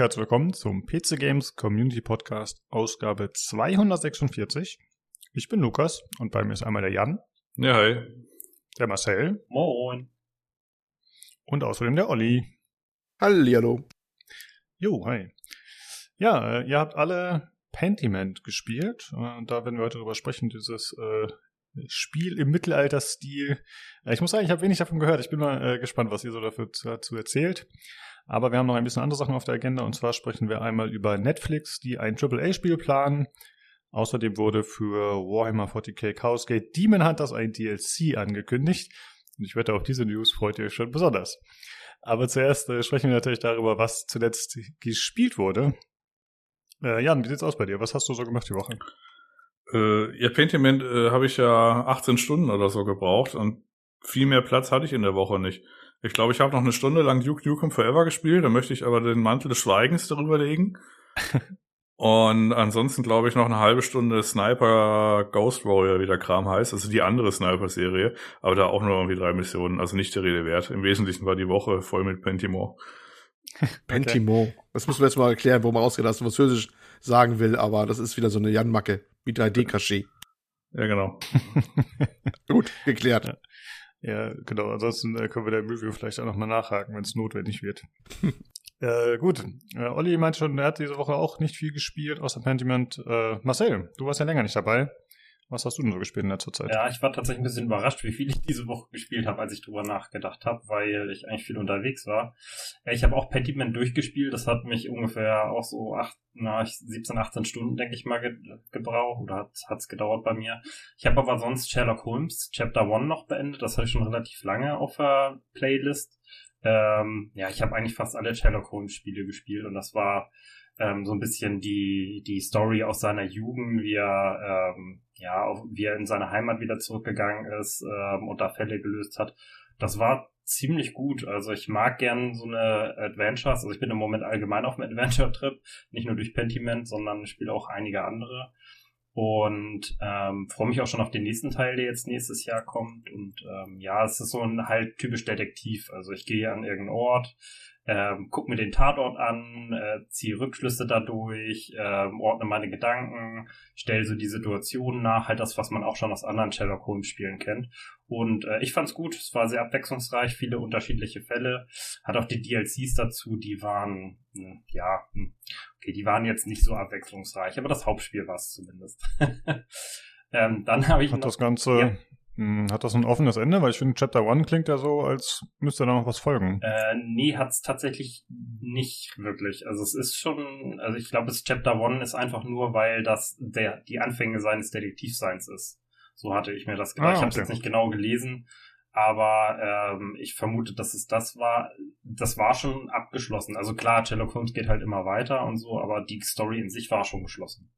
Herzlich willkommen zum PC Games Community Podcast, Ausgabe 246. Ich bin Lukas und bei mir ist einmal der Jan. Ja, hi. Der Marcel. Moin. Und außerdem der Olli. Hallihallo. Jo, hi. Ja, äh, ihr habt alle Pentiment gespielt. Äh, da werden wir heute drüber sprechen, dieses äh, Spiel im Mittelalterstil. Äh, ich muss sagen, ich habe wenig davon gehört. Ich bin mal äh, gespannt, was ihr so dafür dazu erzählt. Aber wir haben noch ein bisschen andere Sachen auf der Agenda und zwar sprechen wir einmal über Netflix, die ein AAA-Spiel planen. Außerdem wurde für Warhammer 40k Chaos Gate Demon Hunters ein DLC angekündigt. Und ich wette, auf diese News freut ihr euch schon besonders. Aber zuerst äh, sprechen wir natürlich darüber, was zuletzt gespielt wurde. Äh, Jan, wie sieht's aus bei dir? Was hast du so gemacht die Woche? Äh, ja, Pentiment äh, habe ich ja 18 Stunden oder so gebraucht und viel mehr Platz hatte ich in der Woche nicht. Ich glaube, ich habe noch eine Stunde lang Duke Nukem Forever gespielt, da möchte ich aber den Mantel des Schweigens darüber legen. und ansonsten glaube ich noch eine halbe Stunde Sniper Ghost Warrior, wie der Kram heißt, also die andere Sniper-Serie, aber da auch nur irgendwie drei Missionen, also nicht der Rede wert. Im Wesentlichen war die Woche voll mit Pentiment. Pentiment. Das müssen wir jetzt mal erklären, wo man ausgeht, dass man Französisch sagen will, aber das ist wieder so eine Jan-Macke, wie 3D-Caché. Ja, genau. Gut, geklärt. Ja. Genau. Ansonsten äh, können wir da im Review vielleicht auch nochmal nachhaken, wenn es notwendig wird. äh, gut. Äh, Olli meint schon, er hat diese Woche auch nicht viel gespielt, außer Pentiment. Äh, Marcel, du warst ja länger nicht dabei. Was hast du denn so gespielt in letzter Zeit? Ja, ich war tatsächlich ein bisschen überrascht, wie viel ich diese Woche gespielt habe, als ich drüber nachgedacht habe, weil ich eigentlich viel unterwegs war. Ich habe auch Pentiment durchgespielt. Das hat mich ungefähr auch so acht, na, 17, 18 Stunden, denke ich mal, ge gebraucht oder hat es gedauert bei mir. Ich habe aber sonst Sherlock Holmes Chapter 1 noch beendet. Das hatte ich schon relativ lange auf der Playlist. Ähm, ja, ich habe eigentlich fast alle Sherlock Holmes Spiele gespielt und das war ähm, so ein bisschen die, die Story aus seiner Jugend, wie er, ähm, ja, wie er in seine Heimat wieder zurückgegangen ist ähm, und da Fälle gelöst hat. Das war ziemlich gut. Also ich mag gern so eine Adventures. Also ich bin im Moment allgemein auf einem Adventure-Trip, nicht nur durch Pentiment, sondern spiele auch einige andere. Und ähm, freue mich auch schon auf den nächsten Teil, der jetzt nächstes Jahr kommt. Und ähm, ja, es ist so ein halt typisch Detektiv. Also ich gehe an irgendeinen Ort, ähm, guck mir den Tatort an, äh, ziehe Rückschlüsse dadurch, ähm, ordne meine Gedanken, stelle so die Situation nach, halt das, was man auch schon aus anderen Sherlock Holmes Spielen kennt. Und äh, ich fand's gut, es war sehr abwechslungsreich, viele unterschiedliche Fälle, hat auch die DLCs dazu, die waren, mh, hm, ja, mh, hm, okay, die waren jetzt nicht so abwechslungsreich, aber das Hauptspiel war es zumindest. ähm, dann habe ich hat noch, das Ganze ja. Hm, hat das ein offenes Ende? Weil ich finde, Chapter 1 klingt ja so, als müsste da noch was folgen. Äh, nee, hat's tatsächlich nicht wirklich. Also es ist schon, also ich glaube, das Chapter 1 ist einfach nur, weil das der, die Anfänge seines Detektivseins ist. So hatte ich mir das gedacht. Ah, okay. Ich habe es jetzt nicht genau gelesen, aber ähm, ich vermute, dass es das war. Das war schon abgeschlossen. Also klar, Sherlock Holmes geht halt immer weiter und so, aber die Story in sich war schon geschlossen.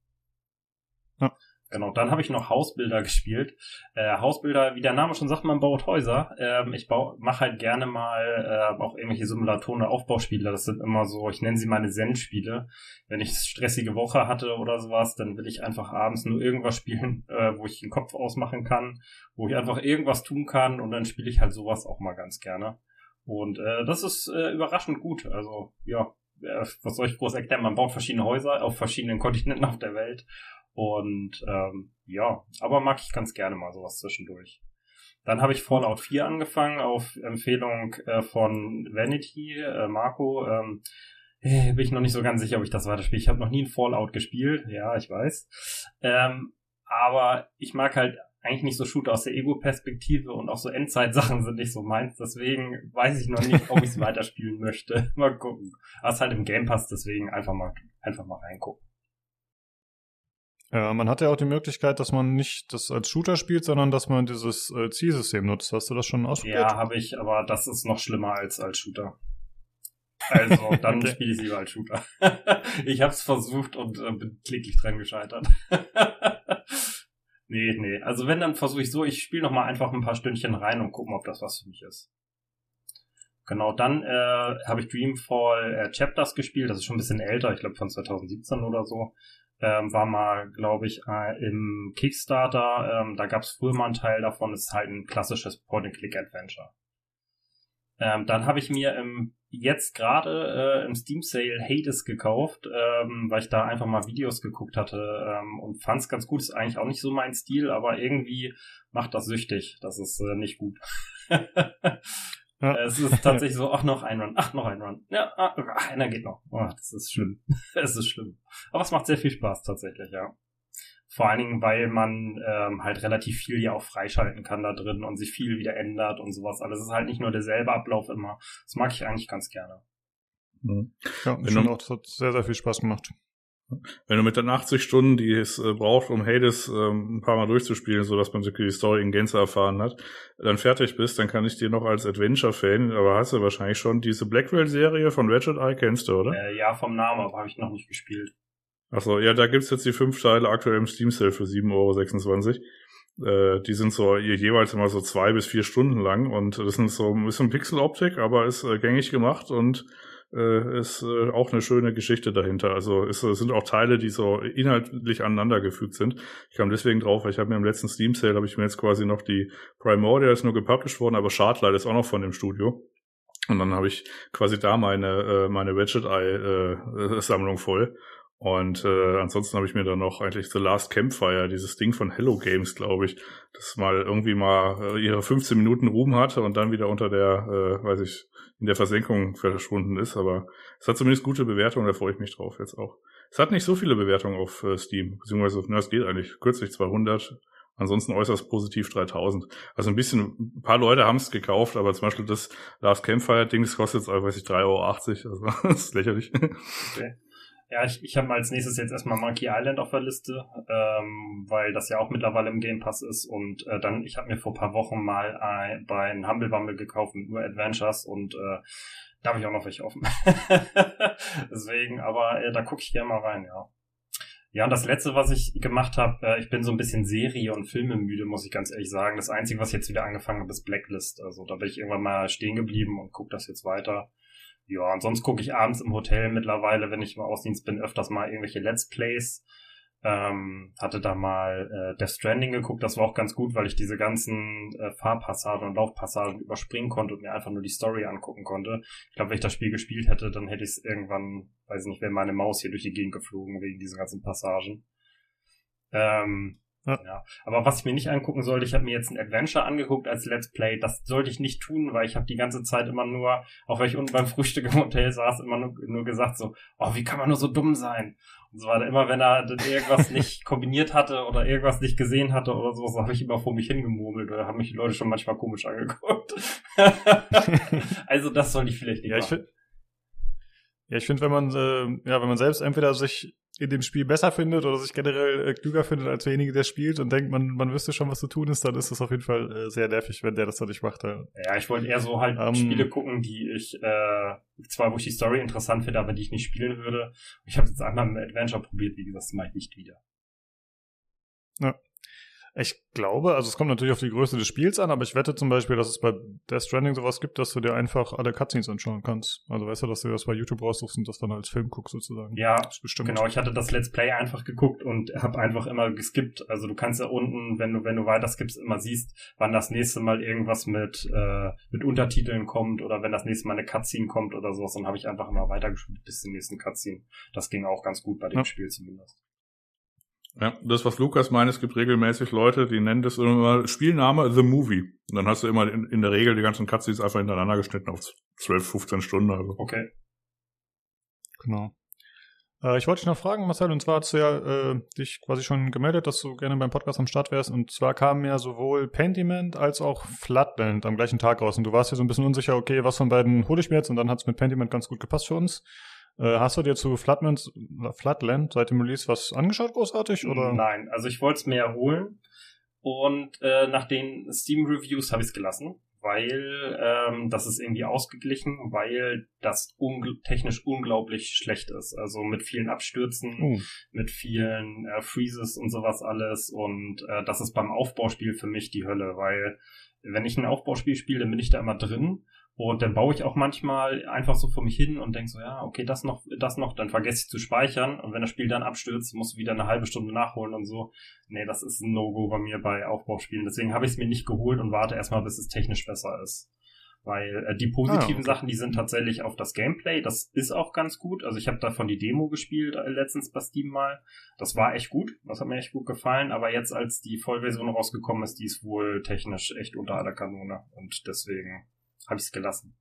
Genau, dann habe ich noch Hausbilder gespielt. Äh, Hausbilder, wie der Name schon sagt, man baut Häuser. Ähm, ich mache halt gerne mal äh, auch irgendwelche Simulatoren oder Aufbauspiele. Das sind immer so, ich nenne sie meine Zen-Spiele. Wenn ich stressige Woche hatte oder sowas, dann will ich einfach abends nur irgendwas spielen, äh, wo ich den Kopf ausmachen kann, wo ich einfach irgendwas tun kann und dann spiele ich halt sowas auch mal ganz gerne. Und äh, das ist äh, überraschend gut. Also ja, äh, was soll ich groß erklären? Man baut verschiedene Häuser auf verschiedenen Kontinenten auf der Welt und ähm, ja, aber mag ich ganz gerne mal sowas zwischendurch. Dann habe ich Fallout 4 angefangen auf Empfehlung äh, von Vanity, äh, Marco. Ähm, äh, bin ich noch nicht so ganz sicher, ob ich das weiterspiele. Ich habe noch nie ein Fallout gespielt, ja, ich weiß. Ähm, aber ich mag halt eigentlich nicht so Shooter aus der Ego-Perspektive und auch so Endzeit-Sachen sind nicht so meins. Deswegen weiß ich noch nicht, ob ich es weiterspielen möchte. mal gucken. Aber ist halt im Game Pass, deswegen einfach mal, einfach mal reingucken. Ja, man hat ja auch die Möglichkeit, dass man nicht das als Shooter spielt, sondern dass man dieses äh, Zielsystem nutzt. Hast du das schon ausprobiert? Ja, habe ich, aber das ist noch schlimmer als als Shooter. Also, dann okay. spiele ich lieber als Shooter. ich habe es versucht und äh, bin kläglich dran gescheitert. nee, nee. Also wenn, dann versuche ich so, ich spiele noch mal einfach ein paar Stündchen rein und gucken, ob das was für mich ist. Genau, dann äh, habe ich Dreamfall äh, Chapters gespielt. Das ist schon ein bisschen älter, ich glaube von 2017 oder so ähm, war mal, glaube ich, äh, im Kickstarter. Ähm, da gab es früher mal einen Teil davon. Das ist halt ein klassisches Point-and-Click-Adventure. Ähm, dann habe ich mir im jetzt gerade äh, im Steam Sale Hades gekauft, ähm, weil ich da einfach mal Videos geguckt hatte ähm, und fand es ganz gut. Ist eigentlich auch nicht so mein Stil, aber irgendwie macht das süchtig. Das ist äh, nicht gut. Ja. Es ist tatsächlich so, ach, noch ein Run, ach, noch ein Run. Ja, ach, einer geht noch. Oh, das ist schlimm. es ist schlimm. Aber es macht sehr viel Spaß tatsächlich, ja. Vor allen Dingen, weil man ähm, halt relativ viel ja auch freischalten kann da drin und sich viel wieder ändert und sowas. Alles ist halt nicht nur derselbe Ablauf immer. Das mag ich eigentlich ganz gerne. Mhm. Ja, ich finde auch, das hat sehr, sehr viel Spaß gemacht. Wenn du mit den 80 Stunden, die es äh, braucht, um Hades ähm, ein paar Mal durchzuspielen, so dass man wirklich die Story in Gänze erfahren hat, dann fertig bist, dann kann ich dir noch als Adventure-Fan, aber hast du wahrscheinlich schon diese Blackwell-Serie von Ratchet Eye, kennst du, oder? Äh, ja, vom Namen, aber habe ich noch nicht gespielt. Achso, ja, da gibt's jetzt die fünf Teile aktuell im Steam Sale für 7,26 Euro. Äh, die sind so jeweils immer so zwei bis vier Stunden lang und das sind so ein bisschen Pixeloptik, aber ist äh, gängig gemacht und äh, ist äh, auch eine schöne Geschichte dahinter. Also es sind auch Teile, die so inhaltlich aneinandergefügt sind. Ich kam deswegen drauf, weil ich habe mir im letzten Steam Sale habe ich mir jetzt quasi noch die Primordial ist nur gepublished worden, aber Shardlight ist auch noch von dem Studio. Und dann habe ich quasi da meine äh, meine Ratchet Eye äh, Sammlung voll und äh, ansonsten habe ich mir dann noch eigentlich The Last Campfire, dieses Ding von Hello Games, glaube ich, das mal irgendwie mal äh, ihre 15 Minuten Ruhm hatte und dann wieder unter der, äh, weiß ich, in der Versenkung verschwunden ist. Aber es hat zumindest gute Bewertungen, da freue ich mich drauf jetzt auch. Es hat nicht so viele Bewertungen auf äh, Steam, beziehungsweise, na, es geht eigentlich kürzlich 200, ansonsten äußerst positiv 3000. Also ein bisschen, ein paar Leute haben es gekauft, aber zum Beispiel das Last Campfire Ding, das kostet jetzt, weiß ich, 3,80 Euro, also das ist lächerlich. Okay. Ja, ich, ich habe als nächstes jetzt erstmal Monkey Island auf der Liste, ähm, weil das ja auch mittlerweile im Game Pass ist. Und äh, dann, ich habe mir vor paar Wochen mal ein, bei einem Humble Bumble gekauft mit nur Adventures und äh, da habe ich auch noch welche offen. Deswegen, aber äh, da gucke ich gerne mal rein, ja. Ja, und das letzte, was ich gemacht habe, äh, ich bin so ein bisschen Serie- und Filme müde, muss ich ganz ehrlich sagen. Das Einzige, was ich jetzt wieder angefangen habe, ist Blacklist. Also da bin ich irgendwann mal stehen geblieben und gucke das jetzt weiter. Ja, und sonst gucke ich abends im Hotel mittlerweile, wenn ich im Ausdienst bin, öfters mal irgendwelche Let's Plays. Ähm, hatte da mal äh, Death Stranding geguckt, das war auch ganz gut, weil ich diese ganzen äh, Fahrpassagen und Laufpassagen überspringen konnte und mir einfach nur die Story angucken konnte. Ich glaube, wenn ich das Spiel gespielt hätte, dann hätte ich es irgendwann, weiß nicht, wäre meine Maus hier durch die Gegend geflogen wegen diesen ganzen Passagen. Ähm, ja. ja. Aber was ich mir nicht angucken sollte, ich habe mir jetzt ein Adventure angeguckt als Let's Play. Das sollte ich nicht tun, weil ich habe die ganze Zeit immer nur, auch wenn ich unten beim Frühstück im Hotel saß, immer nur, nur gesagt so, oh, wie kann man nur so dumm sein? Und so weiter. Immer wenn er irgendwas nicht kombiniert hatte oder irgendwas nicht gesehen hatte oder so, so habe ich immer vor mich hingemurmelt oder haben mich die Leute schon manchmal komisch angeguckt. also das sollte ich vielleicht nicht ja, machen. Ich ja, ich finde, wenn man, äh, ja, wenn man selbst entweder sich in dem Spiel besser findet oder sich generell äh, klüger findet als derjenige, der spielt und denkt, man, man wüsste schon, was zu tun ist, dann ist das auf jeden Fall äh, sehr nervig, wenn der das dann nicht macht. Ja, ja ich wollte eher so halt ähm, Spiele gucken, die ich äh, zwar, wo ich die Story interessant finde, aber die ich nicht spielen würde. Ich habe jetzt einmal mit Adventure probiert, wie gesagt, das mache ich nicht wieder. Ja. Ich glaube, also es kommt natürlich auf die Größe des Spiels an, aber ich wette zum Beispiel, dass es bei Death Stranding sowas gibt, dass du dir einfach alle Cutscenes anschauen kannst. Also weißt du, dass du das bei YouTube raussuchst und das dann als Film guckst sozusagen. Ja, genau. Ich hatte das Let's Play einfach geguckt und habe einfach immer geskippt. Also du kannst ja unten, wenn du wenn du weiter skippst, immer siehst, wann das nächste Mal irgendwas mit äh, mit Untertiteln kommt oder wenn das nächste Mal eine Cutscene kommt oder sowas. Dann habe ich einfach immer weitergespielt bis zum nächsten Cutscene. Das ging auch ganz gut bei dem ja. Spiel zumindest. Ja, das, was Lukas meint, es gibt regelmäßig Leute, die nennen das immer Spielname The Movie. Und dann hast du immer in, in der Regel die ganzen Cutscenes einfach hintereinander geschnitten auf 12, 15 Stunden. Also. Okay. Genau. Äh, ich wollte dich noch fragen, Marcel, und zwar hast du ja äh, dich quasi schon gemeldet, dass du gerne beim Podcast am Start wärst. Und zwar kamen ja sowohl Pentiment als auch Flatland am gleichen Tag raus. Und du warst ja so ein bisschen unsicher, okay, was von beiden hole ich mir jetzt? Und dann hat es mit Pentiment ganz gut gepasst für uns. Äh, hast du dir zu Flatland, Flatland seit dem Release was angeschaut, großartig? Oder? Nein, also ich wollte es mir erholen und äh, nach den Steam-Reviews habe ich es gelassen, weil ähm, das ist irgendwie ausgeglichen, weil das ungl technisch unglaublich schlecht ist. Also mit vielen Abstürzen, uh. mit vielen äh, Freezes und sowas alles. Und äh, das ist beim Aufbauspiel für mich die Hölle, weil wenn ich ein Aufbauspiel spiele, dann bin ich da immer drin und dann baue ich auch manchmal einfach so vor mich hin und denke so, ja, okay, das noch, das noch, dann vergesse ich zu speichern. Und wenn das Spiel dann abstürzt, muss ich wieder eine halbe Stunde nachholen und so. Nee, das ist ein No-Go bei mir bei Aufbauspielen. Deswegen habe ich es mir nicht geholt und warte erstmal, bis es technisch besser ist. Weil äh, die positiven ah, okay. Sachen, die sind tatsächlich auf das Gameplay. Das ist auch ganz gut. Also ich habe davon die Demo gespielt äh, letztens bei Steam mal. Das war echt gut. Das hat mir echt gut gefallen. Aber jetzt, als die Vollversion rausgekommen ist, die ist wohl technisch echt unter aller Kanone. Und deswegen habe ich es gelassen.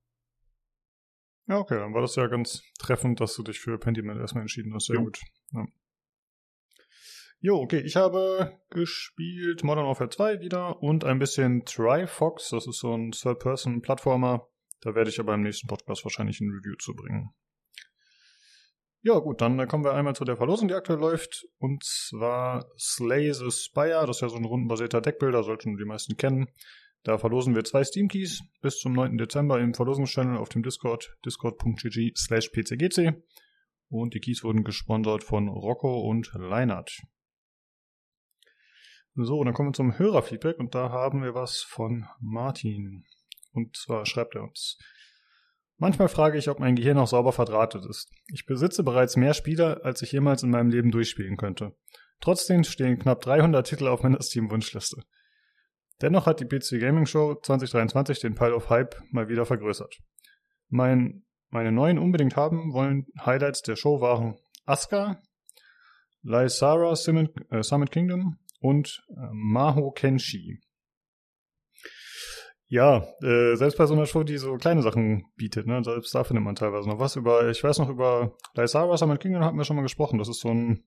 Ja, okay, dann war das ja ganz treffend, dass du dich für Pentiment erstmal entschieden hast. Sehr jo. gut. Ja. Jo, okay, ich habe gespielt Modern Warfare 2 wieder und ein bisschen Trifox, das ist so ein Third-Person-Plattformer. Da werde ich aber im nächsten Podcast wahrscheinlich ein Review zu bringen. Ja, gut, dann kommen wir einmal zu der Verlosung, die aktuell läuft. Und zwar Slay the Spire, das ist ja so ein rundenbasierter Deckbilder, sollten die meisten kennen. Da verlosen wir zwei Steam-Keys bis zum 9. Dezember im Verlosungschannel auf dem Discord, discord.gg slash pcgc. Und die Keys wurden gesponsert von Rocco und Leinert. So, dann kommen wir zum Hörerfeedback und da haben wir was von Martin. Und zwar schreibt er uns. Manchmal frage ich, ob mein Gehirn noch sauber verdrahtet ist. Ich besitze bereits mehr Spiele, als ich jemals in meinem Leben durchspielen könnte. Trotzdem stehen knapp 300 Titel auf meiner Steam-Wunschliste. Dennoch hat die PC Gaming Show 2023 den Pile of Hype mal wieder vergrößert. Mein, meine neuen unbedingt haben wollen Highlights der Show waren Asuka, Lysara Summit, äh, Summit Kingdom, und äh, Maho Kenshi. Ja, äh, selbst bei so einer Show, die so kleine Sachen bietet, ne, selbst da findet man teilweise noch was über, ich weiß noch über Daisara Summit Kingdom hatten wir schon mal gesprochen, das ist so ein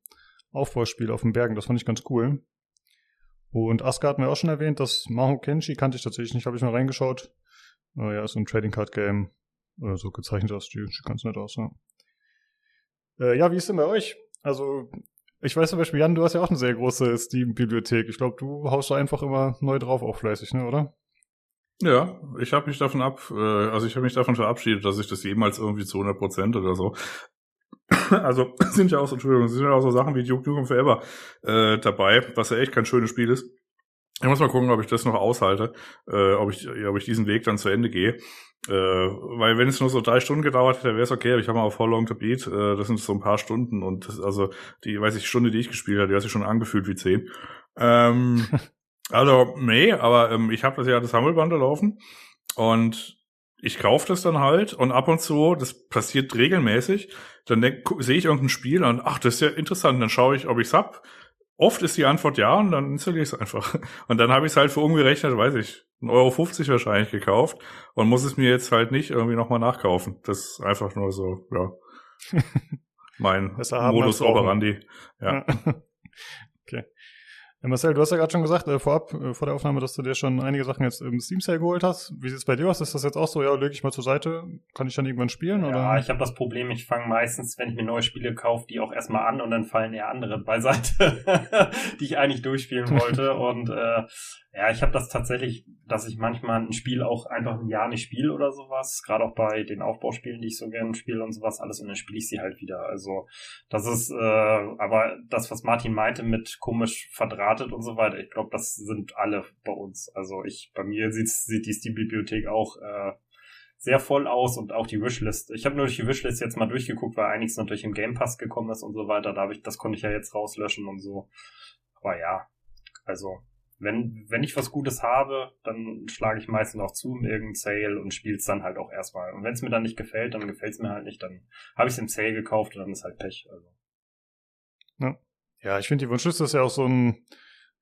Aufbauspiel auf den Bergen, das fand ich ganz cool. Und Asuka hatten wir auch schon erwähnt, das Maho Kenshi kannte ich tatsächlich nicht, habe ich mal reingeschaut. Oh ja, ist so ein Trading Card Game, oder so gezeichnet aus, die sieht ganz nett aus, ja. Äh, ja, wie ist denn bei euch? Also, ich weiß zum Beispiel, Jan, du hast ja auch eine sehr große Steam-Bibliothek. Ich glaube, du haust da einfach immer neu drauf auch fleißig, ne, oder? Ja, ich habe mich davon ab, äh, also ich habe mich davon verabschiedet, dass ich das jemals irgendwie zu 100 Prozent oder so. Also sind ja auch so, Entschuldigung, sind ja auch so Sachen wie Duke Nukem Forever äh, dabei, was ja echt kein schönes Spiel ist. Ich muss mal gucken, ob ich das noch aushalte, äh, ob ich, ob ich diesen Weg dann zu Ende gehe. Äh, weil wenn es nur so drei Stunden gedauert hätte, wäre es okay, aber ich habe mal auf How Long to Beat, äh, das sind so ein paar Stunden und das, also die, weiß ich, Stunde, die ich gespielt habe, die hat sich schon angefühlt wie zehn. Ähm, also, nee, aber ähm, ich habe das ja das Hammelbundle laufen und ich kaufe das dann halt und ab und zu, das passiert regelmäßig, dann sehe ich irgendein Spiel und ach, das ist ja interessant, dann schaue ich, ob ich's hab Oft ist die Antwort ja und dann installiere ich es einfach. Und dann habe ich es halt für umgerechnet, weiß ich, 1,50 Euro wahrscheinlich gekauft und muss es mir jetzt halt nicht irgendwie nochmal nachkaufen. Das ist einfach nur so, ja, mein Modus operandi. Ja. Marcel, du hast ja gerade schon gesagt, äh, vorab, äh, vor der Aufnahme, dass du dir schon einige Sachen jetzt im Steam Sale geholt hast. Wie sieht es bei dir aus? Ist das jetzt auch so, ja, lege ich mal zur Seite, kann ich dann irgendwann spielen? Ja, oder? ich habe das Problem, ich fange meistens, wenn ich mir neue Spiele kaufe, die auch erstmal an und dann fallen eher andere beiseite, die ich eigentlich durchspielen wollte. und äh, ja, ich habe das tatsächlich, dass ich manchmal ein Spiel auch einfach ein Jahr nicht spiele oder sowas. Gerade auch bei den Aufbauspielen, die ich so gerne spiele und sowas alles und dann spiele ich sie halt wieder. Also das ist, äh, aber das, was Martin meinte mit komisch verdrahtet und so weiter, ich glaube, das sind alle bei uns. Also ich, bei mir sieht, sieht die Steam-Bibliothek auch äh, sehr voll aus und auch die Wishlist. Ich habe nur durch die Wishlist jetzt mal durchgeguckt, weil einiges natürlich im Game Pass gekommen ist und so weiter. Da ich, das konnte ich ja jetzt rauslöschen und so. Aber ja, also wenn, wenn ich was Gutes habe, dann schlage ich meistens auch zu im irgendeinen Sale und spiele es dann halt auch erstmal. Und wenn es mir dann nicht gefällt, dann gefällt es mir halt nicht, dann habe ich es im Sale gekauft und dann ist halt Pech. Also. Ja. ja, ich finde die Wunschliste ist ja auch so ein,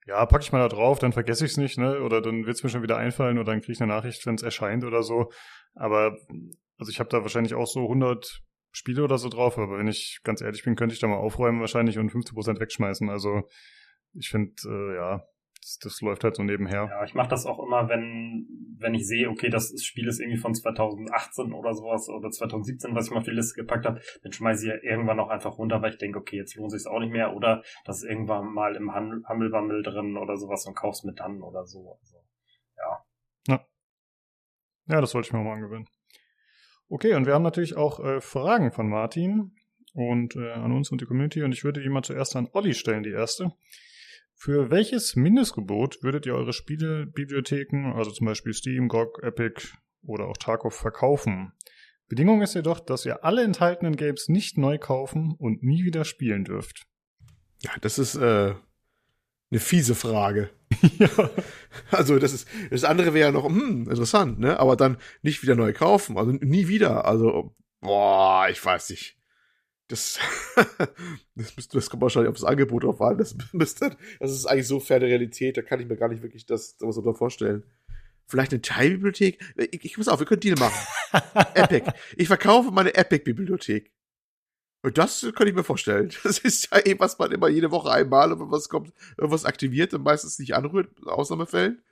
ja, packe ich mal da drauf, dann vergesse ich es nicht, ne? Oder dann wird es mir schon wieder einfallen oder dann kriege ich eine Nachricht, wenn es erscheint oder so. Aber also ich habe da wahrscheinlich auch so 100 Spiele oder so drauf, aber wenn ich ganz ehrlich bin, könnte ich da mal aufräumen wahrscheinlich und 50% wegschmeißen. Also ich finde, äh, ja, das, das läuft halt so nebenher. Ja, ich mache das auch immer, wenn, wenn ich sehe, okay, das Spiel ist irgendwie von 2018 oder sowas oder 2017, was ich mal auf die Liste gepackt habe, dann schmeiße ich ja irgendwann noch einfach runter, weil ich denke, okay, jetzt lohnt sich auch nicht mehr oder das ist irgendwann mal im Hammelwammel drin oder sowas und kaufst mit dann oder so. Also, ja. Ja. Ja, das wollte ich mir mal angewöhnen. Okay, und wir haben natürlich auch äh, Fragen von Martin und äh, an uns und die Community und ich würde die mal zuerst an Olli stellen, die erste. Für welches Mindestgebot würdet ihr eure Spielebibliotheken, also zum Beispiel Steam, GOG, Epic oder auch Tarkov, verkaufen? Bedingung ist jedoch, dass ihr alle enthaltenen Games nicht neu kaufen und nie wieder spielen dürft. Ja, das ist äh, Eine fiese Frage. ja. Also das ist das andere wäre ja noch hm, interessant, ne? Aber dann nicht wieder neu kaufen, also nie wieder. Also boah, ich weiß nicht. Das, das, müsste, das kommt wahrscheinlich auf das Angebot drauf an. Das, müsste, das ist eigentlich so ferne Realität, da kann ich mir gar nicht wirklich das was so vorstellen. Vielleicht eine Teilbibliothek? Ich, ich muss auf, wir können Deal machen. Epic. Ich verkaufe meine Epic-Bibliothek. Und das könnte ich mir vorstellen. Das ist ja eh, was man immer jede Woche einmal, wenn was kommt, irgendwas aktiviert und meistens nicht anrührt, Ausnahmefällen.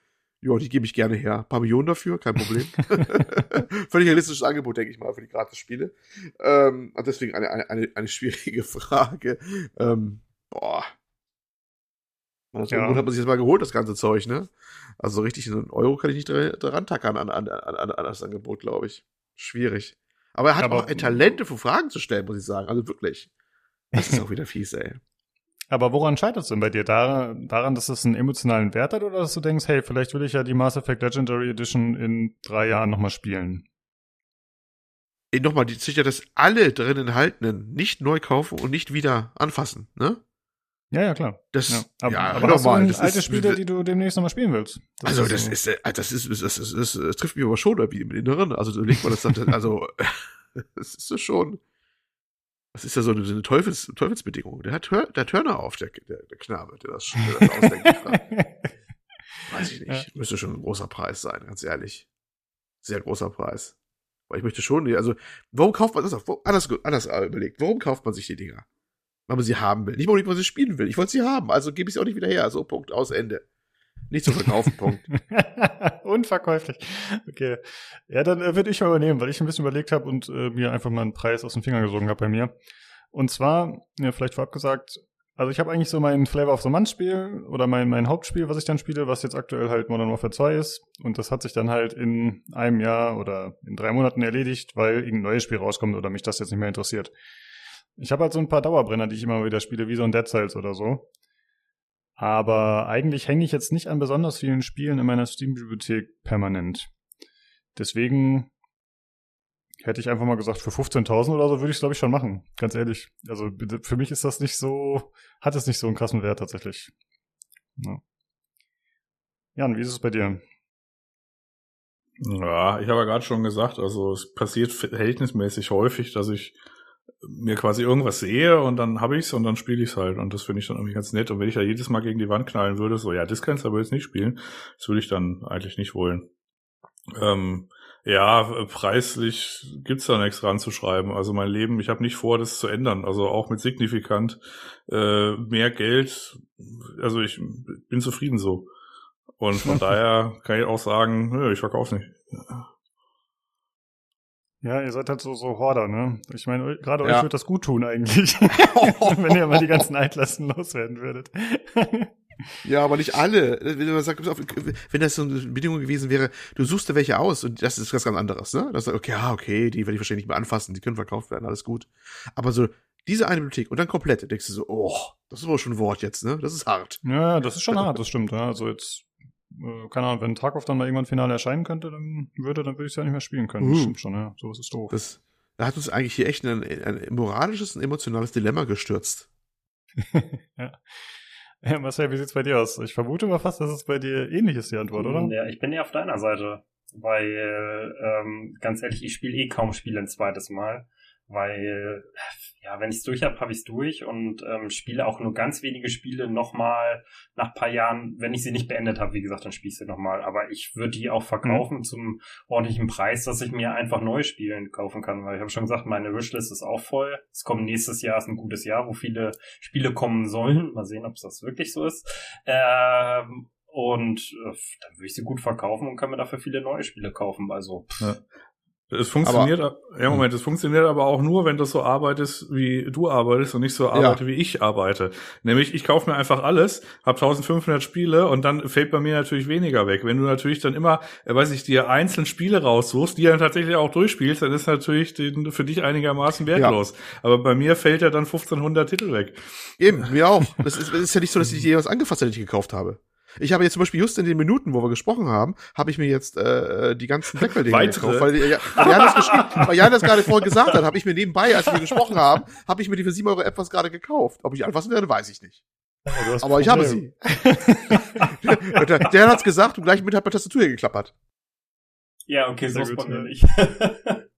Ja, die gebe ich gerne her. Ein paar Millionen dafür, kein Problem. Völlig realistisches Angebot, denke ich mal, für die Gratis-Spiele. Ähm, und deswegen eine, eine, eine, eine schwierige Frage. Ähm, boah. Aus ja. hat man sich jetzt mal geholt, das ganze Zeug, ne? Also so richtig einen Euro kann ich nicht dran tackern an, an, an, an das Angebot, glaube ich. Schwierig. Aber er hat aber, auch ein Talente für Fragen zu stellen, muss ich sagen. Also wirklich. Das ist auch wieder fies, ey. Aber woran scheitert es denn bei dir? Daran, dass es einen emotionalen Wert hat oder dass du denkst, hey, vielleicht will ich ja die Mass Effect Legendary Edition in drei Jahren nochmal spielen? Nochmal, die sicher, dass alle drin enthaltenen nicht neu kaufen und nicht wieder anfassen, ne? Ja, ja, klar. Das, ja. Aber, ja, aber hast du alte Spiele, die du demnächst nochmal spielen willst? Das also, ist das, so. ist, äh, das ist, das ist, das ist, das trifft mich aber schon wie im Inneren. Also, legt man das dann, also, das ist so schon, das ist ja so eine, so eine Teufels, Teufelsbedingung. Der hat, der hat Hörner auf, der, der, der Knabe, der das, der das ausdenkt. Weiß ich nicht. Ja. Müsste schon ein großer Preis sein, ganz ehrlich. Sehr großer Preis. Weil ich möchte schon, also, warum kauft man das auf? Anders, anders überlegt. Warum kauft man sich die Dinger? weil man sie haben will. Nicht mal, weil man sie spielen will. Ich wollte sie haben, also gebe ich sie auch nicht wieder her. So, Punkt, aus, Ende. Nicht zu verkaufen, Punkt. Unverkäuflich. Okay. Ja, dann äh, würde ich mal übernehmen, weil ich ein bisschen überlegt habe und äh, mir einfach mal einen Preis aus dem Finger gesogen habe bei mir. Und zwar, ja, vielleicht vorab gesagt, also ich habe eigentlich so mein Flavor of the Month Spiel oder mein, mein Hauptspiel, was ich dann spiele, was jetzt aktuell halt Modern Warfare 2 ist. Und das hat sich dann halt in einem Jahr oder in drei Monaten erledigt, weil irgendein neues Spiel rauskommt oder mich das jetzt nicht mehr interessiert. Ich habe halt so ein paar Dauerbrenner, die ich immer wieder spiele, wie so ein Dead Cells oder so. Aber eigentlich hänge ich jetzt nicht an besonders vielen Spielen in meiner Steam-Bibliothek permanent. Deswegen hätte ich einfach mal gesagt, für 15.000 oder so würde ich es, glaube ich, schon machen. Ganz ehrlich. Also für mich ist das nicht so, hat es nicht so einen krassen Wert tatsächlich. Ja. Jan, wie ist es bei dir? Ja, ich habe ja gerade schon gesagt, also es passiert verhältnismäßig häufig, dass ich mir quasi irgendwas sehe und dann habe ich's und dann spiele ich's halt und das finde ich dann irgendwie ganz nett und wenn ich da jedes Mal gegen die Wand knallen würde, so ja, das kannst du aber jetzt nicht spielen, das würde ich dann eigentlich nicht wollen. Ähm, ja, preislich gibt's da nichts ranzuschreiben. Also mein Leben, ich habe nicht vor, das zu ändern. Also auch mit signifikant äh, mehr Geld. Also ich bin zufrieden so. Und von daher kann ich auch sagen, nö, ich verkaufe nicht. Ja, ihr seid halt so, so Horder, ne? Ich meine, gerade ja. euch wird das gut tun eigentlich, wenn ihr mal die ganzen Altlasten loswerden würdet. ja, aber nicht alle. Wenn, man sagt, wenn das so eine Bedingung gewesen wäre, du suchst dir welche aus und das ist was ganz anderes, ne? Das ist okay, ja, okay, die werde ich wahrscheinlich nicht mehr anfassen, die können verkauft werden, alles gut. Aber so diese eine Bibliothek und dann komplett, denkst du so, oh, das ist wohl schon ein Wort jetzt, ne? Das ist hart. Ja, das ist schon hart, das stimmt, ja. Also jetzt äh, keine Ahnung, wenn Tarkov dann mal irgendwann Finale erscheinen könnte, dann würde, dann würde ich es ja nicht mehr spielen können. Uh, das stimmt schon, ja. Sowas ist doof. Das, da hat uns eigentlich hier echt ein, ein moralisches und emotionales Dilemma gestürzt. ja. Ja, Marcel, wie sieht's bei dir aus? Ich vermute mal fast, dass es bei dir ähnlich ist, die Antwort, oder? Ja, ich bin ja auf deiner Seite. Weil, ähm, ganz ehrlich, ich spiele eh kaum Spiele ein zweites Mal weil ja, wenn ich es durch habe, habe ich es durch und ähm, spiele auch nur ganz wenige Spiele nochmal nach paar Jahren, wenn ich sie nicht beendet habe, wie gesagt, dann spiele ich sie nochmal. Aber ich würde die auch verkaufen mhm. zum ordentlichen Preis, dass ich mir einfach neue Spiele kaufen kann, weil ich habe schon gesagt, meine Wishlist ist auch voll. Es kommt nächstes Jahr, ist ein gutes Jahr, wo viele Spiele kommen sollen. Mal sehen, ob es das wirklich so ist. Ähm, und äh, dann würde ich sie gut verkaufen und kann mir dafür viele neue Spiele kaufen. Also pff, ja. Es funktioniert, aber, ja Moment, es funktioniert aber auch nur, wenn du so arbeitest, wie du arbeitest und nicht so arbeite, ja. wie ich arbeite. Nämlich, ich kaufe mir einfach alles, habe 1500 Spiele und dann fällt bei mir natürlich weniger weg. Wenn du natürlich dann immer, äh, weiß ich, dir einzeln Spiele raussuchst, die dann tatsächlich auch durchspielst, dann ist natürlich den, für dich einigermaßen wertlos. Ja. Aber bei mir fällt ja dann 1500 Titel weg. Eben, mir auch. Das ist, das ist ja nicht so, dass ich dir was angefasst hätte, ich gekauft habe. Ich habe jetzt zum Beispiel just in den Minuten, wo wir gesprochen haben, habe ich mir jetzt äh, die ganzen Blackbelt-Dinger gekauft, weil, ja, weil Jan das geschrieben, weil Jan das gerade vorhin gesagt hat, habe ich mir nebenbei, als wir gesprochen haben, habe ich mir die für 7 Euro etwas gerade gekauft. Ob ich anfassen werde, weiß ich nicht. Oh, Aber ich habe sie. der, der hat's gesagt und gleich mit hat meine Tastatur hier geklappert. Ja, okay, so ist bei mir nicht.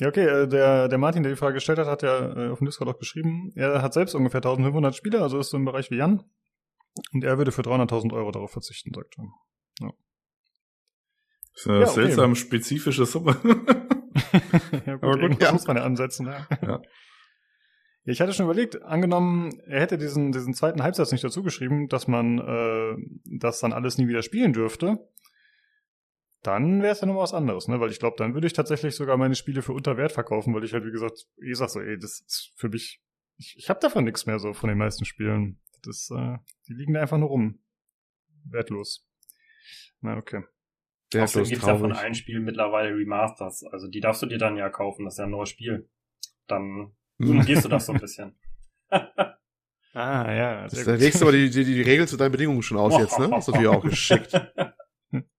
Ja, okay, äh, der, der Martin, der die Frage gestellt hat, hat ja äh, auf dem Discord auch geschrieben, er hat selbst ungefähr 1500 Spieler, also ist so im Bereich wie Jan. Und er würde für 300.000 Euro darauf verzichten, sagt er. Ja. Das ist eine ja, okay. seltsam spezifische Summe. ja, gut, Aber gut ja. muss man ja ansetzen. Ja. ja. Ich hatte schon überlegt, angenommen, er hätte diesen, diesen zweiten Halbsatz nicht dazu geschrieben, dass man äh, das dann alles nie wieder spielen dürfte dann wäre es ja nochmal was anderes, ne? Weil ich glaube, dann würde ich tatsächlich sogar meine Spiele für unter Wert verkaufen, weil ich halt, wie gesagt, ich sag so, ey, das ist für mich, ich, ich habe davon nichts mehr so von den meisten Spielen. Das, äh, die liegen da einfach nur rum. Wertlos. Na, okay. Wertlos, Außerdem gibt's traurig. ja von allen Spielen mittlerweile Remasters. Also die darfst du dir dann ja kaufen, das ist ja ein neues Spiel. Dann umgehst du das so ein bisschen. ah, ja. Das, da legst du aber die, die, die Regel zu deinen Bedingungen schon aus jetzt, ne? Das ist natürlich auch geschickt.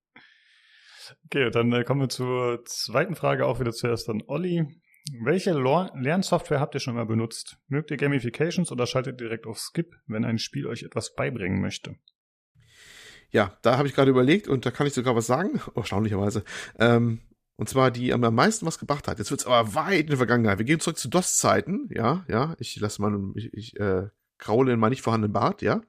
Okay, dann äh, kommen wir zur zweiten Frage, auch wieder zuerst an Olli. Welche Lernsoftware habt ihr schon mal benutzt? Mögt ihr Gamifications oder schaltet direkt auf Skip, wenn ein Spiel euch etwas beibringen möchte? Ja, da habe ich gerade überlegt und da kann ich sogar was sagen, erstaunlicherweise. Ähm, und zwar die am meisten was gebracht hat. Jetzt wird's aber weit in der Vergangenheit. Wir gehen zurück zu DOS-Zeiten. Ja, ja, ich lasse mal, ich, ich äh, kraule in mal nicht vorhandenen Bart, ja.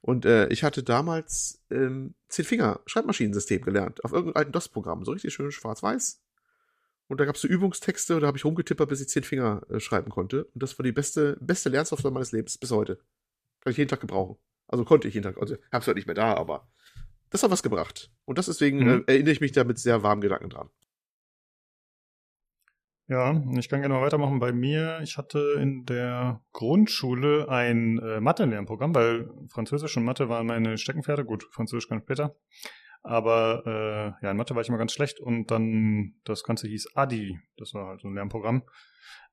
Und äh, ich hatte damals ähm, Zehn-Finger-Schreibmaschinensystem gelernt, auf irgendeinem alten DOS-Programm, so richtig schön schwarz-weiß. Und da gab es so Übungstexte, da habe ich rumgetippert, bis ich zehn Finger äh, schreiben konnte. Und das war die beste, beste Lernsoftware meines Lebens bis heute. Kann ich jeden Tag gebrauchen. Also konnte ich jeden Tag, also hab's halt nicht mehr da, aber das hat was gebracht. Und das deswegen mhm. äh, erinnere ich mich da mit sehr warmen Gedanken dran. Ja, ich kann gerne mal weitermachen bei mir. Ich hatte in der Grundschule ein äh, Mathe-Lernprogramm, weil Französisch und Mathe waren meine Steckenpferde. Gut, Französisch kann später. Aber äh, ja, in Mathe war ich immer ganz schlecht und dann das Ganze hieß Adi. Das war halt so ein Lernprogramm.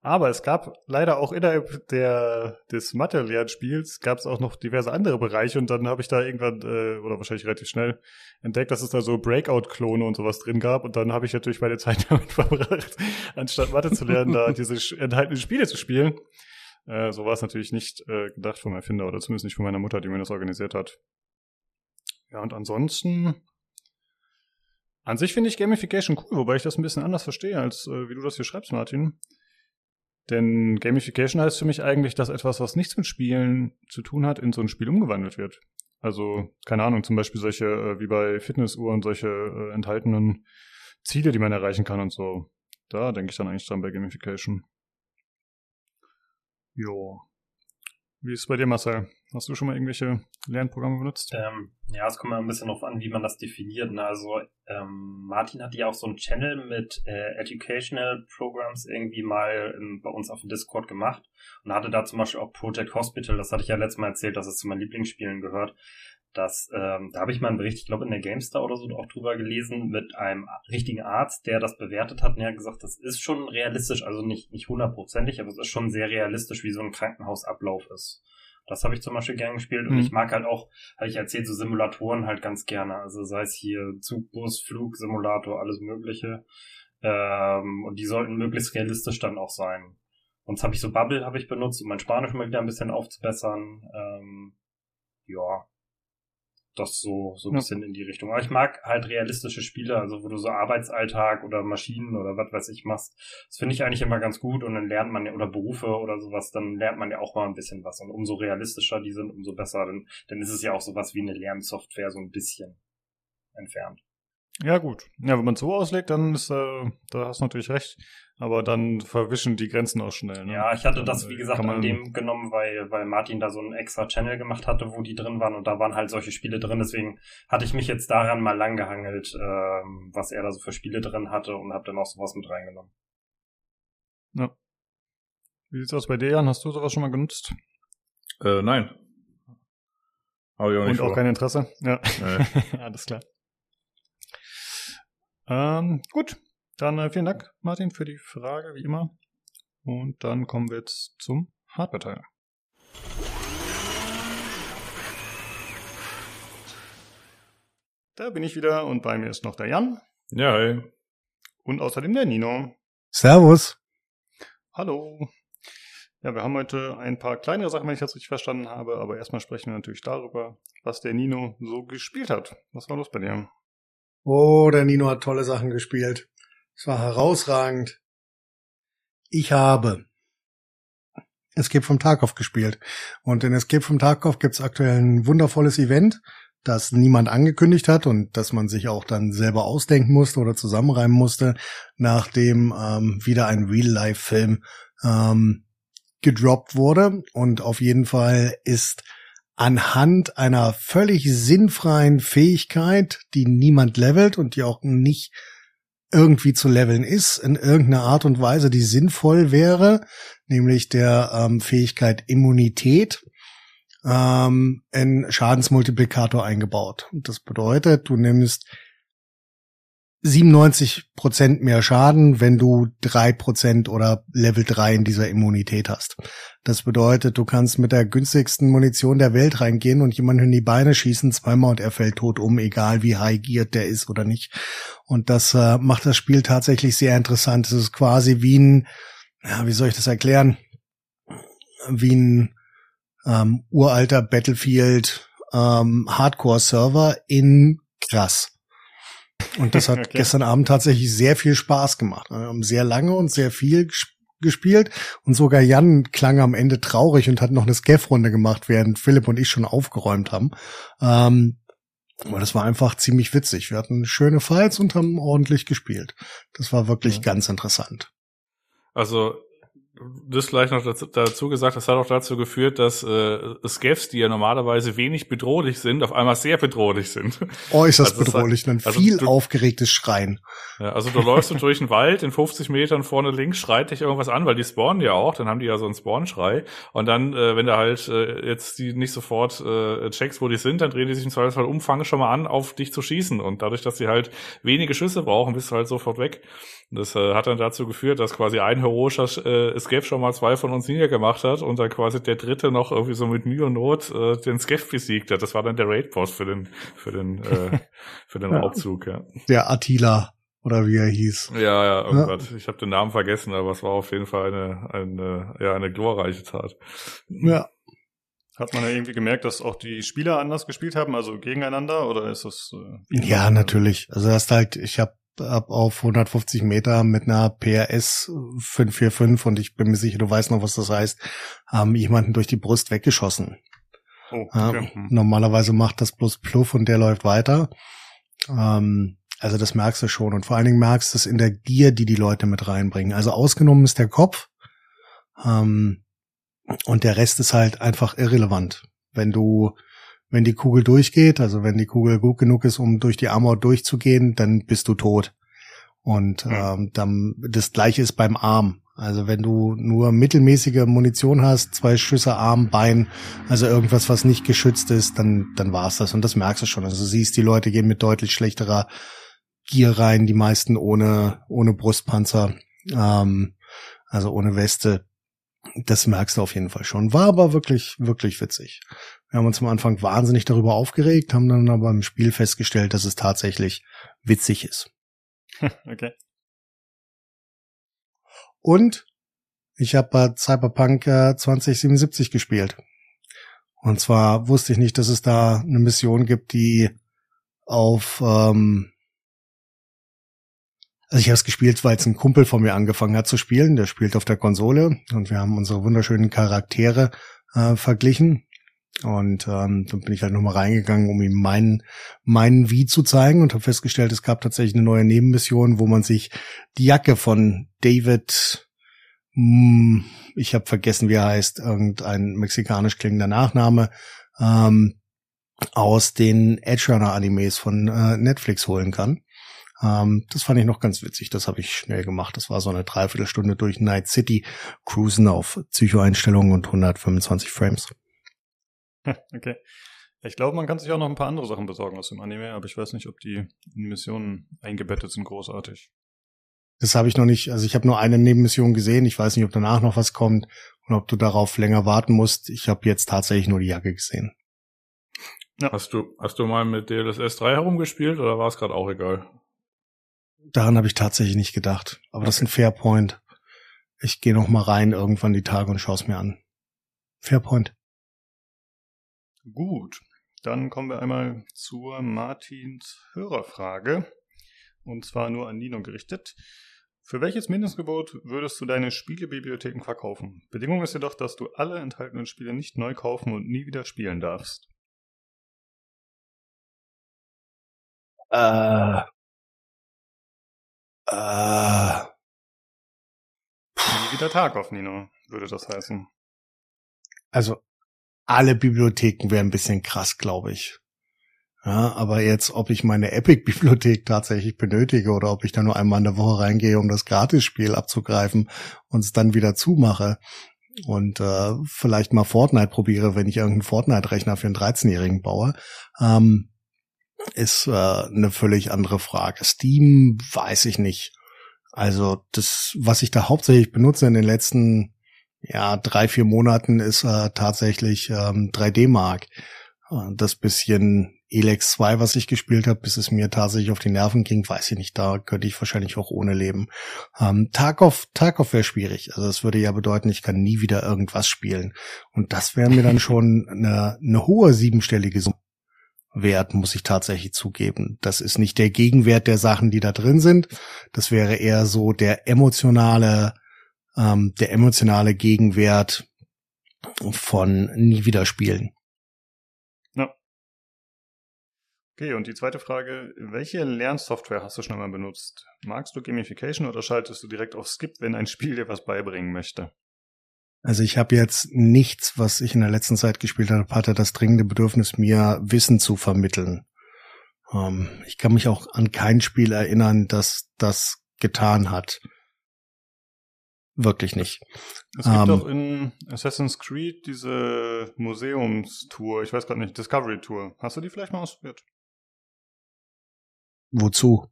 Aber es gab leider auch innerhalb der, des Mathe-Lernspiels gab es auch noch diverse andere Bereiche und dann habe ich da irgendwann, äh, oder wahrscheinlich relativ schnell, entdeckt, dass es da so Breakout-Klone und sowas drin gab und dann habe ich natürlich meine Zeit damit verbracht, anstatt Mathe zu lernen, da diese enthaltenen Spiele zu spielen. Äh, so war es natürlich nicht äh, gedacht vom Erfinder oder zumindest nicht von meiner Mutter, die mir das organisiert hat. Ja, und ansonsten, an sich finde ich Gamification cool, wobei ich das ein bisschen anders verstehe, als äh, wie du das hier schreibst, Martin. Denn Gamification heißt für mich eigentlich, dass etwas, was nichts mit Spielen zu tun hat, in so ein Spiel umgewandelt wird. Also, keine Ahnung, zum Beispiel solche, äh, wie bei Fitnessuhren, solche äh, enthaltenen Ziele, die man erreichen kann und so. Da denke ich dann eigentlich dran bei Gamification. Jo. Wie ist es bei dir, Marcel? Hast du schon mal irgendwelche Lernprogramme benutzt? Ähm, ja, es kommt ja ein bisschen darauf an, wie man das definiert. Ne? Also ähm, Martin hatte ja auch so einen Channel mit äh, Educational Programs irgendwie mal in, bei uns auf dem Discord gemacht und hatte da zum Beispiel auch Project Hospital, das hatte ich ja letztes Mal erzählt, dass es zu meinen Lieblingsspielen gehört. Das, ähm, da habe ich mal einen Bericht, ich glaube in der GameStar oder so auch drüber gelesen, mit einem richtigen Arzt, der das bewertet hat und er hat gesagt, das ist schon realistisch, also nicht, nicht hundertprozentig, aber es ist schon sehr realistisch, wie so ein Krankenhausablauf ist. Das habe ich zum Beispiel gern gespielt und mhm. ich mag halt auch, hatte ich erzählt, so Simulatoren halt ganz gerne. Also sei es hier Zug, Bus, Flug, Simulator, alles Mögliche. Ähm, und die sollten möglichst realistisch dann auch sein. Und habe ich so Bubble habe ich benutzt, um mein Spanisch mal wieder ein bisschen aufzubessern. Ähm, ja, das so, so ein ja. bisschen in die Richtung. Aber ich mag halt realistische Spiele, also wo du so Arbeitsalltag oder Maschinen oder was weiß ich machst. Das finde ich eigentlich immer ganz gut und dann lernt man ja, oder Berufe oder sowas, dann lernt man ja auch mal ein bisschen was. Und umso realistischer die sind, umso besser. Dann, dann ist es ja auch sowas wie eine Lernsoftware so ein bisschen entfernt. Ja, gut. Ja, wenn man es so auslegt, dann ist, äh, da hast du natürlich recht. Aber dann verwischen die Grenzen auch schnell. Ne? Ja, ich hatte das, wie äh, gesagt, an dem genommen, weil, weil Martin da so einen extra Channel gemacht hatte, wo die drin waren und da waren halt solche Spiele drin. Deswegen hatte ich mich jetzt daran mal lang gehangelt, ähm, was er da so für Spiele drin hatte und habe dann auch sowas mit reingenommen. Ja. Wie sieht's aus bei dir, Jan? Hast du sowas schon mal genutzt? Äh, nein. Hab ich auch nicht Und vor. auch kein Interesse? Ja. Nee. Alles klar. Ähm, gut, dann äh, vielen Dank, Martin, für die Frage, wie immer. Und dann kommen wir jetzt zum Hardware-Teil. Da bin ich wieder und bei mir ist noch der Jan. Ja, hi. Und außerdem der Nino. Servus. Hallo. Ja, wir haben heute ein paar kleinere Sachen, wenn ich das richtig verstanden habe, aber erstmal sprechen wir natürlich darüber, was der Nino so gespielt hat. Was war los bei dir? Oh, der Nino hat tolle Sachen gespielt. Es war herausragend. Ich habe Escape from Tarkov gespielt. Und in Escape from Tarkov gibt's aktuell ein wundervolles Event, das niemand angekündigt hat und das man sich auch dann selber ausdenken musste oder zusammenreimen musste, nachdem ähm, wieder ein Real-Life-Film ähm, gedroppt wurde. Und auf jeden Fall ist anhand einer völlig sinnfreien Fähigkeit, die niemand levelt und die auch nicht irgendwie zu leveln ist, in irgendeiner Art und Weise, die sinnvoll wäre, nämlich der ähm, Fähigkeit Immunität, ähm, in Schadensmultiplikator eingebaut. Und das bedeutet, du nimmst 97 Prozent mehr Schaden, wenn du drei Prozent oder Level 3 in dieser Immunität hast. Das bedeutet, du kannst mit der günstigsten Munition der Welt reingehen und jemanden in die Beine schießen zweimal und er fällt tot um, egal wie high geared der ist oder nicht. Und das äh, macht das Spiel tatsächlich sehr interessant. Es ist quasi wie ein, ja, wie soll ich das erklären? Wie ein ähm, uralter Battlefield ähm, Hardcore-Server in krass. Und das hat okay. gestern Abend tatsächlich sehr viel Spaß gemacht. Wir haben sehr lange und sehr viel gespielt und sogar Jan klang am Ende traurig und hat noch eine Scaff-Runde gemacht, während Philipp und ich schon aufgeräumt haben. Ähm, aber das war einfach ziemlich witzig. Wir hatten schöne Fights und haben ordentlich gespielt. Das war wirklich ja. ganz interessant. Also das gleich noch dazu, dazu, gesagt, das hat auch dazu geführt, dass äh, Scavs, die ja normalerweise wenig bedrohlich sind, auf einmal sehr bedrohlich sind. Äußerst also bedrohlich, dann also viel du, aufgeregtes Schreien. Ja, also du läufst du durch den Wald, in 50 Metern vorne links schreit dich irgendwas an, weil die spawnen ja auch, dann haben die ja so einen Spawnschrei. Und dann, äh, wenn du halt äh, jetzt die nicht sofort äh, checkst, wo die sind, dann drehen die sich im Zweifelsfall um, fangen schon mal an, auf dich zu schießen. Und dadurch, dass sie halt wenige Schüsse brauchen, bist du halt sofort weg. Das äh, hat dann dazu geführt, dass quasi ein heroischer äh, Escape schon mal zwei von uns niedergemacht hat und dann quasi der dritte noch irgendwie so mit Mühe und Not äh, den Skeff besiegt hat. Das war dann der Raid-Boss für den, für den, äh, für den ja. Raubzug, ja. Der Attila oder wie er hieß. Ja, ja, irgendwas. Ja. Ich habe den Namen vergessen, aber es war auf jeden Fall eine, eine, ja, eine glorreiche Tat. Ja. Hat man ja irgendwie gemerkt, dass auch die Spieler anders gespielt haben, also gegeneinander, oder ist das? Äh, ja, natürlich. Also das halt, ich habe ab auf 150 Meter mit einer PRS 545 und ich bin mir sicher, du weißt noch, was das heißt, haben jemanden durch die Brust weggeschossen. Oh, okay. ja, normalerweise macht das bloß Pluff und der läuft weiter. Ähm, also das merkst du schon und vor allen Dingen merkst du es in der Gier, die die Leute mit reinbringen. Also ausgenommen ist der Kopf ähm, und der Rest ist halt einfach irrelevant. Wenn du wenn die Kugel durchgeht, also wenn die Kugel gut genug ist, um durch die Armor durchzugehen, dann bist du tot. Und ähm, dann das gleiche ist beim Arm. Also wenn du nur mittelmäßige Munition hast, zwei Schüsse Arm, Bein, also irgendwas, was nicht geschützt ist, dann, dann war's das. Und das merkst du schon. Also du siehst, die Leute gehen mit deutlich schlechterer Gier rein, die meisten ohne, ohne Brustpanzer, ähm, also ohne Weste. Das merkst du auf jeden Fall schon. War aber wirklich, wirklich witzig. Wir haben uns am Anfang wahnsinnig darüber aufgeregt, haben dann aber im Spiel festgestellt, dass es tatsächlich witzig ist. okay. Und ich habe bei Cyberpunk äh, 2077 gespielt. Und zwar wusste ich nicht, dass es da eine Mission gibt, die auf ähm, also ich habe es gespielt, weil es ein Kumpel von mir angefangen hat zu spielen. Der spielt auf der Konsole und wir haben unsere wunderschönen Charaktere äh, verglichen. Und ähm, dann bin ich halt nochmal reingegangen, um ihm meinen, meinen Wie zu zeigen und habe festgestellt, es gab tatsächlich eine neue Nebenmission, wo man sich die Jacke von David, mh, hm, ich habe vergessen, wie er heißt, irgendein mexikanisch klingender Nachname, ähm, aus den Edge Runner Animes von äh, Netflix holen kann. Ähm, das fand ich noch ganz witzig. Das habe ich schnell gemacht. Das war so eine Dreiviertelstunde durch Night City cruisen auf Psycho-Einstellungen und 125 Frames. okay. Ich glaube, man kann sich auch noch ein paar andere Sachen besorgen aus dem Anime, aber ich weiß nicht, ob die Missionen eingebettet sind großartig. Das habe ich noch nicht, also ich habe nur eine Nebenmission gesehen. Ich weiß nicht, ob danach noch was kommt und ob du darauf länger warten musst. Ich habe jetzt tatsächlich nur die Jacke gesehen. Ja. Hast du hast du mal mit DLSS 3 herumgespielt oder war es gerade auch egal? Daran habe ich tatsächlich nicht gedacht, aber okay. das ist ein Fair Point. ich gehe noch mal rein irgendwann die Tage und schaue es mir an. Fairpoint. Gut, dann kommen wir einmal zur Martins Hörerfrage. Und zwar nur an Nino gerichtet. Für welches Mindestgebot würdest du deine Spielebibliotheken verkaufen? Bedingung ist jedoch, dass du alle enthaltenen Spiele nicht neu kaufen und nie wieder spielen darfst. Äh. Äh. Nie wieder Tag auf Nino, würde das heißen. Also, alle Bibliotheken wären ein bisschen krass, glaube ich. Ja, aber jetzt, ob ich meine Epic-Bibliothek tatsächlich benötige oder ob ich da nur einmal in der Woche reingehe, um das Gratisspiel abzugreifen und es dann wieder zumache und äh, vielleicht mal Fortnite probiere, wenn ich irgendeinen Fortnite-Rechner für einen 13-Jährigen baue, ähm, ist äh, eine völlig andere Frage. Steam weiß ich nicht. Also das, was ich da hauptsächlich benutze in den letzten ja drei vier Monaten, ist äh, tatsächlich ähm, 3D Mark. Äh, das bisschen Elex 2, was ich gespielt habe, bis es mir tatsächlich auf die Nerven ging, weiß ich nicht, da könnte ich wahrscheinlich auch ohne leben. Ähm, Tarkov, Tarkov wäre schwierig. Also das würde ja bedeuten, ich kann nie wieder irgendwas spielen. Und das wäre mir dann schon eine, eine hohe siebenstellige Summe wert, muss ich tatsächlich zugeben. Das ist nicht der Gegenwert der Sachen, die da drin sind. Das wäre eher so der emotionale, ähm, der emotionale Gegenwert von nie wieder spielen. Okay, und die zweite Frage, welche Lernsoftware hast du schon einmal benutzt? Magst du Gamification oder schaltest du direkt auf Skip, wenn ein Spiel dir was beibringen möchte? Also ich habe jetzt nichts, was ich in der letzten Zeit gespielt habe, hatte das dringende Bedürfnis, mir Wissen zu vermitteln. Ähm, ich kann mich auch an kein Spiel erinnern, das das getan hat. Wirklich nicht. Es gibt ähm, auch in Assassin's Creed diese Museumstour, ich weiß gerade nicht, Discovery Tour. Hast du die vielleicht mal ausprobiert? Wozu?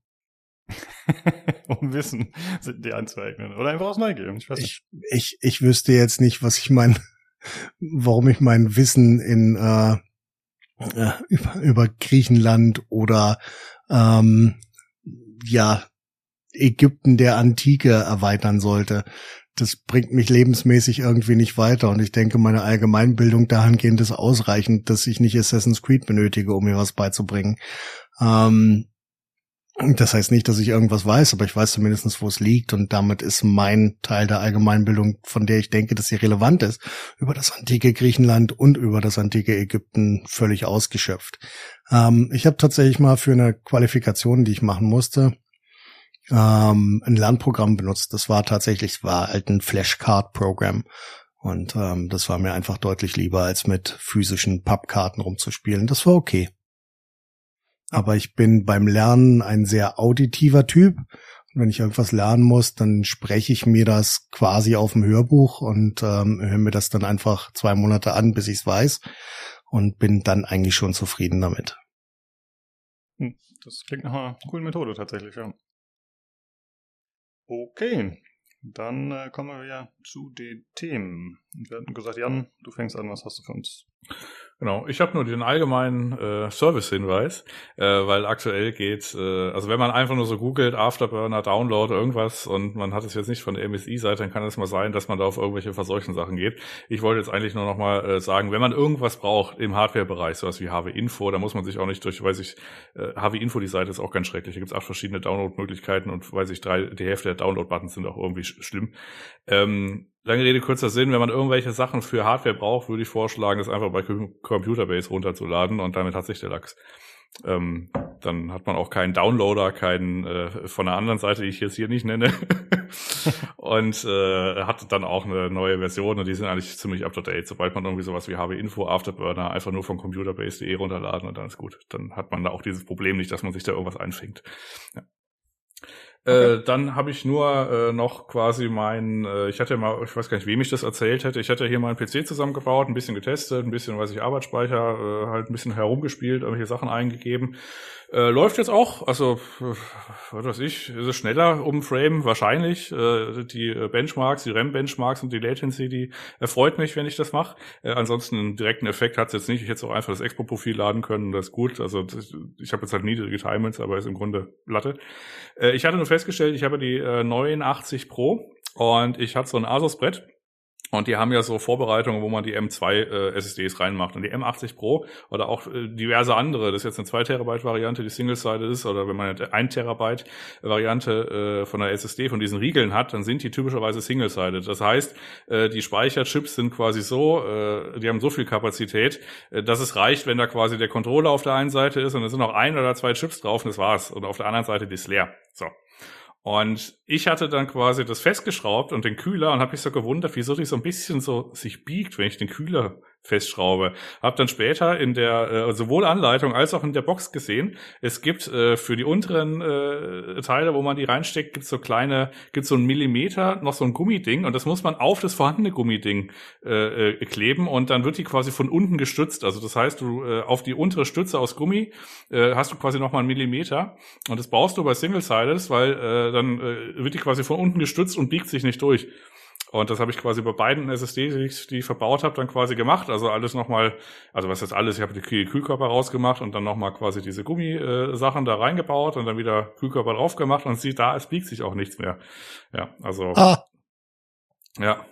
um Wissen dir anzueignen. Oder einfach aus Neugier. Ich, weiß nicht. ich, ich, ich wüsste jetzt nicht, was ich mein, warum ich mein Wissen in äh, äh, über, über Griechenland oder ähm, ja Ägypten der Antike erweitern sollte. Das bringt mich lebensmäßig irgendwie nicht weiter und ich denke, meine Allgemeinbildung dahingehend ist ausreichend, dass ich nicht Assassin's Creed benötige, um mir was beizubringen. Ähm, das heißt nicht, dass ich irgendwas weiß, aber ich weiß zumindest, wo es liegt und damit ist mein Teil der Allgemeinbildung, von der ich denke, dass sie relevant ist, über das antike Griechenland und über das antike Ägypten völlig ausgeschöpft. Ähm, ich habe tatsächlich mal für eine Qualifikation, die ich machen musste, ähm, ein Lernprogramm benutzt. Das war tatsächlich, war halt ein Flashcard-Programm. Und ähm, das war mir einfach deutlich lieber, als mit physischen Pappkarten rumzuspielen. Das war okay aber ich bin beim Lernen ein sehr auditiver Typ. Und wenn ich irgendwas lernen muss, dann spreche ich mir das quasi auf dem Hörbuch und ähm, höre mir das dann einfach zwei Monate an, bis ich es weiß und bin dann eigentlich schon zufrieden damit. Hm, das klingt nach einer coolen Methode tatsächlich, ja. Okay, dann äh, kommen wir ja zu den Themen. wir hatten gesagt, Jan, du fängst an, was hast du für uns? Genau, ich habe nur den allgemeinen äh, Service-Hinweis, äh, weil aktuell geht, äh, also wenn man einfach nur so googelt, Afterburner, Download, irgendwas und man hat es jetzt nicht von der MSI-Seite, dann kann es mal sein, dass man da auf irgendwelche verseuchten Sachen geht. Ich wollte jetzt eigentlich nur nochmal äh, sagen, wenn man irgendwas braucht im Hardware-Bereich, sowas wie HW Info, da muss man sich auch nicht durch, weiß ich, äh, HW Info, die Seite ist auch ganz schrecklich, da gibt es acht verschiedene Download-Möglichkeiten und weiß ich, drei, die Hälfte der Download-Buttons sind auch irgendwie sch schlimm. Ähm, Lange Rede, kurzer Sinn, wenn man irgendwelche Sachen für Hardware braucht, würde ich vorschlagen, das einfach bei Computerbase runterzuladen und damit hat sich der Lachs. Ähm, dann hat man auch keinen Downloader, keinen äh, von der anderen Seite, die ich jetzt hier nicht nenne. und äh, hat dann auch eine neue Version und die sind eigentlich ziemlich up to date. Sobald man irgendwie sowas wie HW Info, Afterburner einfach nur von computerbase.de runterladen und dann ist gut. Dann hat man da auch dieses Problem nicht, dass man sich da irgendwas einfängt. Ja. Okay. Äh, dann habe ich nur äh, noch quasi mein, äh, ich hatte mal, ich weiß gar nicht, wem ich das erzählt hätte, ich hatte hier mal einen PC zusammengebaut, ein bisschen getestet, ein bisschen, weiß ich, Arbeitsspeicher, äh, halt ein bisschen herumgespielt, irgendwelche Sachen eingegeben äh, läuft jetzt auch, also was weiß ich, ist es schneller um Frame wahrscheinlich. Äh, die Benchmarks, die RAM-Benchmarks und die Latency, die erfreut mich, wenn ich das mache. Äh, ansonsten einen direkten Effekt hat es jetzt nicht. Ich hätte auch einfach das Expo-Profil laden können, das ist gut. Also ich habe jetzt halt niedrige Timings, aber ist im Grunde Latte. Äh, ich hatte nur festgestellt, ich habe die äh, 89 Pro Und ich hatte so ein Asus-Brett und die haben ja so Vorbereitungen, wo man die M2 äh, SSDs reinmacht. Und die M80 Pro oder auch äh, diverse andere, das ist jetzt eine 2 Terabyte Variante, die Single-Sided ist, oder wenn man eine 1 Terabyte Variante äh, von der SSD von diesen Riegeln hat, dann sind die typischerweise Single-Sided. Das heißt, äh, die Speicherchips sind quasi so, äh, die haben so viel Kapazität, äh, dass es reicht, wenn da quasi der Controller auf der einen Seite ist und es sind noch ein oder zwei Chips drauf und das war's. Und auf der anderen Seite die ist leer. So. Und ich hatte dann quasi das festgeschraubt und den Kühler und habe mich so gewundert, wieso die so ein bisschen so sich biegt, wenn ich den Kühler festschraube. Hab dann später in der äh, sowohl Anleitung als auch in der Box gesehen, es gibt äh, für die unteren äh, Teile, wo man die reinsteckt, gibt so kleine, gibt so ein Millimeter noch so ein Gummiding und das muss man auf das vorhandene Gummiding äh, äh, kleben und dann wird die quasi von unten gestützt. Also das heißt, du äh, auf die untere Stütze aus Gummi äh, hast du quasi noch mal einen Millimeter und das brauchst du bei Single-Sided, weil äh, dann äh, wird die quasi von unten gestützt und biegt sich nicht durch. Und das habe ich quasi bei beiden SSDs, die ich, die ich verbaut habe, dann quasi gemacht. Also alles nochmal, also was jetzt alles, ich habe die Kühlkörper rausgemacht und dann nochmal quasi diese Gummisachen da reingebaut und dann wieder Kühlkörper drauf gemacht und sieht da, es biegt sich auch nichts mehr. Ja, also. Ah. Ja.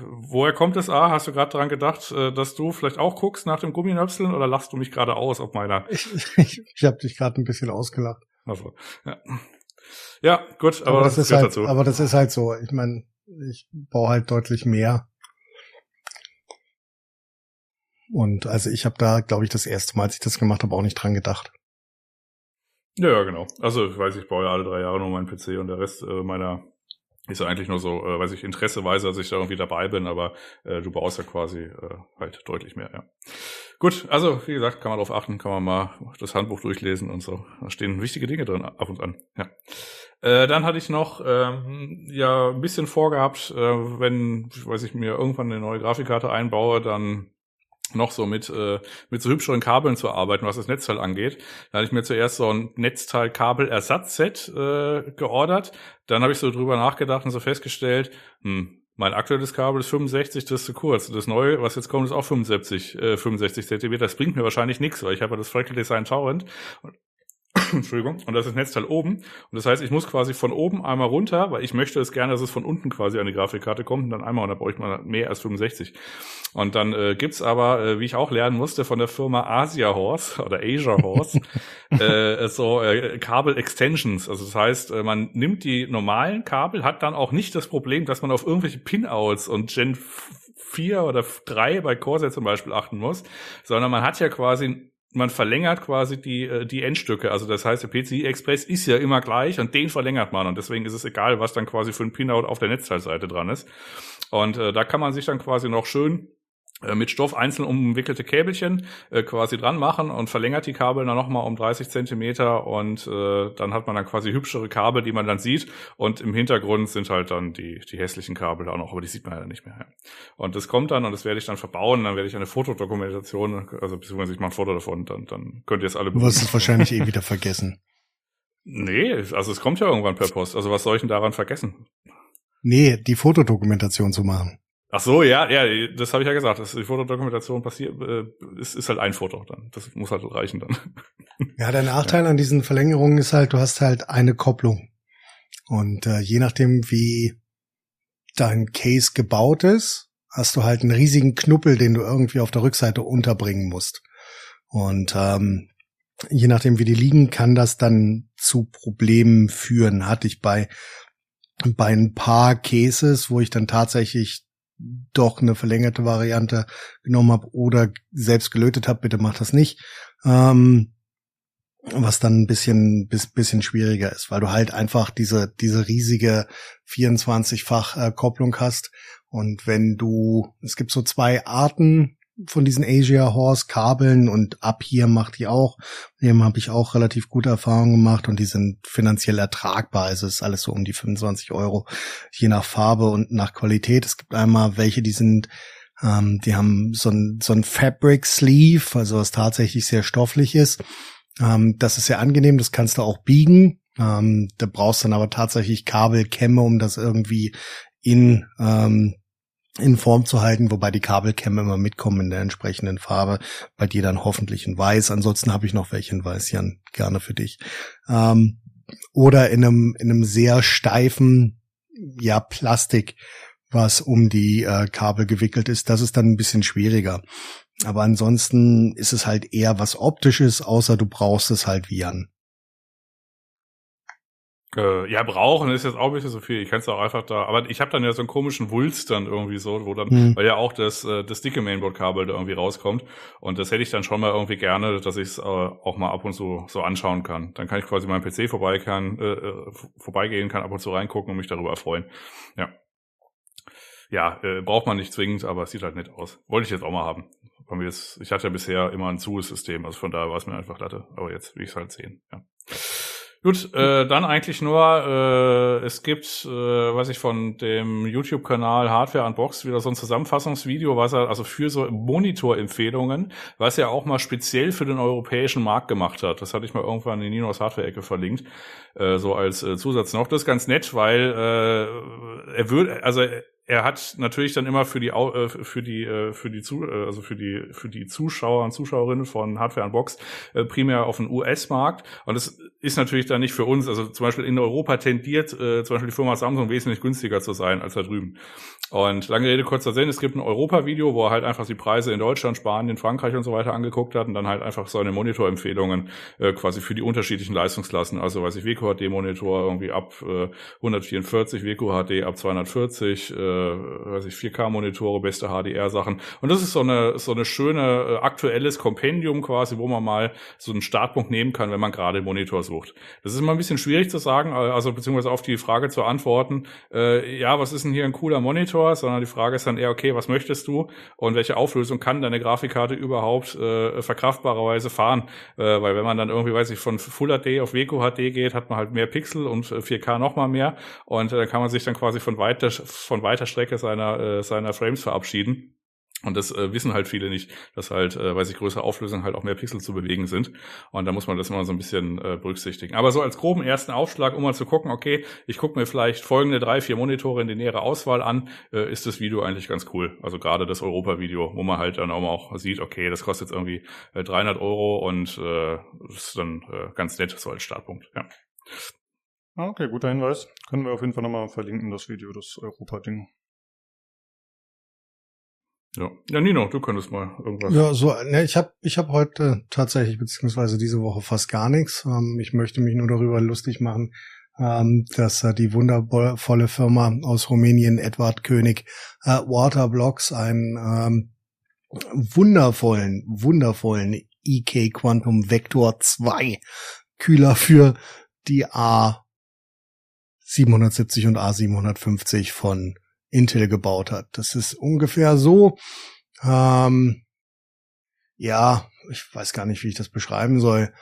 Woher kommt es, A? Hast du gerade dran gedacht, äh, dass du vielleicht auch guckst nach dem Gumminöpseln oder lachst du mich gerade aus auf meiner? Ich, ich, ich habe dich gerade ein bisschen ausgelacht. Also, ja. Ja, gut, aber, aber das, das ist halt, dazu. aber das ist halt so. Ich meine, ich baue halt deutlich mehr. Und also ich habe da, glaube ich, das erste Mal, als ich das gemacht habe, auch nicht dran gedacht. Ja, genau. Also ich weiß, ich baue ja alle drei Jahre nur meinen PC und der Rest äh, meiner ist ja eigentlich nur so, äh, weiß ich, interesseweise, dass ich da irgendwie dabei bin, aber äh, du baust ja quasi äh, halt deutlich mehr, ja. Gut, also wie gesagt, kann man darauf achten, kann man mal das Handbuch durchlesen und so. Da stehen wichtige Dinge drin, ab und an, ja. Äh, dann hatte ich noch ähm, ja ein bisschen vorgehabt, äh, wenn, weiß ich, mir irgendwann eine neue Grafikkarte einbaue, dann noch so mit, äh, mit so hübscheren Kabeln zu arbeiten, was das Netzteil angeht. Da hatte ich mir zuerst so ein Netzteil-Kabel-Ersatzset äh, geordert. Dann habe ich so drüber nachgedacht und so festgestellt, hm, mein aktuelles Kabel ist 65, das ist zu kurz. Das neue, was jetzt kommt, ist auch 75, äh, 65 Zentimeter. Das bringt mir wahrscheinlich nichts, weil ich habe ja das Freckle Design Torrent Entschuldigung, und das ist Netzteil oben. Und das heißt, ich muss quasi von oben einmal runter, weil ich möchte es gerne, dass es von unten quasi an die Grafikkarte kommt und dann einmal, und da brauche ich mal mehr als 65. Und dann äh, gibt's aber, äh, wie ich auch lernen musste, von der Firma Asia Horse oder Asia Horse, äh, so äh, Kabel-Extensions. Also das heißt, äh, man nimmt die normalen Kabel, hat dann auch nicht das Problem, dass man auf irgendwelche Pinouts und Gen 4 oder 3 bei Corsair zum Beispiel achten muss, sondern man hat ja quasi man verlängert quasi die, äh, die Endstücke. Also das heißt, der PCI Express ist ja immer gleich und den verlängert man. Und deswegen ist es egal, was dann quasi für ein Pinout auf der Netzteilseite dran ist. Und äh, da kann man sich dann quasi noch schön mit Stoff einzeln umwickelte Käbelchen äh, quasi dran machen und verlängert die Kabel dann nochmal um 30 Zentimeter und äh, dann hat man dann quasi hübschere Kabel, die man dann sieht und im Hintergrund sind halt dann die, die hässlichen Kabel auch noch, aber die sieht man ja nicht mehr. Und das kommt dann und das werde ich dann verbauen, dann werde ich eine Fotodokumentation, also beziehungsweise ich mache ein Foto davon dann, dann könnt ihr es alle Du wirst es wahrscheinlich eh wieder vergessen. Nee, also es kommt ja irgendwann per Post, also was soll ich denn daran vergessen? Nee, die Fotodokumentation zu machen. Ach so, ja, ja, das habe ich ja gesagt. Das, die Fotodokumentation passiert, äh, ist, ist halt ein Foto dann. Das muss halt reichen dann. Ja, der Nachteil ja. an diesen Verlängerungen ist halt, du hast halt eine Kopplung. Und äh, je nachdem, wie dein Case gebaut ist, hast du halt einen riesigen Knuppel, den du irgendwie auf der Rückseite unterbringen musst. Und ähm, je nachdem, wie die liegen, kann das dann zu Problemen führen. Hatte ich bei bei ein paar Cases, wo ich dann tatsächlich doch eine verlängerte Variante genommen habe oder selbst gelötet habe, bitte macht das nicht. Ähm, was dann ein bisschen bis, bisschen schwieriger ist, weil du halt einfach diese diese riesige 24-fach äh, Kopplung hast und wenn du es gibt so zwei Arten von diesen Asia Horse Kabeln und ab hier macht die auch. Dem habe ich auch relativ gute Erfahrungen gemacht und die sind finanziell ertragbar. Also es ist alles so um die 25 Euro, je nach Farbe und nach Qualität. Es gibt einmal welche, die sind, ähm, die haben so ein, so ein Fabric Sleeve, also was tatsächlich sehr stofflich ist. Ähm, das ist sehr angenehm, das kannst du auch biegen. Ähm, da brauchst du dann aber tatsächlich Kabelkämme, um das irgendwie in ähm, in Form zu halten, wobei die Kabelkämme immer mitkommen in der entsprechenden Farbe. Bei dir dann hoffentlich in Weiß. Ansonsten habe ich noch welche in Weiß, Jan, gerne für dich. Ähm, oder in einem, in einem sehr steifen ja Plastik, was um die äh, Kabel gewickelt ist. Das ist dann ein bisschen schwieriger. Aber ansonsten ist es halt eher was optisches, außer du brauchst es halt wie an. Äh, ja, brauchen ist jetzt auch ein bisschen so viel. Ich kann es auch einfach da, aber ich habe dann ja so einen komischen Wulst dann irgendwie so, wo dann, hm. weil ja auch das, äh, das dicke Mainboard-Kabel da irgendwie rauskommt. Und das hätte ich dann schon mal irgendwie gerne, dass ich es äh, auch mal ab und zu so anschauen kann. Dann kann ich quasi meinem PC vorbei kann, äh, vorbeigehen, kann ab und zu reingucken und mich darüber freuen. Ja. Ja, äh, braucht man nicht zwingend, aber es sieht halt nett aus. Wollte ich jetzt auch mal haben. Ich hatte ja bisher immer ein Zu-System, also von daher war es mir einfach Latte. Aber jetzt will ich es halt sehen. Ja. Gut, äh, dann eigentlich nur, äh, es gibt, äh, was ich von dem YouTube-Kanal Hardware Unboxed wieder so ein Zusammenfassungsvideo, was er also für so Monitor-Empfehlungen, was er auch mal speziell für den europäischen Markt gemacht hat. Das hatte ich mal irgendwann in Ninos Hardware-Ecke verlinkt, äh, so als äh, Zusatz noch. Das ist ganz nett, weil äh, er würde, also er hat natürlich dann immer für die äh, für die äh, für die zu äh, also für die für die Zuschauer und Zuschauerinnen von Hardware Unbox primär auf den US-Markt und das ist natürlich dann nicht für uns also zum Beispiel in Europa tendiert zum Beispiel die Firma Samsung wesentlich günstiger zu sein als da drüben und lange Rede kurzer Sinn es gibt ein Europa-Video wo er halt einfach die Preise in Deutschland Spanien Frankreich und so weiter angeguckt hat und dann halt einfach seine Monitorempfehlungen quasi für die unterschiedlichen Leistungsklassen also weiß ich WQHD Monitor irgendwie ab 144 WQHD ab 240 weiß ich, 4K-Monitore, beste HDR-Sachen. Und das ist so eine, so eine schöne äh, aktuelles Kompendium quasi, wo man mal so einen Startpunkt nehmen kann, wenn man gerade einen Monitor sucht. Das ist immer ein bisschen schwierig zu sagen, äh, also beziehungsweise auf die Frage zu antworten, äh, ja, was ist denn hier ein cooler Monitor, sondern die Frage ist dann eher, okay, was möchtest du und welche Auflösung kann deine Grafikkarte überhaupt äh, verkraftbarerweise fahren? Äh, weil wenn man dann irgendwie, weiß ich, von Full HD auf WQHD geht, hat man halt mehr Pixel und 4K nochmal mehr und äh, kann man sich dann quasi von weiter, von weiter Strecke seiner, äh, seiner Frames verabschieden. Und das äh, wissen halt viele nicht, dass halt, äh, weil sich größere Auflösungen halt auch mehr Pixel zu bewegen sind. Und da muss man das immer so ein bisschen äh, berücksichtigen. Aber so als groben ersten Aufschlag, um mal zu gucken, okay, ich gucke mir vielleicht folgende drei, vier Monitore in die nähere Auswahl an, äh, ist das Video eigentlich ganz cool. Also gerade das Europa-Video, wo man halt dann auch sieht, okay, das kostet jetzt irgendwie äh, 300 Euro und äh, ist dann äh, ganz nett so als Startpunkt. Ja. Okay, guter Hinweis. Können wir auf jeden Fall nochmal verlinken, das Video, das Europa-Ding. Ja. ja, Nino, du könntest mal irgendwas. Ja, so, ne, ich habe ich hab heute tatsächlich, beziehungsweise diese Woche fast gar nichts. Ähm, ich möchte mich nur darüber lustig machen, ähm, dass äh, die wundervolle Firma aus Rumänien, Edward König, äh, Waterblocks, einen ähm, wundervollen, wundervollen EK Quantum Vector 2 Kühler für die A770 und A750 von Intel gebaut hat. Das ist ungefähr so, ähm, ja, ich weiß gar nicht, wie ich das beschreiben soll.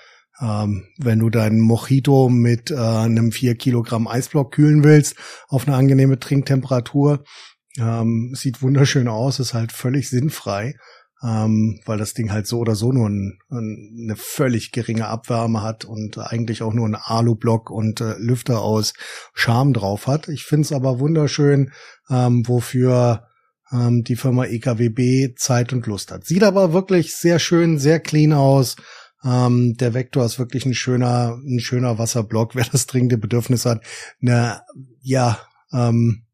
Ähm, wenn du deinen Mojito mit äh, einem 4 Kilogramm Eisblock kühlen willst, auf eine angenehme Trinktemperatur, ähm, sieht wunderschön aus, ist halt völlig sinnfrei ähm, weil das Ding halt so oder so nur ein, ein, eine völlig geringe Abwärme hat und eigentlich auch nur ein Alublock und äh, Lüfter aus Charme drauf hat. Ich finde es aber wunderschön, ähm, wofür ähm, die Firma EKWB Zeit und Lust hat. Sieht aber wirklich sehr schön, sehr clean aus. Ähm, der Vektor ist wirklich ein schöner, ein schöner Wasserblock. Wer das dringende Bedürfnis hat, eine, ja, ähm,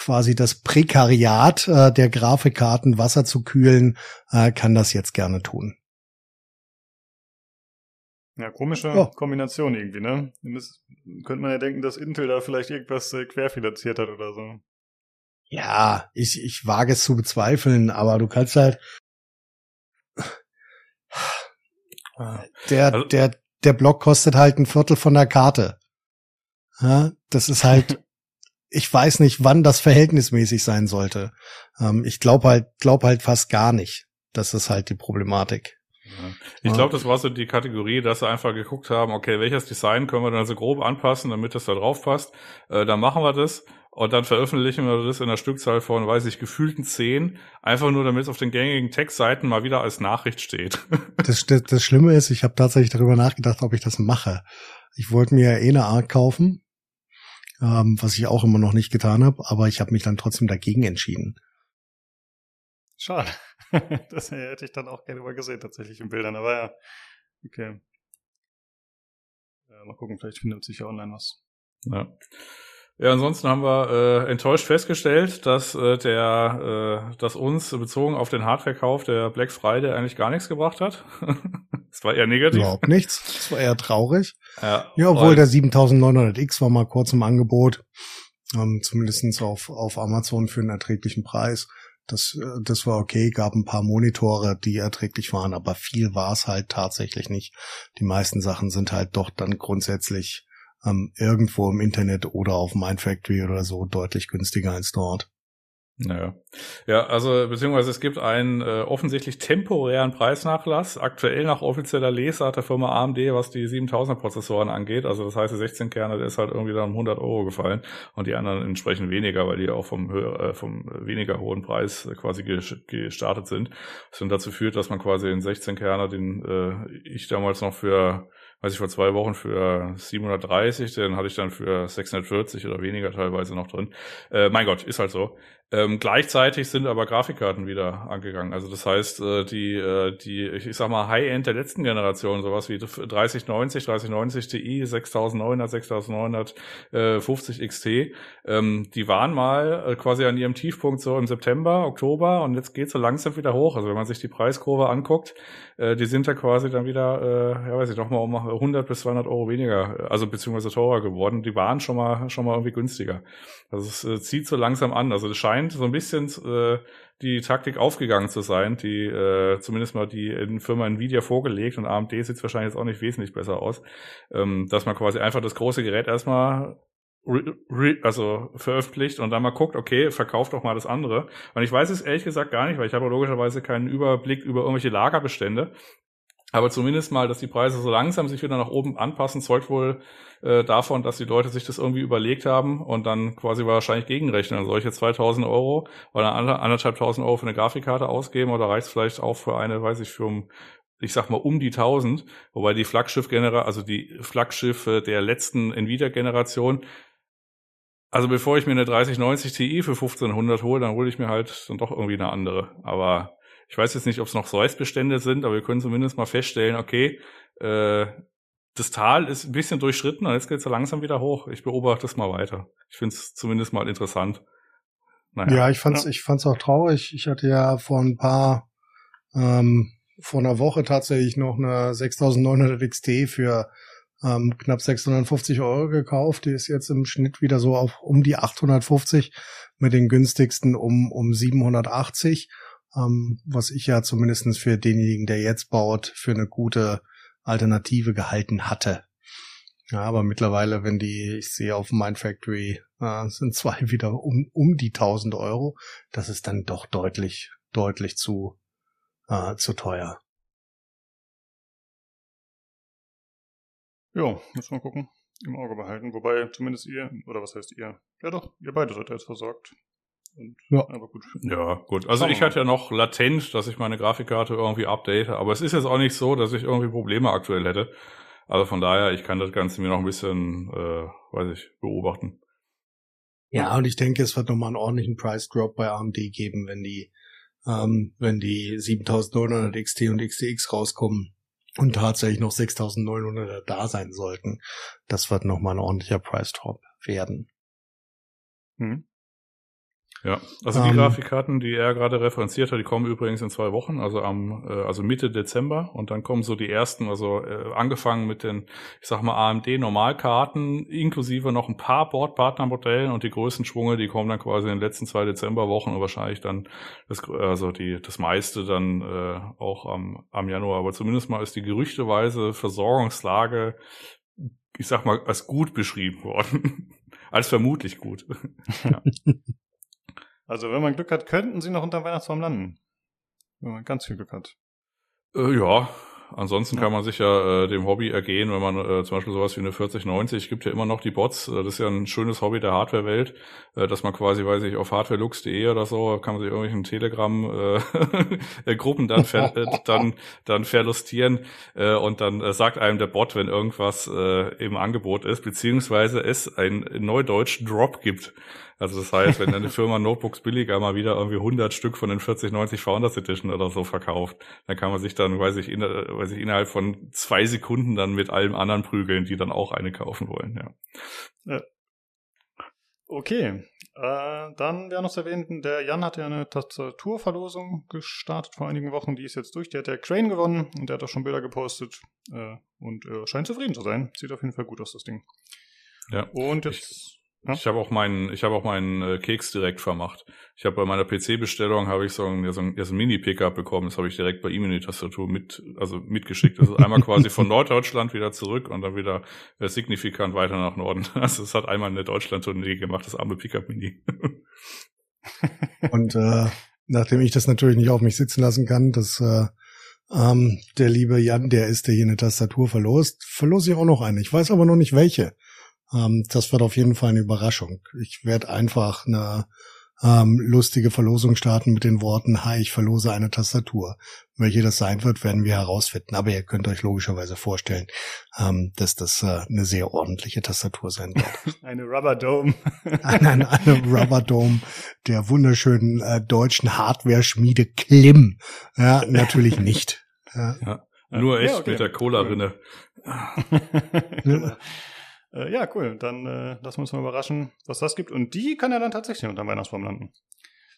quasi das Prekariat äh, der Grafikkarten Wasser zu kühlen, äh, kann das jetzt gerne tun. Ja, komische oh. Kombination irgendwie, ne? Das, könnte man ja denken, dass Intel da vielleicht irgendwas äh, querfinanziert hat oder so. Ja, ich, ich wage es zu bezweifeln, aber du kannst halt. Der, also, der, der Block kostet halt ein Viertel von der Karte. Ja, das ist halt ich weiß nicht, wann das verhältnismäßig sein sollte. Ähm, ich glaube halt, glaube halt fast gar nicht. Das ist halt die Problematik. Ja. Ich glaube, das war so die Kategorie, dass sie einfach geguckt haben, okay, welches Design können wir dann so grob anpassen, damit das da drauf passt. Äh, dann machen wir das und dann veröffentlichen wir das in einer Stückzahl von, weiß ich, gefühlten zehn, einfach nur, damit es auf den gängigen Textseiten mal wieder als Nachricht steht. Das, das, das Schlimme ist, ich habe tatsächlich darüber nachgedacht, ob ich das mache. Ich wollte mir ja eh eine Art kaufen ähm, was ich auch immer noch nicht getan habe, aber ich habe mich dann trotzdem dagegen entschieden. Schade. das hätte ich dann auch gerne mal gesehen, tatsächlich in Bildern, aber ja, okay. Ja, mal gucken, vielleicht findet sich ja online was. Ja. Ja, ansonsten haben wir äh, enttäuscht festgestellt, dass äh, der, äh, dass uns bezogen auf den Hardware-Kauf der Black Friday eigentlich gar nichts gebracht hat. das war eher negativ. Überhaupt nichts. Das war eher traurig. Ja, ja obwohl der 7900X war mal kurz im Angebot, ähm, zumindestens auf auf Amazon für einen erträglichen Preis. Das, äh, das war okay, gab ein paar Monitore, die erträglich waren, aber viel war es halt tatsächlich nicht. Die meisten Sachen sind halt doch dann grundsätzlich ähm, irgendwo im Internet oder auf Mindfactory oder so deutlich günstiger als dort. Naja. Ja, also beziehungsweise es gibt einen äh, offensichtlich temporären Preisnachlass. Aktuell nach offizieller Leser der Firma AMD, was die 7000er Prozessoren angeht. Also das heißt, die 16 Kerne, der ist halt irgendwie dann um 100 Euro gefallen und die anderen entsprechend weniger, weil die auch vom, äh, vom weniger hohen Preis quasi gestartet sind. Das dann dazu führt, dass man quasi den 16 Kerner, den äh, ich damals noch für weiß ich vor zwei Wochen für 730, den hatte ich dann für 640 oder weniger teilweise noch drin. Äh, mein Gott, ist halt so. Ähm, gleichzeitig sind aber Grafikkarten wieder angegangen. Also das heißt, äh, die, äh, die, ich, sag mal, High-End der letzten Generation, sowas wie 3090, 3090 Ti, 6900, 6950 XT, ähm, die waren mal äh, quasi an ihrem Tiefpunkt so im September, Oktober und jetzt geht so langsam wieder hoch. Also wenn man sich die Preiskurve anguckt, äh, die sind da quasi dann wieder, äh, ja weiß ich, noch mal um 100 bis 200 Euro weniger, also beziehungsweise teurer geworden. Die waren schon mal, schon mal irgendwie günstiger. Also es äh, zieht so langsam an. Also es scheint so ein bisschen äh, die Taktik aufgegangen zu sein, die äh, zumindest mal die in Firma Nvidia vorgelegt und AMD sieht wahrscheinlich jetzt auch nicht wesentlich besser aus, ähm, dass man quasi einfach das große Gerät erstmal also veröffentlicht und dann mal guckt, okay, verkauft doch mal das andere. Und ich weiß es ehrlich gesagt gar nicht, weil ich habe logischerweise keinen Überblick über irgendwelche Lagerbestände. Aber zumindest mal, dass die Preise so langsam sich wieder nach oben anpassen, zeugt wohl äh, davon, dass die Leute sich das irgendwie überlegt haben und dann quasi wahrscheinlich gegenrechnen. Soll ich jetzt 2000 Euro oder anderthalbtausend Euro für eine Grafikkarte ausgeben oder reicht es vielleicht auch für eine, weiß ich, für um, ich sag mal um die 1000, wobei die flaggschiff also die Flaggschiffe der letzten Nvidia-Generation, also bevor ich mir eine 3090 Ti für 1500 hole, dann hole ich mir halt dann doch irgendwie eine andere. Aber ich weiß jetzt nicht, ob es noch Säusbestände sind, aber wir können zumindest mal feststellen, okay, äh, das Tal ist ein bisschen durchschritten und jetzt geht es so langsam wieder hoch. Ich beobachte es mal weiter. Ich finde es zumindest mal interessant. Naja. Ja, ich fand's, ja. ich fand's auch traurig. Ich hatte ja vor ein paar, ähm, vor einer Woche tatsächlich noch eine 6900 XT für ähm, knapp 650 Euro gekauft. Die ist jetzt im Schnitt wieder so auf um die 850 mit den günstigsten um, um 780 ähm, was ich ja zumindestens für denjenigen, der jetzt baut, für eine gute Alternative gehalten hatte. Ja, aber mittlerweile, wenn die, ich sehe auf Mindfactory, äh, sind zwei wieder um, um die 1000 Euro, das ist dann doch deutlich, deutlich zu, äh, zu teuer. Ja, muss man gucken, im Auge behalten. Wobei zumindest ihr, oder was heißt ihr? Ja doch, ihr beide seid jetzt versorgt. Und, ja. Aber gut. Ja, gut. Also ich hatte ja noch latent, dass ich meine Grafikkarte irgendwie update, aber es ist jetzt auch nicht so, dass ich irgendwie Probleme aktuell hätte. Also von daher, ich kann das Ganze mir noch ein bisschen, äh, weiß ich, beobachten. Ja, und ich denke, es wird nochmal einen ordentlichen Price Drop bei AMD geben, wenn die, ähm, wenn die 7900 XT und XTX rauskommen und tatsächlich noch 6900 da sein sollten. Das wird nochmal ein ordentlicher Price Drop werden. Hm. Ja, also die ähm. Grafikkarten, die er gerade referenziert hat, die kommen übrigens in zwei Wochen, also am, äh, also Mitte Dezember und dann kommen so die ersten, also äh, angefangen mit den, ich sag mal AMD Normalkarten, inklusive noch ein paar Bordpartnermodellen und die größten Schwunge, die kommen dann quasi in den letzten zwei Dezemberwochen und wahrscheinlich dann das, also die, das meiste dann äh, auch am, am Januar. Aber zumindest mal ist die gerüchteweise Versorgungslage, ich sag mal, als gut beschrieben worden. als vermutlich gut. ja. Also, wenn man Glück hat, könnten sie noch unter Weihnachtsbaum landen. Wenn man ganz viel Glück hat. Äh, ja, Ansonsten ja. kann man sich ja äh, dem Hobby ergehen, wenn man äh, zum Beispiel sowas wie eine 4090, gibt ja immer noch die Bots, äh, das ist ja ein schönes Hobby der Hardware-Welt, äh, dass man quasi, weiß ich, auf hardwarelux.de oder so, kann man sich irgendwelchen Telegram-Gruppen äh, dann, äh, dann, dann verlustieren äh, und dann sagt einem der Bot, wenn irgendwas äh, im Angebot ist, beziehungsweise es einen neudeutschen Drop gibt. Also das heißt, wenn eine Firma Notebooks billiger mal wieder irgendwie 100 Stück von den 4090 Founders Edition oder so verkauft, dann kann man sich dann, weiß ich, in, weiß ich innerhalb von zwei Sekunden dann mit allem anderen prügeln, die dann auch eine kaufen wollen. Ja. ja. Okay, äh, dann wäre noch zu erwähnen, der Jan hat ja eine Tastaturverlosung gestartet vor einigen Wochen, die ist jetzt durch. Der hat der Crane gewonnen und der hat auch schon Bilder gepostet äh, und äh, scheint zufrieden zu sein. Sieht auf jeden Fall gut aus, das Ding. Ja. Und jetzt. Ich ja? Ich habe auch meinen, ich habe auch meinen äh, Keks direkt vermacht. Ich habe bei meiner PC-Bestellung habe ich so ein, so ein, so ein Mini-Pickup bekommen. Das habe ich direkt bei ihm in die Tastatur mit, also mitgeschickt. Das ist einmal quasi von Norddeutschland wieder zurück und dann wieder äh, signifikant weiter nach Norden. Also es hat einmal eine Deutschland-Tournee gemacht, das arme Pickup Mini. und äh, nachdem ich das natürlich nicht auf mich sitzen lassen kann, dass äh, ähm, der liebe Jan, der ist, der hier eine Tastatur verlost, verlose ich auch noch eine. Ich weiß aber noch nicht welche. Ähm, das wird auf jeden Fall eine Überraschung. Ich werde einfach eine ähm, lustige Verlosung starten mit den Worten, hi, ich verlose eine Tastatur. Welche das sein wird, werden wir herausfinden. Aber ihr könnt euch logischerweise vorstellen, ähm, dass das äh, eine sehr ordentliche Tastatur sein wird. eine Rubber Dome. eine, eine Rubber Dome der wunderschönen äh, deutschen Hardware-Schmiede Klim. Ja, natürlich nicht. Ja. ja. Nur echt ja, okay. mit der Cola-Rinne. Äh, ja, cool. Dann äh, lassen wir uns mal überraschen, was das gibt. Und die kann ja dann tatsächlich unter dem Weihnachtsbaum landen.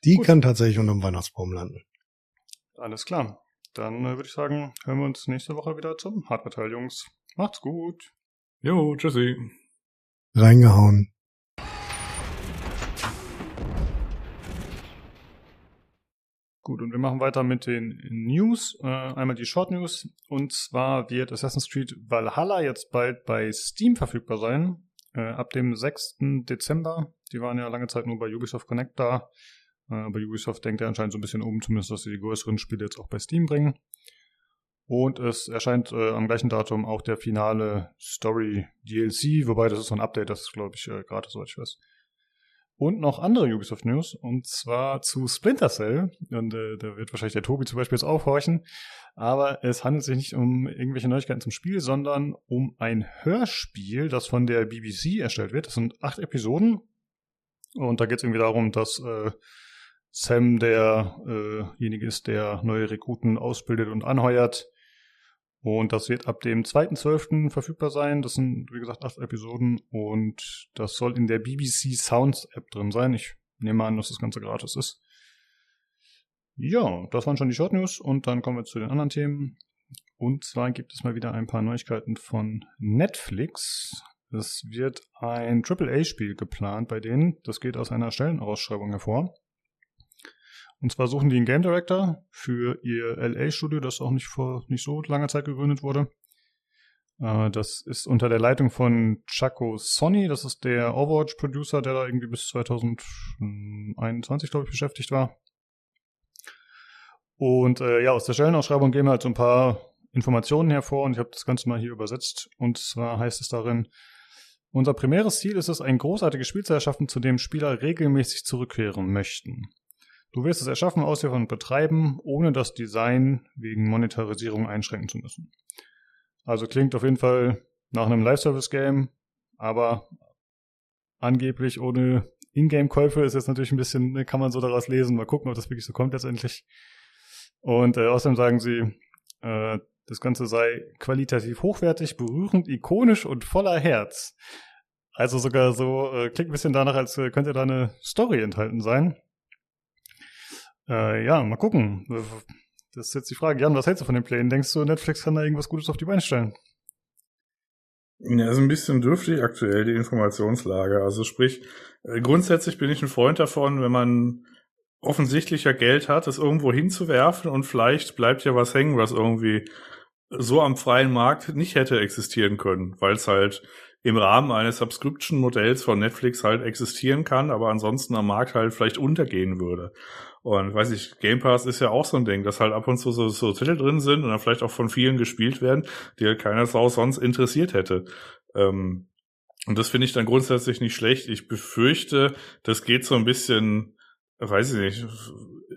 Die Gut. kann tatsächlich unter dem Weihnachtsbaum landen. Alles klar. Dann äh, würde ich sagen, hören wir uns nächste Woche wieder zum Hardware-Teil, Jungs. Macht's gut. Jo, tschüssi. Reingehauen. Gut, und wir machen weiter mit den News. Äh, einmal die Short News. Und zwar wird Assassin's Creed Valhalla jetzt bald bei Steam verfügbar sein. Äh, ab dem 6. Dezember. Die waren ja lange Zeit nur bei Ubisoft Connect da. Äh, aber Ubisoft denkt ja anscheinend so ein bisschen um, zumindest, dass sie die größeren Spiele jetzt auch bei Steam bringen. Und es erscheint äh, am gleichen Datum auch der finale Story DLC, wobei das ist so ein Update, das ist, glaube ich, äh, gerade so, ich weiß und noch andere Ubisoft News und zwar zu Splinter Cell. Und äh, da wird wahrscheinlich der Tobi zum Beispiel jetzt aufhorchen, aber es handelt sich nicht um irgendwelche Neuigkeiten zum Spiel, sondern um ein Hörspiel, das von der BBC erstellt wird. Das sind acht Episoden. Und da geht es irgendwie darum, dass äh, Sam derjenige äh ist, der neue Rekruten ausbildet und anheuert und das wird ab dem 2.12. verfügbar sein. Das sind, wie gesagt, acht Episoden. Und das soll in der BBC Sounds App drin sein. Ich nehme an, dass das Ganze gratis ist. Ja, das waren schon die Short News. Und dann kommen wir zu den anderen Themen. Und zwar gibt es mal wieder ein paar Neuigkeiten von Netflix. Es wird ein AAA-Spiel geplant bei denen. Das geht aus einer Stellenausschreibung hervor. Und zwar suchen die einen Game Director für ihr LA-Studio, das auch nicht vor nicht so langer Zeit gegründet wurde. Äh, das ist unter der Leitung von Chaco Sonny, das ist der Overwatch-Producer, der da irgendwie bis 2021, glaube ich, beschäftigt war. Und äh, ja, aus der Stellenausschreibung gehen halt so ein paar Informationen hervor und ich habe das Ganze mal hier übersetzt. Und zwar heißt es darin, unser primäres Ziel ist es, ein großartiges Spiel zu erschaffen, zu dem Spieler regelmäßig zurückkehren möchten. Du wirst es erschaffen, ausliefern und betreiben, ohne das Design wegen Monetarisierung einschränken zu müssen. Also klingt auf jeden Fall nach einem Live-Service-Game, aber angeblich ohne Ingame-Käufe ist jetzt natürlich ein bisschen, ne, kann man so daraus lesen, mal gucken, ob das wirklich so kommt letztendlich. Und äh, außerdem sagen sie, äh, das Ganze sei qualitativ hochwertig, berührend, ikonisch und voller Herz. Also sogar so, äh, klingt ein bisschen danach, als äh, könnte da eine Story enthalten sein. Äh, ja, mal gucken. Das ist jetzt die Frage. Jan, was hältst du von den Plänen? Denkst du, Netflix kann da irgendwas Gutes auf die Beine stellen? Ja, ist ein bisschen dürftig aktuell, die Informationslage. Also sprich, äh, grundsätzlich bin ich ein Freund davon, wenn man offensichtlicher Geld hat, es irgendwo hinzuwerfen und vielleicht bleibt ja was hängen, was irgendwie so am freien Markt nicht hätte existieren können, weil es halt im Rahmen eines Subscription-Modells von Netflix halt existieren kann, aber ansonsten am Markt halt vielleicht untergehen würde. Und weiß ich, Game Pass ist ja auch so ein Ding, dass halt ab und zu so, so Titel drin sind und dann vielleicht auch von vielen gespielt werden, die halt keiner Sau sonst interessiert hätte. Ähm, und das finde ich dann grundsätzlich nicht schlecht. Ich befürchte, das geht so ein bisschen, weiß ich nicht.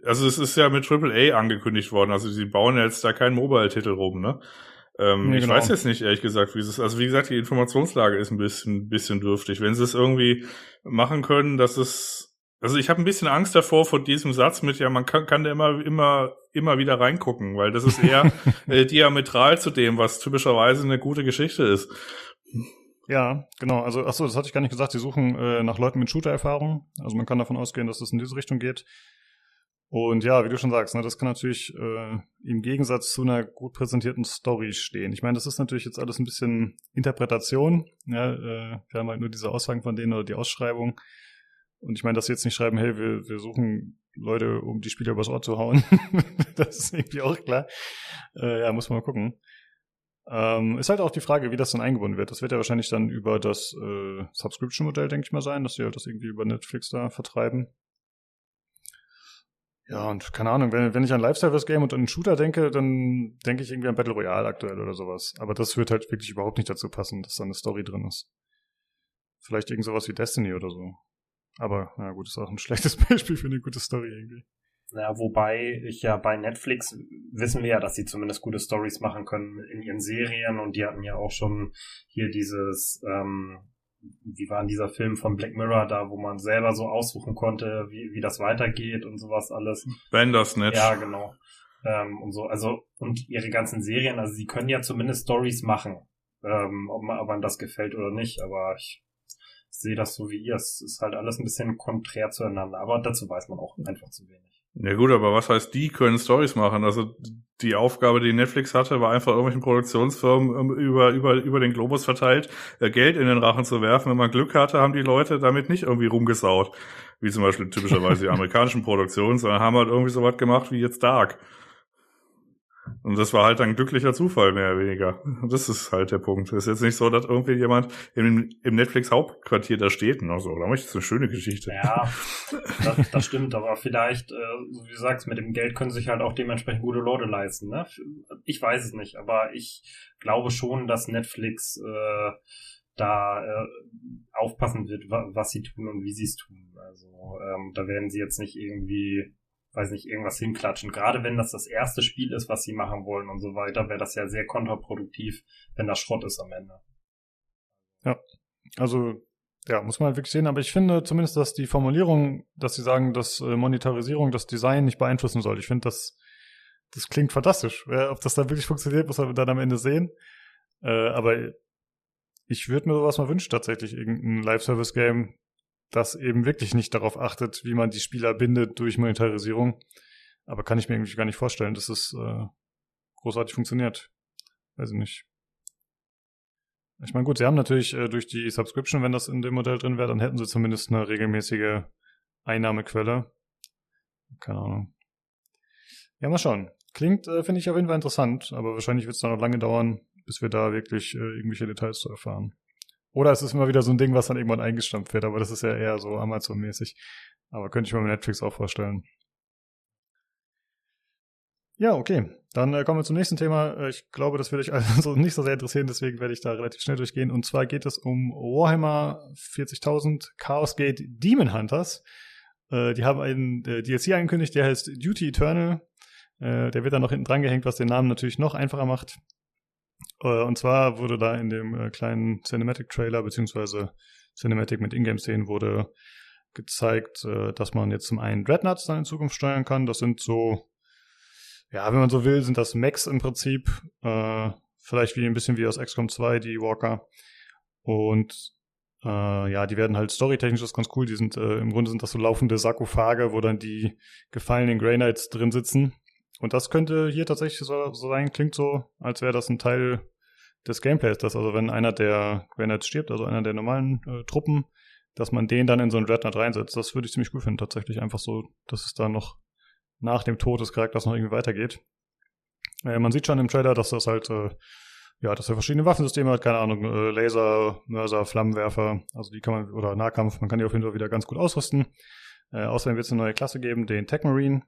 Also es ist ja mit AAA angekündigt worden. Also sie bauen ja jetzt da keinen Mobile-Titel rum, ne? Ähm, nee, ich genau. weiß jetzt nicht, ehrlich gesagt, wie es ist. Also wie gesagt, die Informationslage ist ein bisschen, bisschen dürftig. Wenn sie es irgendwie machen können, dass es also ich habe ein bisschen Angst davor vor diesem Satz mit, ja, man kann, kann da immer, immer, immer wieder reingucken, weil das ist eher äh, diametral zu dem, was typischerweise eine gute Geschichte ist. Ja, genau. Also, achso, das hatte ich gar nicht gesagt. Sie suchen äh, nach Leuten mit Shooter-Erfahrung. Also man kann davon ausgehen, dass es in diese Richtung geht. Und ja, wie du schon sagst, ne, das kann natürlich äh, im Gegensatz zu einer gut präsentierten Story stehen. Ich meine, das ist natürlich jetzt alles ein bisschen Interpretation. Ja, äh, wir haben halt nur diese Aussagen von denen oder die Ausschreibung. Und ich meine, dass sie jetzt nicht schreiben, hey, wir, wir suchen Leute, um die Spieler übers Ohr zu hauen. das ist irgendwie auch klar. Äh, ja, muss man mal gucken. Ähm, ist halt auch die Frage, wie das dann eingebunden wird. Das wird ja wahrscheinlich dann über das äh, Subscription-Modell, denke ich mal, sein, dass sie halt das irgendwie über Netflix da vertreiben. Ja, und keine Ahnung, wenn, wenn ich an Live-Service-Game und an einen Shooter denke, dann denke ich irgendwie an Battle Royale aktuell oder sowas. Aber das wird halt wirklich überhaupt nicht dazu passen, dass da eine Story drin ist. Vielleicht irgend sowas wie Destiny oder so. Aber, na gut, ist auch ein schlechtes Beispiel für eine gute Story irgendwie. Ja, wobei ich ja bei Netflix wissen wir ja, dass sie zumindest gute Stories machen können in ihren Serien und die hatten ja auch schon hier dieses, ähm, wie war dieser Film von Black Mirror da, wo man selber so aussuchen konnte, wie, wie das weitergeht und sowas alles. Bandersnatch. Ja, genau. Ähm, und so, also, und ihre ganzen Serien, also sie können ja zumindest Stories machen. Ähm, ob, man, ob man das gefällt oder nicht, aber ich sehe das so wie ihr. Es ist halt alles ein bisschen konträr zueinander, aber dazu weiß man auch einfach zu wenig. Ja gut, aber was heißt, die können Stories machen? Also die Aufgabe, die Netflix hatte, war einfach irgendwelchen Produktionsfirmen ähm, über, über, über den Globus verteilt, äh, Geld in den Rachen zu werfen. Wenn man Glück hatte, haben die Leute damit nicht irgendwie rumgesaut, wie zum Beispiel typischerweise die amerikanischen Produktionen, sondern haben halt irgendwie so was gemacht wie jetzt Dark. Und das war halt ein glücklicher Zufall, mehr oder weniger. Das ist halt der Punkt. Es ist jetzt nicht so, dass irgendwie jemand im, im Netflix-Hauptquartier da steht und so. Da ist eine schöne Geschichte. Ja, das, das stimmt. Aber vielleicht, äh, wie du sagst, mit dem Geld können sich halt auch dementsprechend gute Leute leisten. Ne? Ich weiß es nicht, aber ich glaube schon, dass Netflix äh, da äh, aufpassen wird, was sie tun und wie sie es tun. Also ähm, da werden sie jetzt nicht irgendwie weiß nicht, irgendwas hinklatschen. Gerade wenn das das erste Spiel ist, was sie machen wollen und so weiter, wäre das ja sehr kontraproduktiv, wenn das Schrott ist am Ende. Ja, also ja, muss man halt wirklich sehen, aber ich finde zumindest, dass die Formulierung, dass sie sagen, dass äh, Monetarisierung das Design nicht beeinflussen soll. Ich finde, das, das klingt fantastisch. Ob das dann wirklich funktioniert, muss man dann am Ende sehen. Äh, aber ich würde mir sowas mal wünschen, tatsächlich, irgendein Live-Service-Game, das eben wirklich nicht darauf achtet, wie man die Spieler bindet durch Monetarisierung. Aber kann ich mir irgendwie gar nicht vorstellen, dass es äh, großartig funktioniert. Weiß ich nicht. Ich meine, gut, sie haben natürlich äh, durch die Subscription, wenn das in dem Modell drin wäre, dann hätten sie zumindest eine regelmäßige Einnahmequelle. Keine Ahnung. Ja, mal schauen. Klingt, äh, finde ich auf jeden Fall interessant, aber wahrscheinlich wird es dann noch lange dauern, bis wir da wirklich äh, irgendwelche Details zu erfahren. Oder es ist immer wieder so ein Ding, was dann irgendwann eingestampft wird, aber das ist ja eher so Amazon-mäßig. Aber könnte ich mir mit Netflix auch vorstellen. Ja, okay. Dann äh, kommen wir zum nächsten Thema. Äh, ich glaube, das wird euch also nicht so sehr interessieren, deswegen werde ich da relativ schnell durchgehen. Und zwar geht es um Warhammer 40.000 Chaos Gate Demon Hunters. Äh, die haben einen äh, DLC angekündigt, der heißt Duty Eternal. Äh, der wird dann noch hinten dran gehängt, was den Namen natürlich noch einfacher macht. Äh, und zwar wurde da in dem äh, kleinen Cinematic-Trailer, beziehungsweise Cinematic mit Ingame-Szenen wurde gezeigt, äh, dass man jetzt zum einen Dreadnoughts dann in Zukunft steuern kann. Das sind so, ja, wenn man so will, sind das Mechs im Prinzip. Vielleicht wie ein bisschen wie aus XCOM 2, die Walker. Und äh, ja, die werden halt storytechnisch das ist ganz cool. Die sind, äh, im Grunde sind das so laufende Sarkophage, wo dann die gefallenen Grey Knights drin sitzen. Und das könnte hier tatsächlich so, so sein, klingt so, als wäre das ein Teil des Gameplays, dass also wenn einer der Grenadiers stirbt, also einer der normalen äh, Truppen, dass man den dann in so einen Dreadnought reinsetzt. Das würde ich ziemlich gut finden, tatsächlich. Einfach so, dass es da noch nach dem Tod des Charakters noch irgendwie weitergeht. Äh, man sieht schon im Trailer, dass das halt, äh, ja, dass er verschiedene Waffensysteme hat, keine Ahnung, äh, Laser, Mörser, Flammenwerfer, also die kann man, oder Nahkampf, man kann die auf jeden Fall wieder ganz gut ausrüsten. Äh, außerdem wird es eine neue Klasse geben, den Tech Marine.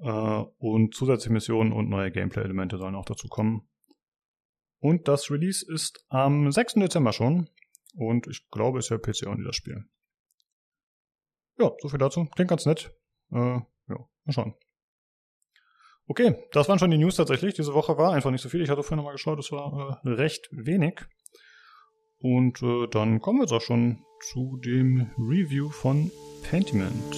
Äh, und zusätzliche Missionen und neue Gameplay-Elemente sollen auch dazu kommen. Und das Release ist am 6. Dezember schon. Und ich glaube, es ist ja PC Only das Spiel. Ja, so viel dazu. Klingt ganz nett. Äh, ja, mal schauen. Okay, das waren schon die News tatsächlich. Diese Woche war einfach nicht so viel. Ich hatte vorhin nochmal geschaut, es war äh, recht wenig. Und äh, dann kommen wir jetzt auch schon zu dem Review von Pentiment.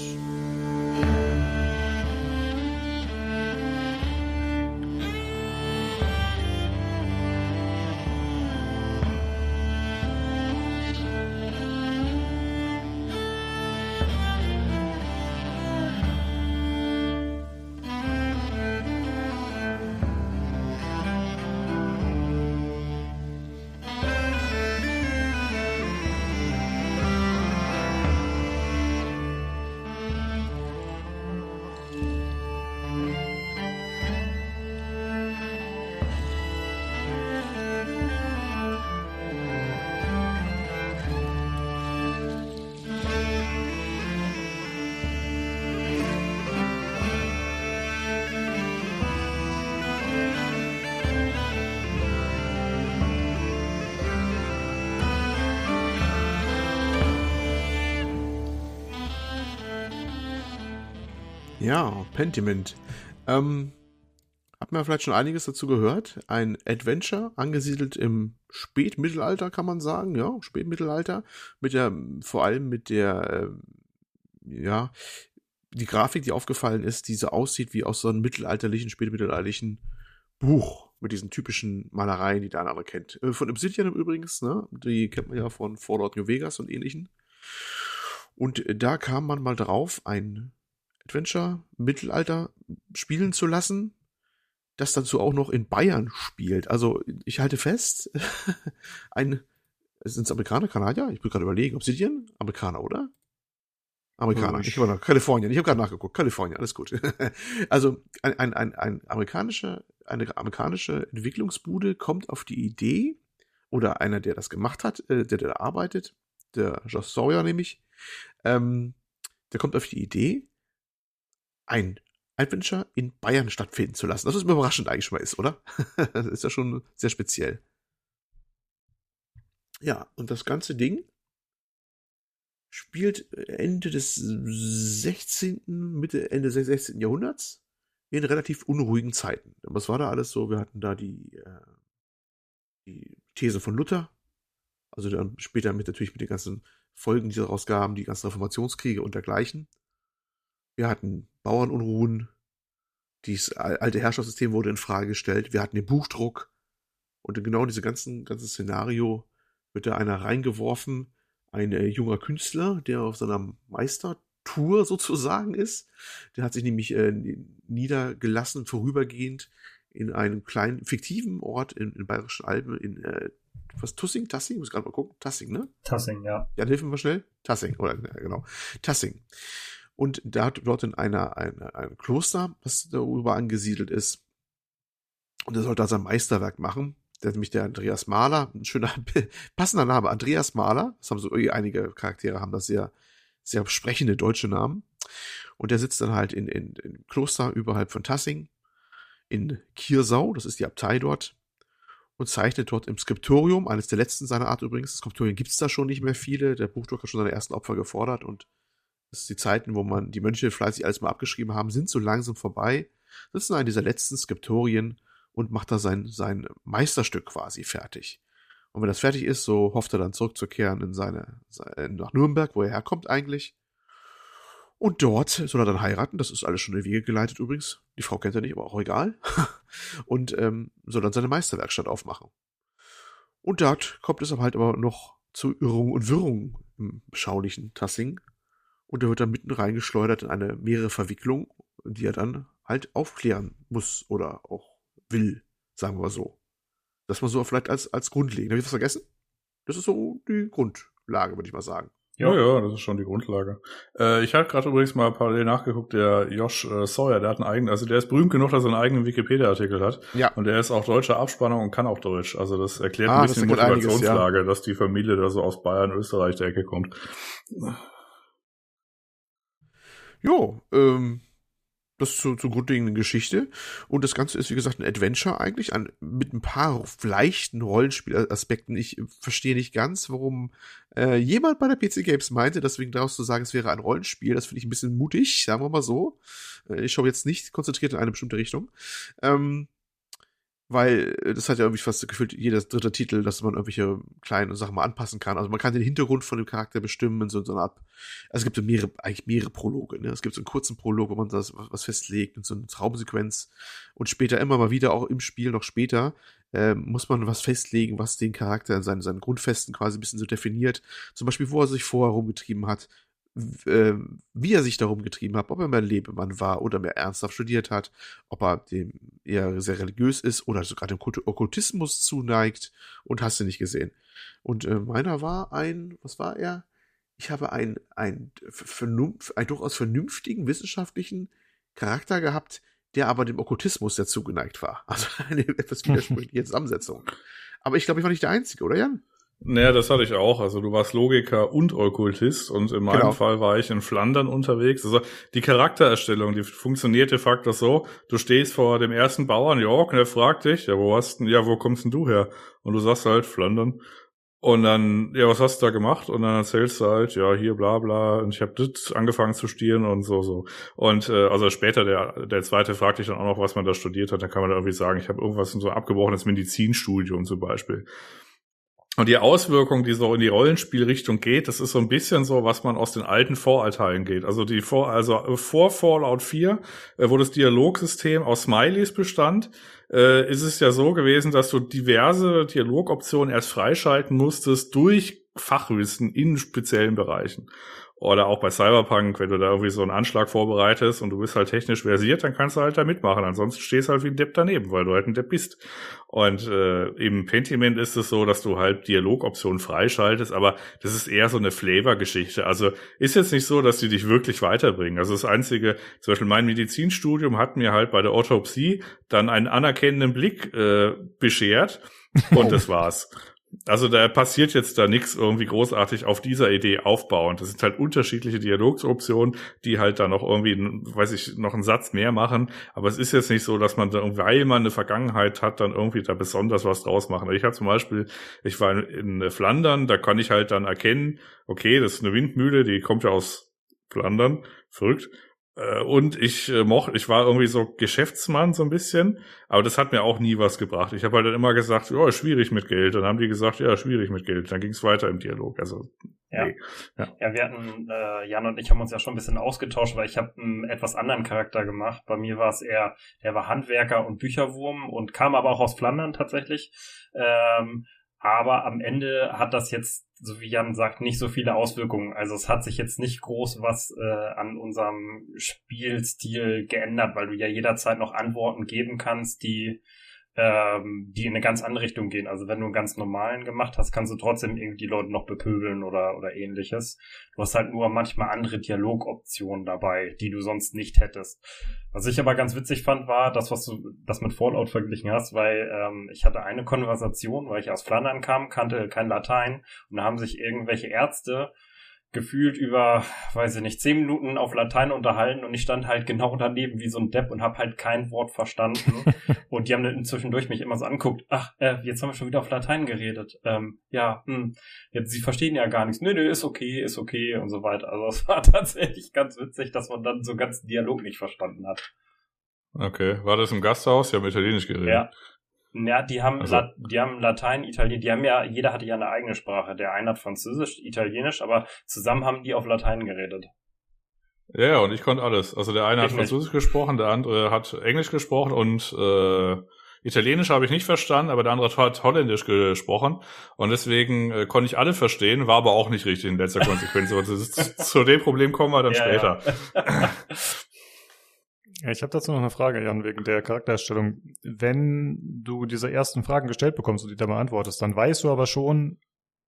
Ja, Pentiment. Ähm, hat man vielleicht schon einiges dazu gehört. Ein Adventure, angesiedelt im Spätmittelalter, kann man sagen, ja, Spätmittelalter, mit der, vor allem mit der, äh, ja, die Grafik, die aufgefallen ist, die so aussieht wie aus so einem mittelalterlichen, spätmittelalterlichen Buch mit diesen typischen Malereien, die der andere kennt. Äh, von Obsidian übrigens, ne? Die kennt man ja von Fallout New Vegas und ähnlichen. Und da kam man mal drauf, ein Adventure Mittelalter spielen zu lassen, das dazu auch noch in Bayern spielt. Also ich halte fest, ein sind es Amerikaner, Kanadier? Ich bin gerade überlegen, Obsidian? Amerikaner, oder? Amerikaner. Oh, ich habe nach Kalifornien. Ich habe gerade nachgeguckt. Kalifornien, alles gut. also ein, ein, ein, ein amerikanische, eine amerikanische Entwicklungsbude kommt auf die Idee, oder einer, der das gemacht hat, äh, der da arbeitet, der Josh Sawyer nämlich, ähm, der kommt auf die Idee, ein Adventure in Bayern stattfinden zu lassen. Das ist überraschend eigentlich schon mal ist, oder? das ist ja schon sehr speziell. Ja, und das ganze Ding spielt Ende des 16., Mitte, Ende des 16. Jahrhunderts in relativ unruhigen Zeiten. Was war da alles so? Wir hatten da die, äh, die These von Luther, also dann später mit natürlich mit den ganzen Folgen, die daraus gaben, die ganzen Reformationskriege und dergleichen. Wir hatten Bauernunruhen, dieses alte Herrschaftssystem wurde in Frage gestellt, wir hatten den Buchdruck und in genau diese ganzen ganze Szenario wird da einer reingeworfen, ein äh, junger Künstler, der auf seiner Meistertour sozusagen ist. Der hat sich nämlich äh, niedergelassen, vorübergehend in einem kleinen, fiktiven Ort in, in Bayerischen Alpen, in äh, was Tussing, Tassing, muss gerade mal gucken, Tassing, ne? Tassing, ja. Ja, helfen wir schnell. Tassing, oder ja, genau. Tassing. Und da hat dort in einer, eine, ein Kloster, was darüber angesiedelt ist. Und er sollte da sein Meisterwerk machen. Der nämlich der Andreas Mahler, ein schöner, passender Name, Andreas Mahler. Das haben so einige Charaktere haben das sehr, sehr sprechende deutsche Namen. Und der sitzt dann halt in, in, in Kloster überhalb von Tassing in Kiersau, das ist die Abtei dort, und zeichnet dort im Skriptorium, eines der letzten seiner Art übrigens. Skriptorium gibt es da schon nicht mehr viele. Der Buchdruck hat schon seine ersten Opfer gefordert und ist die Zeiten, wo man die Mönche fleißig alles mal abgeschrieben haben, sind so langsam vorbei. Das ist einer dieser letzten Skriptorien und macht da sein, sein Meisterstück quasi fertig. Und wenn das fertig ist, so hofft er dann zurückzukehren in seine, nach Nürnberg, wo er herkommt eigentlich. Und dort soll er dann heiraten. Das ist alles schon in Wege geleitet übrigens. Die Frau kennt er nicht, aber auch egal. und ähm, soll dann seine Meisterwerkstatt aufmachen. Und dort kommt es halt aber noch zu Irrung und Wirrung im beschaulichen Tassing. Und er wird dann mitten reingeschleudert in eine mehrere Verwicklung, die er dann halt aufklären muss oder auch will, sagen wir mal so. Das mal so vielleicht als, als grundlegend. Habe ich was vergessen? Das ist so die Grundlage, würde ich mal sagen. Ja, ja, das ist schon die Grundlage. Äh, ich habe gerade übrigens mal parallel nachgeguckt, der Josh äh, Sawyer, der hat einen eigenen, also der ist berühmt genug, dass er einen eigenen Wikipedia-Artikel hat. Ja. Und der ist auch deutscher Abspannung und kann auch Deutsch. Also das erklärt ah, ein bisschen die Motivationslage, einiges, ja. dass die Familie da so aus Bayern, Österreich der Ecke kommt. Jo, ähm, das zur, zur grundlegenden Geschichte. Und das Ganze ist, wie gesagt, ein Adventure eigentlich, ein, mit ein paar leichten Rollenspielaspekten. Ich verstehe nicht ganz, warum äh, jemand bei der PC Games meinte, deswegen daraus zu sagen, es wäre ein Rollenspiel. Das finde ich ein bisschen mutig, sagen wir mal so. Äh, ich schaue jetzt nicht konzentriert in eine bestimmte Richtung. Ähm, weil äh, das hat ja irgendwie fast gefühlt jeder dritte Titel, dass man irgendwelche kleinen Sachen mal anpassen kann. Also man kann den Hintergrund von dem Charakter bestimmen, so, so eine Art, also es gibt so mehrere, eigentlich mehrere Prologe, ne? Es gibt so einen kurzen Prolog, wo man das was festlegt und so eine Traumsequenz und später immer mal wieder, auch im Spiel noch später, äh, muss man was festlegen, was den Charakter in seinen, seinen Grundfesten quasi ein bisschen so definiert. Zum Beispiel, wo er sich vorher rumgetrieben hat, wie er sich darum getrieben hat, ob er mehr Lebemann war oder mehr ernsthaft studiert hat, ob er dem eher sehr religiös ist oder sogar dem Okkultismus zuneigt und hast du nicht gesehen. Und äh, meiner war ein, was war er? Ich habe ein, ein, vernunft, ein durchaus vernünftigen wissenschaftlichen Charakter gehabt, der aber dem Okkultismus sehr zugeneigt war. Also eine etwas widersprüchliche Zusammensetzung. Aber ich glaube, ich war nicht der Einzige, oder Jan? Naja, das hatte ich auch. Also du warst Logiker und Okkultist und in meinem genau. Fall war ich in Flandern unterwegs. Also die Charaktererstellung, die funktioniert de facto so, du stehst vor dem ersten Bauern York und er fragt dich, ja, wo hast denn, ja, wo kommst denn du her? Und du sagst halt Flandern. Und dann, ja, was hast du da gemacht? Und dann erzählst du halt, ja, hier bla bla, und ich habe das angefangen zu studieren und so, so. Und äh, also später, der, der zweite fragt dich dann auch noch, was man da studiert hat, dann kann man da irgendwie sagen, ich habe irgendwas so abgebrochenes Medizinstudium zum Beispiel. Und die Auswirkung, die so in die Rollenspielrichtung geht, das ist so ein bisschen so, was man aus den alten Vorurteilen geht. Also die vor, also vor Fallout 4, äh, wo das Dialogsystem aus Smileys bestand, äh, ist es ja so gewesen, dass du diverse Dialogoptionen erst freischalten musstest durch Fachwissen in speziellen Bereichen. Oder auch bei Cyberpunk, wenn du da irgendwie so einen Anschlag vorbereitest und du bist halt technisch versiert, dann kannst du halt da mitmachen. Ansonsten stehst du halt wie ein Depp daneben, weil du halt ein Depp bist. Und äh, im Pentiment ist es so, dass du halt Dialogoptionen freischaltest, aber das ist eher so eine Flavor-Geschichte. Also ist jetzt nicht so, dass die dich wirklich weiterbringen. Also das Einzige, zum Beispiel mein Medizinstudium hat mir halt bei der Autopsie dann einen anerkennenden Blick äh, beschert. Und das war's. Also da passiert jetzt da nichts irgendwie großartig auf dieser Idee aufbauend. Das sind halt unterschiedliche Dialogsoptionen, die halt da noch irgendwie, weiß ich, noch einen Satz mehr machen. Aber es ist jetzt nicht so, dass man da, weil man eine Vergangenheit hat, dann irgendwie da besonders was draus machen. Ich habe zum Beispiel, ich war in Flandern, da kann ich halt dann erkennen, okay, das ist eine Windmühle, die kommt ja aus Flandern, verrückt. Äh, und ich äh, mochte, ich war irgendwie so Geschäftsmann so ein bisschen, aber das hat mir auch nie was gebracht. Ich habe halt dann immer gesagt, ja, schwierig mit Geld. Dann haben die gesagt, ja, schwierig mit Geld. Dann ging es weiter im Dialog. Also ja. Nee. ja. ja, wir hatten, äh, Jan und ich haben uns ja schon ein bisschen ausgetauscht, weil ich habe einen etwas anderen Charakter gemacht. Bei mir war es eher, der war Handwerker und Bücherwurm und kam aber auch aus Flandern tatsächlich. Ähm, aber am Ende hat das jetzt, so wie Jan sagt, nicht so viele Auswirkungen. Also es hat sich jetzt nicht groß was äh, an unserem Spielstil geändert, weil du ja jederzeit noch Antworten geben kannst, die ähm, die in eine ganz andere Richtung gehen. Also wenn du einen ganz normalen gemacht hast, kannst du trotzdem irgendwie die Leute noch bepöbeln oder, oder ähnliches. Du hast halt nur manchmal andere Dialogoptionen dabei, die du sonst nicht hättest. Was ich aber ganz witzig fand, war das, was du das mit Fallout verglichen hast, weil ähm, ich hatte eine Konversation, weil ich aus Flandern kam, kannte kein Latein und da haben sich irgendwelche Ärzte gefühlt über, weiß ich nicht, zehn Minuten auf Latein unterhalten und ich stand halt genau daneben wie so ein Depp und hab halt kein Wort verstanden. und die haben dann zwischendurch mich immer so anguckt, ach, äh, jetzt haben wir schon wieder auf Latein geredet. Ähm, ja, hm, jetzt, sie verstehen ja gar nichts. Nö, nö, ist okay, ist okay und so weiter. Also es war tatsächlich ganz witzig, dass man dann so ganz Dialog nicht verstanden hat. Okay, war das im Gasthaus? Ja, mit Italienisch geredet. Ja, ja, die haben, also. La die haben Latein, Italienisch, die haben ja, jeder hatte ja eine eigene Sprache. Der eine hat Französisch, Italienisch, aber zusammen haben die auf Latein geredet. Ja, und ich konnte alles. Also der eine ich hat Französisch nicht. gesprochen, der andere hat Englisch gesprochen und äh, Italienisch habe ich nicht verstanden, aber der andere hat Holländisch gesprochen und deswegen äh, konnte ich alle verstehen, war aber auch nicht richtig in letzter Konsequenz. Also zu dem Problem kommen wir dann ja, später. Ja. Ich habe dazu noch eine Frage, Jan, wegen der Charaktererstellung. Wenn du diese ersten Fragen gestellt bekommst und die da beantwortest, dann weißt du aber schon,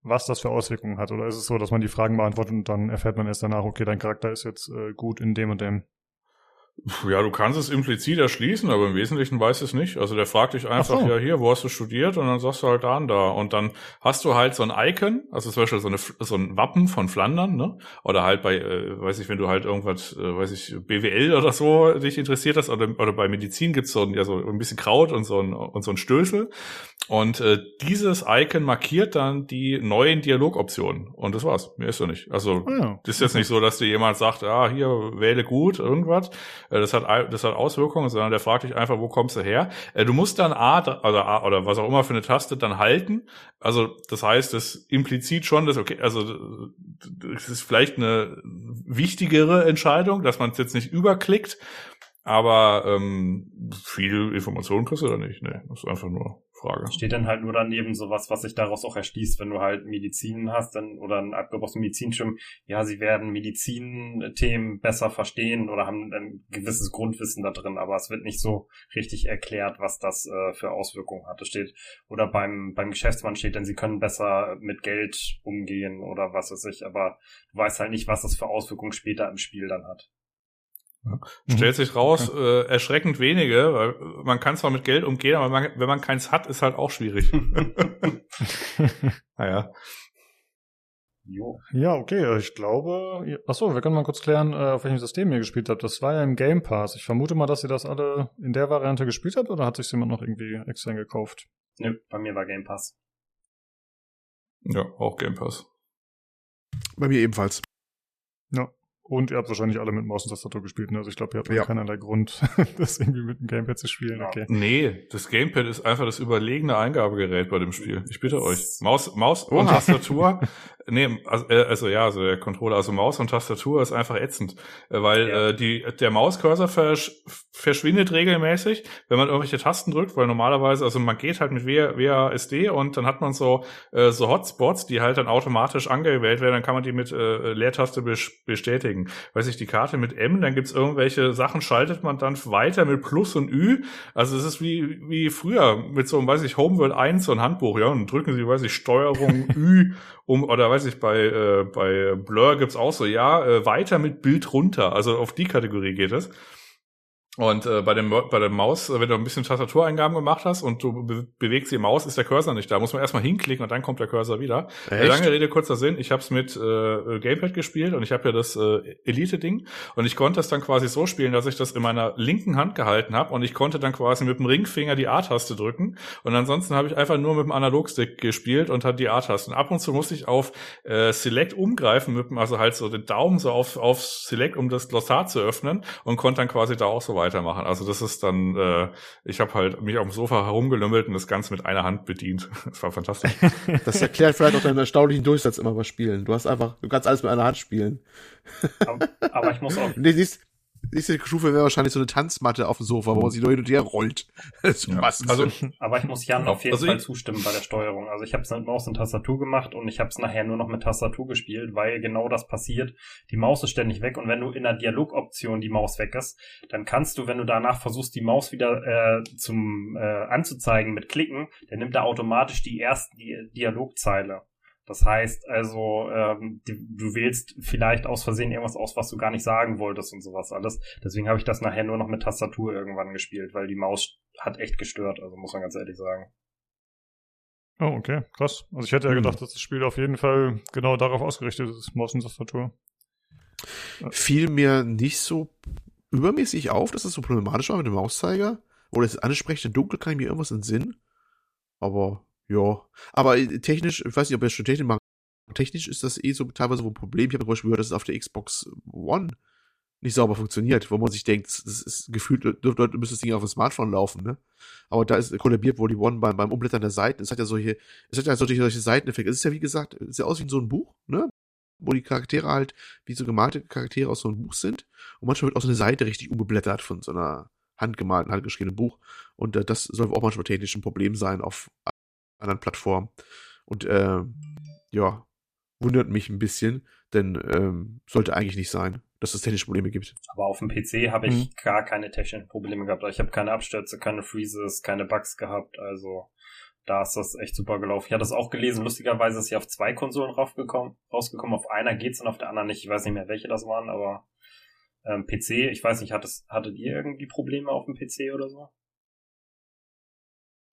was das für Auswirkungen hat. Oder ist es so, dass man die Fragen beantwortet und dann erfährt man erst danach, okay, dein Charakter ist jetzt äh, gut in dem und dem? Ja, du kannst es implizit erschließen, aber im Wesentlichen weißt es nicht. Also der fragt dich einfach, so. ja hier, wo hast du studiert? Und dann sagst du halt da und da. Und dann hast du halt so ein Icon, also zum Beispiel so, eine, so ein Wappen von Flandern, ne? Oder halt bei, äh, weiß ich, wenn du halt irgendwas, äh, weiß ich, BWL oder so dich interessiert hast, oder, oder bei Medizin gibt's so ein, ja, so ein bisschen Kraut und so ein, und so ein Stößel. Und äh, dieses Icon markiert dann die neuen Dialogoptionen. Und das war's. Mehr ist so nicht. Also, oh ja. das ist jetzt nicht so, dass dir jemand sagt, ah, hier, wähle gut, irgendwas äh, das hat, das hat Auswirkungen, sondern der fragt dich einfach, wo kommst du her? Äh, du musst dann A, also A oder was auch immer für eine Taste dann halten. Also das heißt, das implizit schon, dass okay, also das ist vielleicht eine wichtigere Entscheidung, dass man es jetzt nicht überklickt, aber ähm, viel Informationen kriegst du da nicht. Nee, das ist einfach nur Frage. Steht dann halt nur daneben sowas, was sich daraus auch erschließt, wenn du halt Medizin hast dann oder ein abgebrochenes Medizinschirm, ja, sie werden Medizinthemen besser verstehen oder haben ein gewisses Grundwissen da drin, aber es wird nicht so richtig erklärt, was das äh, für Auswirkungen hat. Es steht, oder beim, beim Geschäftsmann steht dann, sie können besser mit Geld umgehen oder was weiß ich, aber du weißt halt nicht, was das für Auswirkungen später im Spiel dann hat. Ja. Mhm. Stellt sich raus, äh, erschreckend wenige, weil man kann zwar mit Geld umgehen, aber man, wenn man keins hat, ist halt auch schwierig. naja. Jo. Ja, okay, ich glaube, achso, wir können mal kurz klären, äh, auf welchem System ihr gespielt habt. Das war ja im Game Pass. Ich vermute mal, dass ihr das alle in der Variante gespielt habt oder hat sich jemand noch irgendwie extern gekauft? Nö, bei mir war Game Pass. Ja, auch Game Pass. Bei mir ebenfalls. Ja. Und ihr habt wahrscheinlich alle mit Maus und Tastatur gespielt, ne? Also ich glaube, ihr habt Ja. keinerlei Grund, das irgendwie mit dem Gamepad zu spielen. Ja. Okay. Nee, das Gamepad ist einfach das überlegene Eingabegerät bei dem Spiel. Ich bitte euch. Maus, Maus und. Tastatur. nee, also, äh, also ja, also der Controller, also Maus und Tastatur ist einfach ätzend, äh, weil Ja. äh, die der Mauscursor versch verschwindet regelmäßig, wenn man irgendwelche Tasten drückt, weil normalerweise, also man geht halt mit W- WASD und dann hat man so äh, so Hotspots, die halt dann automatisch angewählt werden, dann kann man die mit äh, Leertaste bes- bestätigen. Weiß ich, die Karte mit M, dann gibt's irgendwelche Sachen, schaltet man dann weiter mit Plus und Ü. Also es ist wie, wie früher mit so einem, weiß ich, Homeworld 1, so ein Handbuch, ja, und drücken Sie, weiß ich, Steuerung Ü um, oder weiß ich, bei, äh, bei Blur gibt's auch so, ja, äh, weiter mit Bild runter. Also auf die Kategorie geht es. Und äh, bei, dem, bei der Maus, äh, wenn du ein bisschen Tastatureingaben gemacht hast und du be bewegst die Maus, ist der Cursor nicht da. Muss man erstmal hinklicken und dann kommt der Cursor wieder. Äh, Lange Rede, kurzer Sinn. Ich habe es mit äh, Gamepad gespielt und ich habe ja das äh, Elite-Ding und ich konnte es dann quasi so spielen, dass ich das in meiner linken Hand gehalten habe und ich konnte dann quasi mit dem Ringfinger die A-Taste drücken und ansonsten habe ich einfach nur mit dem Analogstick gespielt und hat die A-Taste. Und ab und zu musste ich auf äh, Select umgreifen, mit dem, also halt so den Daumen so auf, auf Select, um das Glossar zu öffnen und konnte dann quasi da auch so weitermachen. Also das ist dann, äh, ich habe halt mich auf dem Sofa herumgelümmelt und das Ganze mit einer Hand bedient. Das war fantastisch. Das erklärt vielleicht auch deinen erstaunlichen Durchsatz immer bei Spielen. Du hast einfach, du kannst alles mit einer Hand spielen. Aber, aber ich muss auch Nee, nächste, nächste Stufe wäre wahrscheinlich so eine Tanzmatte auf dem Sofa, wo man sich nur hin und her rollt. so Ja. Also Aber ich muss Jan auf jeden Also Fall zustimmen bei der Steuerung. Also ich habe es mit Maus und Tastatur gemacht und ich habe es nachher nur noch mit Tastatur gespielt, weil genau das passiert. Die Maus ist ständig weg und wenn du in der Dialogoption die Maus weg ist, dann kannst du, wenn du danach versuchst, die Maus wieder äh, zum äh, anzuzeigen mit Klicken, dann nimmt er automatisch die erste Di Dialogzeile. Das heißt also, ähm, du wählst vielleicht aus Versehen irgendwas aus, was du gar nicht sagen wolltest und sowas alles. Deswegen habe ich das nachher nur noch mit Tastatur irgendwann gespielt, weil die Maus hat echt gestört, also muss man ganz ehrlich sagen. Oh, okay, krass. Also ich hätte ja Hm. gedacht, dass das Spiel auf jeden Fall genau darauf ausgerichtet ist, Maus und Tastatur. fiel mir nicht so übermäßig auf, dass das so problematisch war mit dem Mauszeiger. Oder das ansprechende Dunkel kann ich mir irgendwas in den Sinn. Aber, ja. Aber äh, technisch, ich weiß nicht, ob das schon technisch macht. Technisch ist das eh so teilweise ein Problem. Ich habe zum Beispiel gehört, dass es auf der Xbox One nicht sauber funktioniert, wo man sich denkt, das ist gefühlt, dort müsste das Ding auf dem Smartphone laufen, ne? Aber da ist kollabiert wohl die One beim, beim Umblättern der Seiten. Es hat ja solche, es hat ja solche, solche Seiteneffekte. Es ist ja, wie gesagt, es sieht aus wie so ein Buch, ne? Wo die Charaktere halt wie so gemalte Charaktere aus so einem Buch sind. Und manchmal wird auch so eine Seite richtig umgeblättert von so einer handgemalten, handgeschriebenen Buch. Und äh, das soll auch manchmal technisch ein Problem sein auf anderen Plattformen. Und äh, ja, wundert mich ein bisschen, denn ähm, sollte eigentlich nicht sein, dass es technische Probleme gibt. Aber auf dem PC habe ich Mhm. gar keine technischen Probleme gehabt. Ich habe keine Abstürze, keine Freezes, keine Bugs gehabt. Also da ist das echt super gelaufen. Ich hatte es auch gelesen. Lustigerweise ist sie auf zwei Konsolen rausgekommen. rausgekommen. Auf einer geht's und auf der anderen nicht. Ich weiß nicht mehr, welche das waren, aber ähm, PC, ich weiß nicht, hattet, hattet ihr irgendwie Probleme auf dem PC oder so?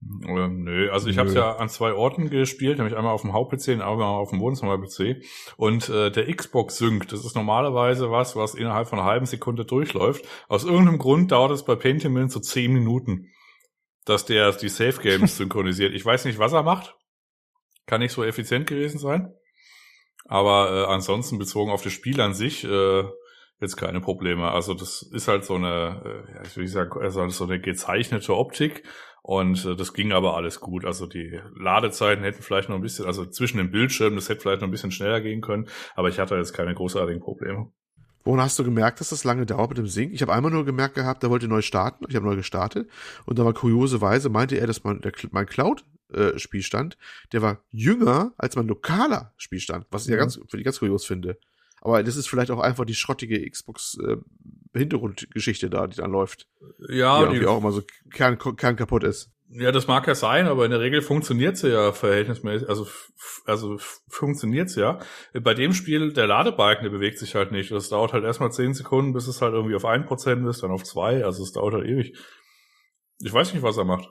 Ähm, nö, also ich habe es ja an zwei Orten gespielt, nämlich einmal auf dem Haupt-PC und einmal auf dem Wohnzimmer-PC. Und äh, der Xbox Sync, das ist normalerweise was, was innerhalb von einer halben Sekunde durchläuft. Aus irgendeinem Grund dauert es bei Pentiment so zehn Minuten, dass der die Safe Games synchronisiert. Ich weiß nicht, was er macht. Kann nicht so effizient gewesen sein. Aber äh, ansonsten bezogen auf das Spiel an sich äh, jetzt keine Probleme. Also das ist halt so eine, äh, ja, ich nicht sagen, also so eine gezeichnete Optik. Und äh, das ging aber alles gut. Also die Ladezeiten hätten vielleicht noch ein bisschen, also zwischen den Bildschirmen, das hätte vielleicht noch ein bisschen schneller gehen können, aber ich hatte jetzt keine großartigen Probleme. Woran hast du gemerkt, dass das lange dauert mit dem Sync? Ich habe einmal nur gemerkt gehabt, er wollte neu starten. Ich habe neu gestartet. Und da war kurioserweise, meinte er, dass mein, der, mein Cloud-Spielstand, der war jünger als mein lokaler Spielstand, was ich ja Mhm. ganz, für die ganz kurios finde. Aber das ist vielleicht auch einfach die schrottige Xbox-Hintergrundgeschichte da, die dann läuft. Ja, die irgendwie auch immer so kern, kern kaputt ist. ja, das mag ja sein, aber in der Regel funktioniert sie ja verhältnismäßig, also also f- funktioniert's ja. Bei dem Spiel, der Ladebalken, der bewegt sich halt nicht. Das dauert halt erstmal zehn Sekunden, bis es halt irgendwie auf ein Prozent ist, dann auf zwei, also es dauert halt ewig. Ich weiß nicht, was er macht.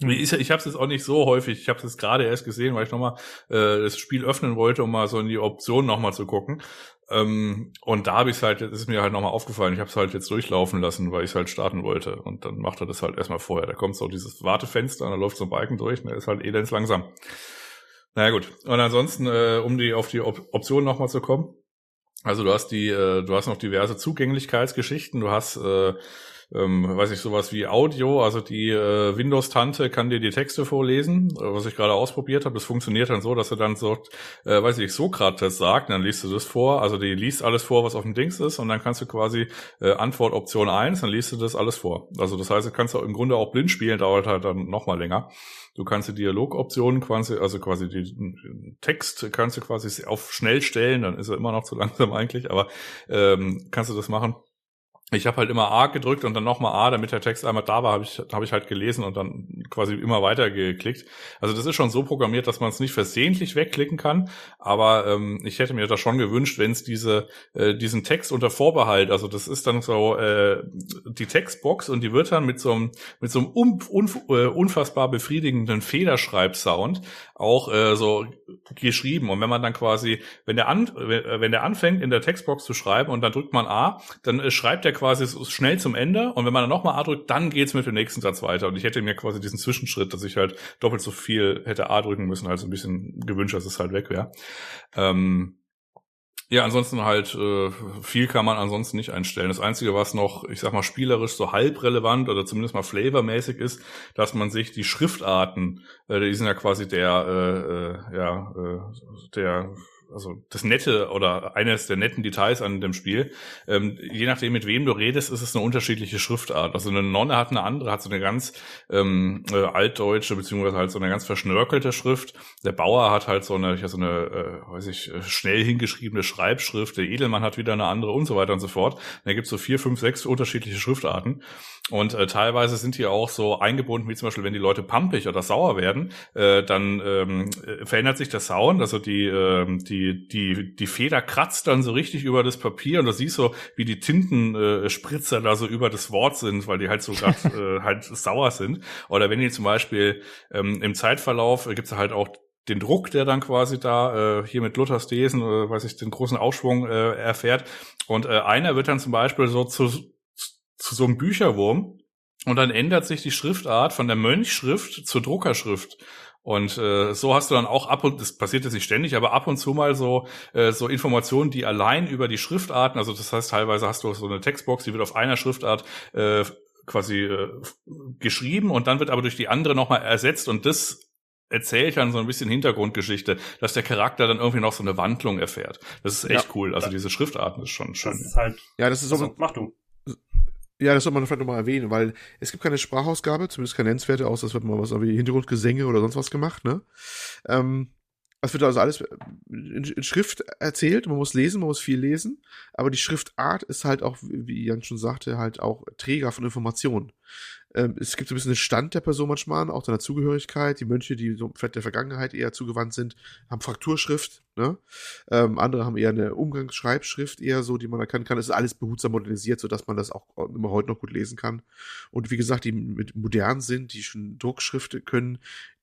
Ich, ich habe es jetzt auch nicht so häufig. Ich habe es jetzt gerade erst gesehen, weil ich nochmal äh, das Spiel öffnen wollte, um mal so in die Option nochmal zu gucken. Ähm, und da habe ich es halt, das ist mir halt nochmal aufgefallen. Ich habe es halt jetzt durchlaufen lassen, weil ich es halt starten wollte. Und dann macht er das halt erstmal vorher. Da kommt so dieses Wartefenster und da läuft so ein Balken durch und der ist halt elends langsam. Naja gut. Und ansonsten, äh, um die auf die Op Option nochmal zu kommen. Also du hast die, äh, du hast noch diverse Zugänglichkeitsgeschichten. Du hast äh, ähm, weiß ich, sowas wie Audio, also die äh, Windows-Tante kann dir die Texte vorlesen, äh, was ich gerade ausprobiert habe. Das funktioniert dann so, dass er dann so, äh, weiß ich, Sokrates sagt, dann liest du das vor, also die liest alles vor, was auf dem Dings ist, und dann kannst du quasi äh, Antwort Option 1, dann liest du das alles vor. Also das heißt, du kannst auch im Grunde auch blind spielen, dauert halt dann nochmal länger. Du kannst die Dialogoptionen quasi, also quasi die Text kannst du quasi auf schnell stellen, dann ist er immer noch zu langsam eigentlich, aber ähm, kannst du das machen ich habe halt immer A gedrückt und dann nochmal A, damit der Text einmal da war, habe ich, hab ich halt gelesen und dann quasi immer weiter geklickt. Also das ist schon so programmiert, dass man es nicht versehentlich wegklicken kann, aber ähm, ich hätte mir das schon gewünscht, wenn es diese, äh, diesen Text unter Vorbehalt, also das ist dann so äh, die Textbox und die wird dann mit so einem, mit so einem äh, unfassbar befriedigenden Federschreibsound auch äh, so geschrieben. Und wenn man dann quasi, wenn der, an, wenn der anfängt in der Textbox zu schreiben und dann drückt man A, dann äh, schreibt er quasi schnell zum Ende und wenn man dann nochmal A drückt, dann geht's mit dem nächsten Satz weiter. Und ich hätte mir quasi diesen Zwischenschritt, dass ich halt doppelt so viel hätte A drücken müssen, halt so ein bisschen gewünscht, dass es halt weg wäre. Ähm, ja, ansonsten halt äh, viel kann man ansonsten nicht einstellen. Das Einzige, was noch, ich sag mal, spielerisch so halb relevant oder zumindest mal flavormäßig ist, dass man sich die Schriftarten, äh, die sind ja quasi der, äh, äh, ja, äh, der also das Nette oder eines der netten Details an dem Spiel. Ähm, je nachdem, mit wem du redest, ist es eine unterschiedliche Schriftart. Also eine Nonne hat eine andere, hat so eine ganz ähm, äh, altdeutsche, beziehungsweise halt so eine ganz verschnörkelte Schrift. Der Bauer hat halt so eine, so eine, äh, weiß ich, äh, schnell hingeschriebene Schreibschrift. Der Edelmann hat wieder eine andere und so weiter und so fort. Und da gibt es so vier, fünf, sechs unterschiedliche Schriftarten. Und äh, teilweise sind die auch so eingebunden, wie zum Beispiel, wenn die Leute pampig oder sauer werden, äh, dann ähm, äh, verändert sich der Sound, also die, äh, die, die, die Feder kratzt dann so richtig über das Papier und du siehst so, wie die Tintenspritzer äh, da so über das Wort sind, weil die halt so grad, äh, halt sauer sind. Oder wenn die zum Beispiel ähm, im Zeitverlauf äh, gibt's halt auch den Druck, der dann quasi da äh, hier mit Luthers Thesen, äh, weiß ich, den großen Aufschwung äh, erfährt. Und äh, einer wird dann zum Beispiel so zu zu so einem Bücherwurm und dann ändert sich die Schriftart von der Mönchschrift zur Druckerschrift. Und äh, so hast du dann auch ab und das passiert jetzt nicht ständig, aber ab und zu mal so äh, so Informationen, die allein über die Schriftarten, also das heißt teilweise hast du so eine Textbox, die wird auf einer Schriftart äh, quasi äh, geschrieben und dann wird aber durch die andere nochmal ersetzt und das erzählt dann so ein bisschen Hintergrundgeschichte, dass der Charakter dann irgendwie noch so eine Wandlung erfährt. Das ist echt ja. cool. Also diese Schriftarten ist schon schön. Das ist halt, ja, das ist so. Also, mach du. Ja, das soll man vielleicht nochmal erwähnen, weil es gibt keine Sprachausgabe, zumindest keine nennenswerte, aus, das wird mal was wie Hintergrundgesänge oder sonst was gemacht, ne? Ähm, es wird also alles in, in, Schrift erzählt, man muss lesen, man muss viel lesen, aber die Schriftart ist halt auch, wie Jan schon sagte, halt auch Träger von Informationen. Ähm, es gibt so ein bisschen den Stand der Person manchmal, auch seiner Zugehörigkeit. Die Mönche, die so vielleicht der Vergangenheit eher zugewandt sind, haben Frakturschrift. Ne? Ähm, andere haben eher eine Umgangsschreibschrift, eher so, die man erkennen kann. Es ist alles behutsam modernisiert, sodass man das auch immer heute noch gut lesen kann. Und wie gesagt, die mit modern sind, die schon Druckschriften können,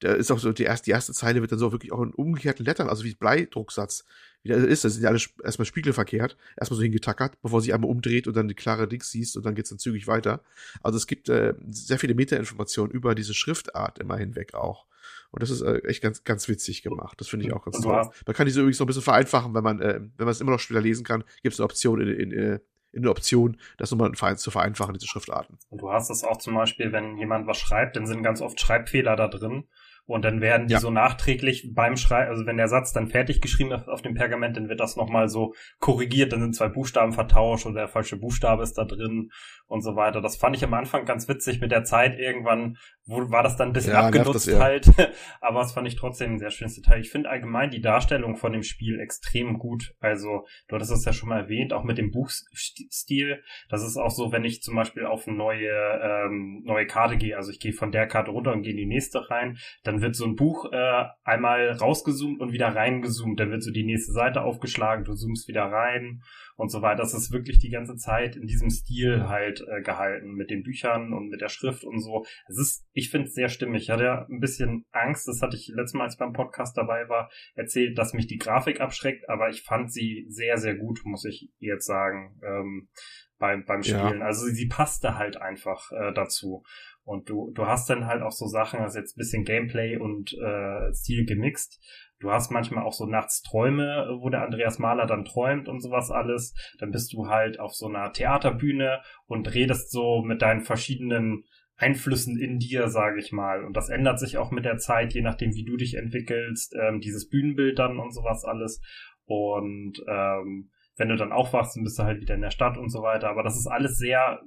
da ist auch so die erste, die erste Zeile wird dann so wirklich auch in umgekehrten Lettern, also wie Bleidrucksatz wie das ist. Das sind ja alles erstmal spiegelverkehrt, erstmal so hingetackert, bevor sie einmal umdreht und dann die klare Dings siehst und dann geht's dann zügig weiter. Also es gibt äh, sehr viele Metainformationen über diese Schriftart immer hinweg auch. Und das ist äh, echt ganz, ganz witzig gemacht. Das finde ich auch ganz toll. Man kann diese übrigens noch ein bisschen vereinfachen, wenn man, äh, wenn man es immer noch später lesen kann, gibt es eine Option in, in, in in der Option, das nochmal zu vereinfachen, diese Schriftarten. Und du hast das auch zum Beispiel, wenn jemand was schreibt, dann sind ganz oft Schreibfehler da drin. Und dann werden die ja. so nachträglich beim Schreiben, also wenn der Satz dann fertig geschrieben ist auf dem Pergament, dann wird das nochmal so korrigiert, dann sind zwei Buchstaben vertauscht oder der falsche Buchstabe ist da drin und so weiter. Das fand ich am Anfang ganz witzig mit der Zeit. Irgendwann wo, war das dann ein bisschen ja, abgenutzt halt, aber das fand ich trotzdem ein sehr schönes Detail. Ich finde allgemein die Darstellung von dem Spiel extrem gut. Also, du hattest es ja schon mal erwähnt, auch mit dem Buchstil. Das ist auch so, wenn ich zum Beispiel auf eine neue, ähm, neue Karte gehe, also ich gehe von der Karte runter und gehe in die nächste rein, dann dann wird so ein Buch äh, einmal rausgezoomt und wieder reingezoomt. Dann wird so die nächste Seite aufgeschlagen, du zoomst wieder rein und so weiter. Das ist wirklich die ganze Zeit in diesem Stil halt äh, gehalten mit den Büchern und mit der Schrift und so. Es ist, ich finde es sehr stimmig. Ich hatte ja ein bisschen Angst, das hatte ich letztes Mal, als ich beim Podcast dabei war, erzählt, dass mich die Grafik abschreckt, aber ich fand sie sehr, sehr gut, muss ich jetzt sagen, ähm, beim, beim Spielen. Ja. Also sie passte halt einfach äh, dazu. Und du, du hast dann halt auch so Sachen, also jetzt bisschen Gameplay und äh, Stil gemixt. Du hast manchmal auch so nachts Träume, wo der Andreas Mahler dann träumt und sowas alles. Dann bist du halt auf so einer Theaterbühne und redest so mit deinen verschiedenen Einflüssen in dir, sage ich mal. Und das ändert sich auch mit der Zeit, je nachdem, wie du dich entwickelst, ähm, dieses Bühnenbild dann und sowas alles. Und ähm, wenn du dann aufwachst, dann bist du halt wieder in der Stadt und so weiter. Aber das ist alles sehr,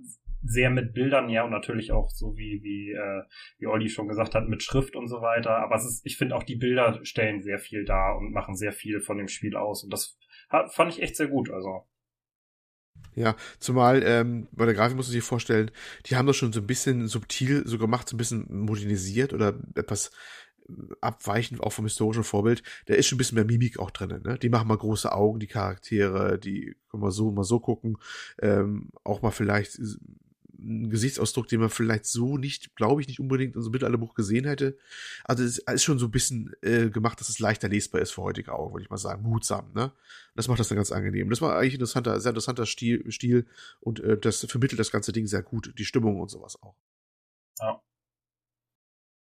sehr mit Bildern, ja, und natürlich auch so wie, wie, äh, wie Olli schon gesagt hat, mit Schrift und so weiter. Aber es ist, ich finde auch die Bilder stellen sehr viel dar und machen sehr viel von dem Spiel aus. Und das fand ich echt sehr gut, also. Ja, zumal ähm, bei der Grafik muss man sich vorstellen, die haben das schon so ein bisschen subtil so gemacht, so ein bisschen modernisiert oder etwas abweichend auch vom historischen Vorbild, da ist schon ein bisschen mehr Mimik auch drin. Ne? Die machen mal große Augen, die Charaktere, die können mal so, mal so gucken. Ähm, auch mal vielleicht ein Gesichtsausdruck, den man vielleicht so nicht, glaube ich, nicht unbedingt in so einem Mittelalterbuch gesehen hätte. Also es ist schon so ein bisschen äh, gemacht, dass es leichter lesbar ist für heutige Augen, würde ich mal sagen. Mutsam, ne? Das macht das dann ganz angenehm. Das war eigentlich ein interessanter, sehr interessanter Stil, Stil und äh, das vermittelt das ganze Ding sehr gut, die Stimmung und sowas auch. Ja.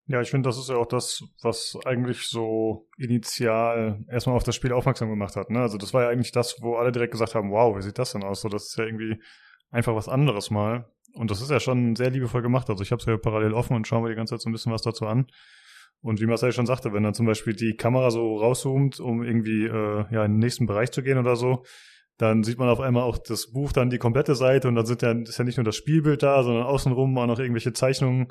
Ja, ich finde, das ist ja auch das, was eigentlich so initial erstmal auf das Spiel aufmerksam gemacht hat. Ne? Also das war ja eigentlich das, wo alle direkt gesagt haben, wow, wie sieht das denn aus? So, das ist ja irgendwie einfach was anderes mal. Und das ist ja schon sehr liebevoll gemacht. Also ich habe es ja parallel offen und schaue mir die ganze Zeit so ein bisschen was dazu an. Und wie Marcel schon sagte, wenn dann zum Beispiel die Kamera so rauszoomt, um irgendwie äh, ja in den nächsten Bereich zu gehen oder so, dann sieht man auf einmal auch das Buch dann die komplette Seite und dann sind ja, ist ja nicht nur das Spielbild da, sondern außenrum auch noch irgendwelche Zeichnungen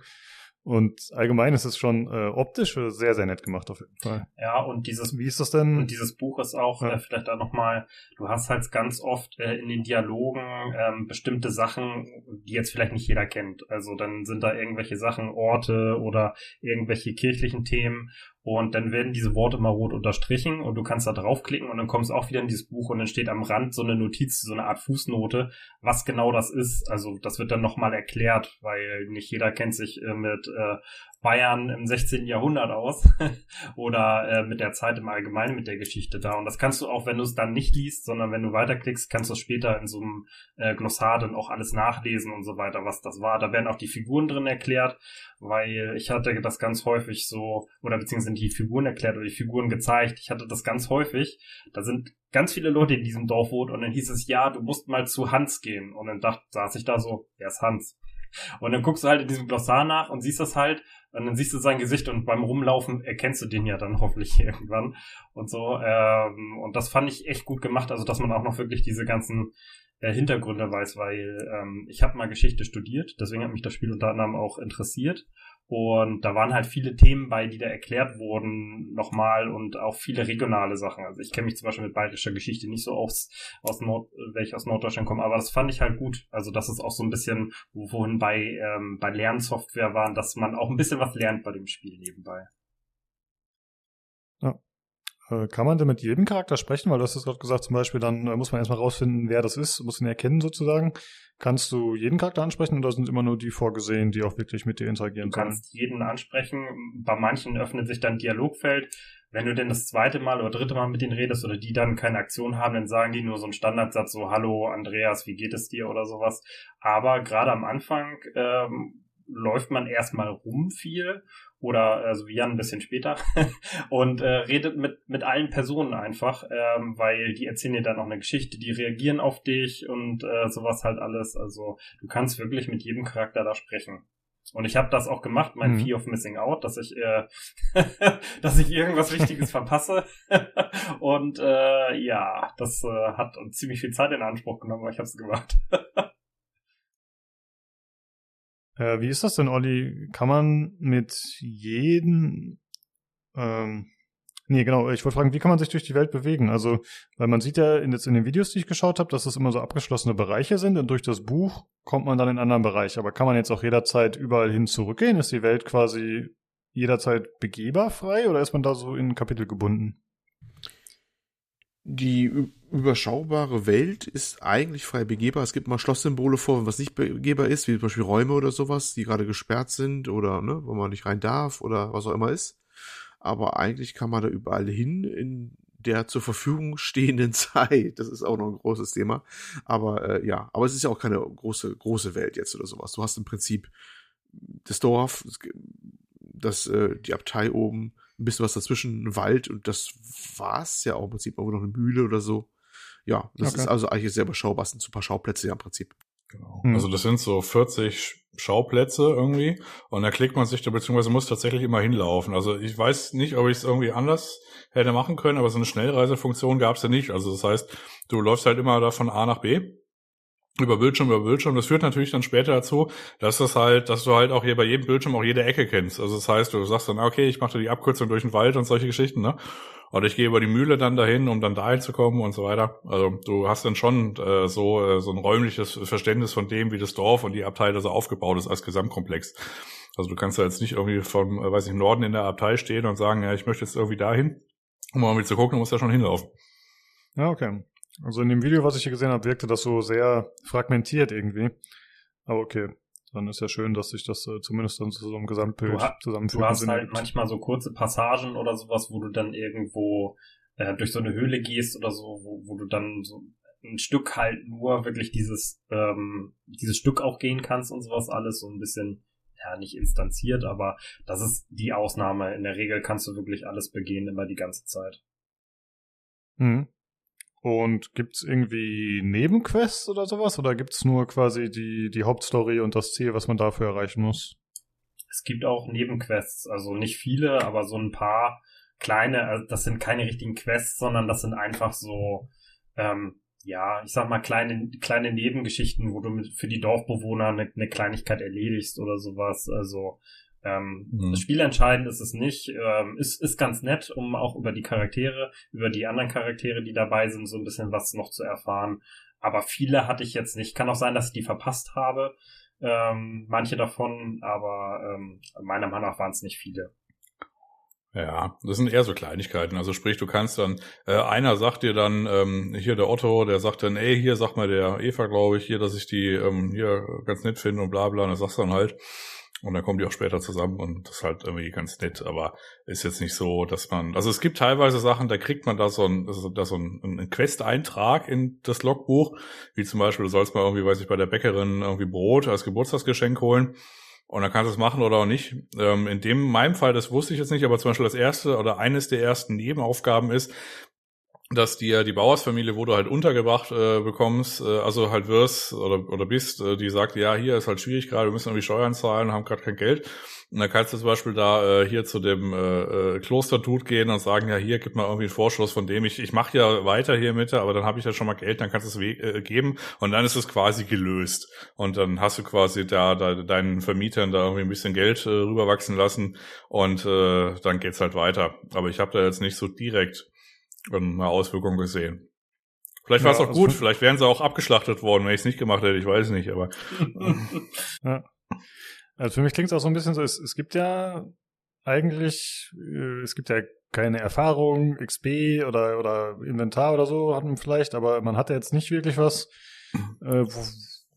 und allgemein ist es schon äh, optisch sehr, sehr nett gemacht auf jeden Fall. Ja, und dieses Wie ist das denn? Und dieses Buch ist auch, ja. äh, vielleicht da nochmal, du hast halt ganz oft äh, in den Dialogen ähm, bestimmte Sachen, die jetzt vielleicht nicht jeder kennt. Also dann sind da irgendwelche Sachen, Orte oder irgendwelche kirchlichen Themen und dann werden diese Worte mal rot unterstrichen und du kannst da draufklicken und dann kommst auch wieder in dieses Buch und dann steht am Rand so eine Notiz, so eine Art Fußnote, was genau das ist. Also das wird dann nochmal erklärt, weil nicht jeder kennt sich äh, mit äh, Bayern im 16. Jahrhundert aus oder äh, mit der Zeit im Allgemeinen mit der Geschichte da. Und das kannst du auch, wenn du es dann nicht liest, sondern wenn du weiterklickst, kannst du es später in so einem äh, Glossar dann auch alles nachlesen und so weiter, was das war. Da werden auch die Figuren drin erklärt, weil ich hatte das ganz häufig so, oder beziehungsweise die Figuren erklärt oder die Figuren gezeigt. Ich hatte das ganz häufig. Da sind ganz viele Leute in diesem Dorf wohnt und dann hieß es, ja, du musst mal zu Hans gehen. Und dann dachte, saß ich da so, wer ist Hans? Und dann guckst du halt in diesem Glossar nach und siehst das halt und dann siehst du sein Gesicht und beim Rumlaufen erkennst du den ja dann hoffentlich irgendwann und so. Ähm, und das fand ich echt gut gemacht, also dass man auch noch wirklich diese ganzen äh, Hintergründe weiß, weil ähm, ich habe mal Geschichte studiert, deswegen hat mich das Spiel unter anderem auch interessiert. Und da waren halt viele Themen bei, die da erklärt wurden nochmal und auch viele regionale Sachen. Also ich kenne mich zum Beispiel mit bayerischer Geschichte nicht so aus, aus Nord, welche aus Norddeutschland kommen, aber das fand ich halt gut. Also das ist auch so ein bisschen, wohin bei, ähm, bei Lernsoftware waren, dass man auch ein bisschen was lernt bei dem Spiel nebenbei. Äh, kann man denn mit jedem Charakter sprechen? Weil du hast es gerade gesagt, zum Beispiel, dann äh, muss man erstmal rausfinden, wer das ist, muss ihn erkennen sozusagen. Kannst du jeden Charakter ansprechen oder sind immer nur die vorgesehen, die auch wirklich mit dir interagieren sollen? Du kannst jeden ansprechen. Bei manchen öffnet sich dann Dialogfeld. Wenn du denn das zweite Mal oder dritte Mal mit denen redest oder die dann keine Aktion haben, dann sagen die nur so einen Standardsatz, so Hallo Andreas, wie geht es dir oder sowas. Aber gerade am Anfang ähm, läuft man erstmal rum viel oder also wie Jan ein bisschen später und äh, redet mit mit allen Personen einfach, ähm, weil die erzählen dir dann noch eine Geschichte, die reagieren auf dich und äh, sowas halt alles. Also du kannst wirklich mit jedem Charakter da sprechen. Und ich habe das auch gemacht, mein mhm. Fear of Missing Out, dass ich, äh, dass ich irgendwas Wichtiges verpasse. und äh, ja, das äh, hat ziemlich viel Zeit in Anspruch genommen, aber ich habe es gemacht. Äh, wie ist das denn, Olli? Kann man mit jedem, ähm, nee, genau, ich wollte fragen, wie kann man sich durch die Welt bewegen? Also, weil man sieht ja in, jetzt in den Videos, die ich geschaut habe, dass das immer so abgeschlossene Bereiche sind und durch das Buch kommt man dann in einen anderen Bereich. Aber kann man jetzt auch jederzeit überall hin zurückgehen? Ist die Welt quasi jederzeit begehbar frei oder ist man da so in Kapitel gebunden? Die überschaubare Welt ist eigentlich frei begehbar. Es gibt mal Schlosssymbole vor, was nicht begehbar ist, wie zum Beispiel Räume oder sowas, die gerade gesperrt sind oder ne, wo man nicht rein darf oder was auch immer ist. Aber eigentlich kann man da überall hin in der zur Verfügung stehenden Zeit. Das ist auch noch ein großes Thema. Aber äh, ja, aber es ist ja auch keine große, große Welt jetzt oder sowas. Du hast im Prinzip das Dorf, das, äh, die Abtei oben, ein bisschen was dazwischen, ein Wald und das war's ja auch im Prinzip, aber noch eine Mühle oder so. Ja, das okay. ist also eigentlich sehr überschaubar, sind so ein paar Schauplätze ja im Prinzip. Genau. Hm. Also das sind so 40 Schauplätze irgendwie und da klickt man sich da beziehungsweise muss tatsächlich immer hinlaufen. Also ich weiß nicht, ob ich es irgendwie anders hätte machen können, aber so eine Schnellreisefunktion gab es ja nicht. Also das heißt, du läufst halt immer da von A nach B über Bildschirm über Bildschirm. Das führt natürlich dann später dazu, dass das halt, dass du halt auch hier bei jedem Bildschirm auch jede Ecke kennst. Also das heißt, du sagst dann, okay, ich mache die Abkürzung durch den Wald und solche Geschichten, ne? Oder ich gehe über die Mühle dann dahin, um dann dahin zu kommen und so weiter. Also du hast dann schon äh, so äh, so ein räumliches Verständnis von dem, wie das Dorf und die Abteile so aufgebaut ist als Gesamtkomplex. Also du kannst da jetzt nicht irgendwie vom, äh, weiß ich, Norden in der Abtei stehen und sagen, ja, ich möchte jetzt irgendwie dahin, um mal zu gucken, du musst da schon hinlaufen. Ja, okay. Also in dem Video, was ich hier gesehen habe, wirkte das so sehr fragmentiert irgendwie. Aber okay, dann ist ja schön, dass sich das äh, zumindest dann zu so einem Gesamtbild zusammenfügt. Du hast halt gibt. manchmal so kurze Passagen oder sowas, wo du dann irgendwo äh, durch so eine Höhle gehst oder so, wo, wo du dann so ein Stück halt nur wirklich dieses ähm, dieses Stück auch gehen kannst und sowas alles so ein bisschen ja nicht instanziert, aber das ist die Ausnahme. In der Regel kannst du wirklich alles begehen immer die ganze Zeit. Mhm. Und gibt's irgendwie Nebenquests oder sowas? Oder gibt's nur quasi die, die Hauptstory und das Ziel, was man dafür erreichen muss? Es gibt auch Nebenquests, also nicht viele, aber so ein paar kleine, also das sind keine richtigen Quests, sondern das sind einfach so, ähm, ja, ich sag mal, kleine, kleine Nebengeschichten, wo du mit, für die Dorfbewohner eine, eine Kleinigkeit erledigst oder sowas. Also ähm, mhm. Spielentscheidend ist es nicht. Ähm, ist, ist ganz nett, um auch über die Charaktere, über die anderen Charaktere, die dabei sind, so ein bisschen was noch zu erfahren. Aber viele hatte ich jetzt nicht. Kann auch sein, dass ich die verpasst habe. Ähm, manche davon, aber ähm, meiner Meinung nach waren es nicht viele. Ja, das sind eher so Kleinigkeiten. Also sprich, du kannst dann, äh, einer sagt dir dann, ähm, hier der Otto, der sagt dann, ey, hier sag mal der Eva, glaube ich, hier, dass ich die ähm, hier ganz nett finde und bla bla, und dann sagst du dann halt, und dann kommen die auch später zusammen und das ist halt irgendwie ganz nett, aber ist jetzt nicht so, dass man, also es gibt teilweise Sachen, da kriegt man da so ein, da so ein, ein Quest-Eintrag in das Logbuch, wie zum Beispiel, du sollst mal irgendwie, weiß ich, bei der Bäckerin irgendwie Brot als Geburtstagsgeschenk holen. Und dann kannst du es machen oder auch nicht. Ähm, in dem, in meinem Fall, das wusste ich jetzt nicht, aber zum Beispiel das erste oder eines der ersten Nebenaufgaben ist, dass dir die Bauersfamilie, wo du halt untergebracht äh, bekommst, äh, also halt wirst oder, oder bist, äh, die sagt, ja, hier ist halt schwierig gerade, wir müssen irgendwie Steuern zahlen, haben gerade kein Geld. Und dann kannst du zum Beispiel da äh, hier zu dem äh, äh, Klostertut gehen und sagen, ja, hier, gib mal irgendwie einen Vorschuss von dem. Ich, ich mache ja weiter hier mit, aber dann habe ich ja schon mal Geld, dann kannst du es äh, geben und dann ist es quasi gelöst. Und dann hast du quasi da, da deinen Vermietern da irgendwie ein bisschen Geld äh, rüberwachsen lassen und äh, dann geht's halt weiter. Aber ich habe da jetzt nicht so direkt eine Auswirkung gesehen. Vielleicht war es auch also gut, vielleicht wären sie auch abgeschlachtet worden, wenn ich es nicht gemacht hätte, ich weiß nicht, aber. ja. Also für mich klingt es auch so ein bisschen so, es, es gibt ja eigentlich, äh, es gibt ja keine Erfahrung, XP oder, oder Inventar oder so hat man vielleicht, aber man hat ja jetzt nicht wirklich was, äh,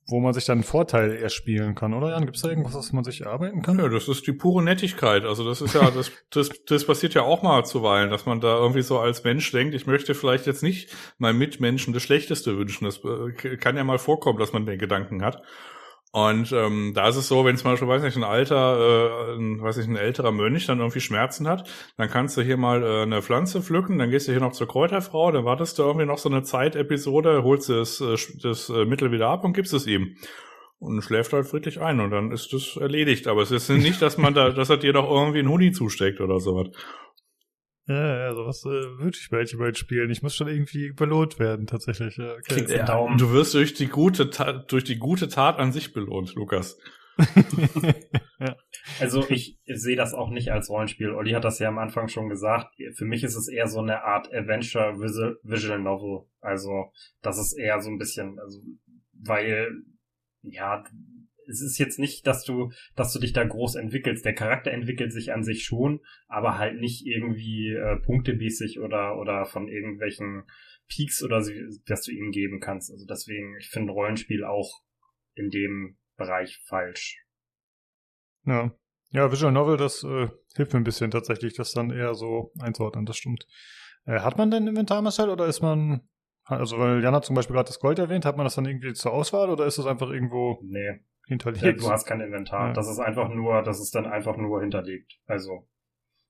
wo, man sich dann einen Vorteil erspielen kann, oder Jan? Gibt es da irgendwas, was man sich erarbeiten kann? Ja, das ist die pure Nettigkeit. Also das ist ja, das, das, das passiert ja auch mal zuweilen, dass man da irgendwie so als Mensch denkt, ich möchte vielleicht jetzt nicht meinem Mitmenschen das Schlechteste wünschen. Das äh, kann ja mal vorkommen, dass man den Gedanken hat. Und ähm, da ist es so, wenn zum Beispiel, weiß nicht, ein alter, äh, ein, weiß nicht, ein älterer Mönch dann irgendwie Schmerzen hat, dann kannst du hier mal äh, eine Pflanze pflücken, dann gehst du hier noch zur Kräuterfrau, dann wartest du irgendwie noch so eine Zeitepisode, holst das, äh, das äh, Mittel wieder ab und gibst es ihm. Und schläft halt friedlich ein und dann ist das erledigt. Aber es ist nicht, dass man da, dass er dir doch irgendwie einen Huni zusteckt oder sowas. Ja, ja, sowas äh, würde ich bei Ultimate spielen. Ich muss schon irgendwie belohnt werden, tatsächlich. Ja, okay. ja, Daumen. Du wirst durch die gute Tat, durch die gute Tat an sich belohnt, Lukas. ja. Also ich sehe das auch nicht als Rollenspiel. Olli hat das ja am Anfang schon gesagt. Für mich ist es eher so eine Art Adventure Visual Novel. Also das ist eher so ein bisschen, also weil ja es ist jetzt nicht, dass du, dass du dich da groß entwickelst. Der Charakter entwickelt sich an sich schon, aber halt nicht irgendwie äh, punktemäßig oder oder von irgendwelchen Peaks oder so, dass du ihm geben kannst. Also deswegen, ich finde Rollenspiel auch in dem Bereich falsch. Ja. Ja, Visual Novel, das äh, hilft mir ein bisschen tatsächlich, das dann eher so einzuordnen, das stimmt. Äh, hat man denn Inventar, Marcel, oder ist man, also weil Jan hat zum Beispiel gerade das Gold erwähnt, hat man das dann irgendwie zur Auswahl oder ist das einfach irgendwo nee. Hinterlegt? Ja, du hast kein Inventar. Ja. Das ist einfach nur, das ist dann einfach nur hinterlegt. Also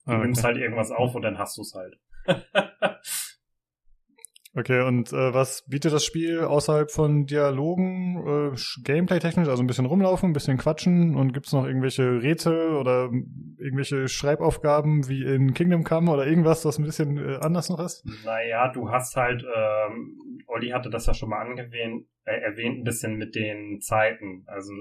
du ah, okay. nimmst halt irgendwas auf und dann hast du es halt. Okay, und äh, was bietet das Spiel außerhalb von Dialogen, äh, Gameplay-technisch, also ein bisschen rumlaufen, ein bisschen quatschen und gibt's noch irgendwelche Rätsel oder irgendwelche Schreibaufgaben wie in Kingdom Come oder irgendwas, das ein bisschen äh, anders noch ist? Naja, du hast halt, ähm, Olli hatte das ja schon mal angewähnt, äh, erwähnt, ein bisschen mit den Zeiten. Also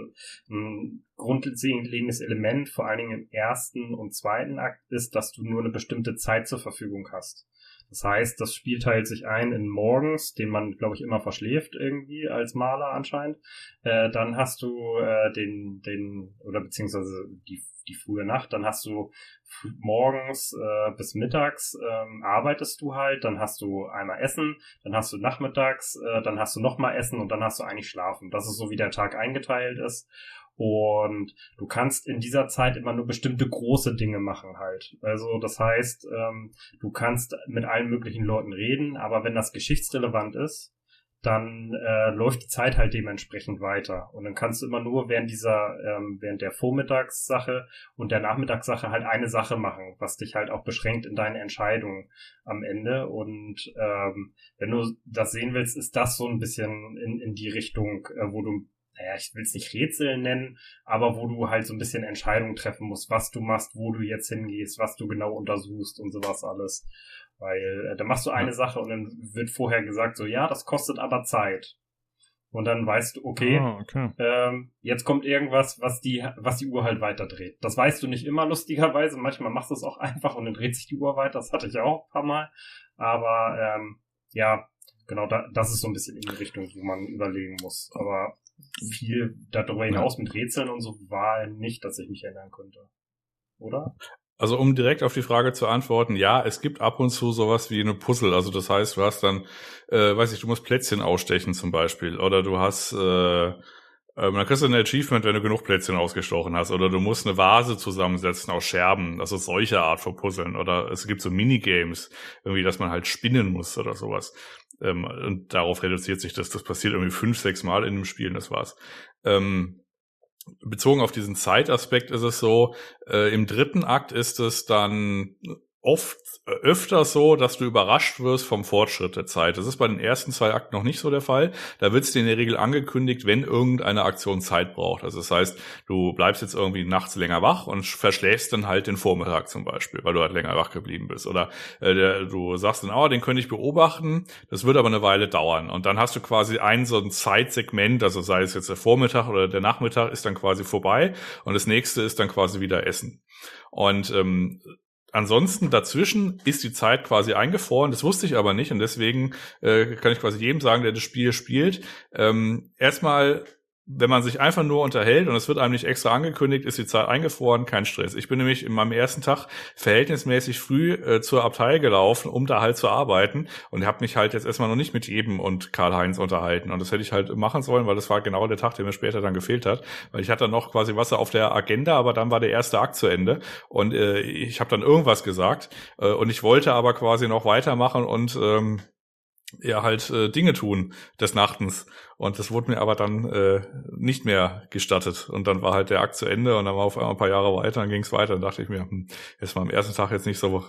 ein grundlegendes Element, vor allen Dingen im ersten und zweiten Akt, ist, dass du nur eine bestimmte Zeit zur Verfügung hast. Das heißt, das Spiel teilt sich ein in morgens, den man, glaube ich, immer verschläft irgendwie als Maler anscheinend. Äh, dann hast du äh, den, den, oder beziehungsweise die, die frühe Nacht, dann hast du morgens äh, bis mittags ähm, arbeitest du halt, dann hast du einmal Essen, dann hast du nachmittags, äh, dann hast du nochmal Essen und dann hast du eigentlich Schlafen. Das ist so, wie der Tag eingeteilt ist. Und du kannst in dieser Zeit immer nur bestimmte große Dinge machen halt. Also das heißt, ähm, du kannst mit allen möglichen Leuten reden, aber wenn das geschichtsrelevant ist, dann äh, läuft die Zeit halt dementsprechend weiter. Und dann kannst du immer nur während dieser, ähm, während der Vormittagssache und der Nachmittagssache halt eine Sache machen, was dich halt auch beschränkt in deine Entscheidungen am Ende. Und ähm, wenn du das sehen willst, ist das so ein bisschen in, in die Richtung, äh, wo du naja, ich will es nicht Rätsel nennen, aber wo du halt so ein bisschen Entscheidungen treffen musst, was du machst, wo du jetzt hingehst, was du genau untersuchst und sowas alles. Weil äh, da machst du eine ja. Sache und dann wird vorher gesagt, so ja, das kostet aber Zeit. Und dann weißt du, okay, ah, okay. Ähm, jetzt kommt irgendwas, was die, was die Uhr halt weiter dreht. Das weißt du nicht immer, lustigerweise. Manchmal machst du es auch einfach und dann dreht sich die Uhr weiter. Das hatte ich auch ein paar Mal. Aber ähm, ja, genau, da, das ist so ein bisschen in die Richtung, wo man überlegen muss. Aber viel darüber hinaus ja. mit Rätseln und so war nicht, dass ich mich erinnern könnte. Oder? Also um direkt auf die Frage zu antworten, ja, es gibt ab und zu sowas wie eine Puzzle. Also das heißt, du hast dann, äh, weiß ich, du musst Plätzchen ausstechen zum Beispiel. Oder du hast, äh, ähm, dann kriegst du ein Achievement, wenn du genug Plätzchen ausgestochen hast. Oder du musst eine Vase zusammensetzen aus Scherben. Also solche Art von Puzzeln. Oder es gibt so Minigames, irgendwie, dass man halt spinnen muss oder sowas. Ähm, und darauf reduziert sich das. Das passiert irgendwie fünf, sechs Mal in dem Spiel das war's. Ähm, bezogen auf diesen Zeitaspekt ist es so, äh, im dritten Akt ist es dann oft äh, öfter so, dass du überrascht wirst vom Fortschritt der Zeit. Das ist bei den ersten zwei Akten noch nicht so der Fall. Da wird es dir in der Regel angekündigt, wenn irgendeine Aktion Zeit braucht. Also das heißt, du bleibst jetzt irgendwie nachts länger wach und verschläfst dann halt den Vormittag zum Beispiel, weil du halt länger wach geblieben bist. Oder äh, der, du sagst dann, oh, den könnte ich beobachten, das wird aber eine Weile dauern. Und dann hast du quasi ein so ein Zeitsegment, also sei es jetzt der Vormittag oder der Nachmittag, ist dann quasi vorbei und das nächste ist dann quasi wieder Essen. Und ähm, Ansonsten dazwischen ist die Zeit quasi eingefroren, das wusste ich aber nicht und deswegen äh, kann ich quasi jedem sagen, der das Spiel spielt, ähm, erstmal wenn man sich einfach nur unterhält und es wird einem nicht extra angekündigt, ist die Zeit eingefroren, kein Stress. Ich bin nämlich in meinem ersten Tag verhältnismäßig früh äh, zur Abtei gelaufen, um da halt zu arbeiten und habe mich halt jetzt erstmal noch nicht mit jedem und Karl-Heinz unterhalten. Und das hätte ich halt machen sollen, weil das war genau der Tag, der mir später dann gefehlt hat, weil ich hatte noch quasi was auf der Agenda, aber dann war der erste Akt zu Ende. Und äh, ich habe dann irgendwas gesagt äh, und ich wollte aber quasi noch weitermachen und ähm, ja halt äh, Dinge tun des Nachtens. Und das wurde mir aber dann äh, nicht mehr gestattet. Und dann war halt der Akt zu Ende und dann war auf einmal ein paar Jahre weiter, dann ging es weiter. Dann dachte ich mir, hm, jetzt mal am ersten Tag jetzt nicht so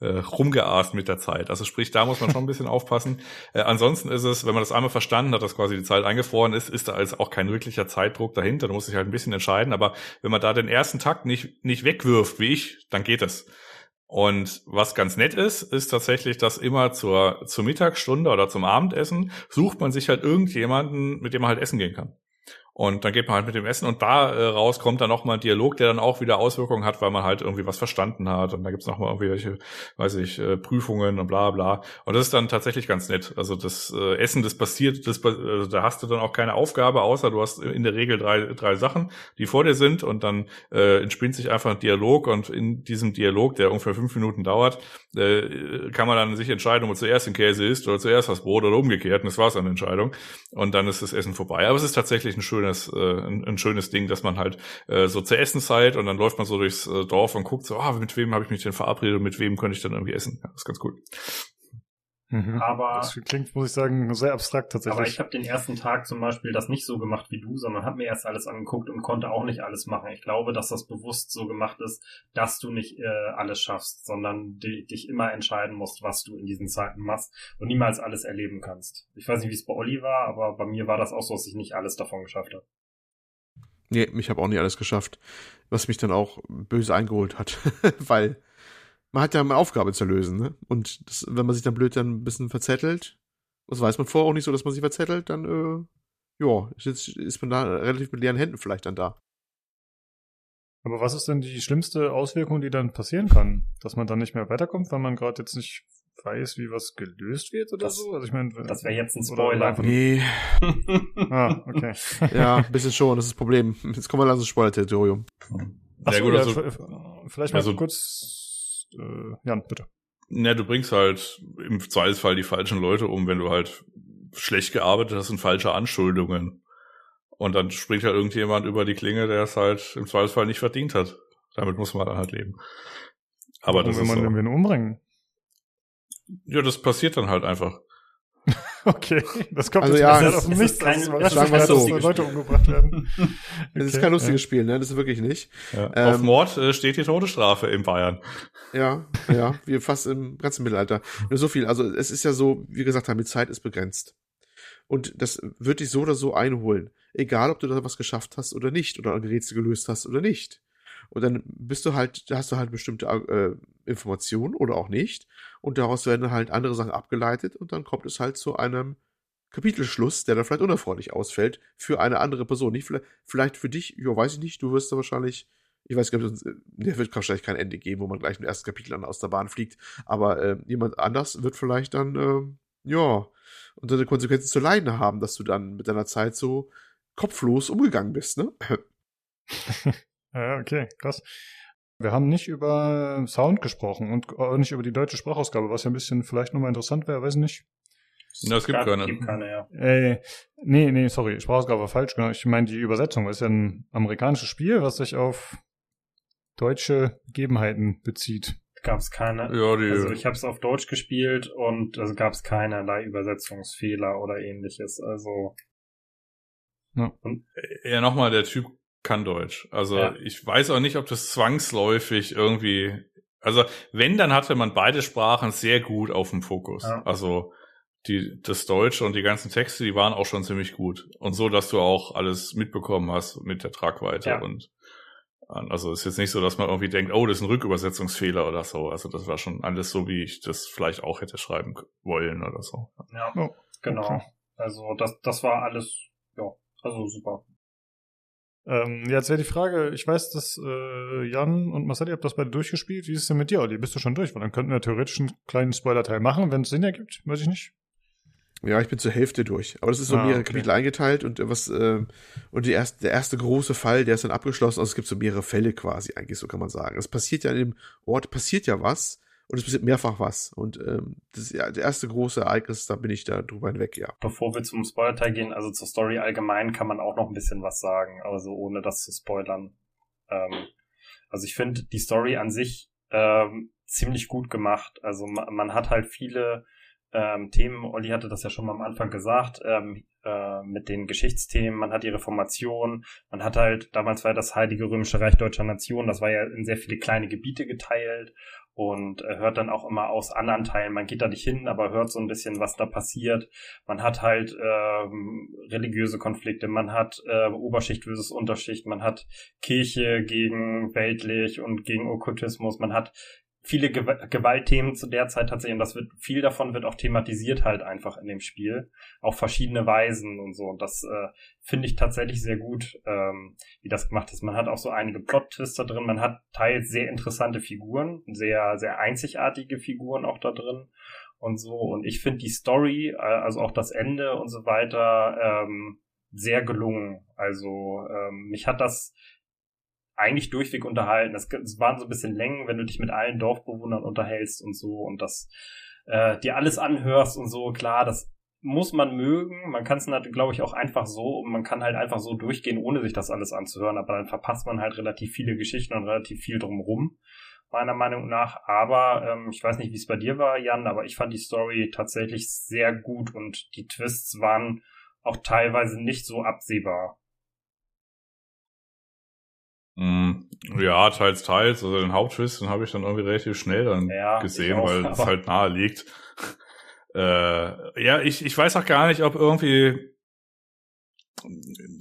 äh, rumgeaßt mit der Zeit. Also sprich, da muss man schon ein bisschen aufpassen. Äh, ansonsten ist es, wenn man das einmal verstanden hat, dass quasi die Zeit eingefroren ist, ist da also auch kein wirklicher Zeitdruck dahinter. Da muss sich halt ein bisschen entscheiden. Aber wenn man da den ersten Takt nicht, nicht wegwirft, wie ich, dann geht es. Und was ganz nett ist, ist tatsächlich, dass immer zur, zur Mittagsstunde oder zum Abendessen sucht man sich halt irgendjemanden, mit dem man halt essen gehen kann. Und dann geht man halt mit dem Essen und da äh, raus kommt dann nochmal ein Dialog, der dann auch wieder Auswirkungen hat, weil man halt irgendwie was verstanden hat. Und da gibt's nochmal irgendwelche, weiß ich, äh, Prüfungen und bla bla. Und das ist dann tatsächlich ganz nett. Also das äh, Essen, das passiert, das, also da hast du dann auch keine Aufgabe, außer du hast in der Regel drei, drei Sachen, die vor dir sind und dann äh, entspinnt sich einfach ein Dialog und in diesem Dialog, der ungefähr fünf Minuten dauert, äh, kann man dann sich entscheiden, ob man zuerst den Käse isst oder zuerst das Brot oder umgekehrt. Und das war's an Entscheidung. Und dann ist das Essen vorbei. Aber es ist tatsächlich ein schöner schönes, äh, ein, ein, schönes Ding, dass man halt äh, so zur Essenszeit und dann läuft man so durchs äh, Dorf und guckt so, ah, mit wem habe ich mich denn verabredet und mit wem könnte ich dann irgendwie essen. Ja, ist ganz cool. Mhm. Aber das klingt, muss ich sagen, sehr abstrakt tatsächlich. Aber ich habe den ersten Tag zum Beispiel das nicht so gemacht wie du, sondern habe mir erst alles angeguckt und konnte auch nicht alles machen. Ich glaube, dass das bewusst so gemacht ist, dass du nicht äh, alles schaffst, sondern di dich immer entscheiden musst, was du in diesen Zeiten machst und niemals alles erleben kannst. Ich weiß nicht, wie es bei Olli war, aber bei mir war das auch so, dass ich nicht alles davon geschafft habe. Nee, ich habe auch nicht alles geschafft, was mich dann auch böse eingeholt hat, weil man hat ja eine Aufgabe zu lösen, ne? Und das, wenn man sich dann blöd dann ein bisschen verzettelt, das weiß man vorher auch nicht so, dass man sich verzettelt, dann, äh, ja, ist, ist man da relativ mit leeren Händen vielleicht dann da. Aber was ist denn die schlimmste Auswirkung, die dann passieren kann? Dass man dann nicht mehr weiterkommt, weil man gerade jetzt nicht weiß, wie was gelöst wird oder das, so? Also ich meine, das wäre jetzt ein Spoiler. Nee. ah, okay. ja, ein bisschen schon, das ist das Problem. Jetzt kommen wir langsam Spoiler-Territorium. Sehr gut, ja, also, vielleicht mal also, kurz äh, Jan, bitte. Na, du bringst halt im Zweifelsfall die falschen Leute um, wenn du halt schlecht gearbeitet hast und falsche Anschuldungen. Und dann springt halt irgendjemand über die Klinge, der es halt im Zweifelsfall nicht verdient hat. Damit muss man dann halt leben. Aber Warum das will man so. den umbringen? Ja, das passiert dann halt einfach. Okay, das kommt also ja, das, das ist kein, das sagen wir so. Leute umgebracht werden. Okay, das ist kein lustiges ja. Spiel, ne? Das ist wirklich nicht. Ja. Ähm, Auf Mord äh, steht die Todesstrafe in Bayern. Ja, ja, wie fast im ganzen Mittelalter. Nur so viel. Also es ist ja so, wie gesagt haben, die Zeit ist begrenzt. Und das wird dich so oder so einholen. Egal, ob du da was geschafft hast oder nicht, oder ein Rätsel gelöst hast oder nicht. Und dann bist du halt, hast du halt bestimmte äh, Informationen oder auch nicht. Und daraus werden halt andere Sachen abgeleitet und dann kommt es halt zu einem Kapitelschluss, der dann vielleicht unerfreulich ausfällt für eine andere Person. Nicht vielleicht, vielleicht für dich, ja, weiß ich nicht, du wirst da wahrscheinlich, ich weiß gar nicht, der wird wahrscheinlich kein Ende geben, wo man gleich im ersten Kapitel dann aus der Bahn fliegt, aber äh, jemand anders wird vielleicht dann, äh, ja, unter den Konsequenzen zu leiden haben, dass du dann mit deiner Zeit so kopflos umgegangen bist, ne? Ja, okay, krass. Wir haben nicht über Sound gesprochen und auch nicht über die deutsche Sprachausgabe, was ja ein bisschen vielleicht nochmal interessant wäre, weiß nicht. Na, es gibt keine. Gibt keine ja. Äh, nee, nee, sorry, Sprachausgabe war falsch. Genau. Ich meine die Übersetzung, das ist ja ein amerikanisches Spiel, was sich auf deutsche Gegebenheiten bezieht. Gab es keine. Ja, die, also ich habe es auf Deutsch gespielt und es gab es keinerlei Übersetzungsfehler oder ähnliches. Also. Ja, ja nochmal, der Typ kann Deutsch. Also ja. ich weiß auch nicht, ob das zwangsläufig irgendwie. Also wenn, dann hatte man beide Sprachen sehr gut auf dem Fokus. Ja. Also die, das Deutsche und die ganzen Texte, die waren auch schon ziemlich gut. Und so, dass du auch alles mitbekommen hast mit der Tragweite. Ja. Und also ist jetzt nicht so, dass man irgendwie denkt, oh, das ist ein Rückübersetzungsfehler oder so. Also das war schon alles so, wie ich das vielleicht auch hätte schreiben wollen oder so. Ja, oh, genau. Okay. Also das, das war alles, ja, also super. Ähm, ja, jetzt wäre die Frage, ich weiß, dass äh, Jan und Marcel, ihr habt das beide durchgespielt. Wie ist es denn mit dir, Olli? Bist du schon durch? Weil dann könnten wir theoretisch einen kleinen Spoiler-Teil machen, wenn es Sinn ergibt, weiß ich nicht. Ja, ich bin zur Hälfte durch. Aber das ist so ah, mehrere okay. Kapitel eingeteilt und was äh, und die erste, der erste große Fall, der ist dann abgeschlossen. Also es gibt so mehrere Fälle quasi, eigentlich, so kann man sagen. Es passiert ja in dem Ort, passiert ja was und es passiert mehrfach was. Und ähm, das ja das erste große Ereignis, da bin ich da drüber hinweg, ja. Bevor wir zum Spoiler-Teil gehen, also zur Story allgemein kann man auch noch ein bisschen was sagen, also ohne das zu spoilern. Ähm, also ich finde die Story an sich ähm, ziemlich gut gemacht. Also man, man hat halt viele ähm, Themen, Olli hatte das ja schon mal am Anfang gesagt, ähm, äh, mit den Geschichtsthemen, man hat die Reformation, man hat halt, damals war das Heilige Römische Reich Deutscher Nation, das war ja in sehr viele kleine Gebiete geteilt und äh, hört dann auch immer aus anderen Teilen. Man geht da nicht hin, aber hört so ein bisschen, was da passiert. Man hat halt ähm, religiöse Konflikte, man hat äh, Oberschicht versus Unterschicht, man hat Kirche gegen weltlich und gegen Okkultismus, man hat viele Gewaltthemen zu der Zeit tatsächlich und das wird viel davon wird auch thematisiert halt einfach in dem Spiel auf verschiedene Weisen und so. Und das äh, finde ich tatsächlich sehr gut ähm, wie das gemacht ist. Man hat auch so einige Plot-Twister drin. Man hat teils sehr interessante Figuren sehr sehr einzigartige Figuren auch da drin und so. Und ich finde die Story äh, also auch das Ende und so weiter ähm, sehr gelungen. Also ähm, mich hat das eigentlich durchweg unterhalten. Es, waren so ein bisschen Längen, wenn du dich mit allen Dorfbewohnern unterhältst und so und das äh, dir alles anhörst und so. Klar, das muss man mögen. Man kann es glaube ich, auch einfach so und man kann halt einfach so durchgehen, ohne sich das alles anzuhören. Aber dann verpasst man halt relativ viele Geschichten und relativ viel drumrum, meiner Meinung nach. Aber ähm, ich weiß nicht, wie es bei dir war, Jan, aber ich fand die Story tatsächlich sehr gut und die Twists waren auch teilweise nicht so absehbar. Mm, ja, teils, teils. Also den Haupttwist, den habe ich dann irgendwie relativ schnell dann ja, gesehen, auch, weil es halt nahe liegt. äh, ja, ich, ich weiß auch gar nicht, ob irgendwie.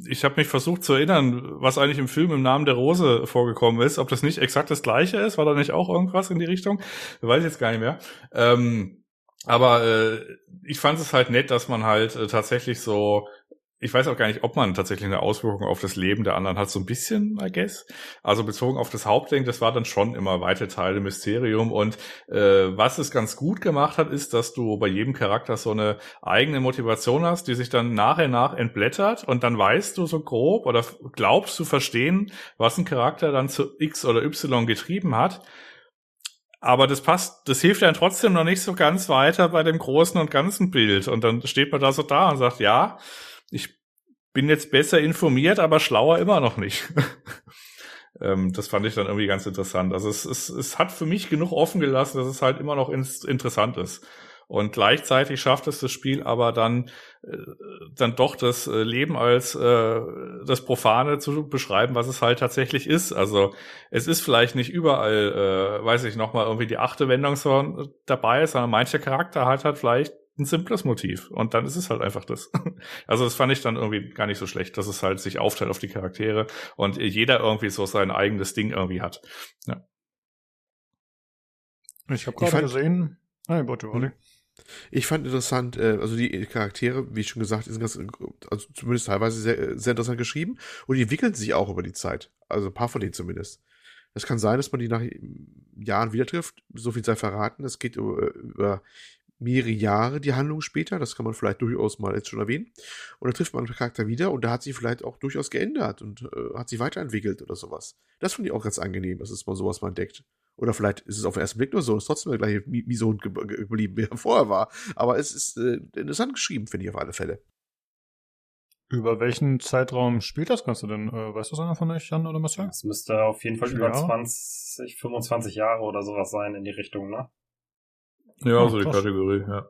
Ich habe mich versucht zu erinnern, was eigentlich im Film im Namen der Rose vorgekommen ist. Ob das nicht exakt das gleiche ist, war da nicht auch irgendwas in die Richtung? Weiß ich jetzt gar nicht mehr. Ähm, aber äh, ich fand es halt nett, dass man halt äh, tatsächlich so ich weiß auch gar nicht, ob man tatsächlich eine Auswirkung auf das Leben der anderen hat, so ein bisschen, I guess. Also bezogen auf das Hauptding, das war dann schon immer weite Teile Mysterium. Und äh, was es ganz gut gemacht hat, ist, dass du bei jedem Charakter so eine eigene Motivation hast, die sich dann nachher nach entblättert und dann weißt du so grob oder glaubst zu verstehen, was ein Charakter dann zu X oder Y getrieben hat. Aber das passt, das hilft dann trotzdem noch nicht so ganz weiter bei dem großen und ganzen Bild. Und dann steht man da so da und sagt, ja, ich bin jetzt besser informiert, aber schlauer immer noch nicht. ähm, das fand ich dann irgendwie ganz interessant. Also es, es, es hat für mich genug offen gelassen, dass es halt immer noch ins, interessant ist. Und gleichzeitig schafft es das Spiel aber dann, äh, dann doch das äh, Leben als äh, das Profane zu beschreiben, was es halt tatsächlich ist. Also es ist vielleicht nicht überall, äh, weiß ich noch mal irgendwie die achte Wendung so dabei, sondern mancher Charakter hat halt vielleicht ein simples Motiv. Und dann ist es halt einfach das. Also das fand ich dann irgendwie gar nicht so schlecht, dass es halt sich aufteilt auf die Charaktere und jeder irgendwie so sein eigenes Ding irgendwie hat. Ja. Ich habe gerade gesehen. Ah, bitte, Olli. Ich fand interessant, äh, also die Charaktere, wie schon gesagt, sind ganz, also zumindest teilweise sehr, sehr interessant geschrieben und die entwickeln sich auch über die Zeit. Also ein paar von denen zumindest. Es kann sein, dass man die nach Jahren wieder trifft. So viel sei verraten. Es geht über, über mehrere Jahre die Handlung später. Das kann man vielleicht durchaus mal jetzt schon erwähnen. Und dann trifft man einen Charakter wieder und da hat sich vielleicht auch durchaus geändert und äh, hat sich weiterentwickelt oder sowas. Das finde ich auch ganz angenehm, dass es mal sowas mal entdeckt. Oder vielleicht ist es auf den ersten Blick nur so, ist trotzdem der gleiche Mison geblieben, wie er vorher war. Aber es ist äh, interessant geschrieben, finde ich auf alle Fälle. Über welchen Zeitraum spielt das Ganze denn? Äh, weißt du das einer von euch, Jan oder Marcel? Es müsste auf jeden Fall über 20, 25 Jahre oder sowas sein in die Richtung, ne? Ja, oh, so die Kategorie, ja.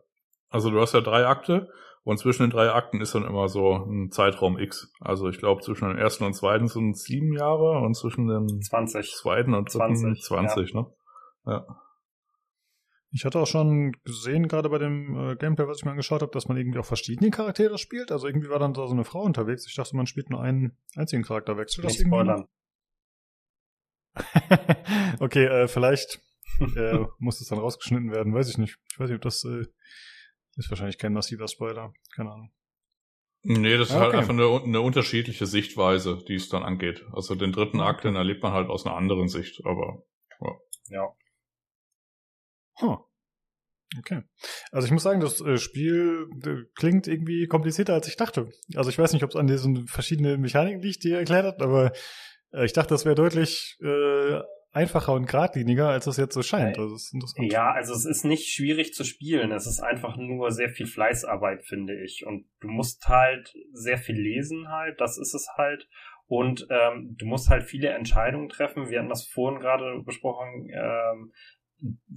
Also du hast ja drei Akte und zwischen den drei Akten ist dann immer so ein Zeitraum X. Also ich glaube zwischen dem ersten und zweiten sind sieben Jahre und zwischen dem 20. zweiten und dritten 20, 20 ja. ne? Ja. Ich hatte auch schon gesehen, gerade bei dem äh, Gameplay, was ich mir angeschaut habe, dass man irgendwie auch verschiedene Charaktere spielt. Also irgendwie war dann da so eine Frau unterwegs. Ich dachte, man spielt nur einen einzigen Charakterwechsel. Nicht spoilern. okay, äh, vielleicht äh, muss das dann rausgeschnitten werden, weiß ich nicht. Ich weiß nicht, ob das äh, ist wahrscheinlich kein massiver Spoiler, keine Ahnung. Nee, das ist halt okay. einfach eine, eine, unterschiedliche Sichtweise, die es dann angeht. Also den dritten Akt, den erlebt man halt aus einer anderen Sicht, aber ja. ja. Huh. Okay. Also ich muss sagen, das äh, Spiel äh, klingt irgendwie komplizierter, als ich dachte. Also ich weiß nicht, ob es an diesen verschiedenen Mechaniken liegt, die ihr erklärt habt, aber äh, ich dachte, das wäre deutlich äh, einfacher und geradliniger, als es jetzt so scheint. Also. Ja, also es ist nicht schwierig zu spielen. Es ist einfach nur sehr viel Fleißarbeit, finde ich. Und du musst halt sehr viel lesen halt. Das ist es halt. Und ähm, du musst halt viele Entscheidungen treffen. Wir hatten das vorhin gerade besprochen. Ähm,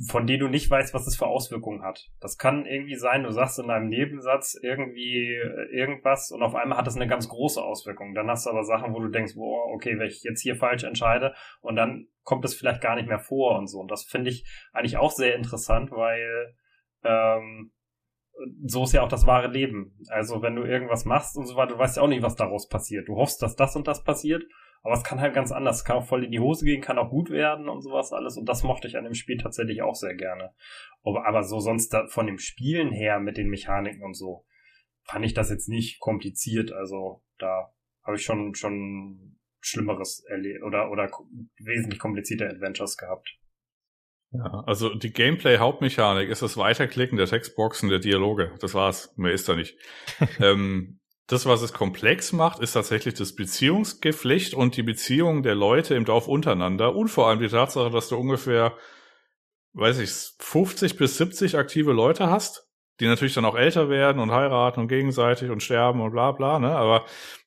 von denen du nicht weißt, was es für Auswirkungen hat. Das kann irgendwie sein, du sagst in einem Nebensatz irgendwie äh, irgendwas und auf einmal hat das eine ganz große Auswirkung. Dann hast du aber Sachen, wo du denkst, boah, okay, wenn ich jetzt hier falsch entscheide und dann kommt es vielleicht gar nicht mehr vor und so. Und das finde ich eigentlich auch sehr interessant, weil ähm, so ist ja auch das wahre Leben. Also wenn du irgendwas machst und so weiter, du weißt ja auch nicht, was daraus passiert. Du hoffst, dass das und das passiert Aber es kann halt ganz anders. Es kann auch voll in die Hose gehen, kann auch gut werden und sowas alles. Und das mochte ich an dem Spiel tatsächlich auch sehr gerne. Aber, aber so sonst da, von dem Spielen her mit den Mechaniken und so, fand ich das jetzt nicht kompliziert. Also da habe ich schon, schon Schlimmeres erlebt oder, oder wesentlich komplizierte Adventures gehabt. Ja, also die Gameplay-Hauptmechanik ist das Weiterklicken der Textboxen, der Dialoge. Das war's. Mehr ist da nicht. ähm, das, was es komplex macht, ist tatsächlich das Beziehungsgeflecht und die Beziehung der Leute im Dorf untereinander und vor allem die Tatsache, dass du ungefähr, weiß ich, 50 bis 70 aktive Leute hast die natürlich dann auch älter werden und heiraten und gegenseitig und sterben und bla bla, ne? Aber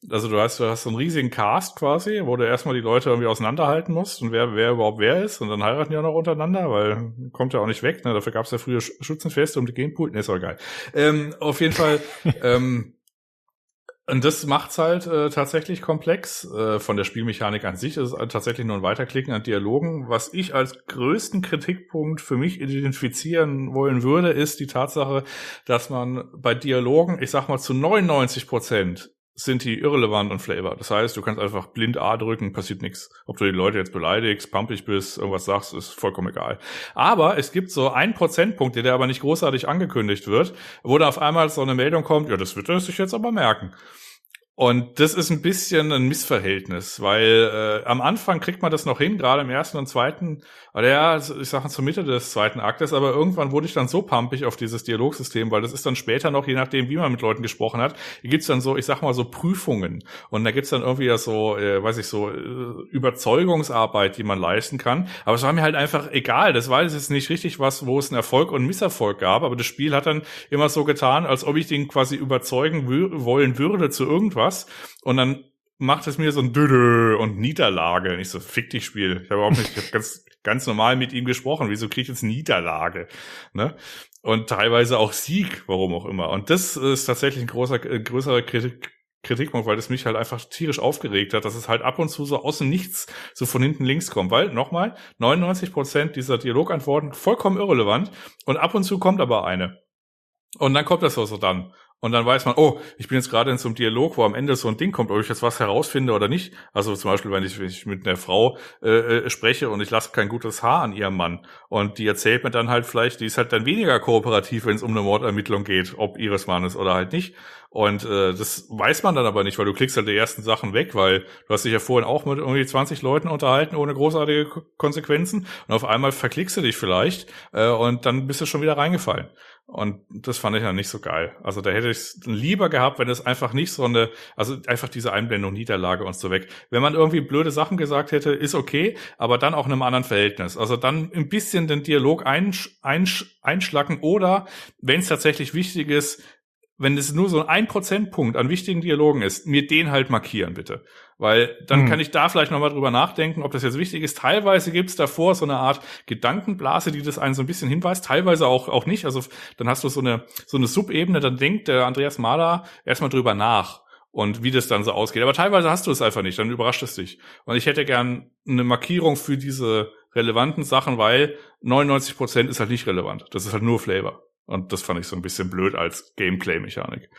also du hast, du hast so einen riesigen Cast quasi, wo du erstmal die Leute irgendwie auseinanderhalten musst und wer, wer überhaupt wer ist und dann heiraten die auch noch untereinander, weil kommt ja auch nicht weg, ne? Dafür gab es ja früher Schützenfeste um die Genpool, ne, ist auch geil. Ähm, auf jeden Fall, ähm, und das macht's halt äh, tatsächlich komplex. Äh, von der Spielmechanik an sich ist es halt tatsächlich nur ein Weiterklicken an Dialogen. Was ich als größten Kritikpunkt für mich identifizieren wollen würde, ist die Tatsache, dass man bei Dialogen, ich sag mal zu 99 Prozent sind die irrelevant und flavor. Das heißt, du kannst einfach blind A drücken, passiert nichts. Ob du die Leute jetzt beleidigst, pumpig bist, irgendwas sagst, ist vollkommen egal. Aber es gibt so einen Prozentpunkt, der aber nicht großartig angekündigt wird, wo da auf einmal so eine Meldung kommt, ja, das wird er sich jetzt aber merken. Und das ist ein bisschen ein Missverhältnis, weil äh, am Anfang kriegt man das noch hin, gerade im ersten und zweiten, oder ja, ich sage zur Mitte des zweiten Aktes, aber irgendwann wurde ich dann so pumpig auf dieses Dialogsystem, weil das ist dann später noch, je nachdem, wie man mit Leuten gesprochen hat, gibt's dann so, ich sag mal so Prüfungen. Und da gibt's dann irgendwie ja so, äh, weiß ich, so äh, Überzeugungsarbeit, die man leisten kann. Aber es war mir halt einfach egal. Das war jetzt nicht richtig was, wo es einen Erfolg und einen Misserfolg gab, aber das Spiel hat dann immer so getan, als ob ich den quasi überzeugen wollen würde zu irgendwas was. Und dann macht es mir so ein Dödö und Niederlage. Und ich so, fick dich Spiel. Ich habe auch nicht, ich hab ganz, ganz normal mit ihm gesprochen. Wieso kriege ich jetzt Niederlage? Ne? Und teilweise auch Sieg, warum auch immer. Und das ist tatsächlich ein großer, äh, größerer Kritik, Kritikpunkt, weil das mich halt einfach tierisch aufgeregt hat, dass es halt ab und zu so außen nichts so von hinten links kommt. Weil, nochmal, 99 Prozent dieser Dialogantworten vollkommen irrelevant und ab und zu kommt aber eine. Und dann kommt das also dann. Und dann weiß man, oh, ich bin jetzt gerade in so einem Dialog, wo am Ende so ein Ding kommt, ob ich jetzt was herausfinde oder nicht. Also zum Beispiel, wenn ich, wenn ich mit einer Frau äh, äh, spreche und ich lasse kein gutes Haar an ihrem Mann und die erzählt mir dann halt vielleicht, die ist halt dann weniger kooperativ, wenn es um eine Mordermittlung geht, ob ihres Mannes oder halt nicht. Und äh, das weiß man dann aber nicht, weil du klickst halt die ersten Sachen weg, weil du hast dich ja vorhin auch mit irgendwie 20 Leuten unterhalten ohne großartige Konsequenzen und auf einmal verklickst du dich vielleicht äh, und dann bist du schon wieder reingefallen. Und das fand ich ja nicht so geil. Also da hätte ich es lieber gehabt, wenn es einfach nicht so eine, also einfach diese Einblendung, Niederlage und so weg. Wenn man irgendwie blöde Sachen gesagt hätte, ist okay, aber dann auch in einem anderen Verhältnis. Also dann ein bisschen den Dialog einsch, einsch, einschlacken oder, wenn es tatsächlich wichtig ist, wenn es nur so ein Prozentpunkt an wichtigen Dialogen ist, mir den halt markieren, bitte. Weil dann hm. kann ich da vielleicht nochmal drüber nachdenken, ob das jetzt wichtig ist. Teilweise gibt's davor so eine Art Gedankenblase, die das einen so ein bisschen hinweist, teilweise auch, auch nicht. Also dann hast du so eine, so eine Subebene, dann denkt der Andreas Mahler erstmal drüber nach und wie das dann so ausgeht. Aber teilweise hast du es einfach nicht, dann überrascht es dich. Und ich hätte gern eine Markierung für diese relevanten Sachen, weil 99 Prozent ist halt nicht relevant. Das ist halt nur Flavor. Und das fand ich so ein bisschen blöd als Gameplay-Mechanik.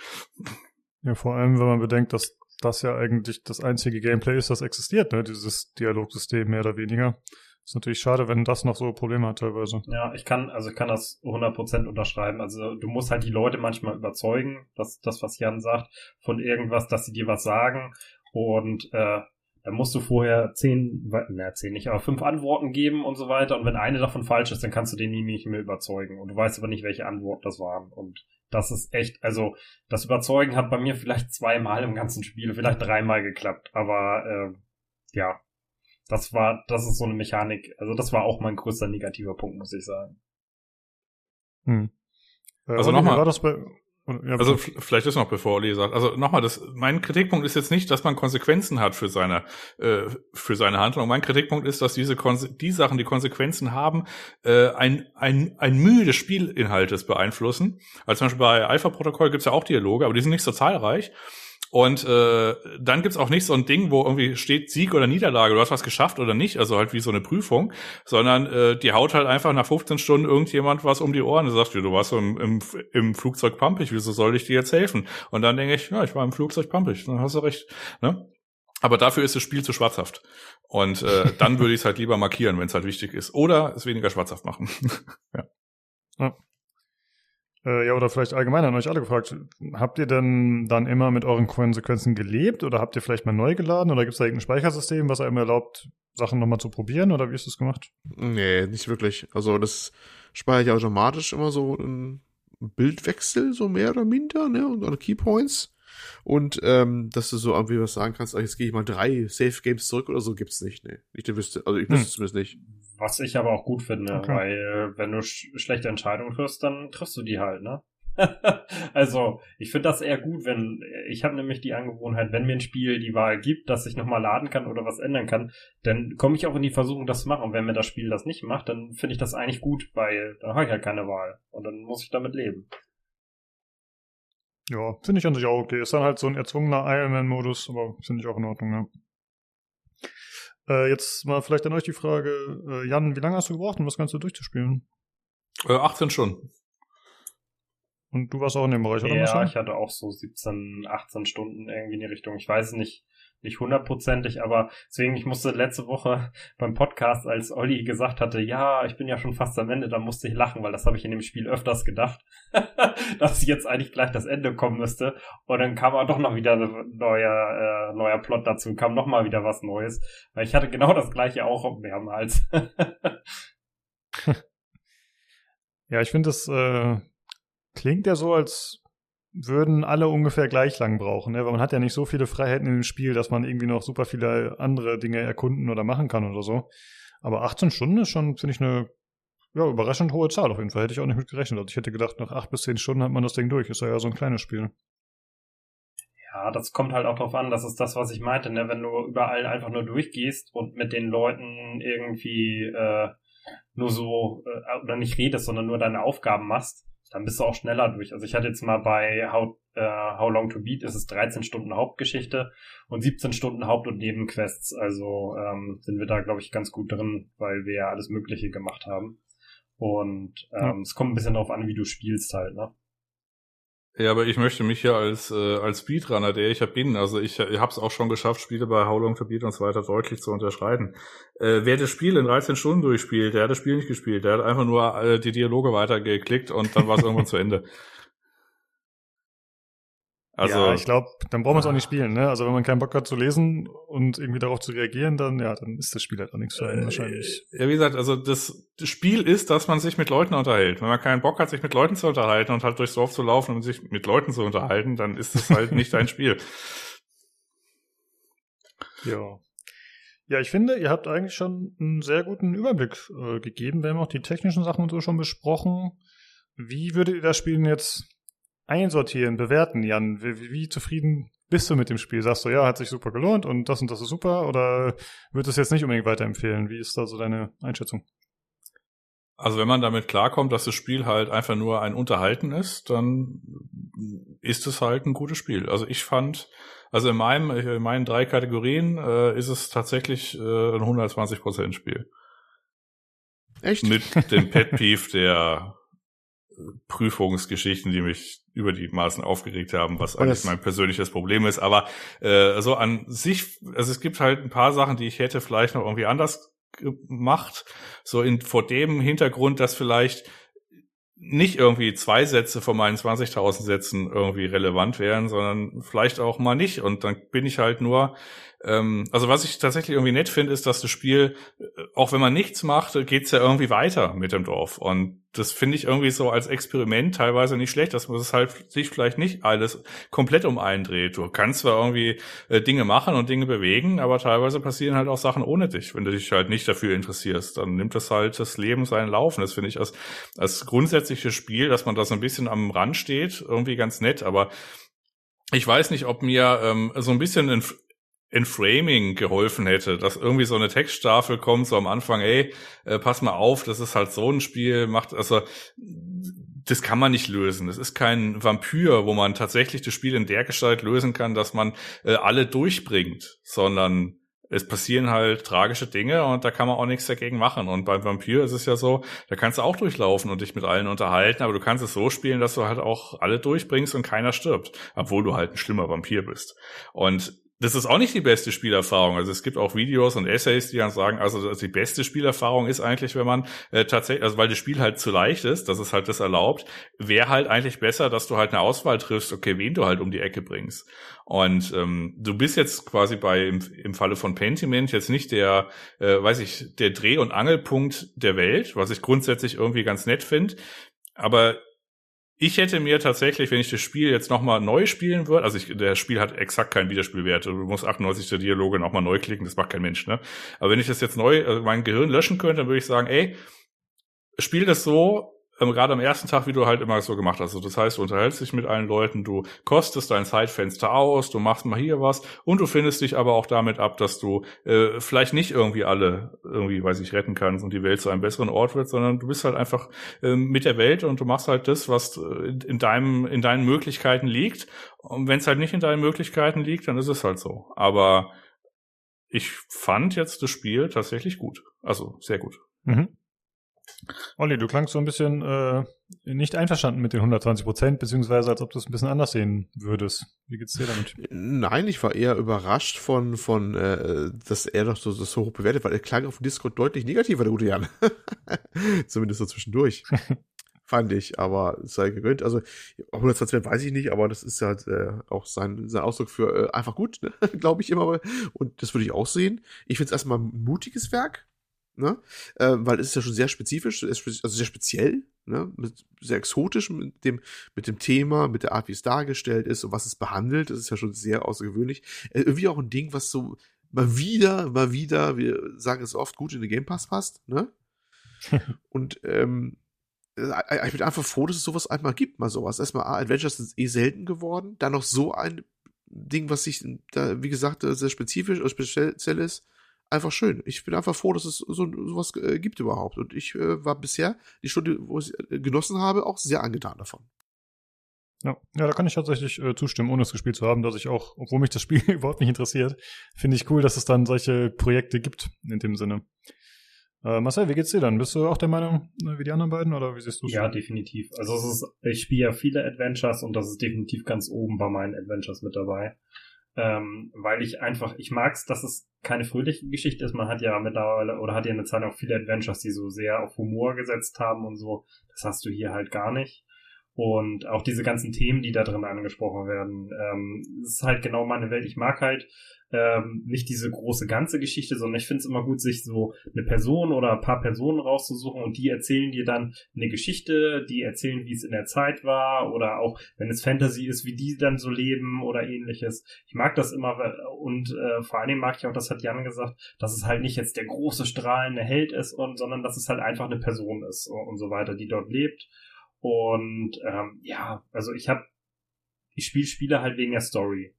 Ja, vor allem, wenn man bedenkt, dass das ja eigentlich das einzige Gameplay ist, das existiert, ne? Dieses Dialogsystem mehr oder weniger. Ist natürlich schade, wenn das noch so Probleme hat teilweise. Ja, ich kann, also ich kann das 100% unterschreiben. Also du musst halt die Leute manchmal überzeugen, dass das, was Jan sagt, von irgendwas, dass sie dir was sagen. Und äh, dann musst du vorher zehn, na zehn nicht, aber fünf Antworten geben und so weiter. Und wenn eine davon falsch ist, dann kannst du den nie nicht mehr überzeugen. Und du weißt aber nicht, welche Antworten das waren. Und das ist echt, also das Überzeugen hat bei mir vielleicht zweimal im ganzen Spiel, vielleicht dreimal geklappt. Aber äh, ja, das war, das ist so eine Mechanik. Also das war auch mein größter negativer Punkt, muss ich sagen. Hm. Äh, also nochmal. War das bei, ja, also vielleicht ist noch, bevor Olli sagt, also nochmal, das, mein Kritikpunkt ist jetzt nicht, dass man Konsequenzen hat für seine, äh, für seine Handlung. Mein Kritikpunkt ist, dass diese Konse die Sachen, die Konsequenzen haben, äh, ein, ein, ein Mühe des Spielinhaltes beeinflussen. Also zum Beispiel bei Alpha-Protokoll gibt's ja auch Dialoge, aber die sind nicht so zahlreich. Und äh, dann gibt's auch nicht so ein Ding, wo irgendwie steht Sieg oder Niederlage, du hast was geschafft oder nicht, also halt wie so eine Prüfung, sondern äh, die haut halt einfach nach 15 Stunden irgendjemand was um die Ohren und sagt, du warst im, im, im Flugzeug pampig, wieso soll ich dir jetzt helfen? Und dann denke ich, ja, ich war im Flugzeug pampig, dann hast du recht. Ne? Aber dafür ist das Spiel zu schwarzhaft. Und äh, dann würde ich es halt lieber markieren, wenn es halt wichtig ist. Oder es weniger schwarzhaft machen. ja. ja. Äh, ja, oder vielleicht allgemein an euch alle gefragt, habt ihr denn dann immer mit euren Konsequenzen gelebt oder habt ihr vielleicht mal neu geladen oder gibt es da irgendein Speichersystem, was einem erlaubt, Sachen nochmal zu probieren oder wie ist das gemacht? Nee, nicht wirklich. Also das speichere ich automatisch immer so ein Bildwechsel, so mehr oder minder, ne, und eine Keypoints. Und ähm, dass du so irgendwie was sagen kannst, ach, jetzt gehe ich mal drei Safe Games zurück oder so, gibt's nicht, ne. Ich wüsste, also ich wüsste hm. zumindest nicht. Was ich aber auch gut finde, okay. weil wenn du sch schlechte Entscheidungen triffst, dann triffst du die halt, ne? also, ich finde das eher gut, wenn ich habe nämlich die Angewohnheit, wenn mir ein Spiel die Wahl gibt, dass ich nochmal laden kann oder was ändern kann, dann komme ich auch in die Versuchung, das zu machen. Und wenn mir das Spiel das nicht macht, dann finde ich das eigentlich gut, weil dann habe ich halt keine Wahl. Und dann muss ich damit leben. Ja, finde ich an sich auch okay. Ist dann halt so ein erzwungener Ironman-Modus, aber finde ich auch in Ordnung, ja. Äh, jetzt mal vielleicht an euch die Frage, äh, Jan, wie lange hast du gebraucht, um das Ganze durchzuspielen? Äh, 18 Stunden. Und du warst auch in dem Bereich, oder? Ja, ich hatte auch so 17, 18 Stunden irgendwie in die Richtung. Ich weiß nicht, nicht hundertprozentig, aber deswegen, ich musste letzte Woche beim Podcast, als Olli gesagt hatte, ja, ich bin ja schon fast am Ende, da musste ich lachen, weil das habe ich in dem Spiel öfters gedacht, dass jetzt eigentlich gleich das Ende kommen müsste. Und dann kam aber doch noch wieder ein neuer, äh, neuer Plot dazu, kam noch mal wieder was Neues. Weil ich hatte genau das gleiche auch mehrmals. ja, ich finde, das äh, klingt ja so, als würden alle ungefähr gleich lang brauchen, ne? weil man hat ja nicht so viele Freiheiten dem Spiel, dass man irgendwie noch super viele andere Dinge erkunden oder machen kann oder so. Aber 18 Stunden ist schon, finde ich, eine ja, überraschend hohe Zahl auf jeden Fall. Hätte ich auch nicht mit gerechnet. Also ich hätte gedacht, nach 8 bis 10 Stunden hat man das Ding durch. Ist ja, ja so ein kleines Spiel. Ja, das kommt halt auch drauf an. Das ist das, was ich meinte. Ne? Wenn du überall einfach nur durchgehst und mit den Leuten irgendwie äh, nur so, äh, oder nicht redest, sondern nur deine Aufgaben machst, dann bist du auch schneller durch. Also ich hatte jetzt mal bei How, äh, How Long to Beat ist es 13 Stunden Hauptgeschichte und 17 Stunden Haupt- und Nebenquests. Also ähm, sind wir da, glaube ich, ganz gut drin, weil wir ja alles Mögliche gemacht haben. Und ähm, ja. es kommt ein bisschen darauf an, wie du spielst halt, ne? Ja, aber ich möchte mich ja als äh, als Speedrunner, der ich ja bin, also ich, ich habe es auch schon geschafft, Spiele bei How Long to Beat und so weiter deutlich zu unterschreiten. Äh, wer das Spiel in 13 Stunden durchspielt, der hat das Spiel nicht gespielt, der hat einfach nur äh, die Dialoge weitergeklickt und dann war es irgendwann zu Ende. Also, ja, ich glaube, dann braucht man es auch nicht spielen, ne? Also wenn man keinen Bock hat zu lesen und irgendwie darauf zu reagieren, dann ja, dann ist das Spiel halt auch nichts für einen äh, wahrscheinlich. Ja, wie gesagt, also das, das, Spiel ist, dass man sich mit Leuten unterhält. Wenn man keinen Bock hat, sich mit Leuten zu unterhalten und halt durchs Dorf zu laufen und sich mit Leuten zu unterhalten, dann ist es halt nicht ein Spiel. Ja. Ja, ich finde, ihr habt eigentlich schon einen sehr guten Überblick äh, gegeben. Wir haben auch die technischen Sachen und so schon besprochen. Wie würdet ihr das Spiel jetzt einsortieren, bewerten, Jan? Wie, wie, zufrieden bist du mit dem Spiel? Sagst du, ja, hat sich super gelohnt und das und das ist super oder würdest du es jetzt nicht unbedingt weiterempfehlen? Wie ist da so deine Einschätzung? Also wenn man damit klarkommt, dass das Spiel halt einfach nur ein Unterhalten ist, dann ist es halt ein gutes Spiel. Also ich fand, also in meinem, in meinen drei Kategorien äh, ist es tatsächlich äh, ein 120% Spiel. Echt? Mit dem Pet Peeve der Prüfungsgeschichten, die mich über die Maßen aufgeregt haben, was eigentlich mein persönliches Problem ist. Aber äh, so an sich, also es gibt halt ein paar Sachen, die ich hätte vielleicht noch irgendwie anders gemacht. So in vor dem Hintergrund, dass vielleicht nicht irgendwie zwei Sätze von meinen 20.000 Sätzen irgendwie relevant wären, sondern vielleicht auch mal nicht. Und dann bin ich halt nur ähm, also was ich tatsächlich irgendwie nett finde, ist, dass das Spiel, äh, auch wenn man nichts macht, geht's ja irgendwie weiter mit dem Dorf. Und das finde ich irgendwie so als Experiment teilweise nicht schlecht, dass man es halt sich vielleicht nicht alles komplett um einen dreht. Du kannst zwar irgendwie äh, Dinge machen und Dinge bewegen, aber teilweise passieren halt auch Sachen ohne dich, wenn du dich halt nicht dafür interessierst. Dann nimmt das halt das Leben seinen Lauf. Und das finde ich als, als grundsätzliches Spiel, dass man da so ein bisschen am Rand steht, irgendwie ganz nett. Aber ich weiß nicht, ob mir ähm, so ein bisschen ein in Framing geholfen hätte, dass irgendwie so eine Textstaffel kommt, so am Anfang, ey, äh, pass mal auf, das ist halt so ein Spiel, macht, also, das kann man nicht lösen. Das ist kein Vampir, wo man tatsächlich das Spiel in der Gestalt lösen kann, dass man äh, alle durchbringt, sondern es passieren halt tragische Dinge und da kann man auch nichts dagegen machen. Und beim Vampir ist es ja so, da kannst du auch durchlaufen und dich mit allen unterhalten, aber du kannst es so spielen, dass du halt auch alle durchbringst und keiner stirbt, obwohl du halt ein schlimmer Vampir bist. Und das ist auch nicht die beste Spielerfahrung. Also es gibt auch Videos und Essays, die dann sagen, also die beste Spielerfahrung ist eigentlich, wenn man äh, tatsächlich, also weil das Spiel halt zu leicht ist, dass es halt das erlaubt, wäre halt eigentlich besser, dass du halt eine Auswahl triffst, okay, wen du halt um die Ecke bringst. Und ähm, du bist jetzt quasi bei im, im Falle von Pentiment jetzt nicht der, äh, weiß ich, der Dreh- und Angelpunkt der Welt, was ich grundsätzlich irgendwie ganz nett finde. Aber ich hätte mir tatsächlich, wenn ich das Spiel jetzt nochmal neu spielen würde, also ich, der Spiel hat exakt keinen Wiederspielwert. Du musst 98 der Dialoge nochmal neu klicken, das macht kein Mensch, ne? Aber wenn ich das jetzt neu, also mein Gehirn löschen könnte, dann würde ich sagen, ey, spiel das so, ähm, gerade am ersten Tag, wie du halt immer so gemacht hast. Also das heißt, du unterhältst dich mit allen Leuten, du kostest dein Zeitfenster aus, du machst mal hier was und du findest dich aber auch damit ab, dass du äh, vielleicht nicht irgendwie alle irgendwie, weiß ich, retten kannst und die Welt zu einem besseren Ort wird, sondern du bist halt einfach äh, mit der Welt und du machst halt das, was äh, in deinem, in deinen Möglichkeiten liegt. Und wenn es halt nicht in deinen Möglichkeiten liegt, dann ist es halt so. Aber ich fand jetzt das Spiel tatsächlich gut. Also sehr gut. Mhm. Olli, du klangst so ein bisschen äh, nicht einverstanden mit den 120 Prozent, beziehungsweise als ob du es ein bisschen anders sehen würdest. Wie geht's dir damit? Nein, ich war eher überrascht von, von äh, dass er doch so, so hoch bewertet, weil er klang auf dem Discord deutlich negativer, der gute Jan. Zumindest so zwischendurch. Fand ich, aber sei gegönnt. Also 120 weiß ich nicht, aber das ist halt äh, auch sein, sein Ausdruck für äh, einfach gut, ne? glaube ich immer. Und das würde ich auch sehen. Ich finde es erstmal ein mutiges Werk, ne? Äh, weil es ist ja schon sehr spezifisch, also sehr speziell, ne? Mit, sehr exotisch mit dem, mit dem Thema, mit der Art, wie es dargestellt ist und was es behandelt. Das ist ja schon sehr außergewöhnlich. Äh, irgendwie auch ein Ding, was so mal wieder, mal wieder, wir sagen es oft, gut in den Game Pass passt, ne? und ähm, äh, ich bin einfach froh, dass es sowas einmal gibt, mal sowas. Erstmal, Adventures sind eh selten geworden. Dann noch so ein Ding, was sich da, wie gesagt, sehr spezifisch oder speziell ist einfach schön. Ich bin einfach froh, dass es so sowas äh, gibt überhaupt. Und ich äh, war bisher die Stunde, wo ich äh, genossen habe, auch sehr angetan davon. Ja, ja, da kann ich tatsächlich äh, zustimmen, ohne es gespielt zu haben, dass ich auch, obwohl mich das Spiel überhaupt nicht interessiert, finde ich cool, dass es dann solche Projekte gibt in dem Sinne. Äh, Marcel, wie geht's dir dann? Bist du auch der Meinung äh, wie die anderen beiden oder wie siehst du es? Ja, definitiv. Also es ist, ich spiele ja viele Adventures und das ist definitiv ganz oben bei meinen Adventures mit dabei ähm, weil ich einfach, ich mag's, dass es keine fröhliche Geschichte ist. Man hat ja mittlerweile oder hat ja eine Zeit auch viele Adventures, die so sehr auf Humor gesetzt haben und so. Das hast du hier halt gar nicht. Und auch diese ganzen Themen, die da drin angesprochen werden, ähm, ist halt genau meine Welt. Ich mag halt ähm, nicht diese große ganze Geschichte, sondern ich finde es immer gut, sich so eine Person oder ein paar Personen rauszusuchen und die erzählen dir dann eine Geschichte, die erzählen, wie es in der Zeit war oder auch, wenn es Fantasy ist, wie die dann so leben oder ähnliches. Ich mag das immer und äh, vor Dingen mag ich auch, das hat Jan gesagt, dass es halt nicht jetzt der große strahlende Held ist und sondern dass es halt einfach eine Person ist und so weiter, die dort lebt. Und ähm, ja, also ich habe ich spiele Spiele halt wegen der Story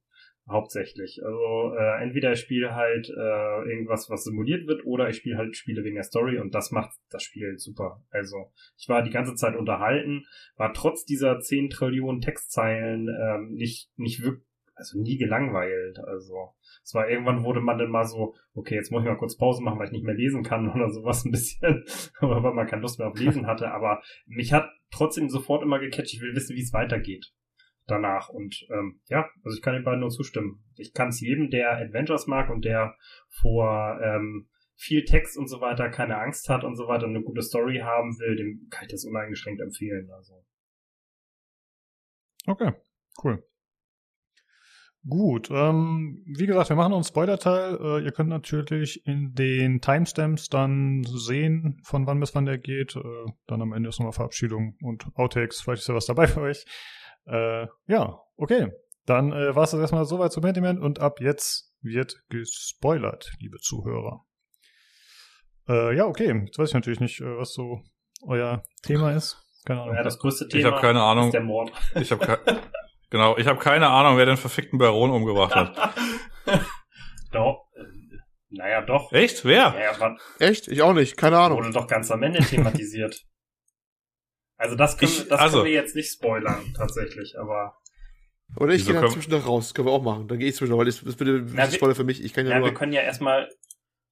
hauptsächlich. Also äh, entweder ich spiele halt äh, irgendwas, was simuliert wird, oder ich spiele halt Spiele wegen der Story und das macht das Spiel super. Also ich war die ganze Zeit unterhalten, war trotz dieser 10 Trillionen Textzeilen ähm, nicht nicht wirklich also nie gelangweilt. Also es war irgendwann wurde man dann mal so, okay, jetzt muss ich mal kurz Pause machen, weil ich nicht mehr lesen kann oder sowas ein bisschen, weil man keine Lust mehr auf Lesen hatte. Aber mich hat trotzdem sofort immer gecatcht. Ich will wissen, wie es weitergeht danach. Und ähm, ja, also ich kann den beiden nur zustimmen. Ich kann es jedem, der Adventures mag und der vor ähm, viel Text und so weiter keine Angst hat und so weiter und eine gute Story haben will, dem kann ich das uneingeschränkt empfehlen. Also. Okay, cool. Gut, ähm, wie gesagt, wir machen uns Spoiler-Teil. Äh, ihr könnt natürlich in den Timestamps dann sehen, von wann bis wann der geht. Äh, dann am Ende ist nochmal Verabschiedung und Outtakes. Vielleicht ist ja was dabei für euch. Äh, ja, okay. Dann äh, war es das erstmal soweit zum Pentiment und ab jetzt wird gespoilert, liebe Zuhörer. Äh, ja, okay. Jetzt weiß ich natürlich nicht, äh, was so euer Thema ist. Keine Ahnung. Ja, das größte Thema ich habe keine Ahnung. ist der Mord. Ich habe ke genau, ich habe keine Ahnung, wer den verfickten Baron umgebracht hat. doch. Naja, doch. Echt? Wer? Ja, Echt? Ich auch nicht. Keine Ahnung. Wurde doch ganz am Ende thematisiert. Also das können, ich, das also, können wir jetzt nicht spoilern, tatsächlich, aber. Oder ich gehe dann zwischendurch raus, können wir auch machen. Dann gehe ich zwischendurch, weil das, das bitte Na, Spoiler für mich. Ich kann ja, ja nur wir können ja erstmal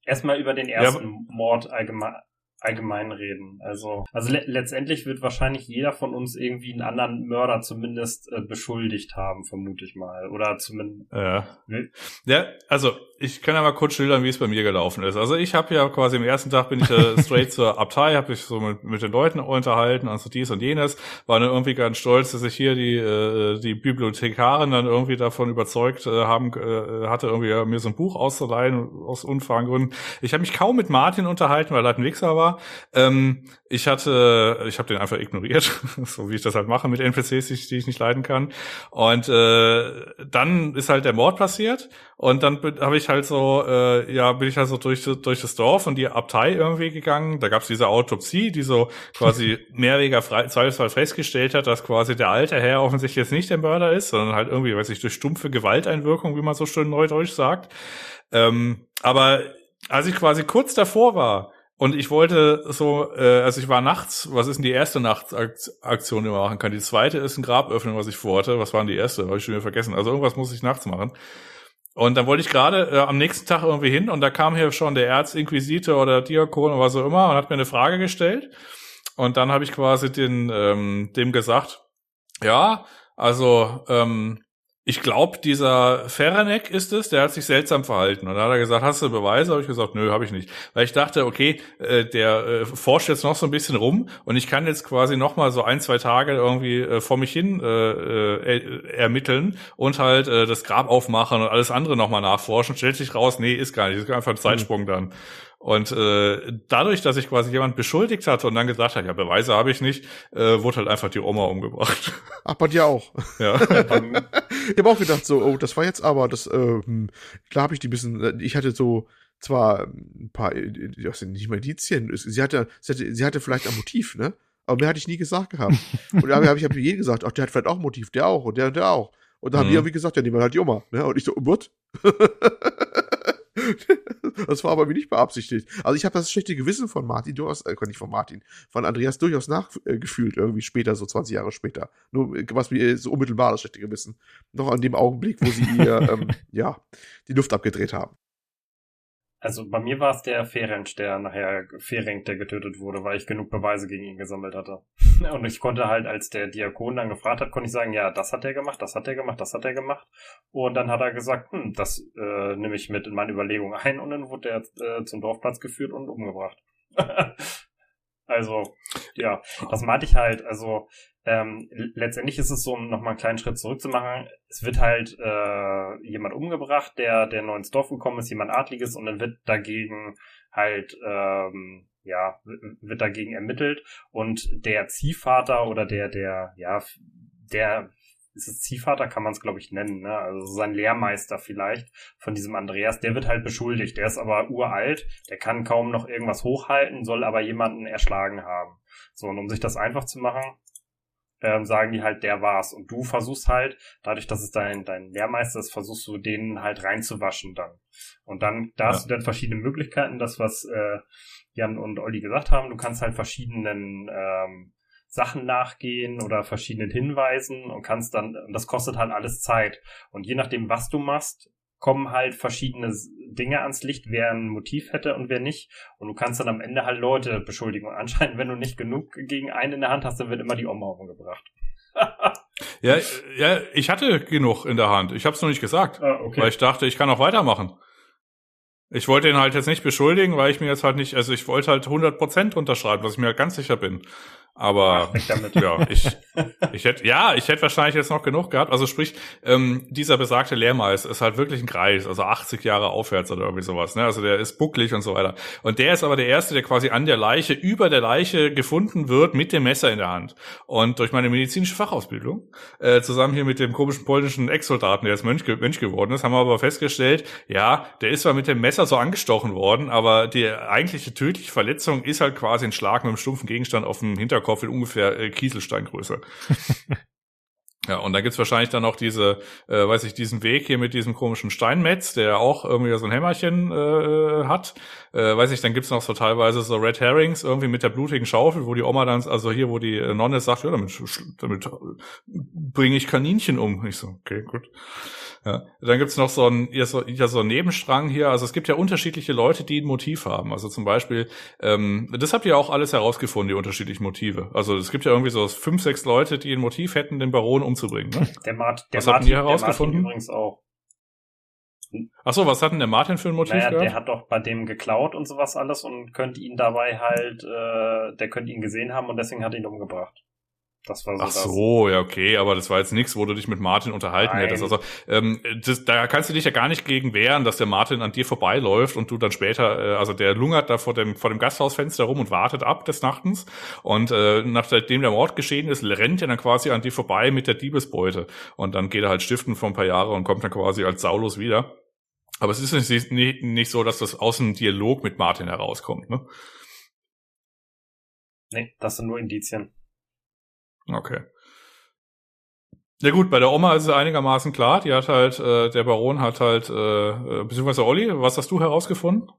erstmal über den ersten ja, Mord allgemein allgemein reden. Also, also le letztendlich wird wahrscheinlich jeder von uns irgendwie einen anderen Mörder zumindest äh, beschuldigt haben, vermute ich mal. Oder zumindest. Ja. Ne? ja, also ich kann ja mal kurz schildern, wie es bei mir gelaufen ist. Also ich habe ja quasi am ersten Tag bin ich äh, straight zur Abtei, habe ich so mit, mit den Leuten unterhalten und so dies und jenes. War dann irgendwie ganz stolz, dass ich hier die äh, die Bibliothekarin dann irgendwie davon überzeugt äh, haben äh, hatte, irgendwie mir so ein Buch auszuleihen aus unfairen Gründen. Ich habe mich kaum mit Martin unterhalten, weil er halt ein Wichser war. Ähm, ich hatte, ich habe den einfach ignoriert, so wie ich das halt mache mit NPCs, die, die ich nicht leiden kann. Und äh, dann ist halt der Mord passiert und dann habe ich halt so, äh, ja, bin ich halt so durch, durch das Dorf und die Abtei irgendwie gegangen. Da gab es diese Autopsie, die so quasi mehrweger Zweifelsfall festgestellt hat, dass quasi der alte Herr offensichtlich jetzt nicht der Mörder ist, sondern halt irgendwie, weiß ich, durch stumpfe Gewalteinwirkung, wie man so schön neudeutsch sagt. Ähm, aber als ich quasi kurz davor war, und ich wollte so, äh, also ich war nachts, was ist denn die erste Nachtaktion, die man machen kann? Die zweite ist ein Grab öffnen, was ich vorhatte. Was waren die erste? Habe ich schon wieder vergessen. Also irgendwas muss ich nachts machen. Und dann wollte ich gerade äh, am nächsten Tag irgendwie hin und da kam hier schon der Erzinquisitor oder Diakon oder was auch immer und hat mir eine Frage gestellt. Und dann habe ich quasi den, ähm, dem gesagt, ja, also ähm, ich glaube, dieser Ferranek ist es, der hat sich seltsam verhalten. Und dann hat er gesagt, hast du Beweise? Habe ich gesagt, nö, habe ich nicht. Weil ich dachte, okay, äh, der äh, forscht jetzt noch so ein bisschen rum und ich kann jetzt quasi noch mal so ein, zwei Tage irgendwie äh, vor mich hin äh, äh, ermitteln und halt äh, das Grab aufmachen und alles andere noch mal nachforschen. Stellt sich raus, nee, ist gar nicht. ist einfach ein Zeitsprung mhm. dann. Und äh, dadurch, dass ich quasi jemand beschuldigt hatte und dann gesagt hat, ja, Beweise habe ich nicht, äh, wurde halt einfach die Oma umgebracht. Ach, bei dir auch. Ja. ich habe auch gedacht, so, oh, das war jetzt aber, das, äh, hm, klar habe ich die bisschen, äh, ich hatte so zwar ein paar, was sind nicht mal Indizien, sie hatte, sie hatte, sie hatte vielleicht ein Motiv, ne? Aber mehr hatte ich nie gesagt gehabt. Und da habe ich, hab ich jedem gesagt, ach, der hat vielleicht auch ein Motiv, der auch und der und der auch. Und mhm. haben die irgendwie gesagt, ja, wir halt die Oma. Ne? Und ich so, what? das war aber wie nicht beabsichtigt. Also ich habe das schlechte Gewissen von Martin durchaus, äh, nicht von Martin, von Andreas durchaus nachgefühlt, irgendwie später, so 20 Jahre später. Nur äh, was mir so unmittelbar das schlechte Gewissen. Noch an dem Augenblick, wo sie ihr, ähm, ja, die Luft abgedreht haben. Also bei mir war es der Ferenc, der nachher Ferenc, der getötet wurde, weil ich genug Beweise gegen ihn gesammelt hatte. Und ich konnte halt, als der Diakon dann gefragt hat, konnte ich sagen, ja, das hat er gemacht, das hat er gemacht, das hat er gemacht. Und dann hat er gesagt, hm, das äh, nehme ich mit in meine Überlegung ein und dann wurde er äh, zum Dorfplatz geführt und umgebracht. also, ja, das meinte ich halt, also ähm, letztendlich ist es so, um nochmal einen kleinen Schritt zurückzumachen, es wird halt äh, jemand umgebracht, der, der neu ins Dorf gekommen ist, jemand Adliges, und dann wird dagegen halt, ähm, ja, wird dagegen ermittelt und der Ziehvater oder der, der, ja, der ist es Ziehvater, kann man es, glaube ich, nennen, ne? Also sein Lehrmeister vielleicht von diesem Andreas, der wird halt beschuldigt. Der ist aber uralt, der kann kaum noch irgendwas hochhalten, soll aber jemanden erschlagen haben. So, und um sich das einfach zu machen, ähm, sagen die halt, der war's. Und du versuchst halt, dadurch, dass es dein, dein Lehrmeister ist, versuchst du den halt reinzuwaschen dann. Und dann, da ja. hast du dann verschiedene Möglichkeiten, das, was äh, Jan und Olli gesagt haben, du kannst halt verschiedenen ähm, Sachen nachgehen oder verschiedenen Hinweisen und kannst dann, und das kostet halt alles Zeit. Und je nachdem, was du machst, kommen halt verschiedene Dinge ans Licht, wer ein Motiv hätte und wer nicht. Und du kannst dann am Ende halt Leute beschuldigen. Und anscheinend, wenn du nicht genug gegen einen in der Hand hast, dann wird immer die Oma umgebracht. ja, ja, ich hatte genug in der Hand. Ich habe es noch nicht gesagt, ah, okay. weil ich dachte, ich kann auch weitermachen. Ich wollte ihn halt jetzt nicht beschuldigen, weil ich mir jetzt halt nicht, also ich wollte halt 100% unterschreiben, was ich mir halt ganz sicher bin. Aber ja, ich, ich hätte, ja, ich hätte wahrscheinlich jetzt noch genug gehabt. Also sprich, ähm, dieser besagte Lehrmeister ist halt wirklich ein Greis, also 80 Jahre aufwärts oder irgendwie sowas. Ne? Also der ist bucklig und so weiter. Und der ist aber der Erste, der quasi an der Leiche, über der Leiche gefunden wird mit dem Messer in der Hand. Und durch meine medizinische Fachausbildung, äh, zusammen hier mit dem komischen polnischen Ex-Soldaten, der jetzt Mönch, Mönch geworden ist, haben wir aber festgestellt, ja, der ist zwar mit dem Messer so angestochen worden, aber die eigentliche tödliche Verletzung ist halt quasi ein Schlag mit einem stumpfen Gegenstand auf dem Hinterkopf In ungefähr äh, Kieselsteingröße. Ja, und da gibt's wahrscheinlich dann auch diese, äh, weiß ich, diesen Weg hier mit diesem komischen Steinmetz, der auch irgendwie so ein Hämmerchen äh, hat. Äh, weiß ich, dann gibt's noch so teilweise so Red Herrings irgendwie mit der blutigen Schaufel, wo die Oma dann, also hier, wo die Nonne sagt, ja, damit, damit bringe ich Kaninchen um. Ich so, okay, gut. Ja. Dann gibt's noch so ein, ja, so, ja, so einen Nebenstrang hier. Also es gibt ja unterschiedliche Leute, die ein Motiv haben. Also zum Beispiel, ähm, das habt ihr auch alles herausgefunden, die unterschiedlichen Motive. Also es gibt ja irgendwie so fünf, sechs Leute, die ein Motiv hätten, den Baron umzubringen. Ne? Der, Mart, der Was Martin, habt ihr herausgefunden? Der Martin übrigens auch. Ach so, was hat denn der Martin für ein Motiv Naja, gehabt? der hat doch bei dem geklaut und sowas alles und könnte ihn dabei halt, äh, der könnte ihn gesehen haben und deswegen hat er ihn umgebracht. Das war so Ach das. so, ja, okay, aber das war jetzt nichts, wo du dich mit Martin unterhalten Nein. hättest. Also ähm, das, da kannst du dich ja gar nicht gegen wehren, dass der Martin an dir vorbeiläuft und du dann später, äh, also der lungert da vor dem, vor dem Gasthausfenster rum und wartet ab des Nachtens. Und äh, nachdem der Mord geschehen ist, rennt er dann quasi an dir vorbei mit der Diebesbeute. Und dann geht er halt stiften vor ein paar Jahre und kommt dann quasi als Saulus wieder. Aber es ist nicht, nicht, nicht so, dass das aus dem Dialog mit Martin herauskommt, ne? Nee, das sind nur Indizien. Okay. Ja gut, bei der Oma ist es einigermaßen klar. Die hat halt, äh, der Baron hat halt, äh, äh, beziehungsweise Olli, was hast du herausgefunden?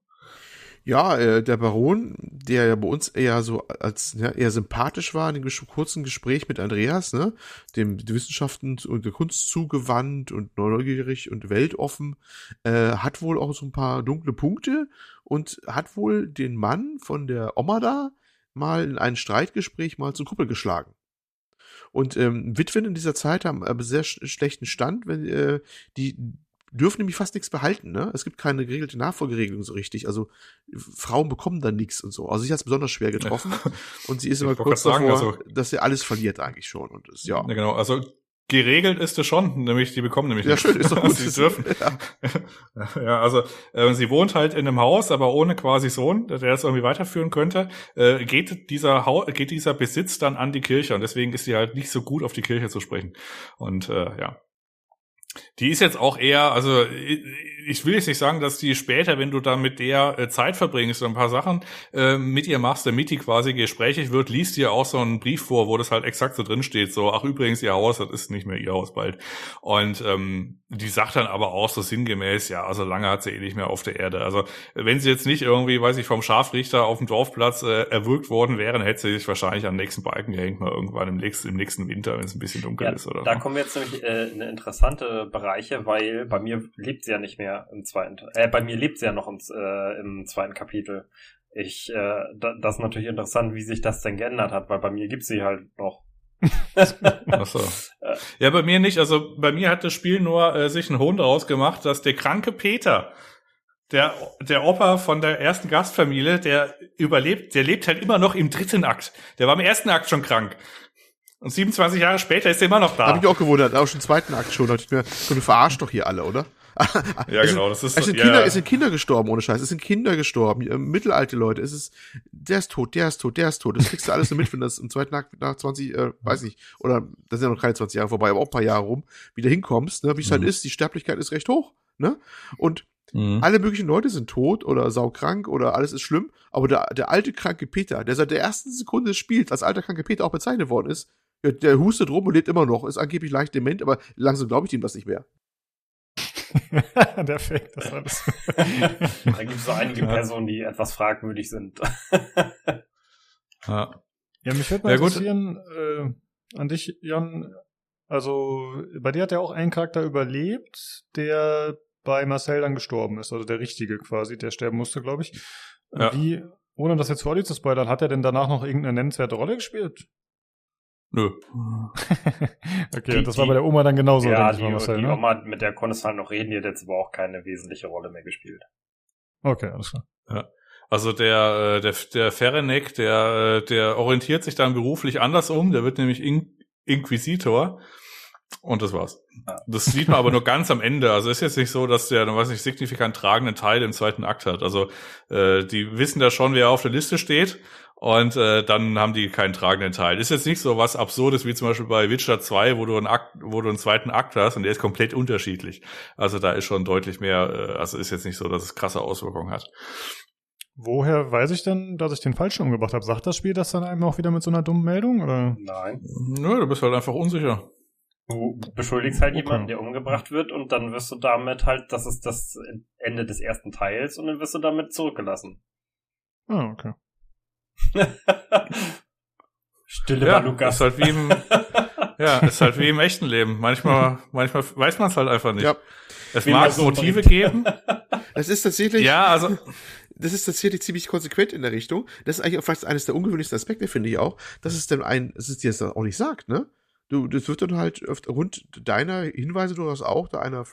Ja, äh, der Baron, der ja bei uns eher so als ja, eher sympathisch war in dem kurzen Gespräch mit Andreas, ne, dem die Wissenschaften und der Kunst zugewandt und neugierig und weltoffen, äh, hat wohl auch so ein paar dunkle Punkte und hat wohl den Mann von der Oma da mal in ein Streitgespräch mal zur Kuppel geschlagen. Und ähm, Witwen in dieser Zeit haben aber sehr sch schlechten Stand, wenn äh, die dürfen nämlich fast nichts behalten, ne? Es gibt keine geregelte Nachfolgeregelung so richtig. Also Frauen bekommen dann nichts und so. Also sie hat es besonders schwer getroffen und sie ist immer Ich wollte kurz sagen, davor, also- dass sie alles verliert eigentlich schon. Und das, ja. Ja, genau. Also geregelt ist es schon, nämlich die bekommen nämlich Ja, schön, ist doch gut. sie dürfen. Ja. ja, also äh, sie wohnt halt in einem Haus, aber ohne quasi Sohn, der das irgendwie weiterführen könnte. Äh, geht dieser Hau geht dieser Besitz dann an die Kirche und deswegen ist sie halt nicht so gut auf die Kirche zu sprechen. Und äh, ja. Die ist jetzt auch eher, also ich- will jetzt nicht sagen, dass die später, wenn du da mit der äh, Zeit verbringst und ein paar Sachen äh, mit ihr machst, damit die quasi gesprächig wird, liest dir auch so einen Brief vor, wo das halt exakt so drin steht, so, ach übrigens, ihr Haus, das ist nicht mehr ihr Haus bald. Und ähm, die sagt dann aber auch so sinngemäß, ja, also lange hat sie eh nicht mehr auf der Erde. Also wenn sie jetzt nicht irgendwie, weiß ich, vom Scharfrichter auf dem Dorfplatz äh, erwürgt worden wären, hätte sie sich wahrscheinlich am nächsten Balken gehängt, mal irgendwann im nächsten, im nächsten Winter, wenn es ein bisschen dunkel Ja, ist oder da so. kommen wir jetzt nämlich äh, in interessante Bereiche, weil bei mir lebt sie ja nicht mehr im zweiten, äh, bei mir lebt sie ja noch im, äh, im zweiten Kapitel. Ich, äh, da, das ist natürlich interessant, wie sich das denn geändert hat, weil bei mir gibt sie halt noch. Ach so. Äh. Ja, bei mir nicht. Also bei mir hat das Spiel nur äh, sich einen Hohn daraus gemacht, dass der kranke Peter, der, der Opa von der ersten Gastfamilie, der überlebt, der lebt halt immer noch im dritten Akt. Der war im ersten Akt schon krank. Und 27 Jahre später ist er immer noch da. Hab ich auch gewundert, auch schon im zweiten Akt schon. Da dachte ich mir, komm, du verarschst doch hier alle, oder? Ja, Es genau, das ist es, so- sind ja, Kinder, ja. es sind Kinder gestorben, ohne Scheiß. Es sind Kinder gestorben. Mittelalte Leute. Es ist, der ist tot, der ist tot, der ist tot. Das kriegst du alles so mit, wenn das im zweiten Akt nach 20, äh, weiß nicht, oder das sind ja noch keine 20 Jahre vorbei, aber auch ein paar Jahre rum, wieder hinkommst, ne, wie es halt Mhm. ist. Die Sterblichkeit ist recht hoch, ne? Und Mhm. alle möglichen Leute sind tot oder saukrank oder alles ist schlimm, aber der, der alte kranke Peter, der seit der ersten Sekunde des Spiels als alter kranke Peter auch bezeichnet worden ist, der, der hustet rum und lebt immer noch, ist angeblich leicht dement, aber langsam glaube ich ihm das nicht mehr. der Fake, das alles. Da gibt es so einige Personen, die etwas fragwürdig sind. Ja. Ja, mich würde mal Ja, interessieren, äh, an dich, Jan, also bei dir hat ja auch ein Charakter überlebt, der bei Marcel dann gestorben ist, also der richtige quasi, der sterben musste, glaube ich. Ja. Wie, ohne das jetzt für Olli zu spoilern, hat er denn danach noch irgendeine nennenswerte Rolle gespielt? Nö. okay, Die- und das war bei der Oma dann genauso, ja, denke ich die, mal, Marcel, die ne? Oma, mit der konntest du halt noch reden, die hat jetzt aber auch keine wesentliche Rolle mehr gespielt. Okay, alles klar. Also der, äh, der, der Ferenek, der, äh, der orientiert sich dann beruflich anders um, der wird nämlich In Inquisitor. Und das war's. Das sieht man aber nur ganz am Ende. Also ist jetzt nicht so, dass der, weiß nicht, signifikant tragenden Teil im zweiten Akt hat. Also äh, die wissen da schon, wer auf der Liste steht. Und äh, dann haben die keinen tragenden Teil. Ist jetzt nicht so was Absurdes wie zum Beispiel bei Witcher 2, wo du einen Akt, wo du einen zweiten Akt hast und der ist komplett unterschiedlich. Also da ist schon deutlich mehr, äh, also ist jetzt nicht so, dass es krasse Auswirkungen hat. Woher weiß ich denn, dass ich den Falschen umgebracht habe? Sagt das Spiel das dann einem auch wieder mit so einer dummen Meldung? Oder? Nein. Nö, du bist halt einfach unsicher. Du beschuldigst halt Okay. jemanden, der umgebracht wird und dann wirst du damit halt, das ist das Ende des ersten Teils und dann wirst du damit zurückgelassen. Ah, okay. Stille Ja, bei Lukas. ist halt wie im, Ja, ist halt wie im echten Leben. Manchmal, manchmal weiß man es halt einfach nicht. Ja. Es wie mag Motive geben. Es ist tatsächlich. Ja, also. Das ist tatsächlich ziemlich konsequent in der Richtung. Das ist eigentlich auch fast eines der ungewöhnlichsten Aspekte, finde ich auch, dass es dann ein, dass es dir das auch nicht sagt, ne? Du, das wird dann halt rund deiner Hinweise durchaus auch da einer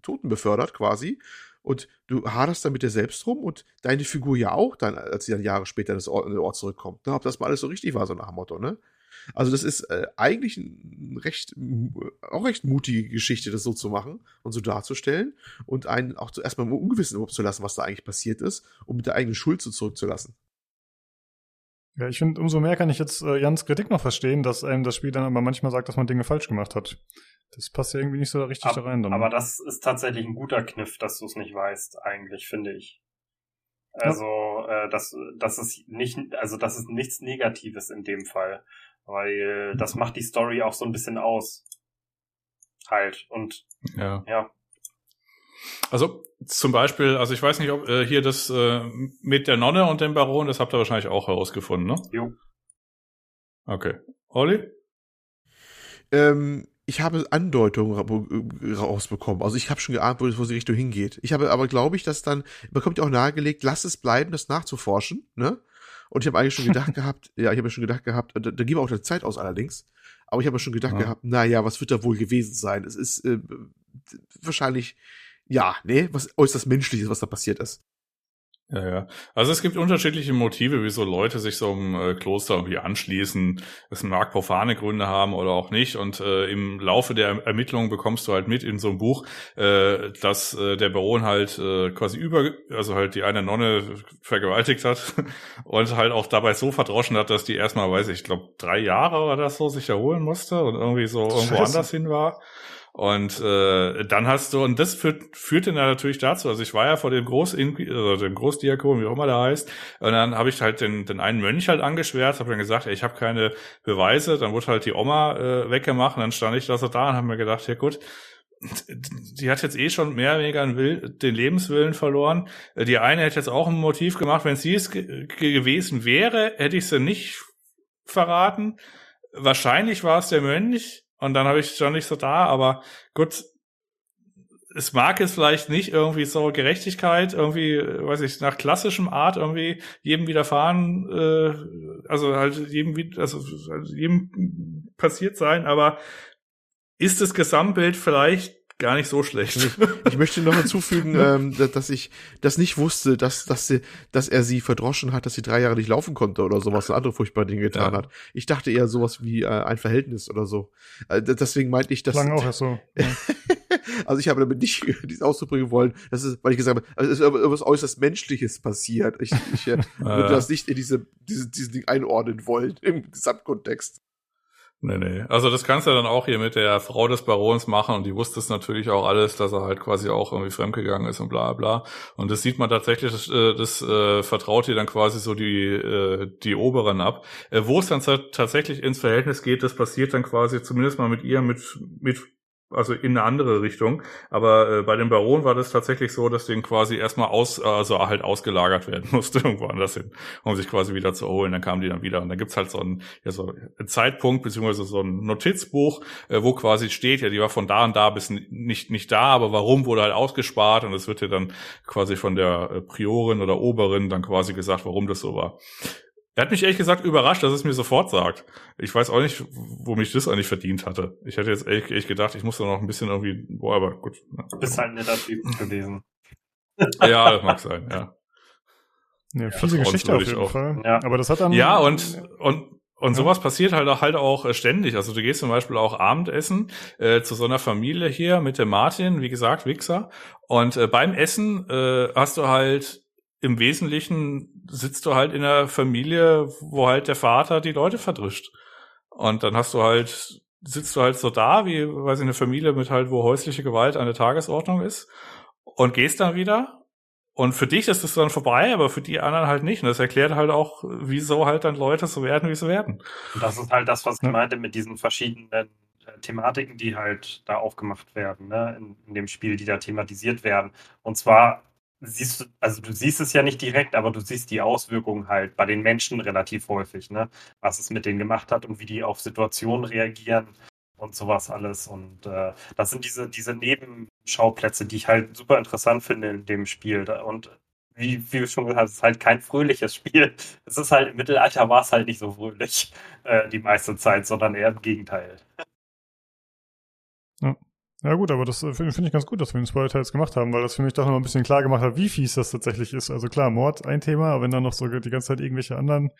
Toten befördert quasi. Und du haderst dann mit dir selbst rum und deine Figur ja auch dann, als sie dann Jahre später in den Ort zurückkommt. Ne? Ob das mal alles so richtig war, so nach dem Motto, ne? Also das ist äh, eigentlich ein recht, auch recht mutige Geschichte, das so zu machen und so darzustellen und einen auch erstmal im Ungewissen überhaupt zu lassen, was da eigentlich passiert ist, um mit der eigenen Schuld so zurückzulassen. Ja, ich finde, umso mehr kann ich jetzt äh, Jans Kritik noch verstehen, dass einem das Spiel dann aber manchmal sagt, dass man Dinge falsch gemacht hat. Das passt ja irgendwie nicht so richtig Ab, da rein. Dann. Aber das ist tatsächlich ein guter Kniff, dass du es nicht weißt, eigentlich, finde ich. Also, ja. äh, das, das ist nicht, also das ist nichts Negatives in dem Fall. Weil das macht die Story auch so ein bisschen aus. Halt. Und ja. ja. Also zum Beispiel, also ich weiß nicht, ob äh, hier das äh, mit der Nonne und dem Baron, das habt ihr wahrscheinlich auch herausgefunden, ne? Jo. Okay. Olli? Ähm, ich habe Andeutungen rausbekommen. Also ich habe schon geahnt, wo, wo die Richtung hingeht. Ich habe aber, glaube ich, dass dann, bekommt ja auch nahegelegt, lass es bleiben, das nachzuforschen, ne? Und ich habe eigentlich schon gedacht gehabt, ja, ich habe schon gedacht gehabt, da, da wir auch der Zeit aus allerdings, aber ich habe schon gedacht ja. gehabt, na ja, was wird da wohl gewesen sein? Es ist äh, wahrscheinlich, ja, nee, was äußerst menschliches, was da passiert ist. Ja, ja. Also es gibt unterschiedliche Motive, wieso Leute sich so einem äh, Kloster irgendwie anschließen. Es mag profane Gründe haben oder auch nicht. Und äh, im Laufe der Ermittlungen bekommst du halt mit in so einem Buch, äh, dass äh, der Baron halt äh, quasi über, also halt die eine Nonne vergewaltigt hat und halt auch dabei so verdroschen hat, dass die erstmal, weiß ich, ich glaube drei Jahre oder so sich erholen musste und irgendwie so irgendwo Scheiße. anders hin war. Und äh, dann hast du, und das führt, führte dann natürlich dazu, also ich war ja vor dem Groß also dem Großdiakon, wie auch immer der heißt, und dann habe ich halt den, den einen Mönch halt angeschwert, habe dann gesagt, ey, ich habe keine Beweise, dann wurde halt die Oma äh, weggemacht, und dann stand ich da so da und habe mir gedacht, ja gut, die hat jetzt eh schon mehr oder weniger den Lebenswillen verloren. Die eine hätte jetzt auch ein Motiv gemacht. Wenn sie es gewesen wäre, hätte ich sie nicht verraten. Wahrscheinlich war es der Mönch. Und dann habe ich schon nicht so da, aber gut, es mag es vielleicht nicht irgendwie so Gerechtigkeit, irgendwie, weiß ich, nach klassischem Art irgendwie jedem widerfahren, äh, also halt jedem, also jedem passiert sein, aber ist das Gesamtbild vielleicht gar nicht so schlecht. Ich, ich möchte noch hinzufügen, ähm, dass ich das nicht wusste, dass, dass, sie, dass er sie verdroschen hat, dass sie drei Jahre nicht laufen konnte oder sowas, und andere furchtbare Dinge getan ja. hat. Ich dachte eher sowas wie äh, ein Verhältnis oder so. Äh, deswegen meinte ich, dass. Klang auch so. Ja. also ich habe damit nicht dies auszubringen wollen, das ist, weil ich gesagt habe, also es ist etwas äußerst Menschliches passiert. Ich, ich äh, würde das nicht in diese, diese, diesen Ding einordnen wollen im Gesamtkontext. Nee, nee. Also das kannst du dann auch hier mit der Frau des Barons machen und die wusste es natürlich auch alles, dass er halt quasi auch irgendwie fremdgegangen ist und bla bla. Und das sieht man tatsächlich, das, äh, das äh, vertraut ihr dann quasi so die, äh, die Oberen ab. Äh, Wo es dann tatsächlich ins Verhältnis geht, das passiert dann quasi zumindest mal mit ihr, mit, mit also in eine andere Richtung. Aber äh, bei dem Baron war das tatsächlich so, dass den quasi erstmal aus, also halt ausgelagert werden musste, irgendwo anders hin, um sich quasi wieder zu erholen. Dann kamen die dann wieder. Und dann gibt's halt so einen, ja, so einen Zeitpunkt, beziehungsweise so ein Notizbuch, äh, wo quasi steht, ja, die war von da und da bis nicht, nicht da, aber warum wurde halt ausgespart und es wird ja dann quasi von der äh, Priorin oder Oberin dann quasi gesagt, warum das so war. Er hat mich ehrlich gesagt überrascht, dass es mir sofort sagt. Ich weiß auch nicht, wo mich das eigentlich verdient hatte. Ich hätte jetzt ehrlich, ehrlich gedacht, ich muss da noch ein bisschen irgendwie, boah, aber gut. Du bist halt ein netter Typ gewesen. ja, das mag sein, ja. Ja, fiese Geschichte auf jeden auch. Fall. Ja. Aber das hat dann. Ja, und, und, und sowas passiert halt auch, halt auch äh, ständig. Also du gehst zum Beispiel auch Abendessen äh, zu so einer Familie hier mit dem Martin, wie gesagt, Wichser. Und äh, beim Essen äh, hast du halt im Wesentlichen sitzt du halt in einer Familie, wo halt der Vater die Leute verdrischt. Und dann hast du halt, sitzt du halt so da, wie, weiß ich, eine Familie mit halt, wo häusliche Gewalt an der Tagesordnung ist und gehst dann wieder. Und für dich ist es dann vorbei, aber für die anderen halt nicht. Und das erklärt halt auch, wieso halt dann Leute so werden, wie sie werden. Und das ist halt das, was ich meinte mit diesen verschiedenen äh, Thematiken, die halt da aufgemacht werden, ne, in, in dem Spiel, die da thematisiert werden. Und zwar siehst du, also du siehst es ja nicht direkt, aber du siehst die Auswirkungen halt bei den Menschen relativ häufig, ne? Was es mit denen gemacht hat und wie die auf Situationen reagieren. und sowas alles. Und äh, das sind diese, diese Nebenschauplätze, die ich halt super interessant finde in dem Spiel. Und wie, wie du schon gesagt hast, es ist halt kein fröhliches Spiel. Es ist halt im Mittelalter war es halt nicht so fröhlich äh, die meiste Zeit, sondern eher im Gegenteil. Ja. Ja gut, aber das äh, finde find ich ganz gut, dass wir den Spoiler Teils gemacht haben, weil das für mich doch noch ein bisschen klar gemacht hat, wie fies das tatsächlich ist. Also klar, Mord ein Thema, aber wenn dann noch so die ganze Zeit irgendwelche anderen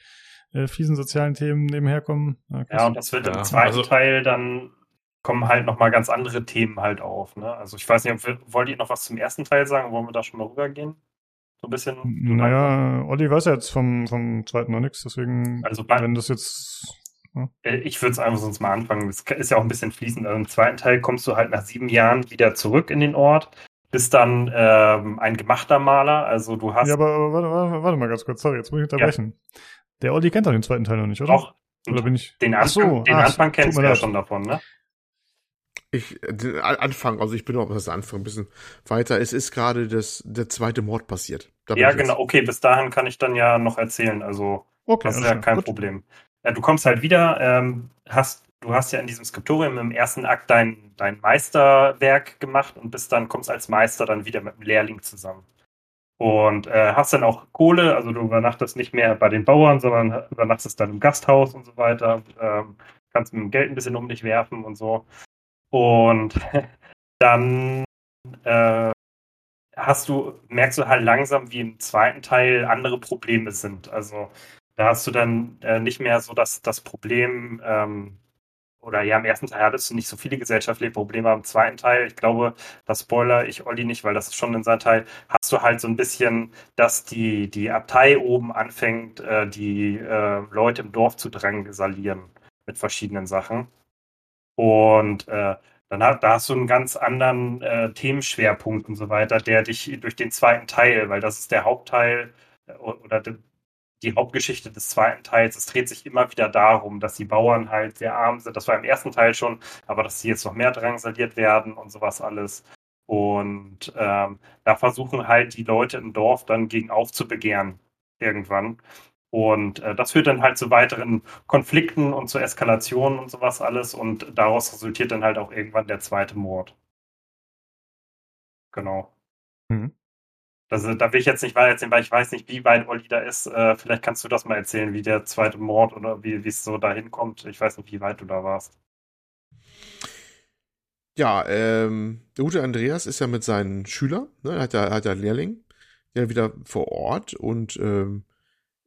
äh, fiesen sozialen Themen nebenher kommen. Ja, ja und das wird ja, im zweiten also, Teil dann kommen halt nochmal ganz andere Themen halt auf. Ne? Also ich weiß nicht, ob wir, wollt ihr noch was zum ersten Teil sagen? Wollen wir da schon mal rübergehen? So ein bisschen. Naja, Olli weiß ja jetzt vom, vom zweiten noch nichts, deswegen, also wenn das jetzt äh, ich würde es einfach sonst mal anfangen. Das ist ja auch ein bisschen fließend. Also Im zweiten Teil kommst du halt nach sieben Jahren wieder zurück in den Ort, bist dann ähm, ein gemachter Maler. Also du hast. Ja, aber, aber warte, warte, warte, mal ganz kurz, sorry, jetzt muss ich unterbrechen. Ja. Der Olli kennt doch den zweiten Teil noch nicht, oder? Auch. Oder bin ich. Den Anfang, so, den ach, Anfang kennst du ja schon davon, ne? Ich, den Anfang, also ich bin auch das Anfang ein bisschen weiter. Es ist gerade das, der zweite Mord passiert. Da ja, genau. Okay, bis dahin kann ich dann ja noch erzählen. Also, okay, das ist ja kein gut. Problem. Ja, du kommst halt wieder, ähm, hast, du hast ja in diesem Skriptorium im ersten Akt dein, dein Meisterwerk gemacht und bist dann, kommst als Meister dann wieder mit dem Lehrling zusammen. Und äh, hast dann auch Kohle, also du übernachtest nicht mehr bei den Bauern, sondern übernachtest dann im Gasthaus und so weiter. Ähm, kannst mit dem Geld ein bisschen um dich werfen und so. Und dann äh, hast du, merkst du halt langsam, wie im zweiten Teil andere Probleme sind. Also da hast du dann äh, nicht mehr so das, das Problem, ähm, oder ja, im ersten Teil hattest du nicht so viele gesellschaftliche Probleme, aber im zweiten Teil, ich glaube, das spoiler ich Olli nicht, weil das ist schon in seinem Teil, hast du halt so ein bisschen, dass die, die Abtei oben anfängt, äh, die äh, Leute im Dorf zu drangsalieren mit verschiedenen Sachen. Und äh, dann hat, da hast du einen ganz anderen äh, Themenschwerpunkt und so weiter, der dich durch den zweiten Teil, weil das ist der Hauptteil äh, oder die Hauptgeschichte des zweiten Teils. Es dreht sich immer wieder darum, dass die Bauern halt sehr arm sind. Das war im ersten Teil schon, aber dass sie jetzt noch mehr drangsaliert werden und sowas alles. Und ähm, da versuchen halt die Leute im Dorf dann gegen aufzubegehren irgendwann. Und äh, das führt dann halt zu weiteren Konflikten und zu Eskalationen und sowas alles. Und daraus resultiert dann halt auch irgendwann der zweite Mord. Genau. Mhm. Also da will ich jetzt nicht weiter erzählen, weil ich weiß nicht, wie weit Olli da ist. Äh, vielleicht kannst du das mal erzählen, wie der zweite Mord oder wie es so dahin kommt. Ich weiß nicht, wie weit du da warst. Ja, ähm, der gute Andreas ist ja mit seinen Schülern, ne, hat ja, hat ja Lehrling, der wieder vor Ort und ähm,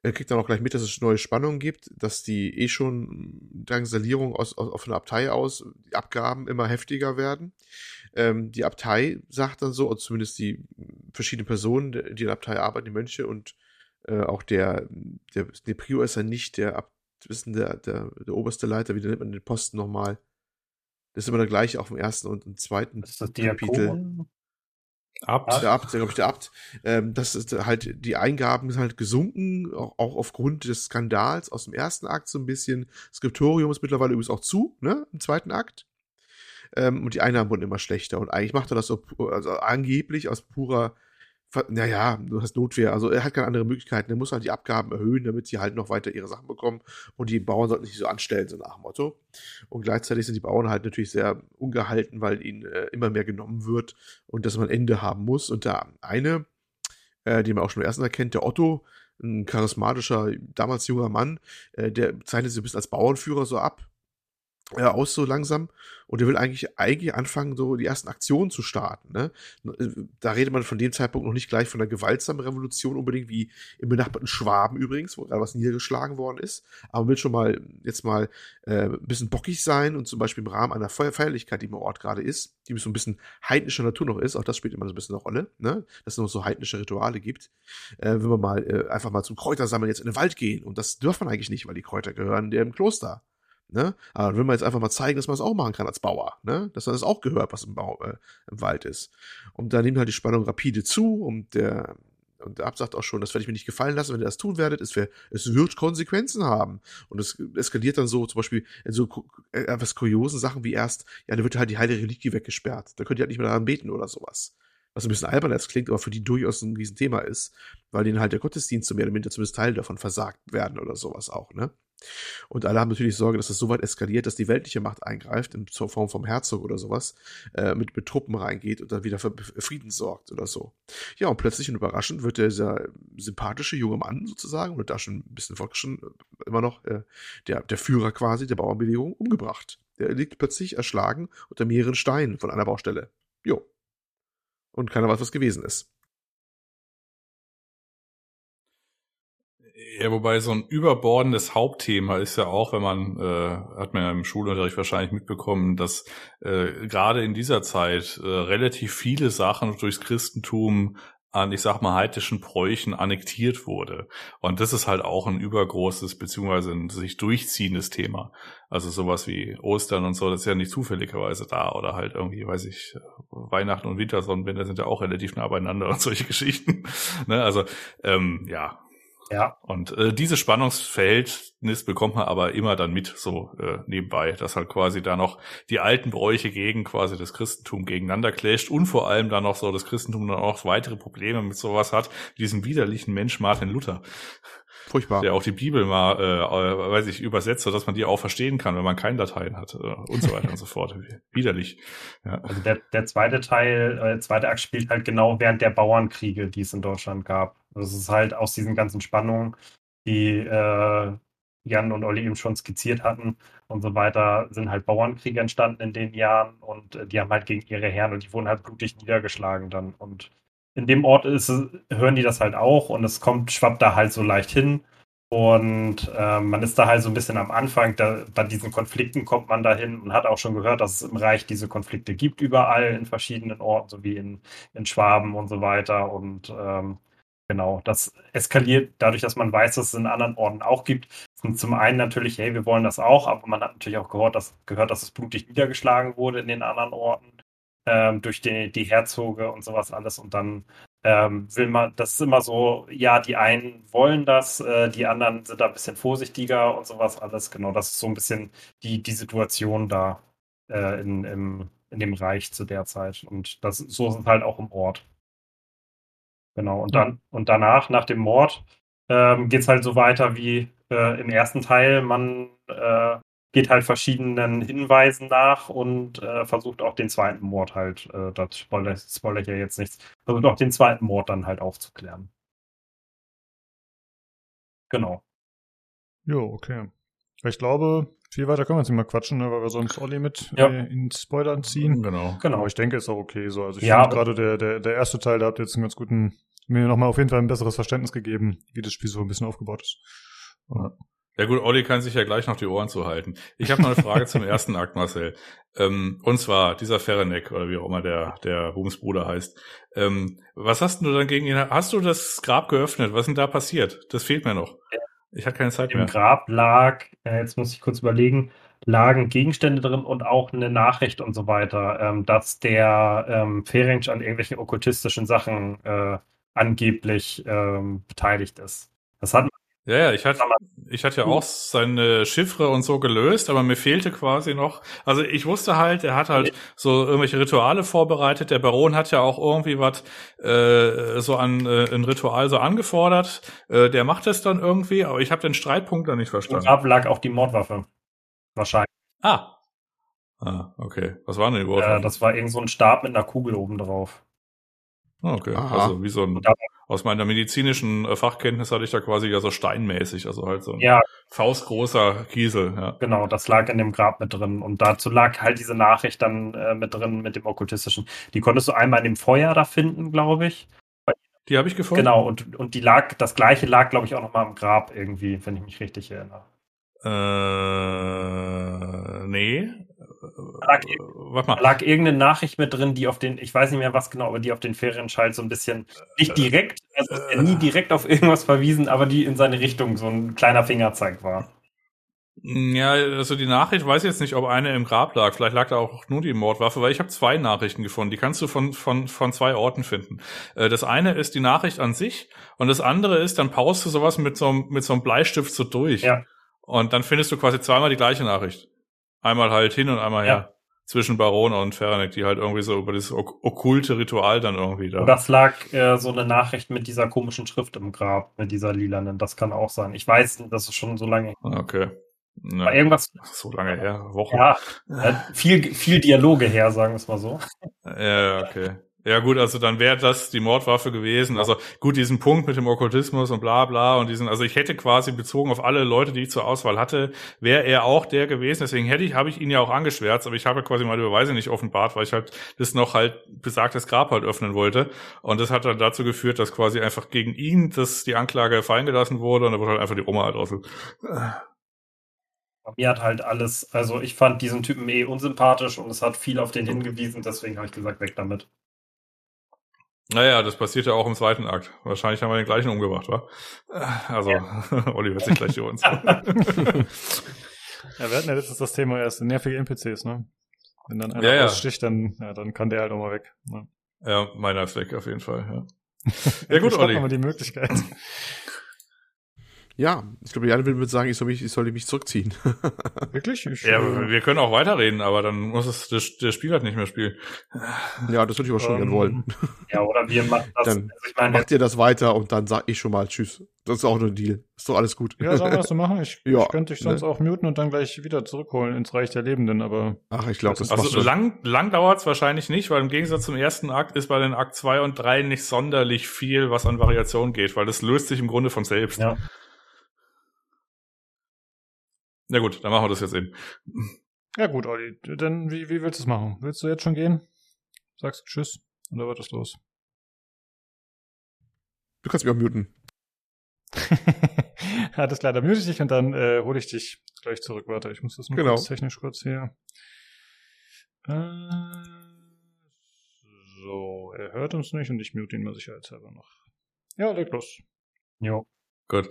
er kriegt dann auch gleich mit, dass es neue Spannungen gibt, dass die eh schon Drangsalierung aus, aus, auf eine Abtei aus, die Abgaben immer heftiger werden. Ähm, die Abtei sagt dann so, oder zumindest die verschiedenen Personen, die in der Abtei arbeiten, die Mönche und äh, auch der, der, der Prior ist ja nicht der, Ab, wissen, der, der, der oberste Leiter, wie nennt man den Posten nochmal? Das ist immer der gleiche auch im ersten und im zweiten ist das Kapitel. Abt. Der Abt, glaube ich, der Abt. Ähm, das ist halt, die Eingaben sind halt gesunken, auch, auch aufgrund des Skandals aus dem ersten Akt so ein bisschen. Skriptorium ist mittlerweile übrigens auch zu, ne, im zweiten Akt. Ähm, und die Einnahmen wurden immer schlechter. Und eigentlich macht er das so, also angeblich aus purer, naja, du hast Notwehr. Also er hat keine andere Möglichkeiten. Er muss halt die Abgaben erhöhen, damit sie halt noch weiter ihre Sachen bekommen. Und die Bauern sollten sich so anstellen, so nach dem Motto. Und gleichzeitig sind die Bauern halt natürlich sehr ungehalten, weil ihnen äh, immer mehr genommen wird und dass man ein Ende haben muss. Und der eine, äh, den man auch schon im ersten erkennt, der Otto, ein charismatischer, damals junger Mann, äh, der zeichnet sich ein bisschen als Bauernführer so ab äh, aus so langsam und er will eigentlich eigentlich anfangen, so die ersten Aktionen zu starten. Ne? Äh, da redet man von dem Zeitpunkt noch nicht gleich von einer gewaltsamen Revolution unbedingt, wie im benachbarten Schwaben übrigens, wo gerade was niedergeschlagen worden ist. Aber man will schon mal jetzt mal äh, ein bisschen bockig sein und zum Beispiel im Rahmen einer Feuerfeierlichkeit, die im Ort gerade ist, die so ein bisschen heidnischer Natur noch ist, auch das spielt immer so ein bisschen eine Rolle, ne? dass es noch so heidnische Rituale gibt. Äh, wenn wir mal äh, einfach mal zum Kräutersammeln jetzt in den Wald gehen und das dürfen man eigentlich nicht, weil die Kräuter gehören der im Kloster. Ne? Aber will man jetzt einfach mal zeigen, dass man es auch machen kann als Bauer, ne? Dass man das auch gehört, was im, Bau, äh, im Wald ist. Und da nimmt halt die Spannung rapide zu und der und der Ab auch schon, das werde ich mir nicht gefallen lassen, wenn ihr das tun werdet. Es, wär, es wird Konsequenzen haben. Und es eskaliert dann so, zum Beispiel in so äh, etwas kuriosen Sachen wie erst, ja, da wird halt die heilige Reliquie weggesperrt. Da könnt ihr halt nicht mehr daran beten oder sowas. Was ein bisschen albern als klingt, aber für die durchaus ein Riesenthema ist, weil denen halt der Gottesdienst so mehr oder minder zumindest Teil davon versagt werden oder sowas auch, ne? Und alle haben natürlich Sorge, dass das so weit eskaliert, dass die weltliche Macht eingreift, in Form vom Herzog oder sowas, äh, mit, mit Truppen reingeht und dann wieder für Frieden sorgt oder so. Ja, und plötzlich und überraschend wird dieser sympathische junge Mann sozusagen, oder da schon ein bisschen fortgeschritten, äh, immer noch äh, der, der Führer quasi der Bauernbewegung, umgebracht. Der liegt plötzlich erschlagen unter mehreren Steinen von einer Baustelle. Jo. Und keiner weiß, was gewesen ist. Ja, wobei so ein überbordendes Hauptthema ist ja auch, wenn man, äh, hat man ja im Schulunterricht wahrscheinlich mitbekommen, dass äh, gerade in dieser Zeit äh, relativ viele Sachen durchs Christentum an, ich sag mal, heidnischen Bräuchen annektiert wurde. Und das ist halt auch ein übergroßes, beziehungsweise ein sich durchziehendes Thema. Also sowas wie Ostern und so, das ist ja nicht zufälligerweise da. Oder halt irgendwie, weiß ich, Weihnachten und Wintersonnenwende sind ja auch relativ nah beieinander und solche Geschichten. ne? Also, ähm, ja, ja. Und äh, dieses Spannungsverhältnis bekommt man aber immer dann mit so äh, nebenbei, dass halt quasi da noch die alten Bräuche gegen quasi das Christentum gegeneinander clasht und vor allem dann noch so das Christentum dann auch weitere Probleme mit sowas hat, diesen widerlichen Mensch Martin Luther. Furchtbar. Der auch die Bibel mal, äh, weiß ich, übersetzt, sodass man die auch verstehen kann, wenn man keine Dateien hat äh, und so weiter und so fort. Widerlich. Ja. Also der, der zweite Teil, äh, der zweite Akt spielt halt genau während der Bauernkriege, die es in Deutschland gab. Also es ist halt aus diesen ganzen Spannungen, die äh, Jan und Olli eben schon skizziert hatten und so weiter, sind halt Bauernkriege entstanden in den Jahren und äh, die haben halt gegen ihre Herren und die wurden halt blutig niedergeschlagen dann. Und in dem Ort ist, hören die das halt auch und es kommt, schwappt da halt so leicht hin. Und äh, man ist da halt so ein bisschen am Anfang, da, bei diesen Konflikten kommt man dahin und hat auch schon gehört, dass es im Reich diese Konflikte gibt, überall in verschiedenen Orten, so wie in, in Schwaben und so weiter. Und ähm, Genau, das eskaliert dadurch, dass man weiß, dass es in anderen Orten auch gibt. Und zum einen natürlich, hey, wir wollen das auch, aber man hat natürlich auch gehört, dass, gehört, dass es blutig niedergeschlagen wurde in den anderen Orten ähm, durch die, die Herzoge und sowas alles. Und dann ähm, will man, das ist immer so, ja, die einen wollen das, äh, die anderen sind da ein bisschen vorsichtiger und sowas alles. Genau, das ist so ein bisschen die, die Situation da äh, in, im, in dem Reich zu der Zeit. Und das so ist es halt auch im Ort. Genau, und dann, und danach, nach dem Mord, ähm, geht es halt so weiter wie äh, im ersten Teil. Man äh, geht halt verschiedenen Hinweisen nach und äh, versucht auch den zweiten Mord halt, äh, das spoilere, spoilere ich ja jetzt nichts, versucht auch den zweiten Mord dann halt aufzuklären. Genau. Jo, okay. Ich glaube, viel weiter können wir jetzt nicht mehr quatschen, ne, weil wir sonst Olli mit ja. äh, in Spoilern ziehen. Genau. genau. Aber ich denke, ist auch okay so. Also ich ja, finde gerade der, der, der erste Teil, da habt ihr jetzt einen ganz guten mir nochmal auf jeden Fall ein besseres Verständnis gegeben, wie das Spiel so ein bisschen aufgebaut ist. Ja. Ja gut, Olli kann sich ja gleich noch die Ohren zuhalten. Ich habe noch eine Frage zum ersten Akt, Marcel. Ähm, und zwar dieser Ferenek, oder wie auch immer der, der Hums Bruder heißt. Ähm, was hast du dann gegen ihn? Hast du das Grab geöffnet? Was ist denn da passiert? Das fehlt mir noch. Ich hatte keine Zeit Im mehr. Im Grab lag, äh, jetzt muss ich kurz überlegen, lagen Gegenstände drin und auch eine Nachricht und so weiter, ähm, dass der ähm, Ferenc an irgendwelchen okkultistischen Sachen äh, angeblich ähm, beteiligt ist. Das hat ja, ja, ich hatte, ich hatte ja auch seine Chiffre und so gelöst, aber mir fehlte quasi noch, also ich wusste halt, er hat halt so irgendwelche Rituale vorbereitet. Der Baron hat ja auch irgendwie was äh, so an äh, ein Ritual so angefordert. Äh, der macht es dann irgendwie, aber ich habe den Streitpunkt da nicht verstanden. Und lag auch die Mordwaffe. Wahrscheinlich. Ah. Ah, okay. Was war denn die Mordwaffe? Äh, das war irgend so ein Stab mit einer Kugel oben drauf. Ah, okay, Aha. also wie so ein, aus meiner medizinischen äh, Fachkenntnis hatte ich da quasi ja so steinmäßig, also halt so ein ja. faustgroßer Kiesel, ja. Genau, das lag in dem Grab mit drin und dazu lag halt diese Nachricht dann äh, mit drin mit dem okkultistischen. Die konntest du einmal in dem Feuer da finden, glaube ich. Die habe ich gefunden. Genau, und, und die lag, das gleiche lag, glaube ich, auch nochmal im Grab irgendwie, wenn ich mich richtig erinnere. Äh, nee. Lag, Warte mal. lag irgendeine Nachricht mit drin, die auf den, ich weiß nicht mehr was genau, aber die auf den Ferienschalt so ein bisschen, nicht direkt, also äh, nie direkt auf irgendwas verwiesen, aber die in seine Richtung so ein kleiner Fingerzeig war. Ja, also die Nachricht weiß ich jetzt nicht, ob eine im Grab lag. Vielleicht lag da auch nur die Mordwaffe, weil ich habe zwei Nachrichten gefunden. Die kannst du von, von, von zwei Orten finden. Äh, das eine ist die Nachricht an sich und das andere ist, dann paust du sowas mit so, mit so einem Bleistift so durch. Ja. Und dann findest du quasi zweimal die gleiche Nachricht. Einmal halt hin und einmal her. zwischen Baron und Feranek, die halt irgendwie so über das ok okkulte Ritual dann irgendwie da. Und das lag äh, so eine Nachricht mit dieser komischen Schrift im Grab, mit dieser lilanen. Das kann auch sein. Ich weiß, das ist schon so lange. Okay. Ja. irgendwas. So lange her, Wochen. Ja, äh, viel, viel Dialoge her, sagen wir es mal so. Ja, okay. Ja gut, also dann wäre das die Mordwaffe gewesen. Also gut, diesen Punkt mit dem Okkultismus und bla bla und diesen, also ich hätte quasi bezogen auf alle Leute, die ich zur Auswahl hatte, wäre er auch der gewesen. Deswegen hätte ich, habe ich ihn ja auch angeschwärzt, aber ich habe quasi meine Beweise nicht offenbart, weil ich halt das noch halt besagtes Grab halt öffnen wollte. Und das hat dann dazu geführt, dass quasi einfach gegen ihn dass die Anklage fallen gelassen wurde und da wurde halt einfach die Roma halt aus. Mir hat halt alles, also ich fand diesen Typen eh unsympathisch und es hat viel auf den hingewiesen, deswegen habe ich gesagt, weg damit. Naja, das passiert ja auch im zweiten Akt. Wahrscheinlich haben wir den gleichen umgebracht, wa? Also, ja. Olli wird sich gleich hier uns. ja, wir hatten ja letztens das Thema erst nervige NPCs, ne? Wenn dann einer ja, aussticht, dann, ja, dann kann der halt auch mal weg. Ne? Ja, meiner ist weg, auf jeden Fall, ja. ja gut, Olli. mal die Möglichkeit. Ja, ich glaube, Jan würde sagen, ich soll mich, ich soll mich zurückziehen. Wirklich? Ich, ja, äh, wir können auch weiterreden, aber dann muss es der, der Spiel halt nicht mehr spielen. Ja, das würde ich aber schon um, gerne wollen. Ja, oder wir machen das. Dann also ich meine, macht ihr das weiter und dann sag ich schon mal Tschüss. Das ist auch nur ein Deal. Ist doch alles gut. Ja, sollen wir das so machen? Ich, ja, ich könnte dich sonst ne? auch muten und dann gleich wieder zurückholen ins Reich der Lebenden, aber. Ach, ich glaube, das Also schon. lang, lang dauert's wahrscheinlich nicht, weil im Gegensatz zum ersten Akt ist bei den Akt 2 und 3 nicht sonderlich viel, was an Variation geht, weil das löst sich im Grunde von selbst. Ja. Na gut, dann machen wir das jetzt eben. Ja gut, Olli, dann wie, wie willst du es machen? Willst du jetzt schon gehen? Sagst Tschüss oder wird das los? Du kannst mich auch muten. Alles klar, dann mute ich dich und dann äh, hole ich dich gleich zurück. Warte, ich muss das nur genau. kurz technisch kurz hier. Äh, so, er hört uns nicht und ich mute ihn mal sicherheitshalber noch. Ja, leg los. Jo. Gut.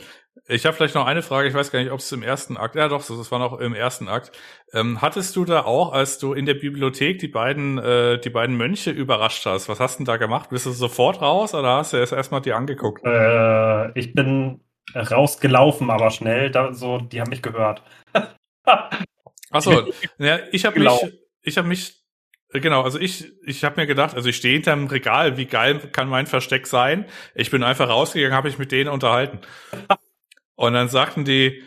Ich habe vielleicht noch eine Frage. Ich weiß gar nicht, ob es im ersten Akt, ja doch, das war noch im ersten Akt. Ähm, hattest du da auch, als du in der Bibliothek die beiden, äh, die beiden Mönche überrascht hast, was hast du denn da gemacht? Bist du sofort raus oder hast du erst erstmal die angeguckt? Äh, ich bin rausgelaufen, aber schnell. Da, so, die haben mich gehört. Achso, ja, ich habe mich, ich habe mich Genau, also ich, ich habe mir gedacht, also ich stehe hinterm Regal, wie geil kann mein Versteck sein? Ich bin einfach rausgegangen, habe mich mit denen unterhalten. Und dann sagten die,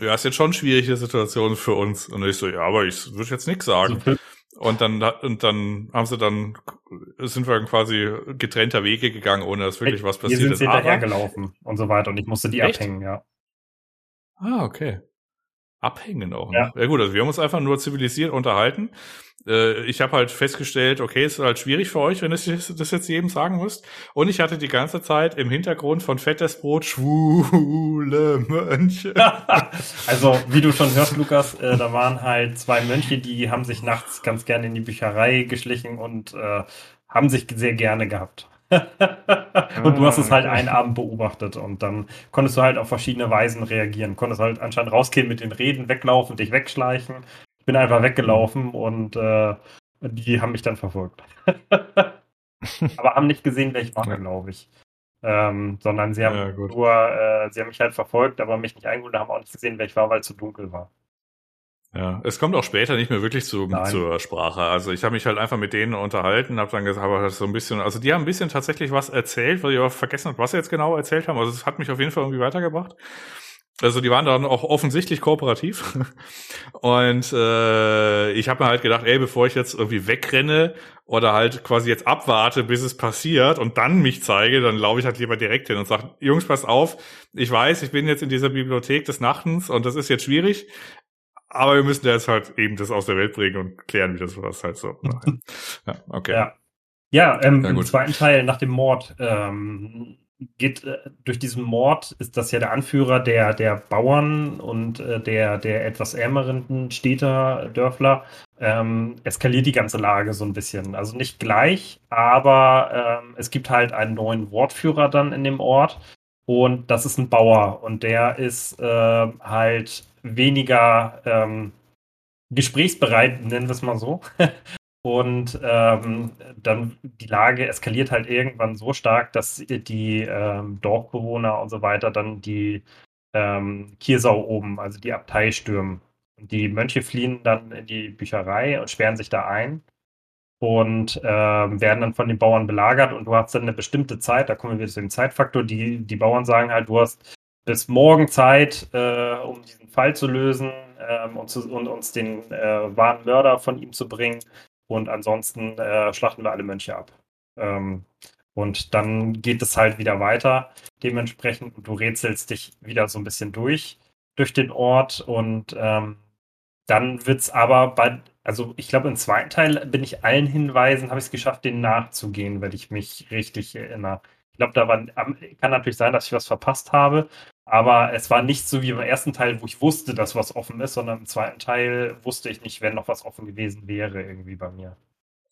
ja, ist jetzt schon schwierige Situation für uns. Und ich so, ja, aber ich würde jetzt nichts sagen. Und dann, und dann haben sie dann, sind wir quasi getrennter Wege gegangen, ohne dass wirklich was passiert ist. Wir sind hinterhergelaufen und so weiter und ich musste die Echt? abhängen, ja. Ah, okay. Abhängen auch. Ne? Ja. ja gut, also wir haben uns einfach nur zivilisiert unterhalten äh, ich habe halt festgestellt, okay, es ist halt schwierig für euch, wenn ihr das jetzt jedem sagen müsst. Und ich hatte die ganze Zeit im Hintergrund von Fettes Brot schwule Mönche. also, wie du schon hörst, Lukas, äh, da waren halt zwei Mönche, die haben sich nachts ganz gerne in die Bücherei geschlichen und äh, haben sich sehr gerne gehabt. und du hast es halt einen Abend beobachtet und dann konntest du halt auf verschiedene Weisen reagieren. Konntest halt anscheinend rausgehen mit den Reden, weglaufen, dich wegschleichen bin einfach weggelaufen und äh, die haben mich dann verfolgt. aber haben nicht gesehen, wer ich war, glaube ich. Ähm, sondern sie haben ja, nur, äh, sie haben mich halt verfolgt, aber mich nicht eingeholt, haben auch nicht gesehen, wer ich war, weil es zu dunkel war. Ja, es kommt auch später nicht mehr wirklich zu, zur Sprache. Also ich habe mich halt einfach mit denen unterhalten, habe dann gesagt, aber so ein bisschen, also die haben ein bisschen tatsächlich was erzählt, weil ich aber vergessen habe, was sie jetzt genau erzählt haben. Also es hat mich auf jeden Fall irgendwie weitergebracht. Also die waren dann auch offensichtlich kooperativ. Und äh, ich habe mir halt gedacht, ey, bevor ich jetzt irgendwie wegrenne oder halt quasi jetzt abwarte, bis es passiert und dann mich zeige, dann laufe ich halt lieber direkt hin und sage, Jungs, passt auf, ich weiß, ich bin jetzt in dieser Bibliothek des Nachtens und das ist jetzt schwierig, aber wir müssen jetzt halt eben das aus der Welt bringen und klären, wie das was halt so. ja, okay. Ja, ja, ähm, ja im zweiten Teil nach dem Mord ähm, geht äh, durch diesen Mord ist das ja der Anführer der der Bauern und äh, der der etwas ärmeren Städter Dörfler. Ähm, eskaliert die ganze Lage so ein bisschen. Also nicht gleich aber ähm, es gibt halt einen neuen Wortführer dann in dem Ort. Und das ist ein Bauer. Und der ist äh, halt weniger ähm, gesprächsbereit nennen wir es mal so Und ähm, dann die Lage eskaliert halt irgendwann so stark, dass die ähm, Dorfbewohner und so weiter dann die ähm, Kiersau oben, also die Abtei stürmen. die Mönche fliehen dann in die Bücherei und sperren sich da ein und äh, werden dann von den Bauern belagert und du hast dann eine bestimmte Zeit, da kommen wir wieder zu dem Zeitfaktor, die, die Bauern sagen halt, du hast bis morgen Zeit, äh, um diesen Fall zu lösen ähm, und, zu, und, uns den äh, wahren Mörder von ihm zu bringen und ansonsten äh, schlachten wir alle Mönche ab. Ähm, und dann geht es halt wieder weiter dementsprechend und du rätselst dich wieder so ein bisschen durch, durch den Ort und ähm, dann es aber bei, also ich glaube, im zweiten Teil bin ich allen Hinweisen, habe ich es geschafft, denen nachzugehen, wenn ich mich richtig erinnere. Ich glaube, da war, kann natürlich sein, dass ich was verpasst habe, aber es war nicht so wie im ersten Teil, wo ich wusste, dass was offen ist, sondern im zweiten Teil wusste ich nicht, wenn noch was offen gewesen wäre, irgendwie bei mir.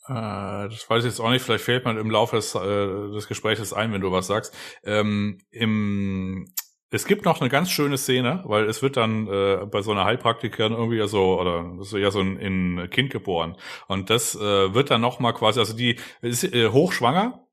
Äh, das weiß ich jetzt auch nicht, vielleicht fällt man im Laufe des, äh, des Gesprächs ein, wenn du was sagst. Ähm, Im es gibt noch eine ganz schöne Szene, weil es wird dann äh, bei so einer Heilpraktikerin irgendwie ja so oder so ja so ein, ein Kind geboren und das äh, wird dann noch mal quasi also die ist äh, hochschwanger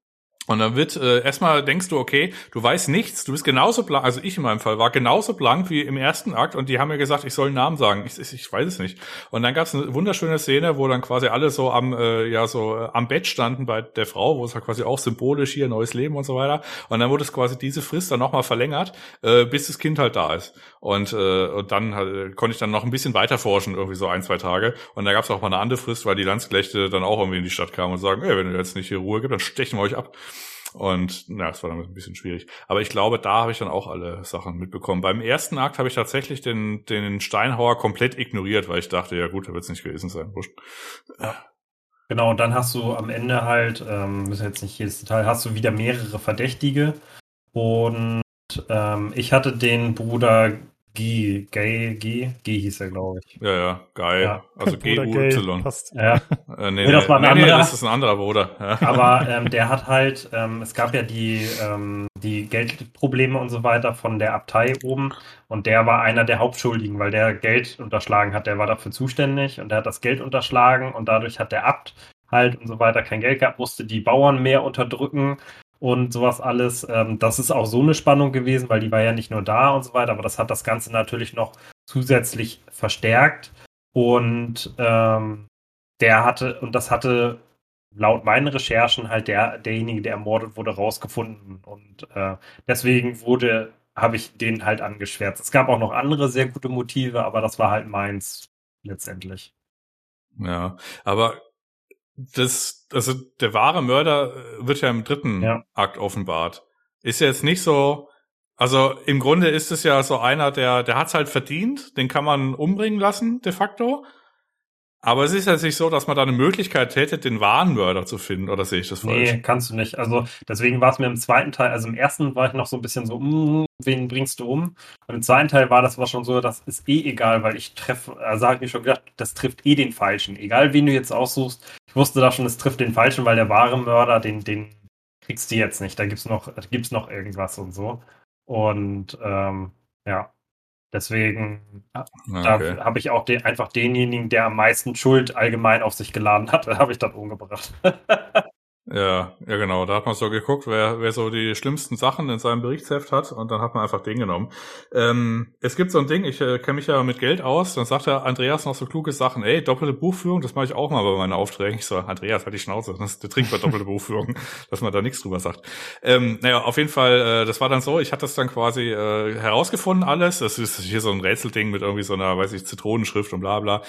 und dann wird äh, erstmal denkst du, okay, du weißt nichts, du bist genauso blank, also ich in meinem Fall war genauso blank wie im ersten Akt und die haben mir gesagt, ich soll einen Namen sagen. Ich, ich weiß es nicht. Und dann gab es eine wunderschöne Szene, wo dann quasi alle so am äh, ja so äh, am Bett standen bei der Frau, wo es halt quasi auch symbolisch hier neues Leben und so weiter. Und dann wurde es quasi diese Frist dann nochmal verlängert, äh, bis das Kind halt da ist. Und, äh, und dann halt, konnte ich dann noch ein bisschen weiter forschen, irgendwie so ein, zwei Tage. Und da gab es auch mal eine andere Frist, weil die Landsknechte dann auch irgendwie in die Stadt kamen und sagen, ey, wenn ihr jetzt nicht hier Ruhe gibt, dann stechen wir euch ab. Und na, das war dann ein bisschen schwierig. Aber ich glaube, da habe ich dann auch alle Sachen mitbekommen. Beim ersten Akt habe ich tatsächlich den, den Steinhauer komplett ignoriert, weil ich dachte, ja gut, da wird es nicht gewesen sein. Wurscht. Genau, und dann hast du am Ende halt, ähm, müssen jetzt nicht jedes Detail, hast du wieder mehrere Verdächtige. Und ähm, ich hatte den Bruder G, Gay, G, G hieß er, glaube ich. Ja, ja, geil. Ja. Also G-U-Y. Ja. Äh, nee, nee, das war ein nee, anderer. Nee, das ist ein anderer Bruder. Ja. Aber ähm, der hat halt, ähm, es gab ja die, ähm, die Geldprobleme und so weiter von der Abtei oben und der war einer der Hauptschuldigen, weil der Geld unterschlagen hat. Der war dafür zuständig und der hat das Geld unterschlagen und dadurch hat der Abt halt und so weiter kein Geld gehabt, musste die Bauern mehr unterdrücken und sowas alles. Ähm, das ist auch so eine Spannung gewesen, weil die war ja nicht nur da und so weiter, aber das hat das Ganze natürlich noch zusätzlich verstärkt. Und ähm, der hatte, und das hatte laut meinen Recherchen halt der, derjenige, der ermordet wurde, rausgefunden. Und äh, deswegen wurde, habe ich den halt angeschwärzt. Es gab auch noch andere sehr gute Motive, aber das war halt meins letztendlich. Ja, aber das, also der wahre Mörder äh, wird ja im dritten ja. Akt offenbart. Ist ja jetzt nicht so, also im Grunde ist es ja so einer, der, der hat's halt verdient, den kann man umbringen lassen, de facto. Aber es ist ja nicht so, dass man da eine Möglichkeit hätte, den wahren Mörder zu finden, oder sehe ich das falsch? Nee, kannst du nicht. Also deswegen war es mir im zweiten Teil, also im ersten war ich noch so ein bisschen so, mm, wen bringst du um? Und im zweiten Teil war das war schon so, das ist eh egal, weil ich treffe, also habe ich mir schon gedacht, das trifft eh den Falschen. Egal wen du jetzt aussuchst, ich wusste da schon, es trifft den Falschen, weil der wahre Mörder, den, den kriegst du jetzt nicht. Da gibt's noch, da gibt's noch irgendwas und so. Und ähm, ja. Deswegen ah, okay. da habe ich auch den, einfach denjenigen, der am meisten Schuld allgemein auf sich geladen hat, habe ich dann umgebracht. Ja, ja genau. Da hat man so geguckt, wer, wer so die schlimmsten Sachen in seinem Berichtsheft hat und dann hat man einfach den genommen. Ähm, es gibt so ein Ding, ich äh, kenne mich ja mit Geld aus, dann sagt der Andreas noch so kluge Sachen, ey, doppelte Buchführung, das mache ich auch mal bei meinen Aufträgen. Ich so, Andreas, halt die Schnauze, das, der trinkt bei doppelte Buchführung, dass man da nichts drüber sagt. Ähm, naja, auf jeden Fall, äh, das war dann so, ich hatte das dann quasi äh, herausgefunden alles. Das ist hier so ein Rätselding mit irgendwie so einer, weiß ich, Zitronenschrift und bla bla.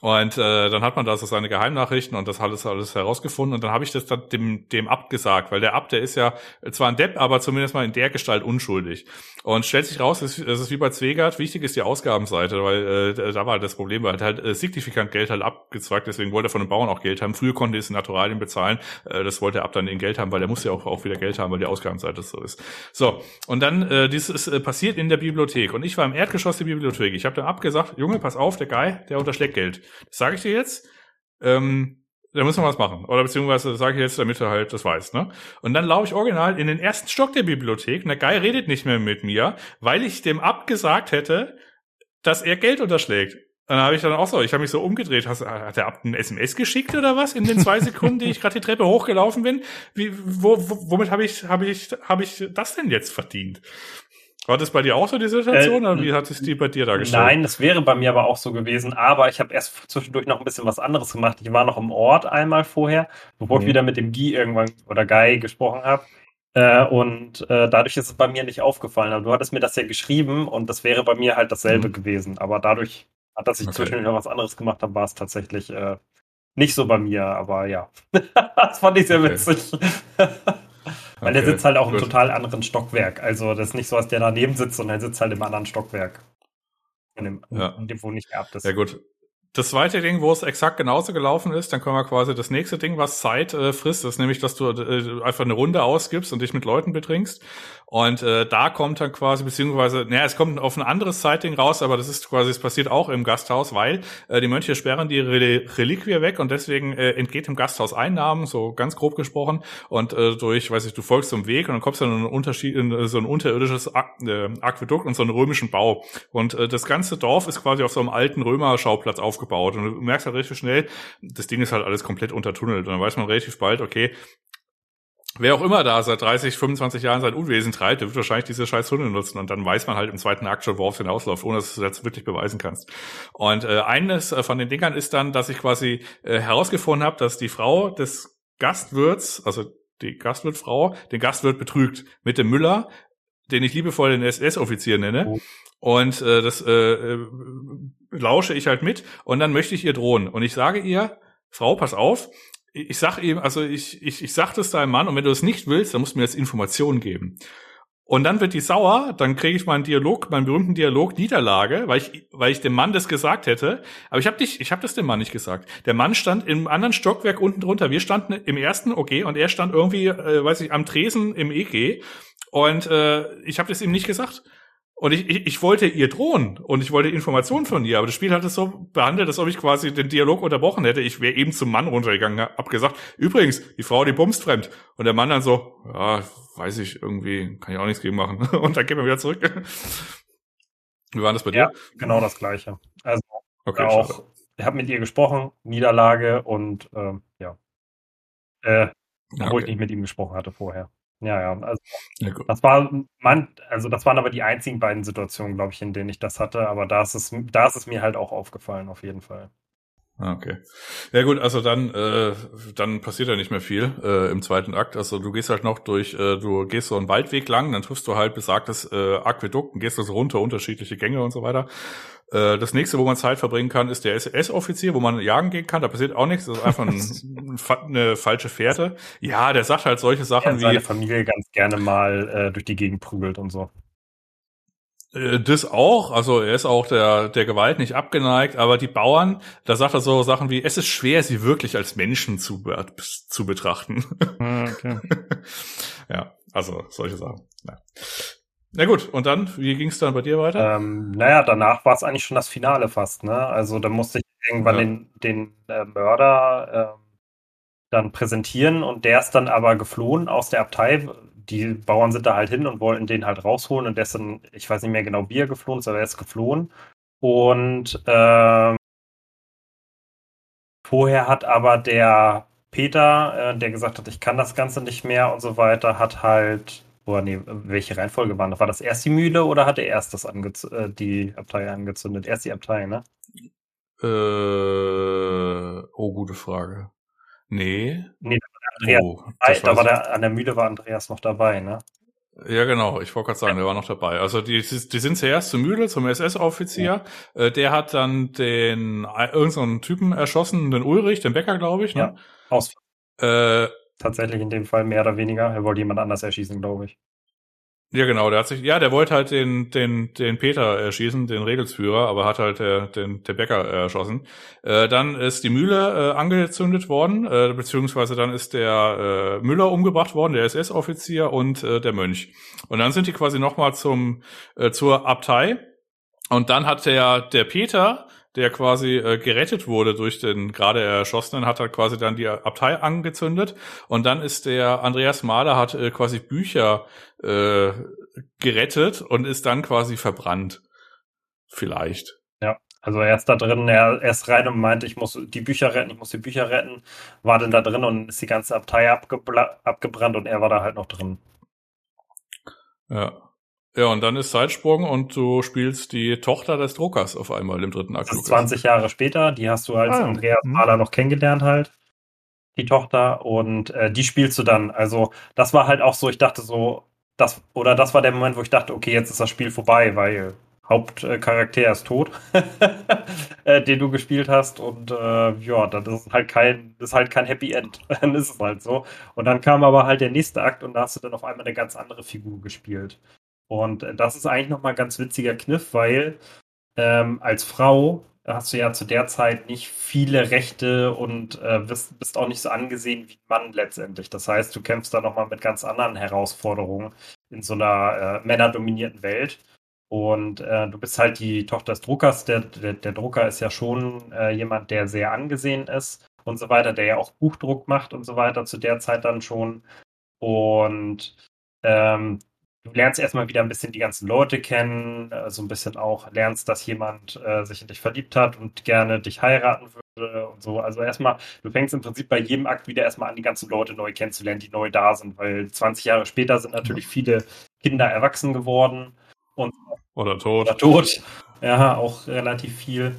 Und äh, dann hat man da so seine Geheimnachrichten und das alles alles herausgefunden und dann habe ich das dann dem dem Abt gesagt, weil der Abt, der ist ja zwar ein Depp, aber zumindest mal in der Gestalt unschuldig. Und stellt sich raus, es ist wie bei Zwegert, wichtig ist die Ausgabenseite, weil äh, da war halt das Problem, weil halt äh, signifikant Geld halt abgezweigt, deswegen wollte er von den Bauern auch Geld haben. Früher konnte er es in Naturalien bezahlen, äh, das wollte er ab dann in Geld haben, weil er muss ja auch, auch wieder Geld haben, weil die Ausgabenseite so ist. So, und dann, äh, dieses ist äh, passiert in der Bibliothek und ich war im Erdgeschoss der Bibliothek. Ich habe dann abgesagt, Junge, pass auf, der Guy, der unterschlägt Geld. Das sage ich dir jetzt. Ähm, da muss man was machen. Oder beziehungsweise sage ich jetzt, damit er halt das weiß, ne? Und dann laufe ich original in den ersten Stock der Bibliothek und der Guy redet nicht mehr mit mir, weil ich dem abgesagt hätte, dass er Geld unterschlägt. Und dann habe ich dann auch so, ich habe mich so umgedreht, hast, hat der Abt ein SMS geschickt oder was in den zwei Sekunden, die ich gerade die Treppe hochgelaufen bin? Wie, wo, wo, womit habe ich, habe ich, habe ich das denn jetzt verdient? War das bei dir auch so die Situation äh, oder wie hat es die bei dir dargestellt? Nein, das wäre bei mir aber auch so gewesen, aber ich habe erst zwischendurch noch ein bisschen was anderes gemacht. Ich war noch im Ort einmal vorher, bevor mhm. ich wieder mit dem Guy irgendwann oder Guy gesprochen habe. Äh, und äh, dadurch ist es bei mir nicht aufgefallen. Aber du hattest mir das ja geschrieben und das wäre bei mir halt dasselbe mhm. gewesen. Aber dadurch, dass ich okay. zwischendurch noch was anderes gemacht habe, war es tatsächlich äh, nicht so bei mir. Aber ja, das fand ich sehr okay. witzig. Weil okay, der sitzt halt auch gut. im total anderen Stockwerk. Also das ist nicht so, dass der daneben sitzt, sondern er sitzt halt im anderen Stockwerk. In dem, ja. in dem wo nicht geerbt ist. Ja gut, das zweite Ding, wo es exakt genauso gelaufen ist, dann können wir quasi das nächste Ding, was Zeit äh, frisst, ist nämlich, dass du äh, einfach eine Runde ausgibst und dich mit Leuten betrinkst. Und äh, da kommt dann quasi, beziehungsweise, naja, es kommt auf ein anderes Zeitding raus, aber das ist quasi, es passiert auch im Gasthaus, weil äh, die Mönche sperren die Re Reliquie weg und deswegen äh, entgeht dem Gasthaus Einnahmen, so ganz grob gesprochen. Und äh, durch, weiß ich, du folgst zum Weg und dann kommst du in Unterschied, in so ein unterirdisches Ak äh, Aquädukt und so einen römischen Bau. Und äh, das ganze Dorf ist quasi auf so einem alten Römerschauplatz aufgebaut. Und du merkst halt relativ schnell, das Ding ist halt alles komplett untertunnelt. Und dann weiß man relativ bald, okay, wer auch immer da seit 30, 25 Jahren sein Unwesen treibt, der wird wahrscheinlich diese scheiß Hunde nutzen und dann weiß man halt im zweiten Akt schon, worauf es hinausläuft, ohne dass du jetzt wirklich beweisen kannst. Und äh, eines äh, von den Dingern ist dann, dass ich quasi äh, herausgefunden habe, dass die Frau des Gastwirts, also die Gastwirtfrau, den Gastwirt betrügt mit dem Müller, den ich liebevoll den SS-Offizier nenne. Oh. Und äh, das äh, äh, lausche ich halt mit und dann möchte ich ihr drohen. Und ich sage ihr, Frau, pass auf, ich sag ihm, also ich, ich, ich sag das deinem Mann und wenn du es nicht willst, dann musst du mir jetzt Informationen geben. Und dann wird die sauer, dann kriege ich meinen Dialog, meinen berühmten Dialog Niederlage, weil ich, weil ich dem Mann das gesagt hätte. Aber ich habe dich, ich habe das dem Mann nicht gesagt. Der Mann stand im anderen Stockwerk unten drunter. Wir standen im ersten OG und er stand irgendwie, äh, weiß ich, am Tresen im EG. Und äh, ich habe das ihm nicht gesagt. Und ich, ich, ich wollte ihr drohen und ich wollte Informationen von ihr, aber das Spiel hat es so behandelt, als ob ich quasi den Dialog unterbrochen hätte. Ich wäre eben zum Mann runtergegangen, hab gesagt, übrigens, die Frau, die bumst fremd. Und der Mann dann so, ja, weiß ich, irgendwie kann ich auch nichts gegen machen. Und dann gehen wir wieder zurück. Wie war das bei dir? Ja, genau das Gleiche. Also okay, auch, ich habe mit ihr gesprochen, Niederlage und ähm, ja. Äh, obwohl okay. ich nicht mit ihm gesprochen hatte vorher. Ja, ja. Also, ja, das war man, also das waren aber die einzigen beiden Situationen, glaube ich, in denen ich das hatte. Aber da ist es, da ist es mir halt auch aufgefallen, auf jeden Fall. Ah, okay. Ja gut, also dann, äh, dann passiert ja nicht mehr viel äh, im zweiten Akt. Also du gehst halt noch durch, äh, du gehst so einen Waldweg lang, dann triffst du halt besagtes äh, Aquädukt und gehst also runter, unterschiedliche Gänge und so weiter. Äh, das nächste, wo man Zeit verbringen kann, ist der SS-Offizier, wo man jagen gehen kann. Da passiert auch nichts. Das ist einfach ein, eine falsche Fährte. Ja, der sagt halt solche Sachen ja, wie. Seine Familie ganz gerne mal äh, durch die Gegend prügelt und so. Äh, das auch, also er ist auch der, der Gewalt nicht abgeneigt, aber die Bauern, da sagt er so Sachen wie, es ist schwer, sie wirklich als Menschen zu, zu betrachten. Ah, okay. ja, also solche Sachen. Ja. Na gut, und dann, wie ging es dann bei dir weiter? Ähm, naja, danach war es eigentlich schon das Finale fast, ne? Also da musste ich irgendwann ja. den, den äh, Mörder äh, dann präsentieren und der ist dann aber geflohen aus der Abtei. Die Bauern sind da halt hin und wollten den halt rausholen und der ist dann, ich weiß nicht mehr genau, wie er geflohen ist, aber er ist geflohen. Und äh, vorher hat aber der Peter, äh, der gesagt hat, ich kann das Ganze nicht mehr und so weiter, hat halt oder nee, welche Reihenfolge waren das? War das erst die Mühle oder hat er erst das angez äh, die Abtei angezündet? Erst die Abtei, ne? Äh, oh, gute Frage. Nee. Nee, Andreas, oh, da war der, an der Mühle war Andreas noch dabei, ne? Ja, genau. Ich wollte gerade sagen, der war noch dabei. Also die, die sind zuerst zur Mühle, zum SS-Offizier. Ja. Äh, der hat dann den irgendeinen Typen erschossen, den Ulrich, den Bäcker, glaube ich. Ne? Ja, aus. Äh, tatsächlich in dem Fall mehr oder weniger. Er wollte jemand anders erschießen, glaube ich. Ja, genau, der hat sich, ja, der wollte halt den, den, den Peter erschießen, den Regelsführer, aber hat halt der, den, der Bäcker erschossen. Äh, dann ist die Mühle äh, angezündet worden, äh, beziehungsweise dann ist der äh, Müller umgebracht worden, der SS-Offizier und äh, der Mönch. Und dann sind die quasi nochmal zum, äh, zur Abtei. Und dann hat der, der Peter der quasi äh, gerettet wurde durch den gerade erschossenen, hat halt quasi dann die Abtei angezündet und dann ist der Andreas Mahler hat äh, quasi Bücher äh, gerettet und ist dann quasi verbrannt. Vielleicht. Ja, also er ist da drin, er, er ist rein und meint, ich muss die Bücher retten, ich muss die Bücher retten, war dann da drin und ist die ganze Abtei abgebrannt und er war da halt noch drin. Ja. Ja, und dann ist Zeitsprung und du spielst die Tochter des Druckers auf einmal im dritten Akt. Das ist 20 Jahre später, die hast du als ah, Andreas hm. Mahler noch kennengelernt halt, die Tochter, und äh, die spielst du dann. Also das war halt auch so, ich dachte so, das, oder das war der Moment, wo ich dachte, okay, jetzt ist das Spiel vorbei, weil Hauptcharakter ist tot, äh, den du gespielt hast. Und äh, ja, das ist halt kein, das ist halt kein Happy End. dann ist es halt so. Und dann kam aber halt der nächste Akt und da hast du dann auf einmal eine ganz andere Figur gespielt. Und das ist eigentlich nochmal ein ganz witziger Kniff, weil ähm, als Frau hast du ja zu der Zeit nicht viele Rechte und äh, bist, bist auch nicht so angesehen wie Mann letztendlich. Das heißt, du kämpfst da nochmal mit ganz anderen Herausforderungen in so einer äh, männerdominierten Welt. Und äh, du bist halt die Tochter des Druckers. Der, der, der Drucker ist ja schon äh, jemand, der sehr angesehen ist und so weiter, der ja auch Buchdruck macht und so weiter zu der Zeit dann schon. Und ähm, du lernst erstmal wieder ein bisschen die ganzen Leute kennen, äh, so ein bisschen auch lernst, dass jemand äh, sich in dich verliebt hat und gerne dich heiraten würde und so. Also erstmal, du fängst im Prinzip bei jedem Akt wieder erstmal an, die ganzen Leute neu kennenzulernen, die neu da sind, weil 20 Jahre später sind natürlich viele Kinder erwachsen geworden und oder tot. Oder tot. Ja, auch relativ viel.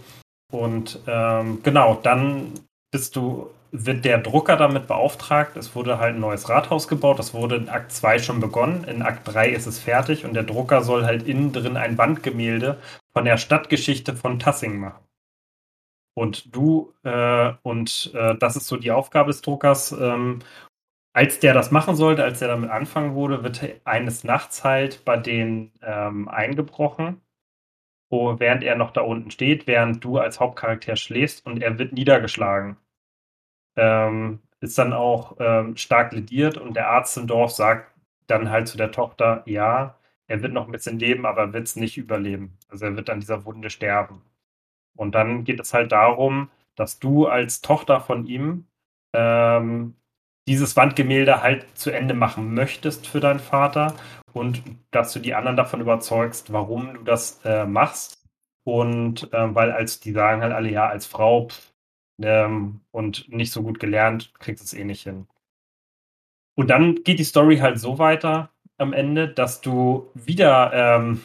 Und ähm, genau, dann bist du, wird der Drucker damit beauftragt. Es wurde halt ein neues Rathaus gebaut. Das wurde in Akt 2 schon begonnen. In Akt 3 ist es fertig und der Drucker soll halt innen drin ein Wandgemälde von der Stadtgeschichte von Tassing machen. Und du, äh, und äh, das ist so die Aufgabe des Druckers, ähm, als der das machen sollte, als der damit anfangen wurde, wird eines Nachts halt bei denen ähm, eingebrochen, wo, während er noch da unten steht, während du als Hauptcharakter schläfst und er wird niedergeschlagen. Ähm, ist dann auch ähm, stark lediert und der Arzt im Dorf sagt dann halt zu der Tochter, ja, er wird noch ein bisschen leben, aber er wird es nicht überleben. Also er wird an dieser Wunde sterben. Und dann geht es halt darum, dass du als Tochter von ihm ähm, dieses Wandgemälde halt zu Ende machen möchtest für deinen Vater und dass du die anderen davon überzeugst, warum du das äh, machst. Und äh, weil als die sagen halt alle, ja, als Frau ähm, und nicht so gut gelernt, kriegst du es eh nicht hin. Und dann geht die Story halt so weiter am Ende, dass du wieder ähm,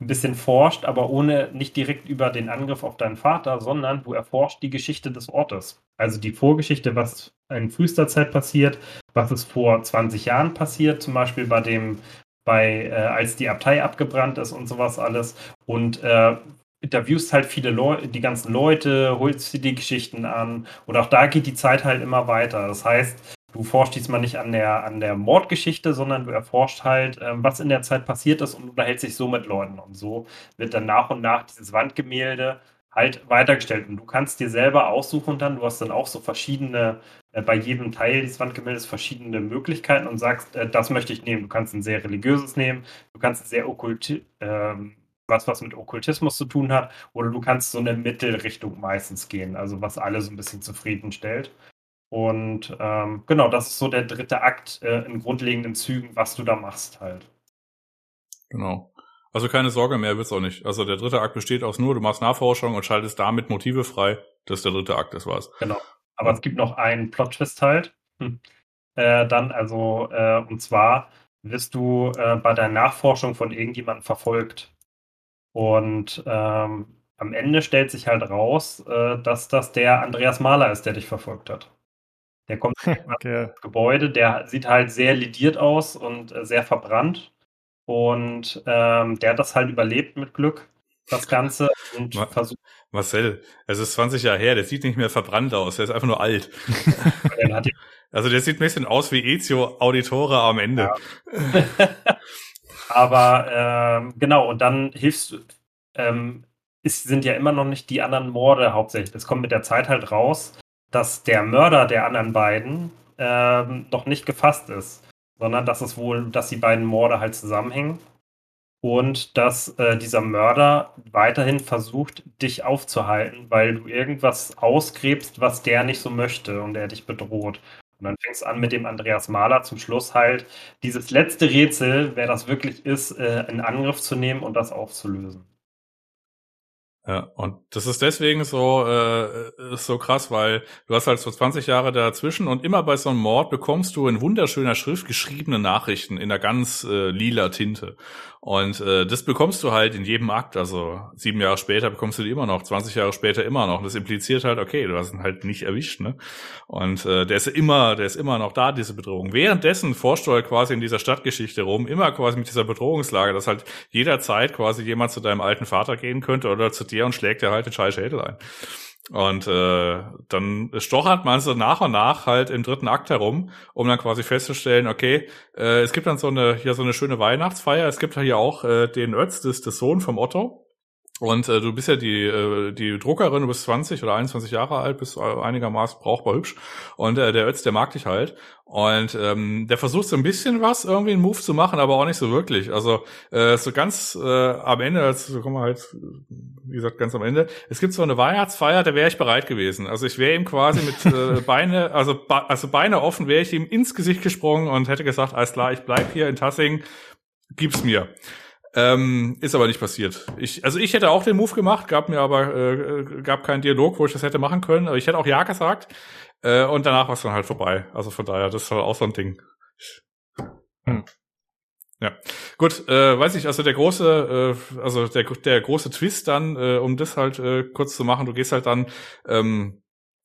ein bisschen forscht, aber ohne nicht direkt über den Angriff auf deinen Vater, sondern du erforscht die Geschichte des Ortes. Also die Vorgeschichte, was in frühester Zeit passiert, was ist vor 20 Jahren passiert, zum Beispiel bei dem, bei, äh, als die Abtei abgebrannt ist und sowas alles. Und äh, interviewst halt viele Leute, die ganzen Leute, holst dir die Geschichten an. Und auch da geht die Zeit halt immer weiter. Das heißt, du forschst diesmal nicht an der, an der Mordgeschichte, sondern du erforscht halt, ähm, was in der Zeit passiert ist und unterhältst dich so mit Leuten. Und so wird dann nach und nach dieses Wandgemälde halt weitergestellt. Und du kannst dir selber aussuchen dann, du hast dann auch so verschiedene, bei jedem Teil des Wandgemäldes verschiedene Möglichkeiten und sagst, äh, das möchte ich nehmen. Du kannst ein sehr religiöses nehmen, du kannst ein sehr okkult, ähm, was, was mit Okkultismus zu tun hat, oder du kannst so eine Mittelrichtung meistens gehen, also was alle so ein bisschen zufriedenstellt. Und ähm, genau, das ist so der dritte Akt äh, in grundlegenden Zügen, was du da machst halt. Genau. Also keine Sorge mehr wird's auch nicht. Also der dritte Akt besteht aus nur, du machst Nachforschung und schaltest damit Motive frei. Das ist der dritte Akt, das war's. Genau. Aber es gibt noch einen Plot-Twist halt. Hm. Äh, dann, also, äh, und zwar wirst du äh, bei der Nachforschung von irgendjemandem verfolgt. Und ähm, am Ende stellt sich halt raus, äh, dass das der Andreas Mahler ist, der dich verfolgt hat. Der kommt okay. ins Gebäude, der sieht halt sehr lidiert aus und äh, sehr verbrannt. Und ähm, der hat das halt überlebt mit Glück, das Ganze. Und Ma versucht. Marcel, es ist 20 Jahre her, der sieht nicht mehr verbrannt aus, der ist einfach nur alt. also der sieht ein bisschen aus wie Ezio Auditore am Ende. Ja. Aber ähm, genau, und dann hilfst du, ähm, ist, sind ja immer noch nicht die anderen Morde hauptsächlich. Das kommt mit der Zeit halt raus, dass der Mörder der anderen beiden ähm, noch nicht gefasst ist, sondern dass es wohl, dass die beiden Morde halt zusammenhängen und dass äh, dieser Mörder weiterhin versucht, dich aufzuhalten, weil du irgendwas ausgräbst, was der nicht so möchte und er dich bedroht. Und dann fängst du an mit dem Andreas Mahler zum Schluss halt dieses letzte Rätsel, wer das wirklich ist, äh, in Angriff zu nehmen und das aufzulösen. Ja, und das ist deswegen so, äh, ist so krass, weil du hast halt so 20 Jahre dazwischen und immer bei so einem Mord bekommst du in wunderschöner Schrift geschriebene Nachrichten in einer ganz äh, lila Tinte. Und äh, das bekommst du halt in jedem Akt. Also sieben Jahre später bekommst du die immer noch, 20 Jahre später immer noch. Das impliziert halt, okay, du hast ihn halt nicht erwischt, ne? Und äh, der ist immer, der ist immer noch da, diese Bedrohung. Währenddessen forscht du halt quasi in dieser Stadtgeschichte rum, immer quasi mit dieser Bedrohungslage, dass halt jederzeit quasi jemand zu deinem alten Vater gehen könnte oder zu dir und schlägt dir halt den scheiß Schädel ein. Und äh, dann stochert man so nach und nach halt im dritten Akt herum, um dann quasi festzustellen, okay, äh, es gibt dann so eine hier so eine schöne Weihnachtsfeier. Es gibt hier auch äh, den Ötz, das der Sohn vom Otto. Und äh, du bist ja die, äh, die Druckerin, du bist 20 oder 21 Jahre alt, bist einigermaßen brauchbar hübsch. Und äh, der Ötz, der mag dich halt. Und ähm, der versucht so ein bisschen was, irgendwie einen Move zu machen, aber auch nicht so wirklich. Also äh, so ganz äh, am Ende, also kommen wir halt, wie gesagt, ganz am Ende. Es gibt so eine Weihnachtsfeier, da wäre ich bereit gewesen. Also ich wäre ihm quasi mit äh, Beine, also, be also Beine offen, wäre ich ihm ins Gesicht gesprungen und hätte gesagt, alles klar, ich bleib hier in Tassing, gib's mir. Ähm, ist aber nicht passiert. Ich, also ich hätte auch den Move gemacht, gab mir aber äh, gab keinen Dialog, wo ich das hätte machen können. Aber ich hätte auch ja gesagt. Äh, und danach war es dann halt vorbei. Also von daher, das halt auch so ein Ding. Hm. Ja, gut, äh, weiß ich, also der große, äh, also der, der große Twist dann, äh, um das halt äh, kurz zu machen, du gehst halt dann ähm,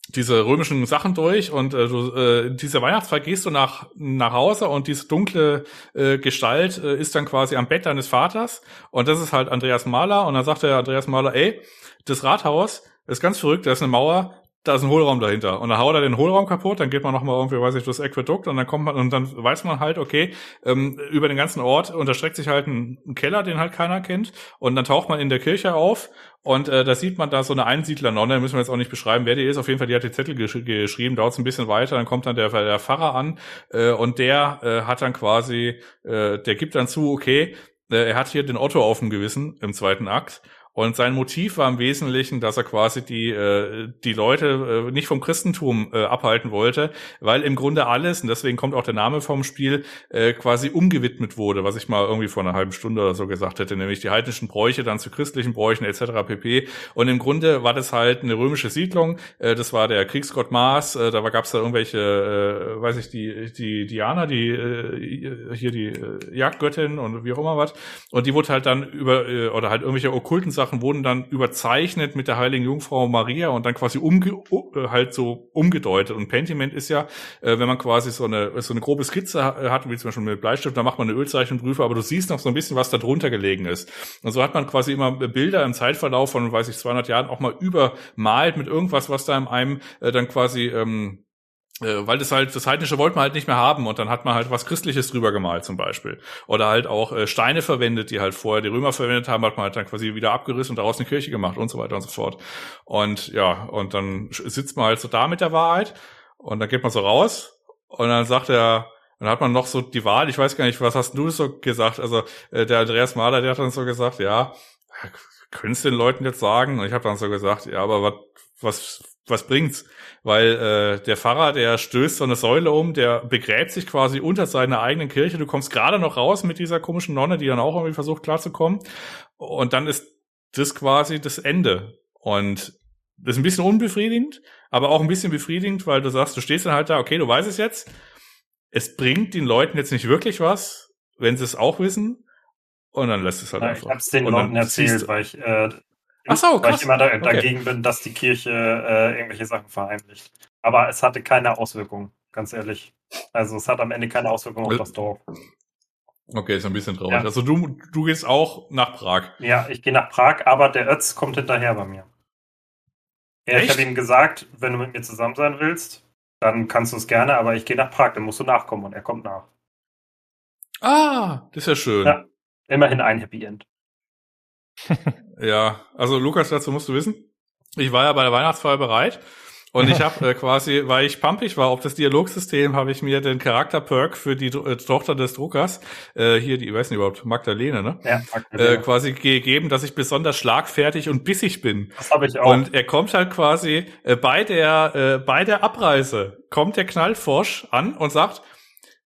diese römischen Sachen durch und äh, du, äh, diese Weihnachtsfeier gehst du nach nach Hause und diese dunkle äh, Gestalt äh, ist dann quasi am Bett deines Vaters und das ist halt Andreas Mahler und dann sagt der Andreas Mahler, ey, das Rathaus ist ganz verrückt, da ist eine Mauer, da ist ein Hohlraum dahinter. Und dann haut er den Hohlraum kaputt, dann geht man nochmal irgendwie, weiß ich, das Aquädukt und dann kommt man, und dann weiß man halt, okay, ähm, über den ganzen Ort unterstreckt sich halt ein, ein, Keller, den halt keiner kennt. Und dann taucht man in der Kirche auf und äh, da sieht man da so eine Einsiedlernonne, müssen wir jetzt auch nicht beschreiben, wer die ist. Auf jeden Fall, die hat die Zettel gesch geschrieben, dauert ein bisschen weiter, dann kommt dann der, der Pfarrer an äh, und der äh, hat dann quasi, äh, der gibt dann zu, okay, äh, er hat hier den Otto auf dem Gewissen im zweiten Akt und sein Motiv war im Wesentlichen, dass er quasi die, äh, die Leute äh, nicht vom Christentum äh, abhalten wollte, weil im Grunde alles, und deswegen kommt auch der Name vom Spiel, äh, quasi umgewidmet wurde, was ich mal irgendwie vor einer halben Stunde oder so gesagt hätte, nämlich die heidnischen Bräuche dann zu christlichen Bräuchen etc. pp. Und im Grunde war das halt eine römische Siedlung, äh, das war der Kriegsgott Mars, äh, da gab es da irgendwelche, äh, weiß ich, die, die Diana, die äh, hier die äh, Jagdgöttin und wie auch immer was. Und die wurde halt dann über, äh, oder halt irgendwelche okkulten Sachen wurden dann überzeichnet mit der heiligen Jungfrau Maria und dann quasi umge äh, halt so umgedeutet. Und Pentiment ist ja, äh, wenn man quasi so eine, so eine grobe Skizze hat, wie zum Beispiel mit Bleistift, da macht man eine Ölzeichen drüber, aber du siehst noch so ein bisschen, was da drunter gelegen ist. Und so hat man quasi immer Bilder im Zeitverlauf von, weiß ich, 200 Jahren auch mal übermalt mit irgendwas, was da in einem äh, dann quasi ähm, äh, weil das halt, das Heidnische wollte man halt nicht mehr haben und dann hat man halt was Christliches drüber gemalt zum Beispiel. Oder halt auch äh, Steine verwendet, die halt vorher die Römer verwendet haben, hat man halt dann quasi wieder abgerissen und daraus eine Kirche gemacht und so weiter und so fort. Und ja, und dann sitzt man halt so da mit der Wahrheit und dann geht man so raus und dann sagt er, dann hat man noch so die Wahl, ich weiß gar nicht, was hast du so gesagt? Also äh, der Andreas Mahler, der hat dann so gesagt, ja, könntest du den Leuten jetzt sagen? Und ich habe dann so gesagt, ja, aber was, was, was bringt's? weil äh, der Pfarrer, der stößt so eine Säule um, der begräbt sich quasi unter seiner eigenen Kirche. Du kommst gerade noch raus mit dieser komischen Nonne, die dann auch irgendwie versucht klarzukommen. Und dann ist das quasi das Ende. Und das ist ein bisschen unbefriedigend, aber auch ein bisschen befriedigend, weil du sagst, du stehst dann halt da, okay, du weißt es jetzt. Es bringt den Leuten jetzt nicht wirklich was, wenn sie es auch wissen. Und dann lässt es halt ja, einfach. Ich hab's den Leuten erzählt, weil ich äh, Ach so, krass. Weil ich immer da, dagegen okay. bin, dass die Kirche äh, irgendwelche Sachen verheimlicht. Aber es hatte keine Auswirkungen, ganz ehrlich. Also es hat am Ende keine Auswirkungen auf das Dorf. Okay, ist ein bisschen traurig. Ja. Also du, du gehst auch nach Prag. Ja, ich gehe nach Prag, aber der Ötz kommt hinterher bei mir. Ja, ich habe ihm gesagt, wenn du mit mir zusammen sein willst, dann kannst du es gerne, aber ich gehe nach Prag, dann musst du nachkommen und er kommt nach. Ah, das ist ja schön. Ja, immerhin ein Happy End. ja, also Lukas, dazu musst du wissen, ich war ja bei der Weihnachtsfeier bereit und ich habe äh, quasi, weil ich pumpig war auf das Dialogsystem, habe ich mir den Charakter-Perk für die äh, Tochter des Druckers, äh, hier, die, ich weiß nicht überhaupt, Magdalene, ne? Ja, Magdalene. Äh, quasi gegeben, dass ich besonders schlagfertig und bissig bin. Das habe ich auch. Und er kommt halt quasi äh, bei der äh, bei der Abreise kommt der Knallforsch an und sagt,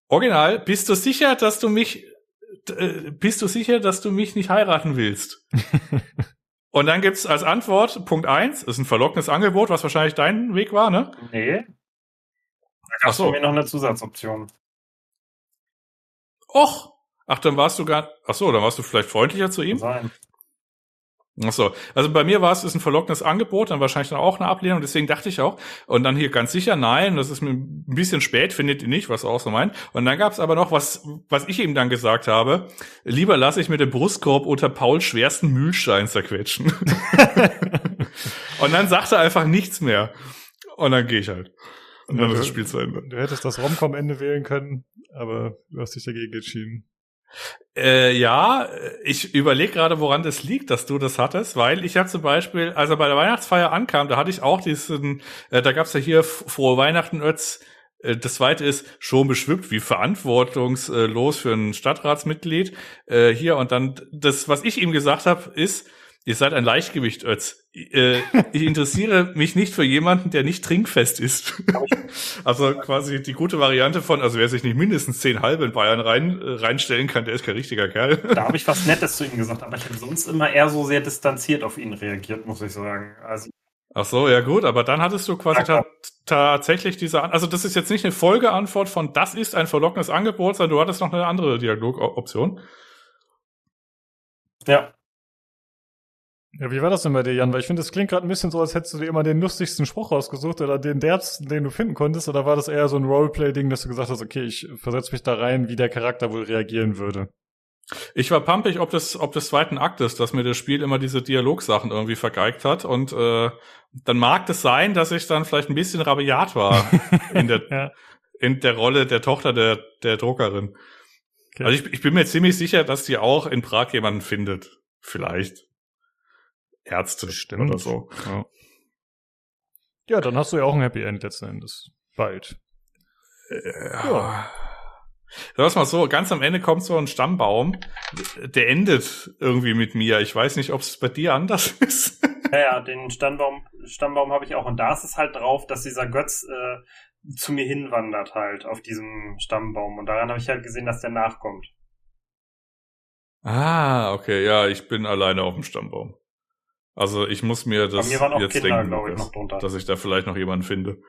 Original, bist du sicher, dass du mich äh, bist du sicher, dass du mich nicht heiraten willst? Und dann gibt's als Antwort Punkt eins ist ein verlockendes Angebot, was wahrscheinlich dein Weg war, ne? Nee. Da gab es so. mir noch eine Zusatzoption. Och, ach, dann warst du gar, ach so, dann warst du vielleicht freundlicher zu ihm? Sein. Ach so, also bei mir war es ist ein verlockendes Angebot, dann wahrscheinlich dann auch eine Ablehnung, deswegen dachte ich auch. Und dann hier ganz sicher, nein, das ist mir ein bisschen spät, findet ihr nicht, was er auch so meint. Und dann gab es aber noch was, was ich ihm dann gesagt habe, lieber lasse ich mir den Brustkorb unter Pauls schwersten Mühlstein zerquetschen. und dann sagt er einfach nichts mehr. Und dann gehe ich halt. Und dann ist das Spiel zu Ende. Du hättest das Romcom-Ende wählen können, aber du hast dich dagegen entschieden. Äh, ja, ich überlege gerade, woran das liegt, dass du das hattest, weil ich habe zum Beispiel, als er bei der Weihnachtsfeier ankam, da hatte ich auch diesen, äh, da gab's ja hier frohe Weihnachten, Ötz. Äh, das zweite ist schon beschwippt, wie verantwortungslos für ein Stadtratsmitglied. Äh, hier und dann das, was ich ihm gesagt habe, ist, Ihr seid ein Leichtgewicht, Ötz. Äh, ich interessiere mich nicht für jemanden, der nicht trinkfest ist. also quasi die gute Variante von, also wer sich nicht mindestens zehn halbe in Bayern rein, äh, reinstellen kann, der ist kein richtiger Kerl. Da habe ich was Nettes zu ihm gesagt, aber ich habe sonst immer eher so sehr distanziert auf ihn reagiert, muss ich sagen. Also Ach so, ja gut, aber dann hattest du quasi ta tatsächlich diese, also das ist jetzt nicht eine Folgeantwort von das ist ein verlockendes Angebot, sondern du hattest noch eine andere Dialogoption. Ja. Ja, wie war das denn bei dir, Jan? Weil ich finde, es klingt gerade ein bisschen so, als hättest du dir immer den lustigsten Spruch rausgesucht oder den derbsten, den du finden konntest, oder war das eher so ein Roleplay-Ding, dass du gesagt hast, okay, ich versetze mich da rein, wie der Charakter wohl reagieren würde? Ich war pumpig, ob das, ob des zweiten Akt ist, dass mir das Spiel immer diese Dialogsachen irgendwie vergeigt hat und äh, dann mag es sein, dass ich dann vielleicht ein bisschen rabiat war in der ja. in der Rolle der Tochter der der Druckerin. Okay. Also ich, ich bin mir ziemlich sicher, dass die auch in Prag jemanden findet, vielleicht. Ärzte Stimmt. oder so. Ja. ja, dann hast du ja auch ein Happy End letzten Endes. Bald. Ja. ja. Lass mal so, ganz am Ende kommt so ein Stammbaum, der endet irgendwie mit mir. Ich weiß nicht, ob es bei dir anders ist. Ja, ja, den Stammbaum, Stammbaum habe ich auch. Und da ist es halt drauf, dass dieser Götz äh, zu mir hinwandert halt auf diesem Stammbaum. Und daran habe ich halt gesehen, dass der nachkommt. Ah, okay, ja, ich bin alleine auf dem Stammbaum. Also ich muss mir das mir jetzt Kinder, denken, ich, dass, dass, ich da vielleicht noch jemanden finde.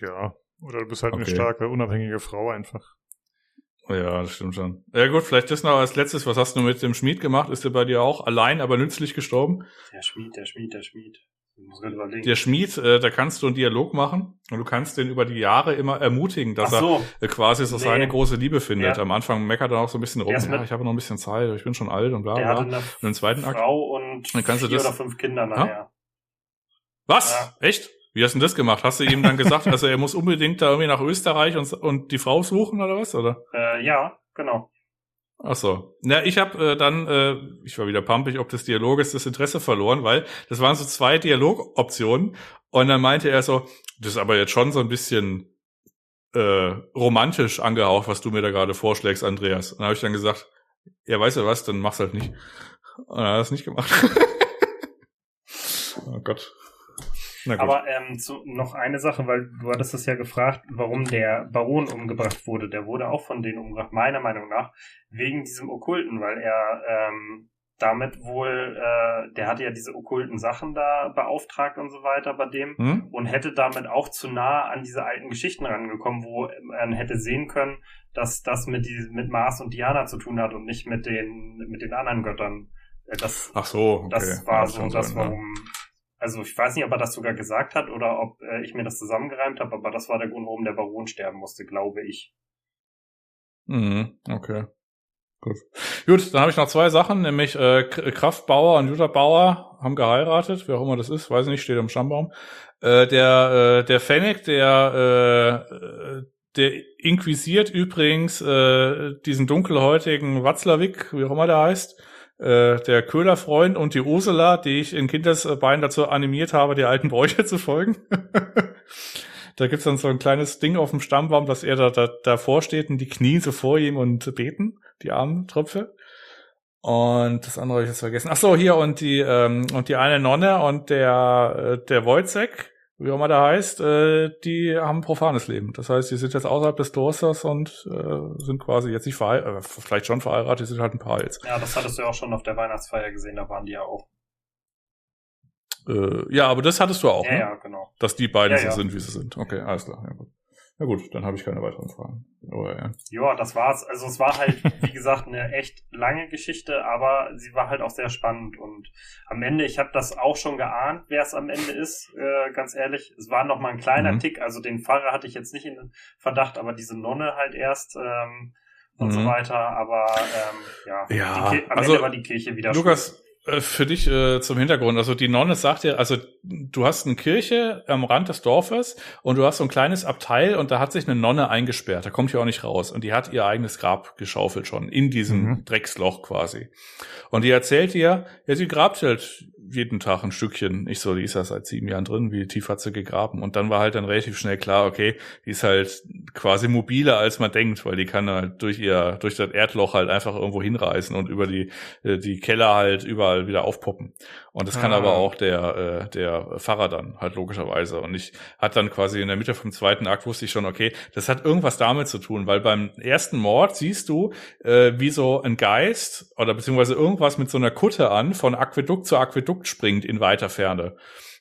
Ja, oder du bist halt okay. eine starke, unabhängige Frau einfach. Ja, das stimmt schon. Ja gut, vielleicht das noch als letztes. Was hast du mit dem Schmied gemacht? Ist der bei dir auch allein, aber nützlich gestorben? Der Schmied, der Schmied, der Schmied. Der Schmied, äh, da kannst du einen Dialog machen und du kannst den über die Jahre immer ermutigen, dass so. er äh, quasi so nee. seine große Liebe findet. Ja. Am Anfang meckert er auch so ein bisschen rum, ja, ich habe noch ein bisschen Zeit, ich bin schon alt und bla bla. Und im zweiten Akt. Frau und dann kannst du das, oder fünf Kinder nachher. Was? Ja. Echt? Wie hast du denn das gemacht? Hast du ihm dann gesagt, also er muss unbedingt da irgendwie nach Österreich und, und die Frau suchen oder was? Oder? Äh, ja, genau. Ach so. Na, ich habe äh, dann, äh, ich war wieder pumpig, ob des Dialoges das Interesse verloren, weil das waren so zwei Dialogoptionen und dann meinte er so, das ist aber jetzt schon so ein bisschen äh, romantisch angehaucht, was du mir da gerade vorschlägst, Andreas. Und dann habe ich dann gesagt, ja, weißt du was, dann mach's halt nicht. Und er hat es nicht gemacht. oh Gott. Aber ähm, zu, noch eine Sache, weil du hattest es ja gefragt, warum der Baron umgebracht wurde. Der wurde auch von denen umgebracht, meiner Meinung nach, wegen diesem Okkulten, weil er ähm, damit wohl, äh, der hatte ja diese okkulten Sachen da beauftragt und so weiter bei dem hm? und hätte damit auch zu nah an diese alten Geschichten rangekommen, wo man hätte sehen können, dass das mit, die, mit Mars und Diana zu tun hat und nicht mit den, mit den anderen Göttern. Äh, das, Ach so, okay. das war ja, so das, warum, also ich weiß nicht, ob er das sogar gesagt hat oder ob äh, ich mir das zusammengereimt habe, aber das war der Grund, warum der Baron sterben musste, glaube ich. Mhm, okay. Gut. Gut, dann habe ich noch zwei Sachen, nämlich äh, Kraftbauer und Jutta Bauer haben geheiratet, wer auch immer das ist, weiß ich nicht, steht am Stammbaum. Äh, der äh, der Fennec, der äh, der inquisiert übrigens äh, diesen dunkelhäutigen Watzlawick, wie auch immer der heißt, äh, der Köhlerfreund und die Ursula, die ich in Kindesbeinen dazu animiert habe, die alten Bräuche zu folgen. da gibt's dann so ein kleines Ding auf dem Stammbaum, dass er da, da davor steht und die knien so vor ihm und beten, die armen Tröpfe. Und das andere habe ich jetzt vergessen. Ach so, hier und die ähm, und die eine Nonne und der äh, der Wojcek, wie auch immer der heißt, äh, die haben ein profanes Leben. Das heißt, die sind jetzt außerhalb des Klosters und äh, sind quasi jetzt nicht verheiratet, äh, vielleicht schon verheiratet, die sind halt ein Paar jetzt. Ja, das hattest du ja auch schon auf der Weihnachtsfeier gesehen, da waren die ja auch. Äh, ja, aber das hattest du auch, ja, ne? Ja, genau. Dass die beiden ja, so ja. sind, wie sie sind. Okay, alles klar. Ja, gut. Na gut, dann habe ich keine weiteren Fragen. Aber, ja. ja, das war's. Also es war halt, wie gesagt, eine echt lange Geschichte, aber sie war halt auch sehr spannend. Und am Ende, ich habe das auch schon geahnt, wer es am Ende ist, äh, ganz ehrlich. Es war noch mal ein kleiner Mhm. Tick. Also den Pfarrer hatte ich jetzt nicht in Verdacht, aber diese Nonne halt erst ähm, und Mhm. so weiter. Aber ähm, ja, Ja, am also, Ende war die Kirche wieder Lukas, äh, für dich äh, zum Hintergrund, also die Nonne sagt dir, also du hast eine Kirche am Rand des Dorfes und du hast so ein kleines Abteil und da hat sich eine Nonne eingesperrt, da kommt hier auch nicht raus und die hat ihr eigenes Grab geschaufelt schon in diesem Mhm. Drecksloch quasi. Und die erzählt dir, ja, sie grabt halt jeden Tag ein Stückchen. Ich so, die ist ja seit sieben Jahren drin, wie tief hat sie gegraben? Und dann war halt dann relativ schnell klar, okay, die ist halt quasi mobiler als man denkt, weil die kann halt durch ihr, durch das Erdloch halt einfach irgendwo hinreißen und über die, äh, die Keller halt überall wieder aufpoppen. Und das kann Ah. aber auch der, äh, der Pfarrer dann halt logischerweise. Und ich hat dann quasi in der Mitte vom zweiten Akt wusste ich schon, okay, das hat irgendwas damit zu tun, weil beim ersten Mord siehst du, äh, wie so ein Geist oder beziehungsweise irgendwas mit so einer Kutte an von Aquädukt zu Aquädukt springt in weiter Ferne.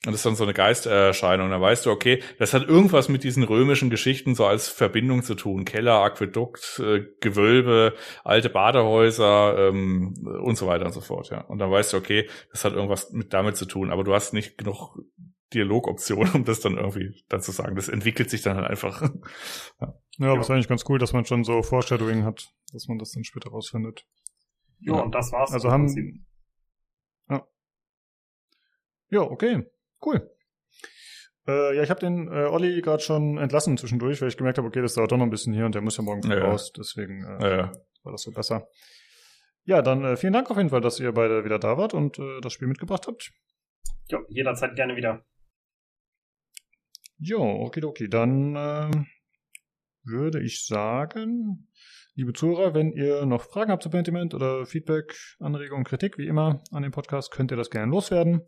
Und das ist dann so eine Geisterscheinung. Da weißt du, okay, das hat irgendwas mit diesen römischen Geschichten so als Verbindung zu tun. Keller, Aquädukt, äh, Gewölbe, alte Badehäuser ähm, und so weiter und so fort. Ja. Und dann weißt du, okay, das hat irgendwas mit damit zu tun. Aber du hast nicht genug Dialogoptionen, um das dann irgendwie dann zu sagen. Das entwickelt sich dann halt einfach. Ja, aber ist eigentlich ganz cool, dass man schon so Foreshadowing hat, dass man das dann später rausfindet. Ja, und das war's. Also haben. Ja. Ja, okay. Cool. Äh, ja, ich habe den äh, Olli gerade schon entlassen zwischendurch, weil ich gemerkt habe, okay, das dauert doch noch ein bisschen hier und der muss ja morgen früh Ja, raus. Deswegen äh, Ja, war das so besser. Ja, dann äh, vielen Dank auf jeden Fall, dass ihr beide wieder da wart und äh, das Spiel mitgebracht habt. Ja, jederzeit gerne wieder. Jo, okidoki. Dann äh, würde ich sagen, liebe Zuhörer, wenn ihr noch Fragen habt zu Pentiment oder Feedback, Anregungen, Kritik, wie immer an dem Podcast, könnt ihr das gerne loswerden.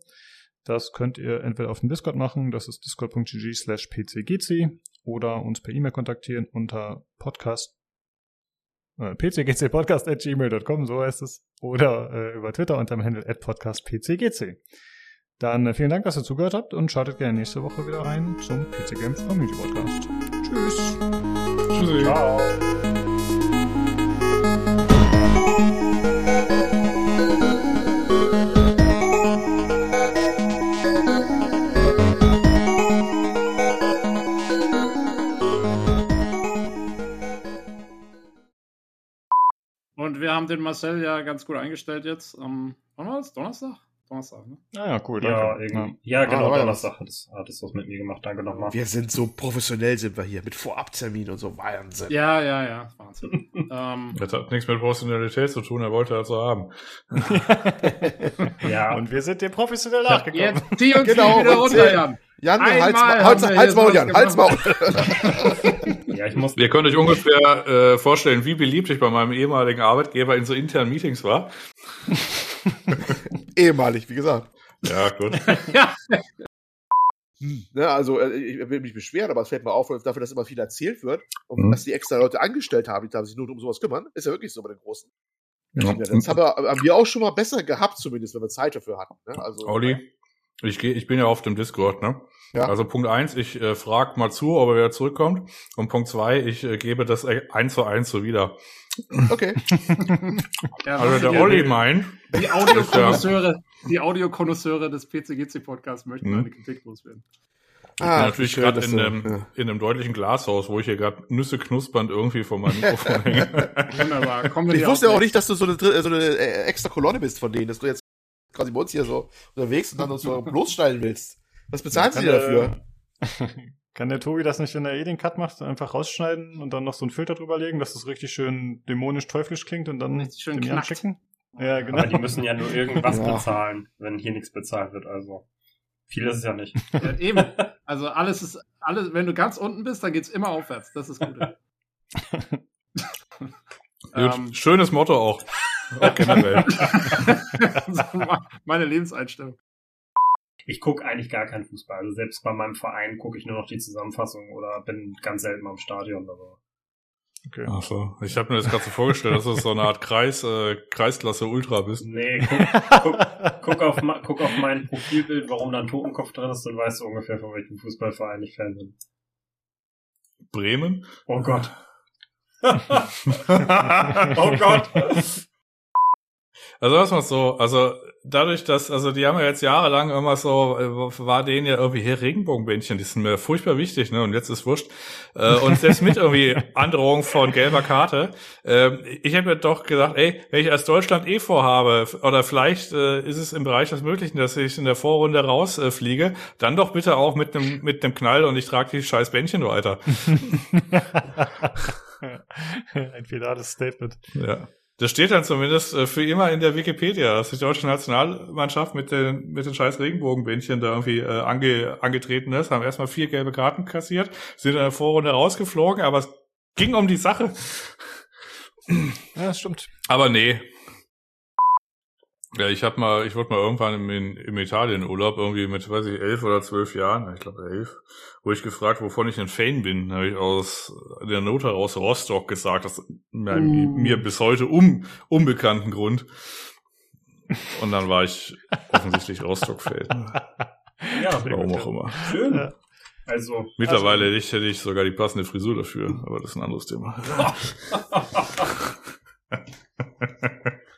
Das könnt ihr entweder auf dem Discord machen, das ist discord.gg slash pcgc oder uns per E-Mail kontaktieren unter podcast äh, pcgcpodcast at gmail.com, so heißt es, oder äh, über Twitter unter dem Handle at podcastpcgc. Dann äh, vielen Dank, dass ihr zugehört habt und schaltet gerne nächste Woche wieder rein zum PC Games Community Podcast. Tschüss. Tschüssi. Ciao. Den Marcel ja ganz gut eingestellt jetzt am wann war das? Donnerstag? Donnerstag, ne? Ah ja, cool, Ja. Ja, Ah, genau, ja Donnerstag hat es, hat es was mit mir gemacht. Danke nochmal. Wir sind so professionell, sind wir hier, mit Vorabtermin und so. Wahnsinn. Ja, ja, ja, Wahnsinn. ähm, Das hat nichts mit Professionalität zu tun, er wollte das so haben. Ja, Und wir sind dir professionell nachgekommen. jetzt zieh uns Genau, wieder runter, Jan. Jan, Einmal Hals, Hals, Hals, Maul, Jan, Hals, Maul. Ja, ich muss, Ihr könnt euch ungefähr äh, vorstellen, wie beliebt ich bei meinem ehemaligen Arbeitgeber in so internen Meetings war. Ehemalig, wie gesagt. Ja, gut. ja, Ne, also, äh, ich will mich beschweren, aber es fällt mir auf, dafür, dass immer viel erzählt wird und Mhm. dass die extra Leute angestellt haben, die sich nur um sowas kümmern. Ist ja wirklich so bei den Großen. Ja, das haben wir, haben wir auch schon mal besser gehabt, zumindest, wenn wir Zeit dafür hatten. Ne? Also, Olli, ich, geh, ich bin ja auf dem Discord, ne? Ja. Also Punkt eins, ich äh, frage mal zu, ob er wieder zurückkommt. Und Punkt zwei, ich äh, gebe das äh, eins zu eins so wieder. Okay. ja Also der Olli meint, Die Audiokonnoisseure, die Audiokonnoisseure des PCGC-Podcasts möchten eine Kritik loswerden. ich bin Ah, natürlich gerade in, einem, ja. in einem deutlichen Glashaus, wo ich hier gerade Nüsse knuspernd irgendwie vor meinem Mikrofon hänge. Wunderbar. Kommen wir Ich wusste ja auch nicht, dass du so eine, so eine äh, extra Kolonne bist von denen, dass du jetzt quasi bei uns hier so unterwegs und dann uns so bloßstellen willst. Was bezahlen sie dir dafür? Kann der Tobi das nicht, wenn er eh den Cut macht, einfach rausschneiden und dann noch so einen Filter drüber legen, dass das richtig schön dämonisch-teuflisch klingt und dann Richtig schön dem schicken? Ja, genau. aber die müssen ja nur irgendwas Ja. bezahlen, wenn hier nichts bezahlt wird. Also viel ist es ja nicht. Ja, eben. Also alles ist, alles, wenn du ganz unten bist, dann geht's immer aufwärts. Das ist gut. Gut, ähm, Schönes Motto auch. Auch generell. meine Lebenseinstellung. Ich gucke eigentlich gar keinen Fußball. Also selbst bei meinem Verein gucke ich nur noch die Zusammenfassung oder bin ganz selten mal im Stadion. Aber Okay. Ach so. Ich habe mir das gerade so vorgestellt, dass du so eine Art Kreis, äh, Kreisklasse Ultra bist. Nee, guck, guck, guck, auf, guck auf mein Profilbild, warum da ein Totenkopf drin ist, dann weißt du ungefähr, von welchem Fußballverein ich Fan bin. Bremen? Oh Gott. oh Gott. Also was mal so, also dadurch, dass, also die haben ja jetzt jahrelang immer so, äh, war denen ja irgendwie hier Regenbogenbändchen, die sind mir furchtbar wichtig, ne? Und jetzt ist wurscht. Äh, und selbst mit irgendwie Androhung von gelber Karte. Äh, ich habe mir doch gedacht, ey, wenn ich als Deutschland eh vorhabe, oder vielleicht äh, ist es im Bereich des Möglichen, dass ich in der Vorrunde rausfliege, dann doch bitte auch mit einem mit einem Knall und ich trage die scheiß Bändchen weiter. Ein finales Statement. Ja. Das steht dann zumindest äh, für immer in der Wikipedia, dass die deutsche Nationalmannschaft mit den, mit den scheiß Regenbogenbändchen da irgendwie äh, ange, angetreten ist, haben erstmal vier gelbe Karten kassiert, sind in der Vorrunde rausgeflogen, aber es ging um die Sache. Ja, das stimmt. Aber nee, ja, ich hab mal, ich wurde mal irgendwann im, im Italien Urlaub irgendwie mit, weiß ich, elf oder zwölf Jahren, ich glaube elf, wo ich gefragt, wovon ich ein Fan bin, habe ich aus der Not heraus Rostock gesagt, das einem mm. mir bis heute um, unbekannten Grund. Und dann war ich offensichtlich Rostock-Fan. Ja, warum auch immer. Schön. Ja. Also, Mittlerweile also, hätte ich sogar die passende Frisur dafür, aber das ist ein anderes Thema.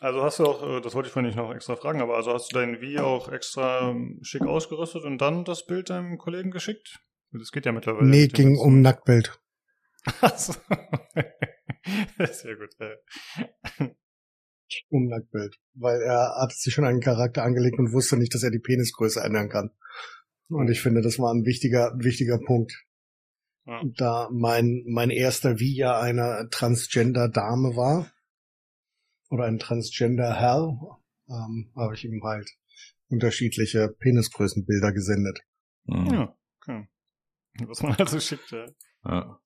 Also hast du auch, äh, das wollte ich vorhin nicht noch extra fragen, aber also hast du dein Wie auch extra ähm, schick ausgerüstet und dann das Bild deinem Kollegen geschickt? Das geht ja mittlerweile. Nee, ging um Nacktbild. Achso. Sehr gut. Um Nacktbild. Weil er hat sich schon einen Charakter angelegt und wusste nicht, dass er die Penisgröße ändern kann. Und ich finde, das war ein wichtiger, wichtiger Punkt. Ja. Da mein, mein erster Wie ja eine Transgender-Dame war, oder ein Transgender Herr, ähm, habe ich ihm halt unterschiedliche Penisgrößenbilder gesendet. Mhm. Ja, okay. Was man also schickt, ja. ja.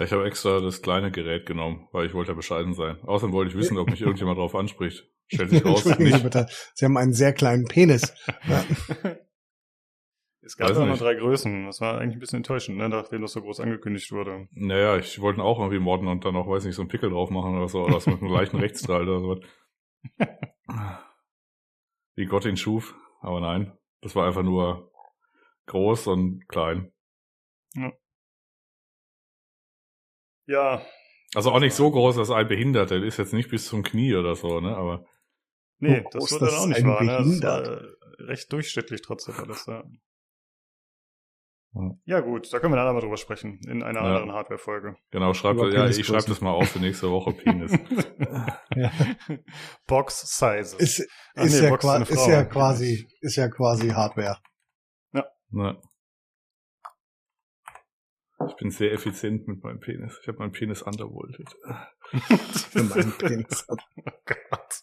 Ich habe extra das kleine Gerät genommen, weil ich wollte ja bescheiden sein. Außerdem wollte ich wissen, ob mich irgendjemand drauf anspricht. Stellt sich raus, nicht. Sie bitte. Sie haben einen sehr kleinen Penis. ja. Es gab immer drei Größen. Das war eigentlich ein bisschen enttäuschend, ne, nachdem das so groß angekündigt wurde. Naja, ich wollte auch irgendwie modden und dann auch, weiß nicht, so einen Pickel drauf machen oder so, oder so mit einem leichten Rechtsstrahl oder so. Wie Gott ihn schuf. Aber nein, das war einfach nur groß und klein. Ja. Ja. Also auch nicht so groß, dass ein Behinderter ist jetzt nicht bis zum Knie oder so, ne, aber. Nee, das wird dann auch nicht wahr, ne? Das war recht durchschnittlich trotzdem alles, ja. Ja gut, da können wir dann mal drüber sprechen in einer ja. anderen Hardware-Folge. Genau, schreibt ja, ich schreibe das mal auf für nächste Woche Penis. ja. Box Sizes. Ist, ist, nee, ja, ist, ist, ja quasi, ist ja quasi Hardware. Ja. ja. Ich bin sehr effizient mit meinem Penis. Ich habe meinen Penis undervolted. für meinen Penis. oh Gott.